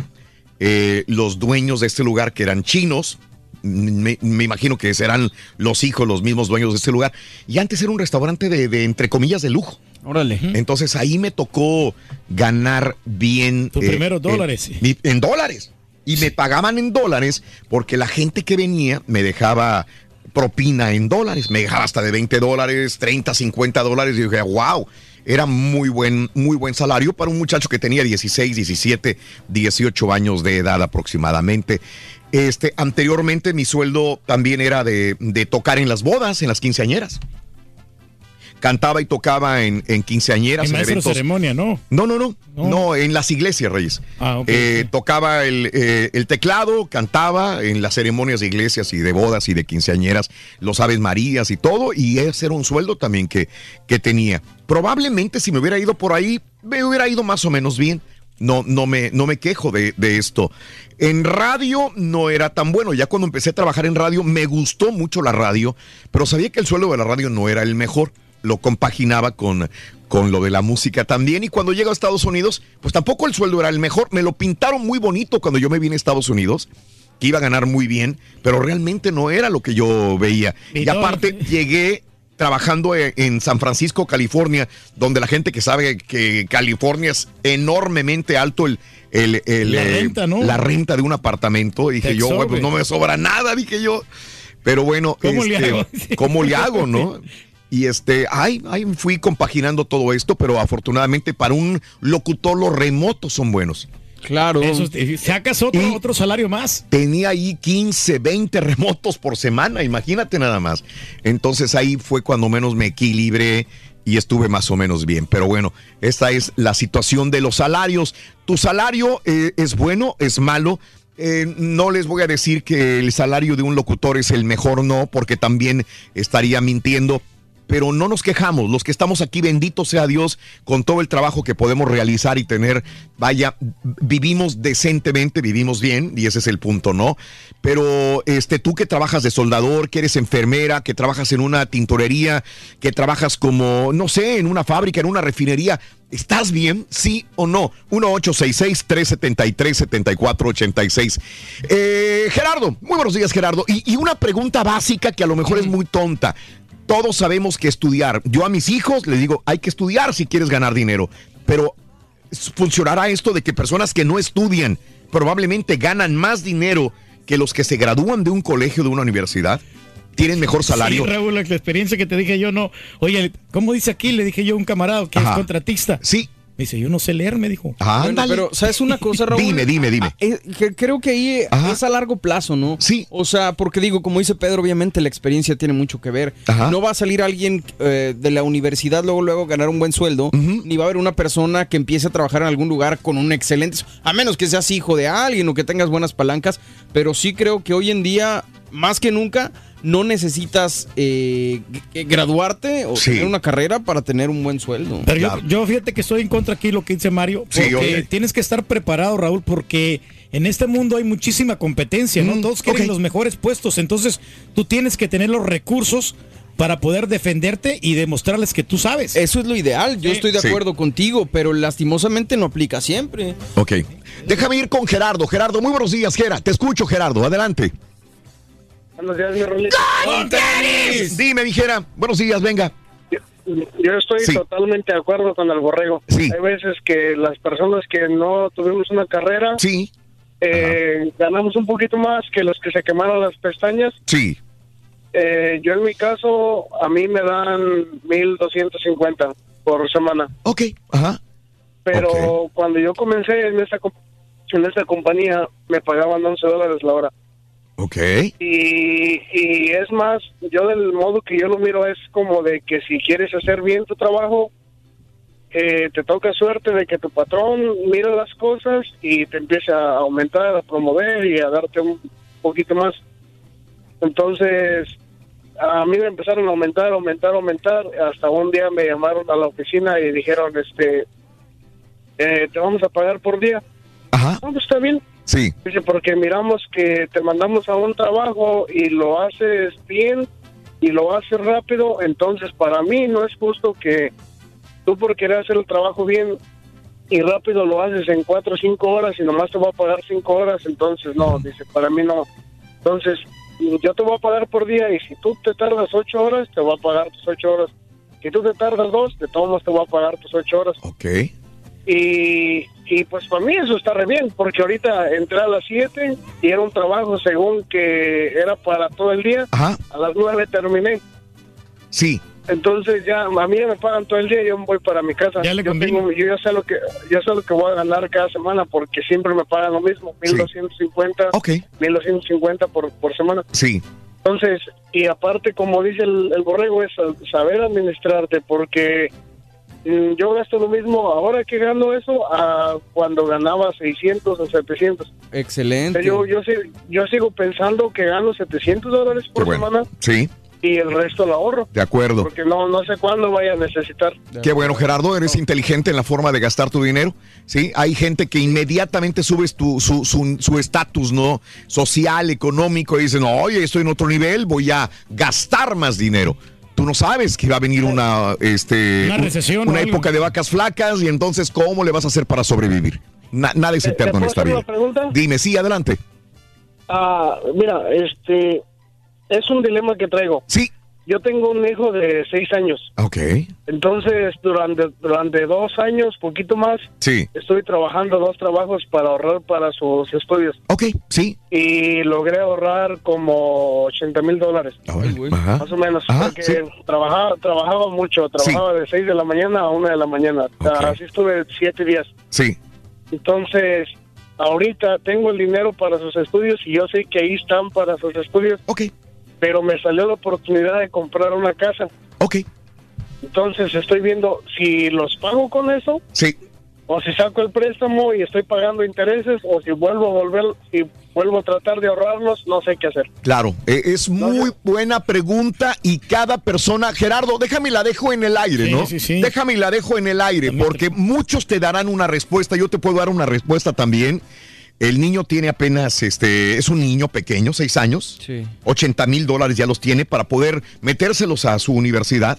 eh, los dueños de este lugar que eran chinos. Me, me imagino que serán los hijos, los mismos dueños de este lugar. Y antes era un restaurante de, de, entre comillas, de lujo. Órale. Entonces ahí me tocó ganar bien. Tus primeros dólares. mi- en dólares. Y me pagaban en dólares porque la gente que venía me dejaba propina en dólares. Me dejaba hasta de 20 dólares, 30, 50 dólares. Y dije, wow, era muy buen, muy buen salario para un muchacho que tenía 16, 17, 18 años de edad aproximadamente. Este, anteriormente mi sueldo también era de, de tocar en las bodas, en las quinceañeras. Cantaba y tocaba en, en quinceañeras, en de eventos. ceremonia, ¿no? No, no, no, no, en las iglesias, Reyes. Ah, ok, Eh, Tocaba el, eh, el teclado, cantaba en las ceremonias de iglesias y de bodas y de quinceañeras, los Aves Marías y todo, y ese era un sueldo también que, que tenía. Probablemente si me hubiera ido por ahí, me hubiera ido más o menos bien. no, no, me, no me quejo de, de esto. En radio no era tan bueno. Ya cuando empecé a trabajar en radio me gustó mucho la radio, pero sabía que el sueldo de la radio no era el mejor. Lo compaginaba con, con lo de la música también. Y cuando llego a Estados Unidos, pues tampoco el sueldo era el mejor. Me lo pintaron muy bonito cuando yo me vine a Estados Unidos, que iba a ganar muy bien, pero realmente no era lo que yo veía. Y Y aparte llegué trabajando e- en San Francisco, California, donde la gente que sabe que California es enormemente alto el... el- el, La eh, renta, ¿no? la renta de un apartamento. Dije Te yo, pues no me sobra nada, dije yo. Pero bueno, ¿Cómo le este, hago? ¿cómo le hago, no? Y este, ay, ay, fui compaginando todo esto, pero afortunadamente para un locutor los remotos son buenos. Claro. Eso, sacas otro, otro salario más. Tenía ahí 15, 20 remotos por semana, imagínate nada más. Entonces ahí fue cuando menos me equilibré y estuve más o menos bien. Pero bueno, esta es la situación de los salarios. ¿Tu salario eh, es bueno, es malo? Eh, no les voy a decir que el salario de un locutor es el mejor, no, porque también estaría mintiendo. Pero no nos quejamos, los que estamos aquí, bendito sea Dios, con todo el trabajo que podemos realizar y tener, vaya, vivimos decentemente, vivimos bien, y ese es el punto, ¿no? Pero este, tú que trabajas de soldador, que eres enfermera, que trabajas en una tintorería, que trabajas como, no sé, en una fábrica, en una refinería, ¿estás bien? ¿Sí o no? 1-866-373-7486. Eh, Gerardo, muy buenos días, Gerardo. Y, y una pregunta básica que a lo mejor es muy tonta. Todos sabemos que estudiar. Yo a mis hijos les digo, hay que estudiar si quieres ganar dinero. Pero funcionará esto de que personas que no estudian probablemente ganan más dinero que los que se gradúan de un colegio, de una universidad. Tienen mejor salario. Sí, Raúl, la experiencia que te dije yo no. Oye, ¿cómo dice aquí? Le dije yo a un camarada que es contratista. Sí. Me dice, yo no sé leer, me dijo. Bueno, pero, ¿sabes una cosa, Raúl? Dime, dime, dime. Ah, eh, que creo que ahí es a largo plazo, ¿no? Sí. O sea, porque digo, como dice Pedro, obviamente la experiencia tiene mucho que ver. Ajá. No va a salir alguien eh, de la universidad luego, luego ganar un buen sueldo, ni va a haber una persona que empiece a trabajar en algún lugar con un excelente, a menos que seas hijo de alguien o que tengas buenas palancas, pero sí creo que hoy en día, más que nunca, no necesitas eh, g- graduarte o Sí. tener una carrera para tener un buen sueldo. Pero yo, yo fíjate que estoy en contra aquí lo que dice Mario, Sí, porque ok. tienes que estar preparado, Raúl, porque en este mundo hay muchísima competencia, ¿no? Todos quieren los mejores puestos, entonces tú tienes que tener los recursos para poder defenderte y demostrarles que tú sabes. Eso es lo ideal, yo Sí. estoy de Sí. acuerdo contigo, pero lastimosamente no aplica siempre. Ok. Déjame ir con Gerardo. Gerardo, muy buenos días, Gera. Te escucho, Gerardo. Adelante. Buenos días, mi Rolito. Dime, dijera. Buenos días, venga. Yo estoy Sí. totalmente de acuerdo con el borrego. Sí. Hay veces que las personas que no tuvimos una carrera, sí. eh, ganamos un poquito más que los que se quemaron las pestañas. Sí. Eh, yo en mi caso, a mí me dan 1.250 por semana. Ok, ajá. Pero cuando yo comencé en esta, en esta compañía, me pagaban 11 dólares la hora. Ok. Y, y es más, yo del modo que yo lo miro es como de que si quieres hacer bien tu trabajo, eh, te toca suerte de que tu patrón mira las cosas y te empiece a aumentar, a promover y a darte un poquito más. Entonces, a mí me empezaron a aumentar, aumentar, aumentar, hasta un día me llamaron a la oficina y dijeron, este, eh, te vamos a pagar por día. Ajá. No, pues está bien. Sí. Dice, porque miramos que te mandamos a un trabajo y lo haces bien y lo haces rápido, entonces para mí no es justo que tú por querer hacer el trabajo bien y rápido lo haces en cuatro o cinco horas y nomás te voy a pagar cinco horas, entonces no, dice, para mí no. Entonces, yo te voy a pagar por día y si tú te tardas ocho horas, te voy a pagar tus ocho horas. Si tú te tardas dos, de todos modos te voy a pagar tus ocho horas. Ok. Y, y pues para mí eso está re bien, porque ahorita entré a las 7 y era un trabajo según que era para todo el día. Ajá. A las 9 terminé. Sí. Entonces ya a mí ya me pagan todo el día y yo me voy para mi casa. Ya le yo, tengo- yo ya sé lo que ya sé lo que voy a ganar cada semana porque siempre me pagan lo mismo, 1250, 1250 por por semana. Sí. Entonces, y aparte, como dice el, el borrego, es saber administrarte, porque yo gasto lo mismo ahora que gano eso a cuando ganaba 600 o 700. Excelente. Yo, yo, yo sigo pensando que gano 700 dólares por bueno. semana Sí. y el resto lo ahorro. De acuerdo. Porque no, no sé cuándo vaya a necesitar. Qué bueno, Gerardo, eres inteligente en la forma de gastar tu dinero. Sí, hay gente que inmediatamente subes tu, su su- su estatus, ¿no? Social, económico, y dicen, oye, estoy en otro nivel, voy a gastar más dinero. Tú no sabes que va a venir una, este, Una recesión época de vacas flacas, y entonces, ¿cómo le vas a hacer para sobrevivir? Na- nada es ¿Te- te eterno en esta vida. Dime, sí, adelante. Ah, mira, este es un dilema que traigo. Sí. Yo tengo un hijo de seis años. Ok. Entonces, durante, durante dos años, poquito más, Sí. estoy trabajando dos trabajos para ahorrar para sus estudios. Ok, sí. Y logré ahorrar como 80 mil dólares. Ajá. Más o menos. Ajá, porque sí. trabajaba, trabajaba mucho. Trabajaba de 6 de la mañana a 1 de la mañana. Así estuve siete días. Sí. Entonces, ahorita tengo el dinero para sus estudios y yo sé que ahí están para sus estudios. Ok. Pero me salió la oportunidad de comprar una casa. Ok. Entonces estoy viendo si los pago con eso. Sí. O si saco el préstamo y estoy pagando intereses, o si vuelvo a volver, si vuelvo a tratar de ahorrarlos, no sé qué hacer. Claro, eh, es muy buena pregunta y cada persona, Gerardo, déjame y la dejo en el aire, Sí, ¿no? sí, sí. Déjame y la dejo en el aire, porque muchos te darán una respuesta, yo te puedo dar una respuesta también. El niño tiene apenas, este, es un niño pequeño, seis años, Sí. 80 mil dólares ya los tiene para poder metérselos a su universidad.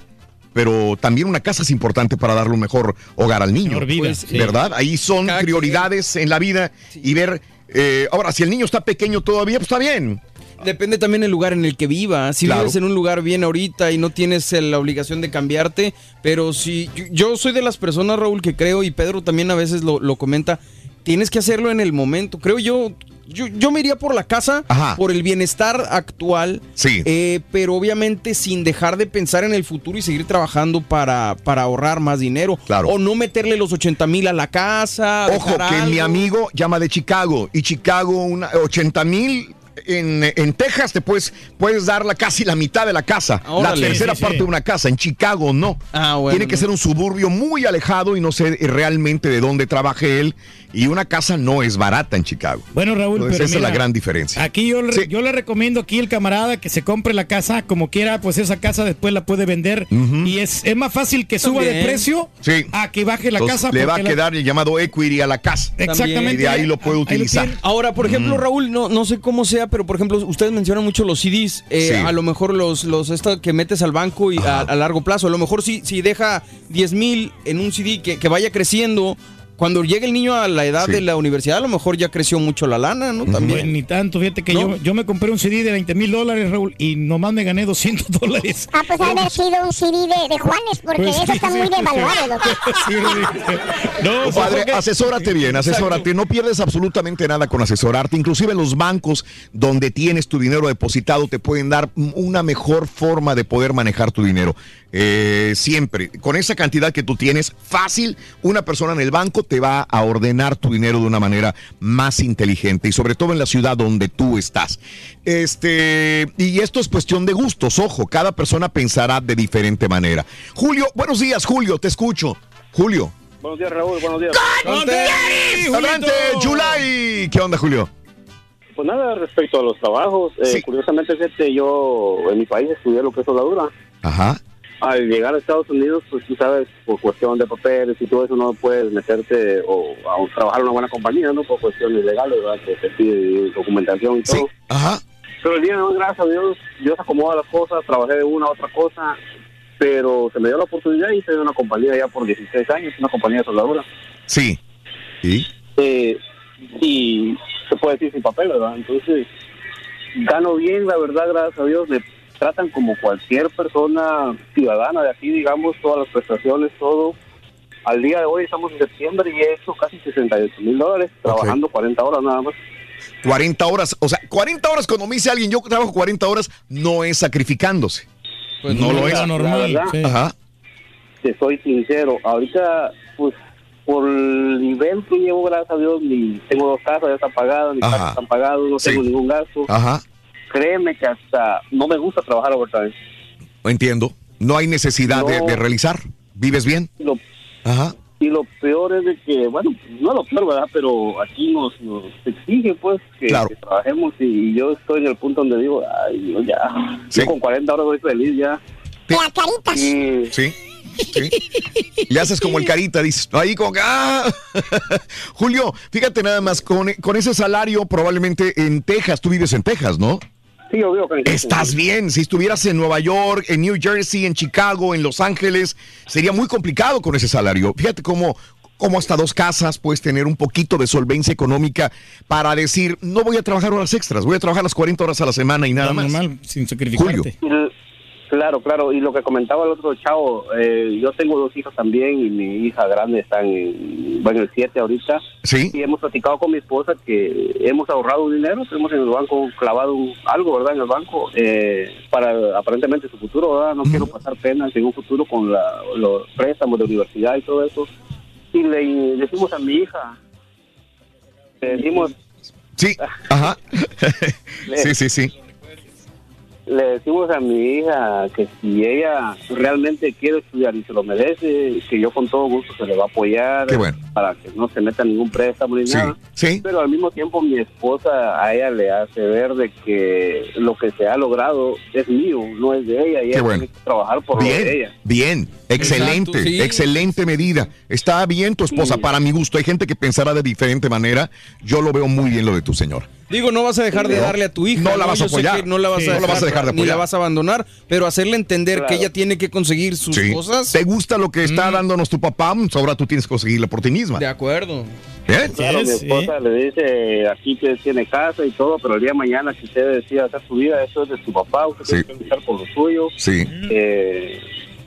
Pero también una casa es importante para darle un mejor hogar al niño. Mejor vida, Pues, sí. ¿Verdad? Ahí son Cada prioridades en la vida y ver. eh, ahora, si el niño está pequeño todavía, pues está bien. Depende también el lugar en el que viva. Si Claro. vives en un lugar bien ahorita y no tienes eh, la obligación de cambiarte, pero si yo, yo soy de las personas, Raúl, que creo, y Pedro también a veces lo, lo comenta, tienes que hacerlo en el momento. Creo yo, yo, yo me iría por la casa, por el bienestar actual, Sí. eh, pero obviamente sin dejar de pensar en el futuro y seguir trabajando para, para ahorrar más dinero. O no meterle los 80 mil a la casa. Ojo, que mi amigo llama de Chicago y Chicago, una, 80 mil. En, en Texas te puedes, puedes dar la, casi la mitad de la casa. Órale. la tercera Sí, parte sí. de una casa. En Chicago no. bueno, Tiene que no. ser un suburbio muy alejado y no sé realmente de dónde trabaje él. Y una casa no es barata en Chicago. Bueno, Raúl, Entonces, pero esa es la gran diferencia. Aquí yo, le- yo le recomiendo aquí el camarada que se compre la casa como quiera, pues esa casa después la puede vender y es, es más fácil que suba de precio Sí. a que baje la Entonces, casa. le va a la- quedar el llamado equity a la casa. Exactamente. Y de ahí lo puede lo utilizar. Ahora, por ejemplo, Mm. Raúl, no, no sé cómo sea, pero por ejemplo, ustedes mencionan mucho los CDs. eh, Sí. A lo mejor los, los esto que metes al banco y a, a largo plazo. A lo mejor si, si deja 10 mil en un CD que, que vaya creciendo. Cuando llegue el niño a la edad Sí. de la universidad, a lo mejor ya creció mucho la lana, ¿no? Pues También. ni tanto, fíjate que ¿No? yo, yo me compré un CD de 20 mil dólares, Raúl, y nomás me gané 200 dólares. Ah, pues ha de haber sido un CD de, de Juanes, porque Pues eso sí, está sí, muy sí. devaluado. No, Compadre, porque- asesórate bien, asesórate. No pierdes absolutamente nada con asesorarte. Inclusive los bancos donde tienes tu dinero depositado te pueden dar una mejor forma de poder manejar tu dinero. Eh, siempre, con esa cantidad que tú tienes, fácil, una persona en el banco te va a ordenar tu dinero de una manera más inteligente y sobre todo en la ciudad donde tú estás. Este, y esto es cuestión de gustos, ojo, cada persona pensará de diferente manera. Julio, buenos días, Julio, te escucho. Julio. Buenos días, Raúl. Buenos días. Adelante, Julay. ¿Qué onda, Julio? Pues nada, respecto a los trabajos, eh, curiosamente yo en mi país estudié lo que es soldadura. Ajá. Al llegar a Estados Unidos, pues tú sabes, por cuestión de papeles y todo eso, no puedes meterte o a trabajar en una buena compañía, ¿no? Por cuestiones legales, ¿verdad? Que te pide documentación y todo. Ajá. Pero el día de hoy, gracias a Dios, Dios acomoda las cosas, trabajé de una a otra cosa, pero se me dio la oportunidad y hice una compañía ya por 16 años, una compañía de soldadura. Sí. ¿Y? Eh, y se puede decir sin papel, ¿verdad? Entonces, gano bien, la verdad, gracias a Dios, me tratan como cualquier persona ciudadana de aquí, digamos, todas las prestaciones, todo. Al día de hoy estamos en septiembre y he hecho casi 68 mil dólares, trabajando 40 horas nada más. 40 horas, o sea, 40 horas cuando me dice alguien, yo trabajo 40 horas, no es sacrificándose. Pues no, no, lo la- es. la verdad, sí. Ajá. Te soy sincero, ahorita, pues, por el nivel que llevo, gracias a Dios, mi, tengo dos casas, ya están pagadas, mis Ajá. casas están pagadas, no Sí. tengo ningún gasto. Ajá. Créeme que hasta no me gusta trabajar overtime. Entiendo. No hay necesidad de, No. de realizar. ¿Vives bien? Lo, Ajá. Y lo peor es de que, bueno, no lo peor, ¿verdad? Pero aquí nos, nos exige, pues, que, que trabajemos y, yo estoy en el punto donde digo, ay, yo ya, yo con 40 horas voy feliz ya. La carita. Y- Sí. Sí. Le haces como el carita, dices, ahí como que, ¡ah! Julio, fíjate nada más, con, con ese salario probablemente en Texas, tú vives en Texas, ¿no? Sí, yo vivo acá en Estás bien, si estuvieras en Nueva York, en New Jersey, en Chicago, en Los Ángeles, sería muy complicado con ese salario. Fíjate cómo, cómo hasta dos casas puedes tener un poquito de solvencia económica para decir, no voy a trabajar horas extras, voy a trabajar las 40 horas a la semana y nada más. Normal, sin sacrificarte. Y- Claro, claro. Y lo que comentaba el otro chavo, eh, yo tengo dos hijos también y mi hija grande está en, bueno, el 7 ahorita. Sí. Y hemos platicado con mi esposa que hemos ahorrado dinero, tenemos en el banco clavado un- algo, ¿verdad? En el banco eh, para aparentemente su futuro, ¿verdad? No quiero pasar penas en un futuro con la, los préstamos de universidad y todo eso. Y le decimos a mi hija, le decimos, Sí, ajá. sí, sí, sí. Le decimos a mi hija que si ella realmente quiere estudiar y se lo merece, que yo con todo gusto se le va a apoyar Qué bueno. para que no se meta ningún préstamo ni Sí, nada. sí. Pero al mismo tiempo mi esposa a ella le hace ver de que lo que se ha logrado es mío, no es de ella y ella bueno. tiene que trabajar por lo de Bien, ella. bien, excelente, Exacto, sí. excelente medida. Está bien tu esposa, para mi gusto. Hay gente que pensará de diferente manera. Yo lo veo muy bien lo de tu señor. Digo, no vas a dejar de darle a tu hija. no la vas a apoyar. no la vas, Sí. a, No la vas a dejar de Ni la apoyar. vas a abandonar, pero hacerle entender Claro. que ella tiene que conseguir sus Sí. cosas. ¿Te gusta lo que está dándonos tu papá? Pues Ahora tú tienes que conseguirlo por ti misma. De acuerdo. Bien. Claro, mi esposa le dice aquí que tiene casa y todo, pero el día de mañana si usted decide hacer su vida, eso es de su papá, usted tiene que empezar por lo suyo. Sí. Eh,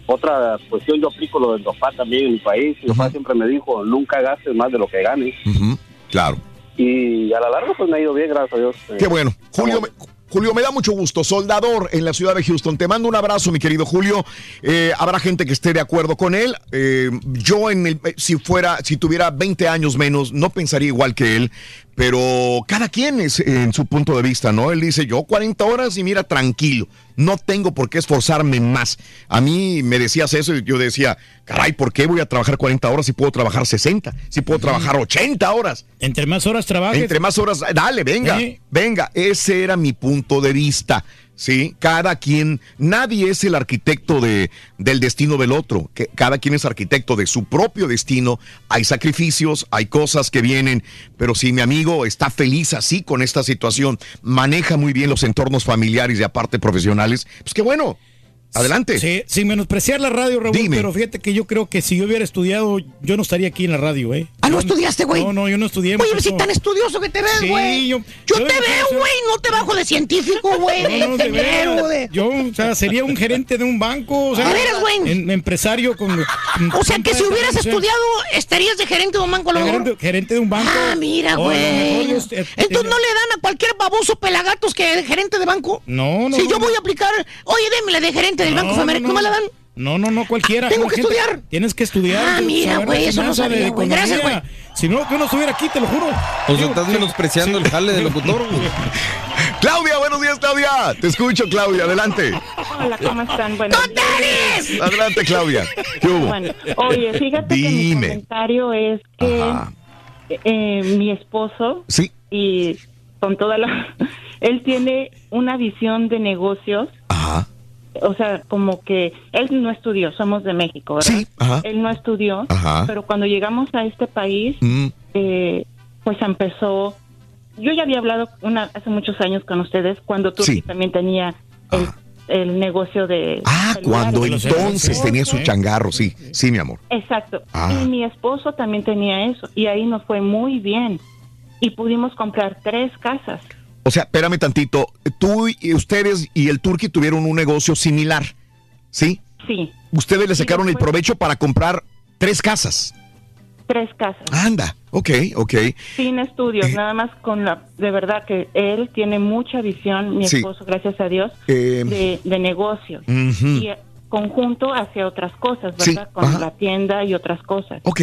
otra cuestión, yo aplico lo del papá también en mi país. Mi papá siempre me dijo, nunca gastes más de lo que ganes. Ujú, Claro. Y a la larga pues me ha ido bien, gracias a Dios. Qué bueno. Julio, me- Julio, me da mucho gusto. Soldador en la ciudad de Houston. Te mando un abrazo, mi querido Julio. Eh, habrá gente que esté de acuerdo con él. Eh, yo, en el, eh, si fuera, si tuviera 20 años menos, no pensaría igual que él. Pero cada quien es en su punto de vista, ¿no? Él dice, yo 40 horas y mira, tranquilo. No tengo por qué esforzarme más. A mí me decías eso y yo decía, caray, ¿por qué voy a trabajar 40 horas si puedo trabajar 60? Si puedo trabajar 80 horas. Entre más horas trabajes. Entre más horas, dale, venga, venga, ese era mi punto de vista. Sí, cada quien, nadie es el arquitecto de, del destino del otro, que cada quien es arquitecto de su propio destino. Hay sacrificios, hay cosas que vienen, pero si mi amigo está feliz así con esta situación, maneja muy bien los entornos familiares y aparte profesionales, pues qué bueno. Adelante. Sí, sin menospreciar la radio, Raúl, Dime. pero fíjate que yo creo que si yo hubiera estudiado, yo no estaría aquí en la radio, ¿eh? Ah, ¿no estudiaste, güey? No, no, yo no estudié. Oye, si tan estudioso que te ves, Sí, güey. yo- yo, yo te veo, güey. No te bajo de científico, güey. No, no, de de Yo, o sea, sería un gerente de un banco, o sea, ¿De veras, güey? en- empresario con... O sea, que si hubieras estudiado, estarías de gerente de un banco, lo. Gerente, gerente de un banco. Ah, mira, güey. Dios te- Entonces no le dan a cualquier baboso pelagatos que gerente de banco. No, no. si yo voy a aplicar, oye, démele de gerente del No, Banco Femer, no, ¿no me la dan? No, no, no, cualquiera. Tengo que gente- estudiar. Tienes que estudiar. Ah, mira, güey, eso no sabía, güey. Gracias, economía. Si no, yo no estuviera aquí, te lo juro. O sea, estás menospreciando el jale del locutor, güey. Claudia, buenos días, Claudia. Te escucho, Claudia. Adelante. Hola, ¿cómo están? Buenos días. Adelante, Claudia. ¿Qué hubo? Bueno, oye, fíjate que mi Dime. comentario es que eh, mi esposo Sí. y con toda la... Él tiene una visión de negocios. O sea, como que él no estudió, somos de México, ¿verdad? Sí, ajá. Él no estudió, Ajá. pero cuando llegamos a este país, Mm, eh, pues empezó... Yo ya había hablado una, hace muchos años con ustedes cuando tú Sí. también tenía el, el negocio de... Ah, cuando entonces tenía su changarro, sí. Sí, mi amor. Exacto. Ah. Y mi esposo también tenía eso. Y ahí nos fue muy bien. Y pudimos comprar tres casas. O sea, espérame tantito. Tú y ustedes y el Turqui tuvieron un negocio similar, ¿sí? Sí, Ustedes le sacaron el provecho para comprar tres casas. tres casas. Anda, ok, ok. Sin estudios, nada más con la... De verdad que él tiene mucha visión, mi Sí. esposo, gracias a Dios, Eh, de, de negocios. Y eh, conjunto hacia otras cosas, Sí, ¿verdad? Con ajá. la tienda y otras cosas. Ok,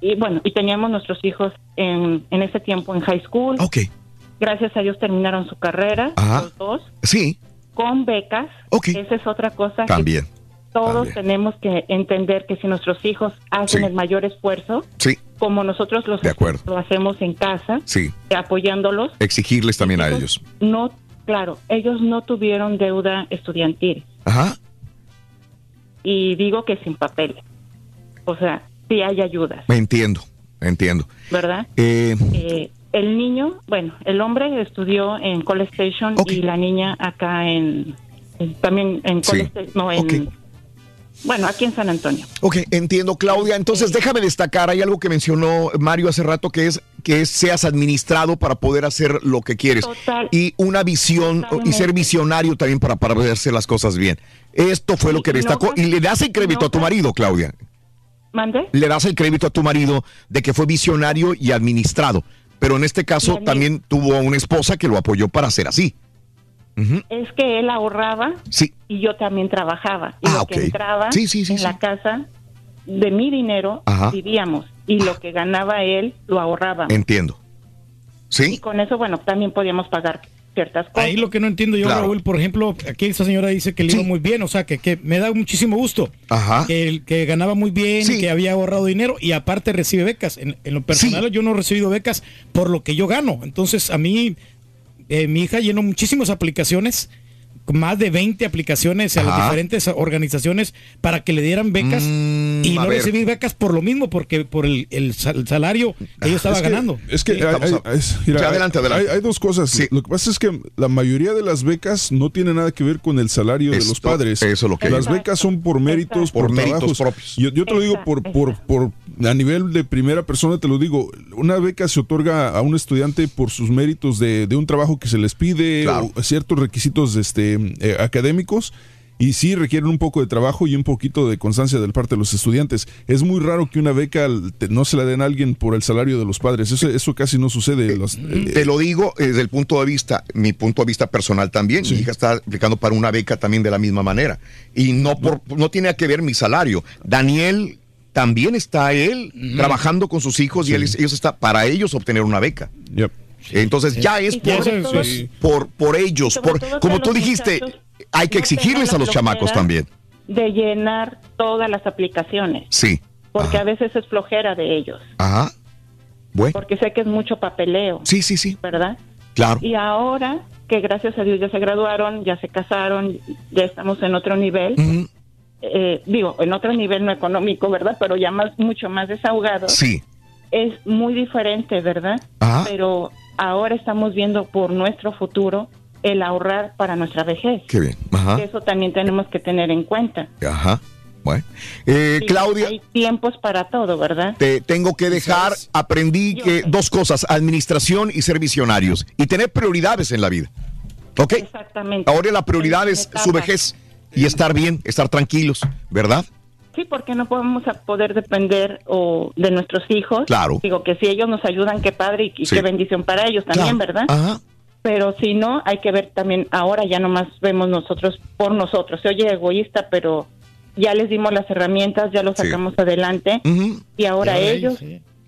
y bueno, y teníamos nuestros hijos en, en ese tiempo en high school. ok. Gracias a Dios terminaron su carrera, Ajá. los dos. Sí, con becas. Ok. Esa es otra cosa. que también. todos tenemos que entender que si nuestros hijos hacen el mayor esfuerzo, Sí, como nosotros los De acuerdo. lo hacemos en casa, sí. apoyándolos, Exigirles también a ellos. no, claro, ellos no tuvieron deuda estudiantil Ajá. y digo que sin papel. O sea, sí hay ayudas, Me entiendo, entiendo. ¿verdad? Eh, Eh, el niño, bueno, el hombre estudió en College Station y la niña acá en, en- también en Sí. College Station, no en, bueno, aquí en San Antonio. Ok, entiendo, Claudia. Entonces, déjame destacar, hay algo que mencionó Mario hace rato, que es que seas administrado para poder hacer lo que quieres. Total. y una visión, y ser visionario también para, para poder hacer las cosas bien. Esto fue lo que no destacó. gas- Y le das el crédito no a tu gas- marido, Claudia. ¿Mande? Le das el crédito a tu marido de que fue visionario y administrado. Pero en este caso también tuvo una esposa que lo apoyó para ser así. Es que él ahorraba Sí. y yo también trabajaba. Y Ah, lo ok. que entraba Sí, sí, sí, en la casa, de mi dinero, Ajá. vivíamos. Y lo que ganaba él, lo ahorrábamos. Entiendo. ¿Sí? Y con eso, bueno, también podíamos pagar ciertas cosas. Ahí lo que no entiendo yo, Claro. Raúl, por ejemplo, aquí esta señora dice que le iba muy bien, o sea, que, que me da muchísimo gusto. Ajá. Que, el- que ganaba muy bien, Sí. que había ahorrado dinero y aparte recibe becas. En, en lo personal yo no he recibido becas por lo que yo gano. Entonces a mí, eh, mi hija llenó muchísimas aplicaciones, más de 20 aplicaciones a las diferentes organizaciones para que le dieran becas y Mm, no recibí becas por lo mismo, porque por el, el sal- el salario que yo estaba Es que- ganando. Es que Sí. hay, hay- es- mira, Sí, adelante, adelante. hay- hay dos cosas. Lo que pasa es que la mayoría de las becas no tiene nada que ver con el salario de los padres. eso es lo que Las becas son por méritos, Por por, méritos trabajos. propios. Yo, yo te lo digo por, por, por a nivel de primera persona, te lo digo. Una beca se otorga a un estudiante por sus méritos de, de un trabajo que se les pide, Claro. o ciertos requisitos este, eh, académicos. Y sí requieren un poco de trabajo y un poquito de constancia del parte de los estudiantes. Es muy raro que una beca no se la den a alguien por el salario de los padres. Eso, eso casi no sucede. Los- eh, Te lo digo eh, desde el punto de vista, mi punto de vista personal también. Mi hija está aplicando para una beca también de la misma manera. Y no, por, no tiene que ver mi salario. Daniel también está él trabajando con sus hijos y él, ellos está para ellos obtener una beca. Entonces ya es por, todo- por, por ellos, por, como tú dijiste, hay que no exigirles a los chamacos también. De llenar todas las aplicaciones. Sí. Porque a veces es flojera de ellos. Ajá. Bueno. Porque sé que es mucho papeleo. Sí, sí, sí. ¿Verdad? Claro. Y ahora que gracias a Dios ya se graduaron, ya se casaron, ya estamos en otro nivel. eh, digo, en otro nivel no económico, ¿verdad? Pero ya más, mucho más desahogados. Sí. Es muy diferente, ¿verdad? Ajá. Pero ahora estamos viendo por nuestro futuro el ahorrar para nuestra vejez. Qué bien. Ajá. Eso también tenemos que tener en cuenta. Ajá. Bueno. Eh, Sí, Claudia. Hay tiempos para todo, ¿verdad? Te tengo que dejar, aprendí que dos cosas, administración y ser visionarios y tener prioridades en la vida. ¿Ok? Exactamente. Ahora la prioridad es su vejez y estar bien, estar tranquilos, ¿verdad? Sí, porque no podemos a poder depender o de nuestros hijos. Claro. Digo que si ellos nos ayudan, qué padre y, y Sí. qué bendición para ellos también, Claro. ¿verdad? Ajá. Pero si no, hay que ver también, ahora ya nomás vemos nosotros por nosotros. Se oye egoísta, pero ya les dimos las herramientas, ya los Sí. sacamos adelante y ahora ellos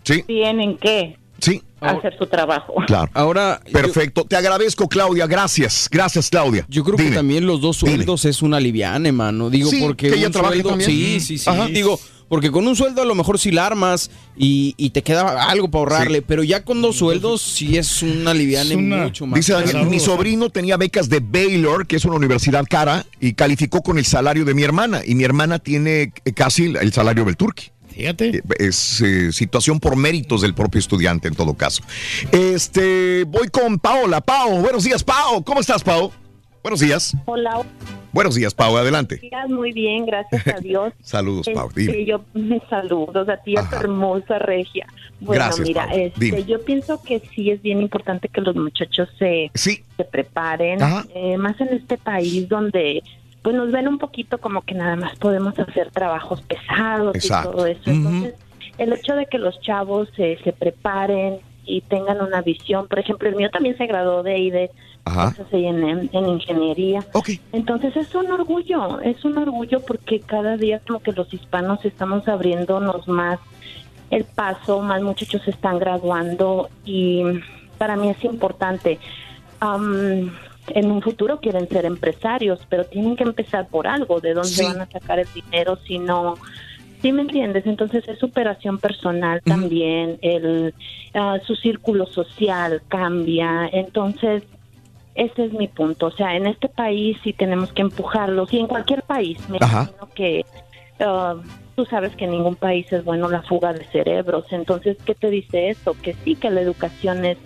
Sí. tienen que Sí. Hacer su trabajo. Claro. Ahora. Perfecto. Te agradezco, Claudia. Gracias. Gracias, Claudia. Yo creo que también los dos sueldos es una liviane, mano. Digo, Sí, porque que ella un trabaje sueldo. también. Sí, sí, sí. Ajá. Digo, porque con un sueldo a lo mejor sí la armas y, y te queda algo para ahorrarle, pero ya con dos sueldos sí es una liviane mucho más. Dice Daniel, mi sobrino tenía becas de Baylor, que es una universidad cara, y calificó con el salario de mi hermana. Y mi hermana tiene casi el- el salario del Turqui. Fíjate. Es eh, situación por méritos del propio estudiante en todo caso. Este, voy con Paola. Pao, buenos días, Pao. ¿Cómo estás, Pao? Buenos días. Hola, Buenos días, Pao. Adelante. días, muy bien, gracias a Dios. Saludos, Pau, Este, dime. yo saludos a ti, a tu hermosa regia. Bueno, Gracias, mira, Pau, este, dime. yo pienso que sí es bien importante que los muchachos se, se preparen, eh, más en este país donde pues nos ven un poquito como que nada más podemos hacer trabajos pesados Exacto. y todo eso. Entonces, el hecho de que los chavos se, se preparen y tengan una visión, por ejemplo, el mío también se graduó de IDE. Texas A&M, en ingeniería. Entonces es un orgullo, es un orgullo porque cada día como que los hispanos estamos abriéndonos más el paso, más muchachos se están graduando y para mí es importante. Am, en un futuro quieren ser empresarios, pero tienen que empezar por algo, de dónde Sí. van a sacar el dinero si no... ¿Sí me entiendes? Entonces es superación personal también, el, ah, su círculo social cambia, entonces ese es mi punto. O sea, en este país sí tenemos que empujarlos y en cualquier país. Me Ajá. imagino que ah, tú sabes que en ningún país es bueno la fuga de cerebros. Entonces, ¿qué te dice eso? Que sí, que la educación es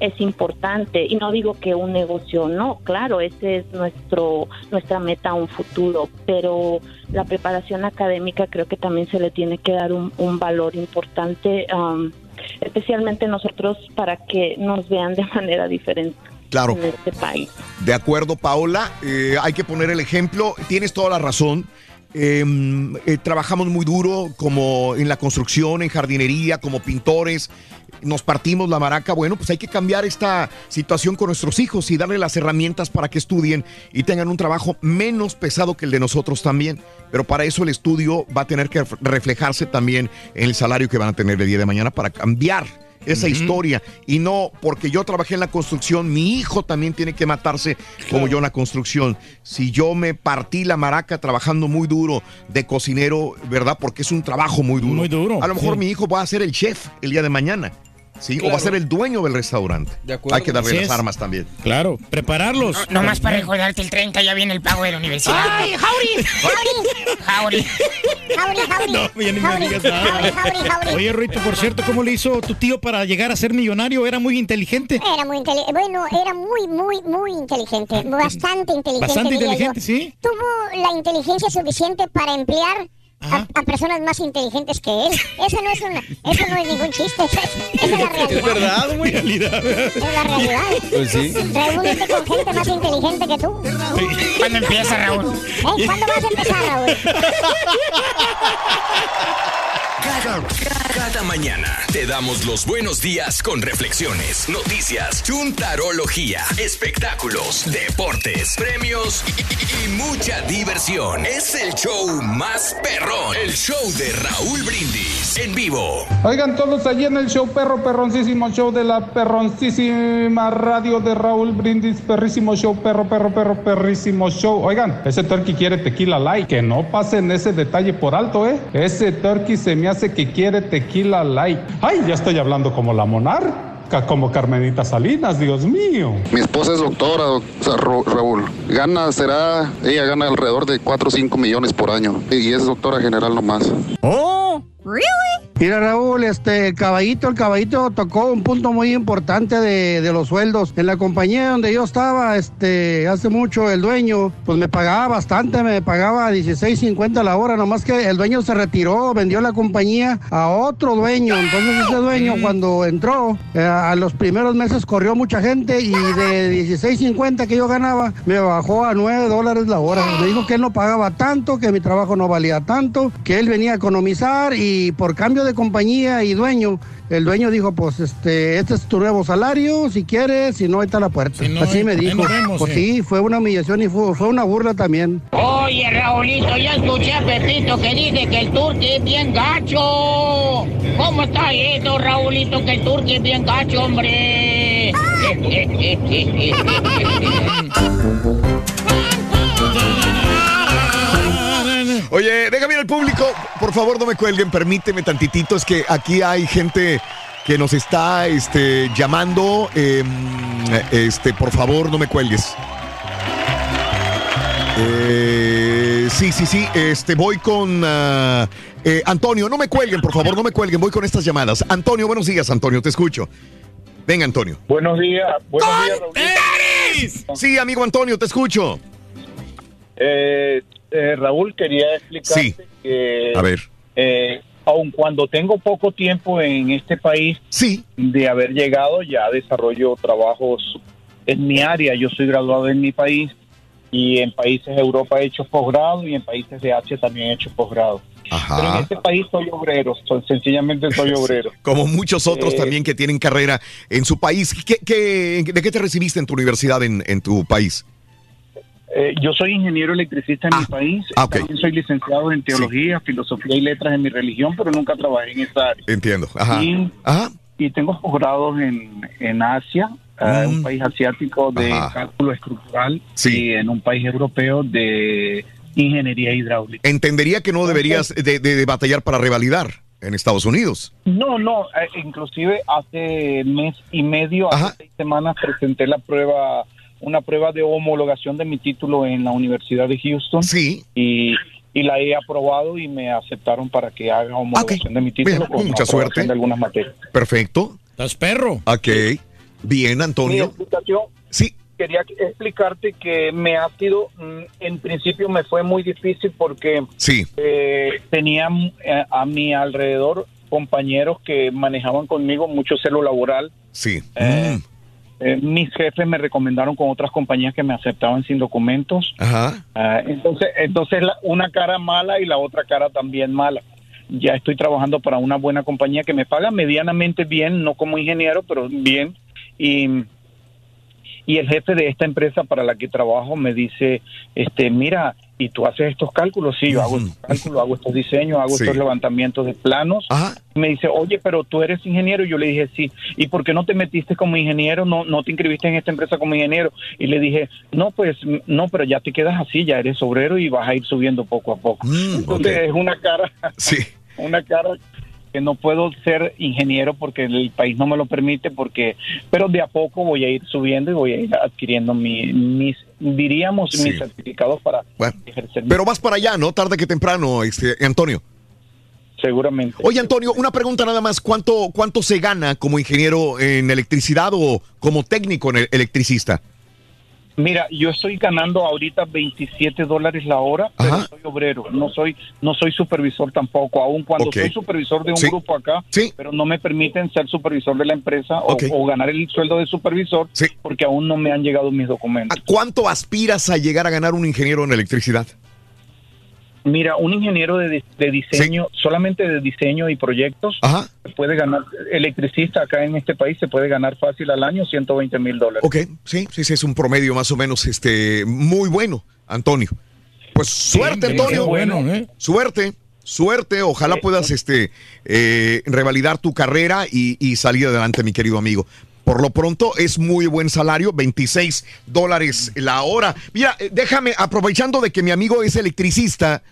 es importante y no digo que un negocio no, claro, ese es nuestro nuestra meta a un futuro, pero la preparación académica creo que también se le tiene que dar un, un valor importante, um, especialmente nosotros para que nos vean de manera diferente Claro. en este país. De acuerdo, Paola, eh, hay que poner el ejemplo. Tienes toda la razón. Eh, eh, trabajamos muy duro como en la construcción, en jardinería, como pintores. Nos partimos la maraca. Bueno, pues hay que cambiar esta situación con nuestros hijos y darle las herramientas para que estudien y tengan un trabajo menos pesado que el de nosotros también. Pero para eso el estudio va a tener que reflejarse también en el salario que van a tener el día de mañana para cambiar esa historia y no porque yo trabajé en la construcción, mi hijo también tiene que matarse como yo en la construcción. Si yo me partí la maraca trabajando muy duro de cocinero, ¿verdad? Porque es un trabajo muy duro. Muy duro, A lo mejor sí. mi hijo va a ser el chef el día de mañana. Sí, o va a Claro. ser el dueño del restaurante. De acuerdo. Hay que darle Así las es. armas también. Claro, prepararlos. No más para recordarte el 30 ya viene el pago de la universidad. ¡Ay, Jauri! Jauri. Jauri, Jauri. No, ya ni me digas nada. Jauri, Jauri. Oye, Ruito, por cierto, ¿cómo le hizo tu tío para llegar a ser millonario? Era muy inteligente. Era muy inteligente. Bueno, era muy, muy, muy inteligente. Bastante inteligente. Bastante diría inteligente, yo. sí. Tuvo la inteligencia suficiente para emplear a, a personas más inteligentes que él. Eso no es una, eso no es ningún chiste. Es, esa es la realidad. Es verdad, güey. Es la realidad. Pues sí. Reúnete con gente más inteligente que tú. ¿Cuándo empieza, Raúl? ¿Eh? ¿Cuándo vas a empezar, Raúl? Cada, mañana te damos los buenos días con reflexiones, noticias, chuntarología, espectáculos, deportes, premios y mucha diversión. Es el show más perrón, el show de Raúl Brindis en vivo. Oigan todos allí en el show perro, perroncísimo show de la perroncísima radio de Raúl Brindis, perrísimo show, perro, perro, perro, perrísimo show. Oigan, ese turkey quiere tequila light, que no pasen ese detalle por alto, ¿eh? Ese turkey se me hace que quiere tequila light. Ay, ya estoy hablando como la monarca, como Carmenita Salinas, Dios mío. Mi esposa es doctora, o sea, Ro- Raúl. Gana, será, ella gana alrededor de 4 o 5 millones por año. Y es doctora general nomás. Oh, really? Mira, Raúl, este, el caballito, el caballito tocó un punto muy importante de, de los sueldos. En la compañía donde yo estaba, este, hace mucho, el dueño, pues me pagaba bastante, me pagaba 16.50 la hora, nomás que el dueño se retiró, vendió la compañía a otro dueño. Entonces ese dueño cuando entró, eh, a los primeros meses corrió mucha gente y de 16.50 que yo ganaba, me bajó a 9 dólares la hora. Me dijo que él no pagaba tanto, que mi trabajo no valía tanto, que él venía a economizar y por cambio de compañía y dueño, el dueño dijo, pues este, este es tu nuevo salario, si quieres, si no, ahí está la puerta. no, Así me dijo. vemos, pues eh. sí, fue una humillación y fue, fue una burla también. Oye, Raulito, ya escuché a Pepito que dice que el turque es bien gacho. ¿Cómo está eso, Raulito, que el turque es bien gacho, hombre? Oye, déjame ir al público. Por favor, no me cuelguen, permíteme tantitito. Es que aquí hay gente que nos está este, llamando. Eh, este, por favor, no me cuelgues. Eh, sí, sí, sí. Este, voy con ah, eh, Antonio. No me cuelguen, por favor, no me cuelguen. Voy con estas llamadas. Antonio, buenos días, Antonio. Te escucho. Venga, Antonio. Buenos días, buenos días, Raúl. Sí, amigo Antonio, te escucho. Eh, eh, Raúl, quería explicarte Sí. que, A ver. eh, aun cuando tengo poco tiempo en este país, sí. de haber llegado, ya desarrollo trabajos en mi área. Yo soy graduado en mi país y en países de Europa he hecho posgrado y en países de Asia también he hecho posgrado. Pero en este país soy obrero, soy- sencillamente soy obrero. Como muchos otros Eh, también que tienen carrera en su país. ¿Qué, qué- de qué te recibiste en tu universidad en, en tu país? Eh, yo soy ingeniero electricista en mi país. ah. También soy licenciado en teología, filosofía y letras en mi religión, pero nunca trabajé en esa área. Entiendo. Ajá. Y, Ajá. y tengo posgrados en, en Asia, ah, Mm. un país asiático de Ajá. cálculo estructural y en un país europeo de ingeniería hidráulica. Entendería que no deberías de, de- de batallar para revalidar en Estados Unidos. No, no, eh, inclusive hace mes y medio, hace seis semanas presenté la prueba, una prueba de homologación de mi título en la Universidad de Houston. Sí. Y, y la he aprobado y me aceptaron para que haga homologación de mi título Bien, con mucha suerte. de algunas materias. Perfecto. ¿Estás perro? Ok. Bien, Mi Antonio. explicación, sí. quería explicarte que me ha sido, mm, en principio me fue muy difícil porque Sí. eh, tenía eh, a mi alrededor compañeros que manejaban conmigo mucho celo laboral. Sí. Eh, eh, mis jefes me recomendaron con otras compañías que me aceptaban sin documentos. Ajá. Ah, entonces, entonces la- una cara mala y la otra cara también mala. Ya estoy trabajando para una buena compañía que me paga medianamente bien, no como ingeniero, pero bien. Y, y el jefe de esta empresa para la que trabajo me dice, este, mira, ¿y tú haces estos cálculos? Sí, yo hago estos cálculos, hago estos diseños, hago Sí. estos levantamientos de planos. Me dice, oye, pero tú eres ingeniero. Y yo le dije, sí. ¿Y por qué no te metiste como ingeniero? No, no te inscribiste en esta empresa como ingeniero. Y le dije, no, pues, no, pero ya te quedas así, ya eres obrero y vas a ir subiendo poco a poco. Entonces es una cara, sí. una cara que no puedo ser ingeniero porque el país no me lo permite, porque, pero de a poco voy a ir subiendo y voy a ir adquiriendo mi- mis, diríamos, mis certificados para ejercer. mi- Pero vas para allá, ¿no? Tarde que temprano, este, Antonio. Seguramente. Oye, Antonio, una pregunta nada más. ¿Cuánto, ¿Cuánto se gana como ingeniero en electricidad o como técnico en el- electricista? Mira, yo estoy ganando ahorita 27 dólares la hora, pero soy obrero, no soy no soy supervisor tampoco, aun cuando soy supervisor de un Sí. grupo acá, pero no me permiten ser supervisor de la empresa o- ganar el sueldo de supervisor porque aún no me han llegado mis documentos. ¿Cuánto aspiras a llegar a ganar un ingeniero en electricidad? Mira, un ingeniero de, de diseño, solamente de diseño y proyectos, se puede ganar, electricista acá en este país se puede ganar fácil al año 120 mil dólares. Ok, sí, sí, sí, es un promedio más o menos este, muy bueno, Antonio. Pues suerte, qué Antonio. bueno, ¿eh? Suerte, suerte. Ojalá puedas este, eh, revalidar tu carrera y, y salir adelante, mi querido amigo. Por lo pronto es muy buen salario, 26 dólares la hora. Mira, eh, déjame, aprovechando de que mi amigo es electricista,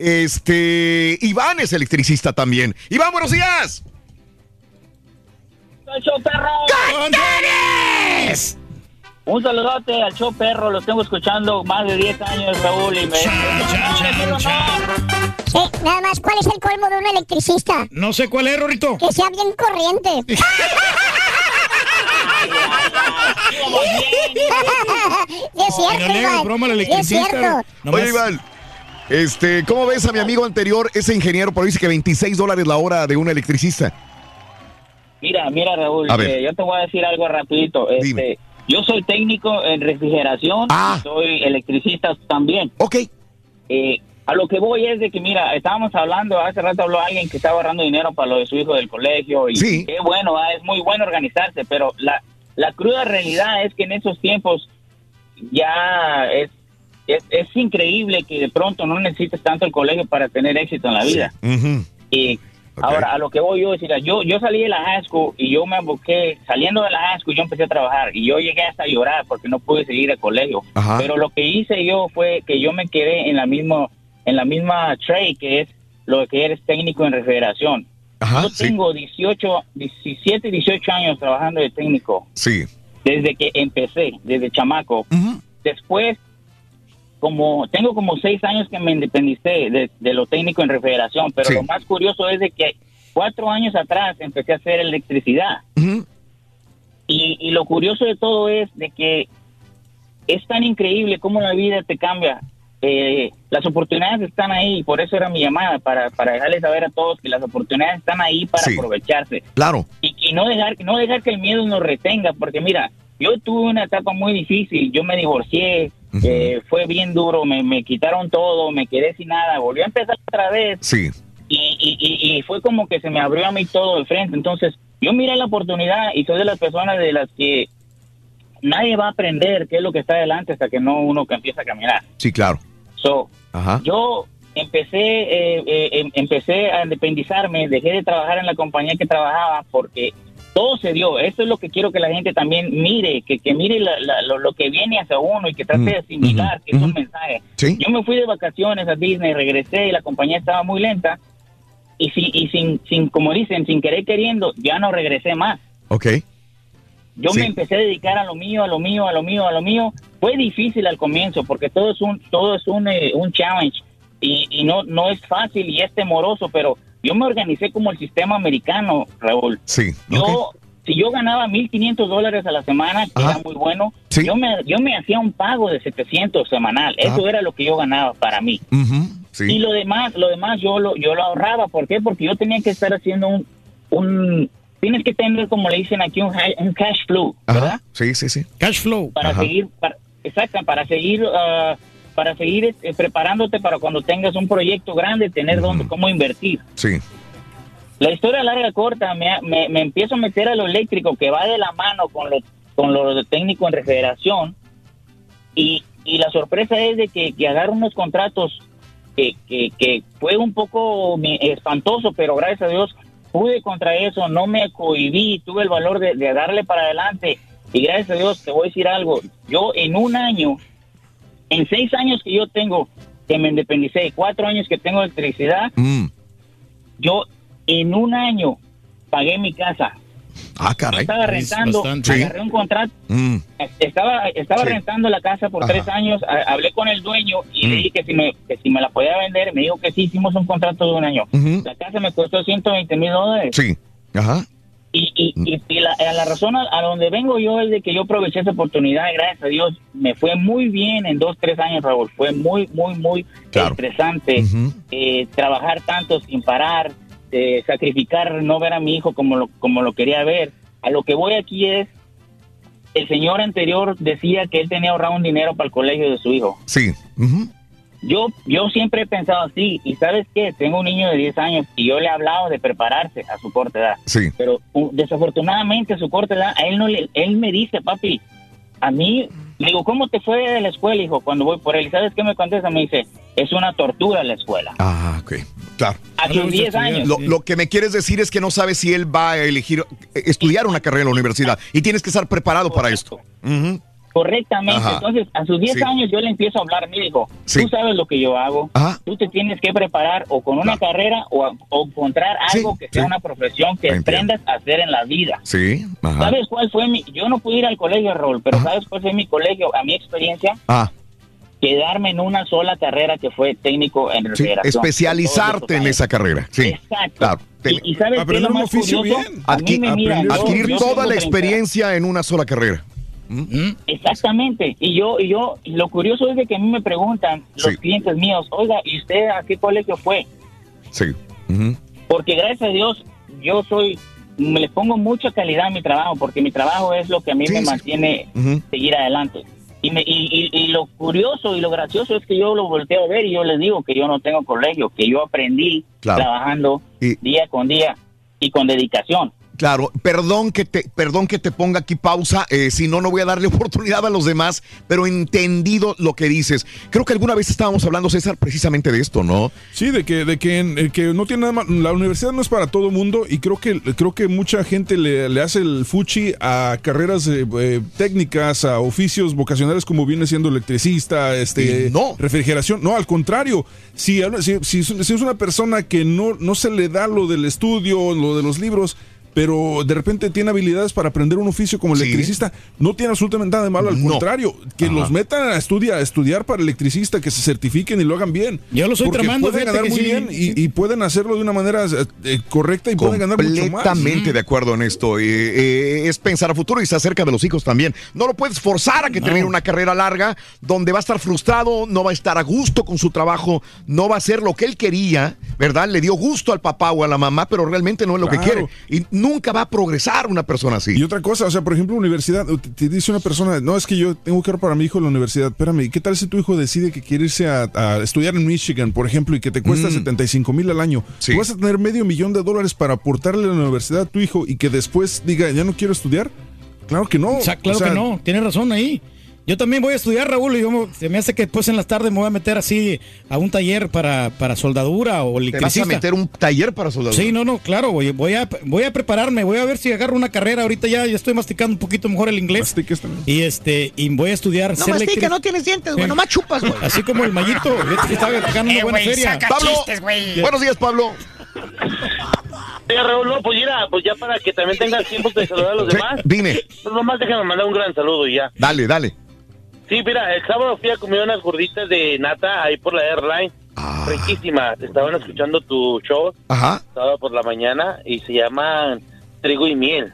este, Iván es electricista también. Iván, buenos días. Un saludote al show perro, lo tengo escuchando más de 10 años, Raúl, y me... Sí, nada más, ¿cuál es el colmo de un electricista? No sé cuál es, Rorito. Que sea bien corriente. Sí, es cierto, No le hagas Iván. broma al Sí, es cierto. Oye, Iván, este, ¿cómo ves a mi amigo anterior, ese ingeniero, por ahí dice que 26 dólares la hora de un electricista? Mira, mira, Raúl, A ver. eh, yo te voy a decir algo rapidito. Este, yo soy técnico en refrigeración, y soy electricista también. Ok. Eh, a lo que voy es de que, mira, estábamos hablando, hace rato habló alguien que estaba ahorrando dinero para lo de su hijo del colegio y Sí. qué bueno, ah, es muy bueno organizarse, pero la, la cruda realidad es que en esos tiempos ya es, es, es increíble que de pronto no necesites tanto el colegio para tener éxito en la vida. Y ahora, a lo que voy yo, es decir, yo, yo salí de la high school y yo me aboqué, saliendo de la high school yo empecé a trabajar y yo llegué hasta a llorar porque no pude seguir el colegio. Ajá. Pero lo que hice yo fue que yo me quedé en la misma, en la misma trade que es lo que eres técnico en refrigeración. yo tengo 18, 17, 18 años trabajando de técnico Sí. desde que empecé, desde chamaco. Después, como tengo como seis años que me independicé de, de lo técnico en refrigeración, pero lo más curioso es de que cuatro años atrás empecé a hacer electricidad. y, y lo curioso de todo es de que es tan increíble cómo la vida te cambia. Eh, las oportunidades están ahí, y por eso era mi llamada, para, para dejarles saber a todos que las oportunidades están ahí para Sí. aprovecharse Claro. y, y no dejar no dejar que el miedo nos retenga porque mira yo tuve una etapa muy difícil yo me divorcié eh, fue bien duro me, me quitaron todo me quedé sin nada volví a empezar otra vez Sí. y, y, y, y fue como que se me abrió a mí todo de frente entonces yo miré la oportunidad y soy de las personas de las que nadie va a aprender qué es lo que está adelante hasta que no uno que empieza a caminar Sí, claro. so Ajá. yo empecé eh, eh, em- empecé a independizarme, dejé de trabajar en la compañía que trabajaba porque todo se dio. Eso es lo que quiero que la gente también mire, que, que mire la- la- lo, lo que viene hacia uno y que trate de asimilar que es un mensaje. Yo me fui de vacaciones a Disney, regresé y la compañía estaba muy lenta y, sin, y sin, sin, como dicen, sin querer queriendo, ya no regresé más. Ok. Yo me empecé a dedicar a lo mío, a lo mío, a lo mío, a lo mío. Fue difícil al comienzo porque todo es un todo es un, eh, un challenge y, y no no es fácil y es temoroso, pero yo me organicé como el sistema americano, Raúl. Sí. Yo si yo ganaba 1500 dólares a la semana, que era muy bueno, yo me yo me hacía un pago de 700 semanal. Eso era lo que yo ganaba para mí. Y lo demás, lo demás yo lo yo lo ahorraba, ¿por qué? Porque yo tenía que estar haciendo un un tienes que tener como le dicen aquí un, hi- un cash flow, ¿verdad? Ajá. Sí, sí, sí. Cash flow. para seguir para, exacto para seguir ah, para seguir eh, preparándote para cuando tengas un proyecto grande tener dónde cómo invertir. Sí. la historia larga corta me, me, me empiezo a meter a lo eléctrico que va de la mano con lo con lo de técnico en refrigeración. Y, y la sorpresa es de que, que agarro unos contratos que, que, que fue un poco espantoso pero gracias a Dios pude contra eso no me cohibí tuve el valor de, de darle para adelante. Y gracias a Dios te voy a decir algo yo en un año en seis años que yo tengo que me independicé cuatro años que tengo electricidad yo en un año pagué mi casa. Ah, caray. Estaba rentando, Sí. agarré un contrato, Mm. estaba estaba Sí. rentando la casa por Ajá. tres años, hablé con el dueño y le Mm. dije que si, me, que si me la podía vender, me dijo que sí, hicimos un contrato de un año. La casa me costó 120 mil dólares. Sí. Ajá. Y, y, y- y la, a la razón a, a donde vengo yo es de que yo aproveché esa oportunidad y gracias a Dios me fue muy bien en dos, tres años, Raúl. Fue muy, muy, muy estresante eh, trabajar tanto sin parar, eh, sacrificar, no ver a mi hijo como lo, como lo quería ver. A lo que voy aquí es, el señor anterior decía que él tenía ahorrado un dinero para el colegio de su hijo. Sí. Ujú. Yo, yo siempre he pensado así, y ¿sabes qué? Tengo un niño de 10 años y yo le he hablado de prepararse a su corta edad. Sí. Pero uh, desafortunadamente a su corta edad, a él no le, él me dice, papi, a mí, le digo, ¿cómo te fue de la escuela, hijo? Cuando voy por él, ¿Y ¿sabes qué me contesta? Me dice, es una tortura la escuela. Ah, ok. Claro. A sus 10 años. Lo, lo que me quieres decir es que no sabes si él va a elegir eh, estudiar una carrera en la universidad y tienes que estar preparado para esto. Correctamente. Ajá. Entonces, a sus 10 Sí. años yo le empiezo a hablar, me dijo, Sí. tú sabes lo que yo hago, tú te tienes que preparar o con una carrera o, a- o encontrar algo que sea una profesión que aprendas a hacer en la vida. Sí. Ajá. ¿Sabes cuál fue mi? Yo no pude ir al colegio, Raúl, pero ¿sabes cuál fue mi colegio? A mi experiencia, Ah, quedarme en una sola carrera que fue técnico en sí. refrigeración. Especializarte en esa carrera. Sí. Exacto. Claro. Y, y ¿sabes qué es Aprender lo un más oficio curioso? bien. Adqui- yo- adquirir yo toda la 30 experiencia en una sola carrera. Exactamente. Y yo, y yo, lo curioso es de que a mí me preguntan los clientes míos, oiga, ¿y usted a qué colegio fue? Sí. Porque gracias a Dios yo soy, me le pongo mucha calidad a mi trabajo, porque mi trabajo es lo que a mí me mantiene seguir adelante. Y, me, y, y- y lo curioso y lo gracioso es que yo lo volteo a ver y yo les digo que yo no tengo colegio, que yo aprendí Claro. trabajando día con día y con dedicación. Claro, perdón que te, perdón que te ponga aquí pausa, eh, si no, no voy a darle oportunidad a los demás, pero entendido lo que dices. Creo que alguna vez estábamos hablando, César, precisamente de esto, ¿no? Sí, de que, de que, eh, que no tiene nada más. La universidad no es para todo mundo y creo que, creo que mucha gente le, le hace el fuchi a carreras eh, eh, técnicas, a oficios vocacionales como viene siendo electricista, este, refrigeración. No, al contrario. Si, si, si, si es una persona que no, no se le da lo del estudio, lo de los libros, pero de repente tiene habilidades para aprender un oficio como electricista, no tiene absolutamente nada de malo, al contrario, que Ajá. los metan a estudiar, a estudiar para electricista, que se certifiquen y lo hagan bien. Yo lo estoy tramando, pueden ganar muy sí, bien y, y pueden hacerlo de una manera eh, eh, correcta y pueden ganar mucho más. Completamente de acuerdo en esto. Eh, eh, es pensar a futuro y estar cerca de los hijos también. No lo puedes forzar a que termine una carrera larga donde va a estar frustrado, no va a estar a gusto con su trabajo, no va a hacer lo que él quería, ¿verdad? Le dio gusto al papá o a la mamá, pero realmente no es lo que quiere. Y nunca va a progresar una persona así. Y otra cosa, o sea, por ejemplo, universidad, te, dice una persona, no, es que yo tengo que ir para mi hijo a la universidad, espérame, ¿y qué tal si tu hijo decide que quiere irse a, a estudiar en Michigan, por ejemplo, y que te cuesta Mm. 75 mil al año? ¿Tú vas a tener medio millón de dólares para aportarle a la universidad a tu hijo y que después diga, ya no quiero estudiar? Claro que no. O sea, claro O sea, que no, tienes razón ahí. Yo también voy a estudiar, Raúl, y yo se me hace que después en las tardes me voy a meter así a un taller para, para soldadura o ¿Te vas electricista. a meter un taller para soldadura? Sí, no, no, claro, voy, voy, a, voy a prepararme, voy a ver si agarro una carrera. Ahorita ya, ya estoy masticando un poquito mejor el inglés. Y este, y voy a estudiar. No mastica, no tienes dientes, güey, nomás chupas, güey. Así como el mallito, que estaba ganando una Eh, buena güey, feria. saca Pablo, chistes, güey. buenos días, Pablo. Oiga, Raúl, no, pues mira, pues ya para que también tengas tiempo de saludar a los demás. dime. Pues nomás déjame mandar un gran saludo y ya. Dale, dale. Sí, mira, el sábado fui a comer unas gorditas de nata ahí por la airline. Riquísimas. Estaban escuchando tu show Ajá. sábado por la mañana y se llaman trigo y miel.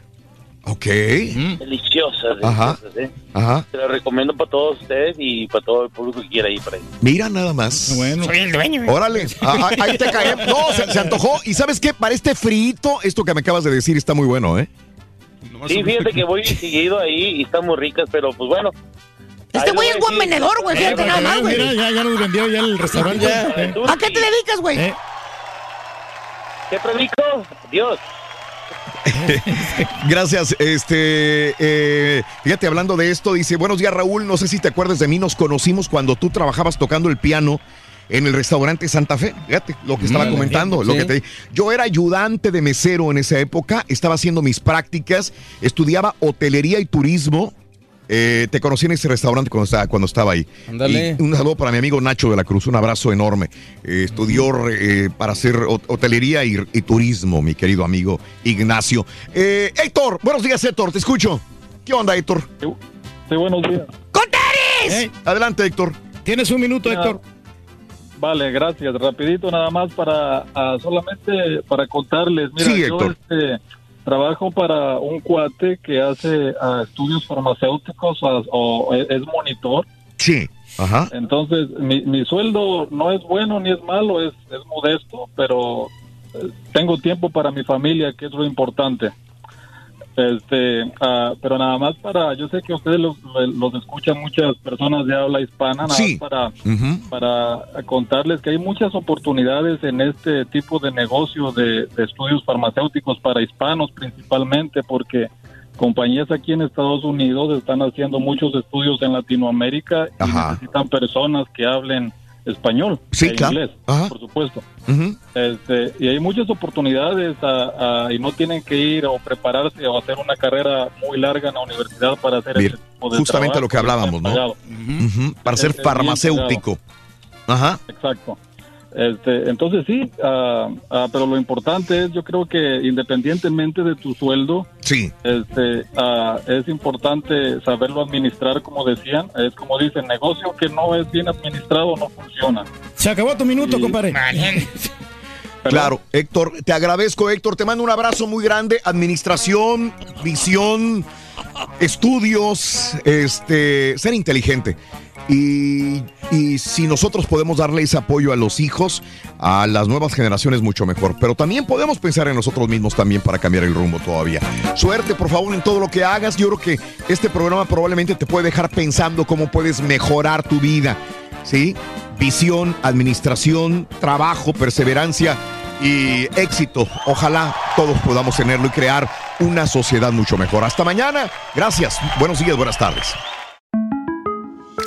Ok. Deliciosas, Ajá. deliciosas, ¿eh? Ajá. Te lo recomiendo para todos ustedes y para todo el público que quiera ir por ahí. Mira nada más. Bueno. Soy el dueño. Órale, Ah, ah, ahí te cae. No, se, se antojó. Y sabes qué, para este frito, esto que me acabas de decir está muy bueno, ¿eh? Sí, fíjate que voy seguido ahí y están muy ricas, pero pues bueno. Este güey es buen vendedor, güey, Eh, fíjate para nada más, güey. mira, ya, ya nos vendió ya el restaurante. Eh, ¿A qué te dedicas, güey? eh. ¿Qué predico? Dios. Gracias. Este, eh, fíjate, hablando de esto, dice, buenos días Raúl, no sé si te acuerdas de mí, nos conocimos cuando tú trabajabas tocando el piano en el restaurante Santa Fe. Fíjate lo que estaba comentando. sí. Lo que te, yo era ayudante de mesero en esa época, estaba haciendo mis prácticas, estudiaba hotelería y turismo. Eh, te conocí en ese restaurante cuando estaba, cuando estaba ahí. Ándale. Y un saludo para mi amigo Nacho de la Cruz, un abrazo enorme. Eh, estudió eh, para hacer hot- hotelería y, y turismo, mi querido amigo Ignacio. Eh, Héctor, buenos días Héctor, te escucho. ¿Qué onda Héctor? Sí, buenos días. Eh, Adelante Héctor. Tienes un minuto, Héctor. Vale, gracias. Rapidito nada más para ah, solamente para contarles. Mira, Sí, yo Héctor. este, trabajo para un cuate que hace ah, estudios farmacéuticos ah, o es, es monitor. Sí. Ajá. Entonces, mi, mi sueldo no es bueno ni es malo, es, es modesto, pero eh, tengo tiempo para mi familia, que es lo importante. Este, ah, pero nada más para, yo sé que ustedes los, los escuchan muchas personas de habla hispana, nada Sí. más para, para contarles que hay muchas oportunidades en este tipo de negocio de, de estudios farmacéuticos para hispanos principalmente, porque compañías aquí en Estados Unidos están haciendo muchos estudios en Latinoamérica y necesitan personas que hablen español Sí, e claro. inglés, Ajá. por supuesto. Este, y hay muchas oportunidades ah, y no tienen que ir o prepararse o hacer una carrera muy larga en la universidad para hacer tipo de Justamente trabajo lo que hablábamos, ¿no? Para ser farmacéutico. Ajá. Exacto. Este, entonces sí, ah, ah, pero lo importante es, yo creo que independientemente de tu sueldo, sí. este, ah, es importante saberlo administrar, como decían. Es como dicen, negocio que no es bien administrado no funciona. Se acabó tu minuto, compadre. Claro, Héctor, te agradezco, Héctor. Te mando un abrazo muy grande. Administración, visión, estudios, este, ser inteligente. Y, y si nosotros podemos darle ese apoyo a los hijos, a las nuevas generaciones, mucho mejor. Pero también podemos pensar en nosotros mismos también para cambiar el rumbo todavía. Suerte, por favor, en todo lo que hagas. Yo creo que este programa probablemente te puede dejar pensando cómo puedes mejorar tu vida. ¿Sí? Visión, administración, trabajo, perseverancia y éxito. Ojalá todos podamos tenerlo y crear una sociedad mucho mejor. Hasta mañana. Gracias. Buenos días, buenas tardes.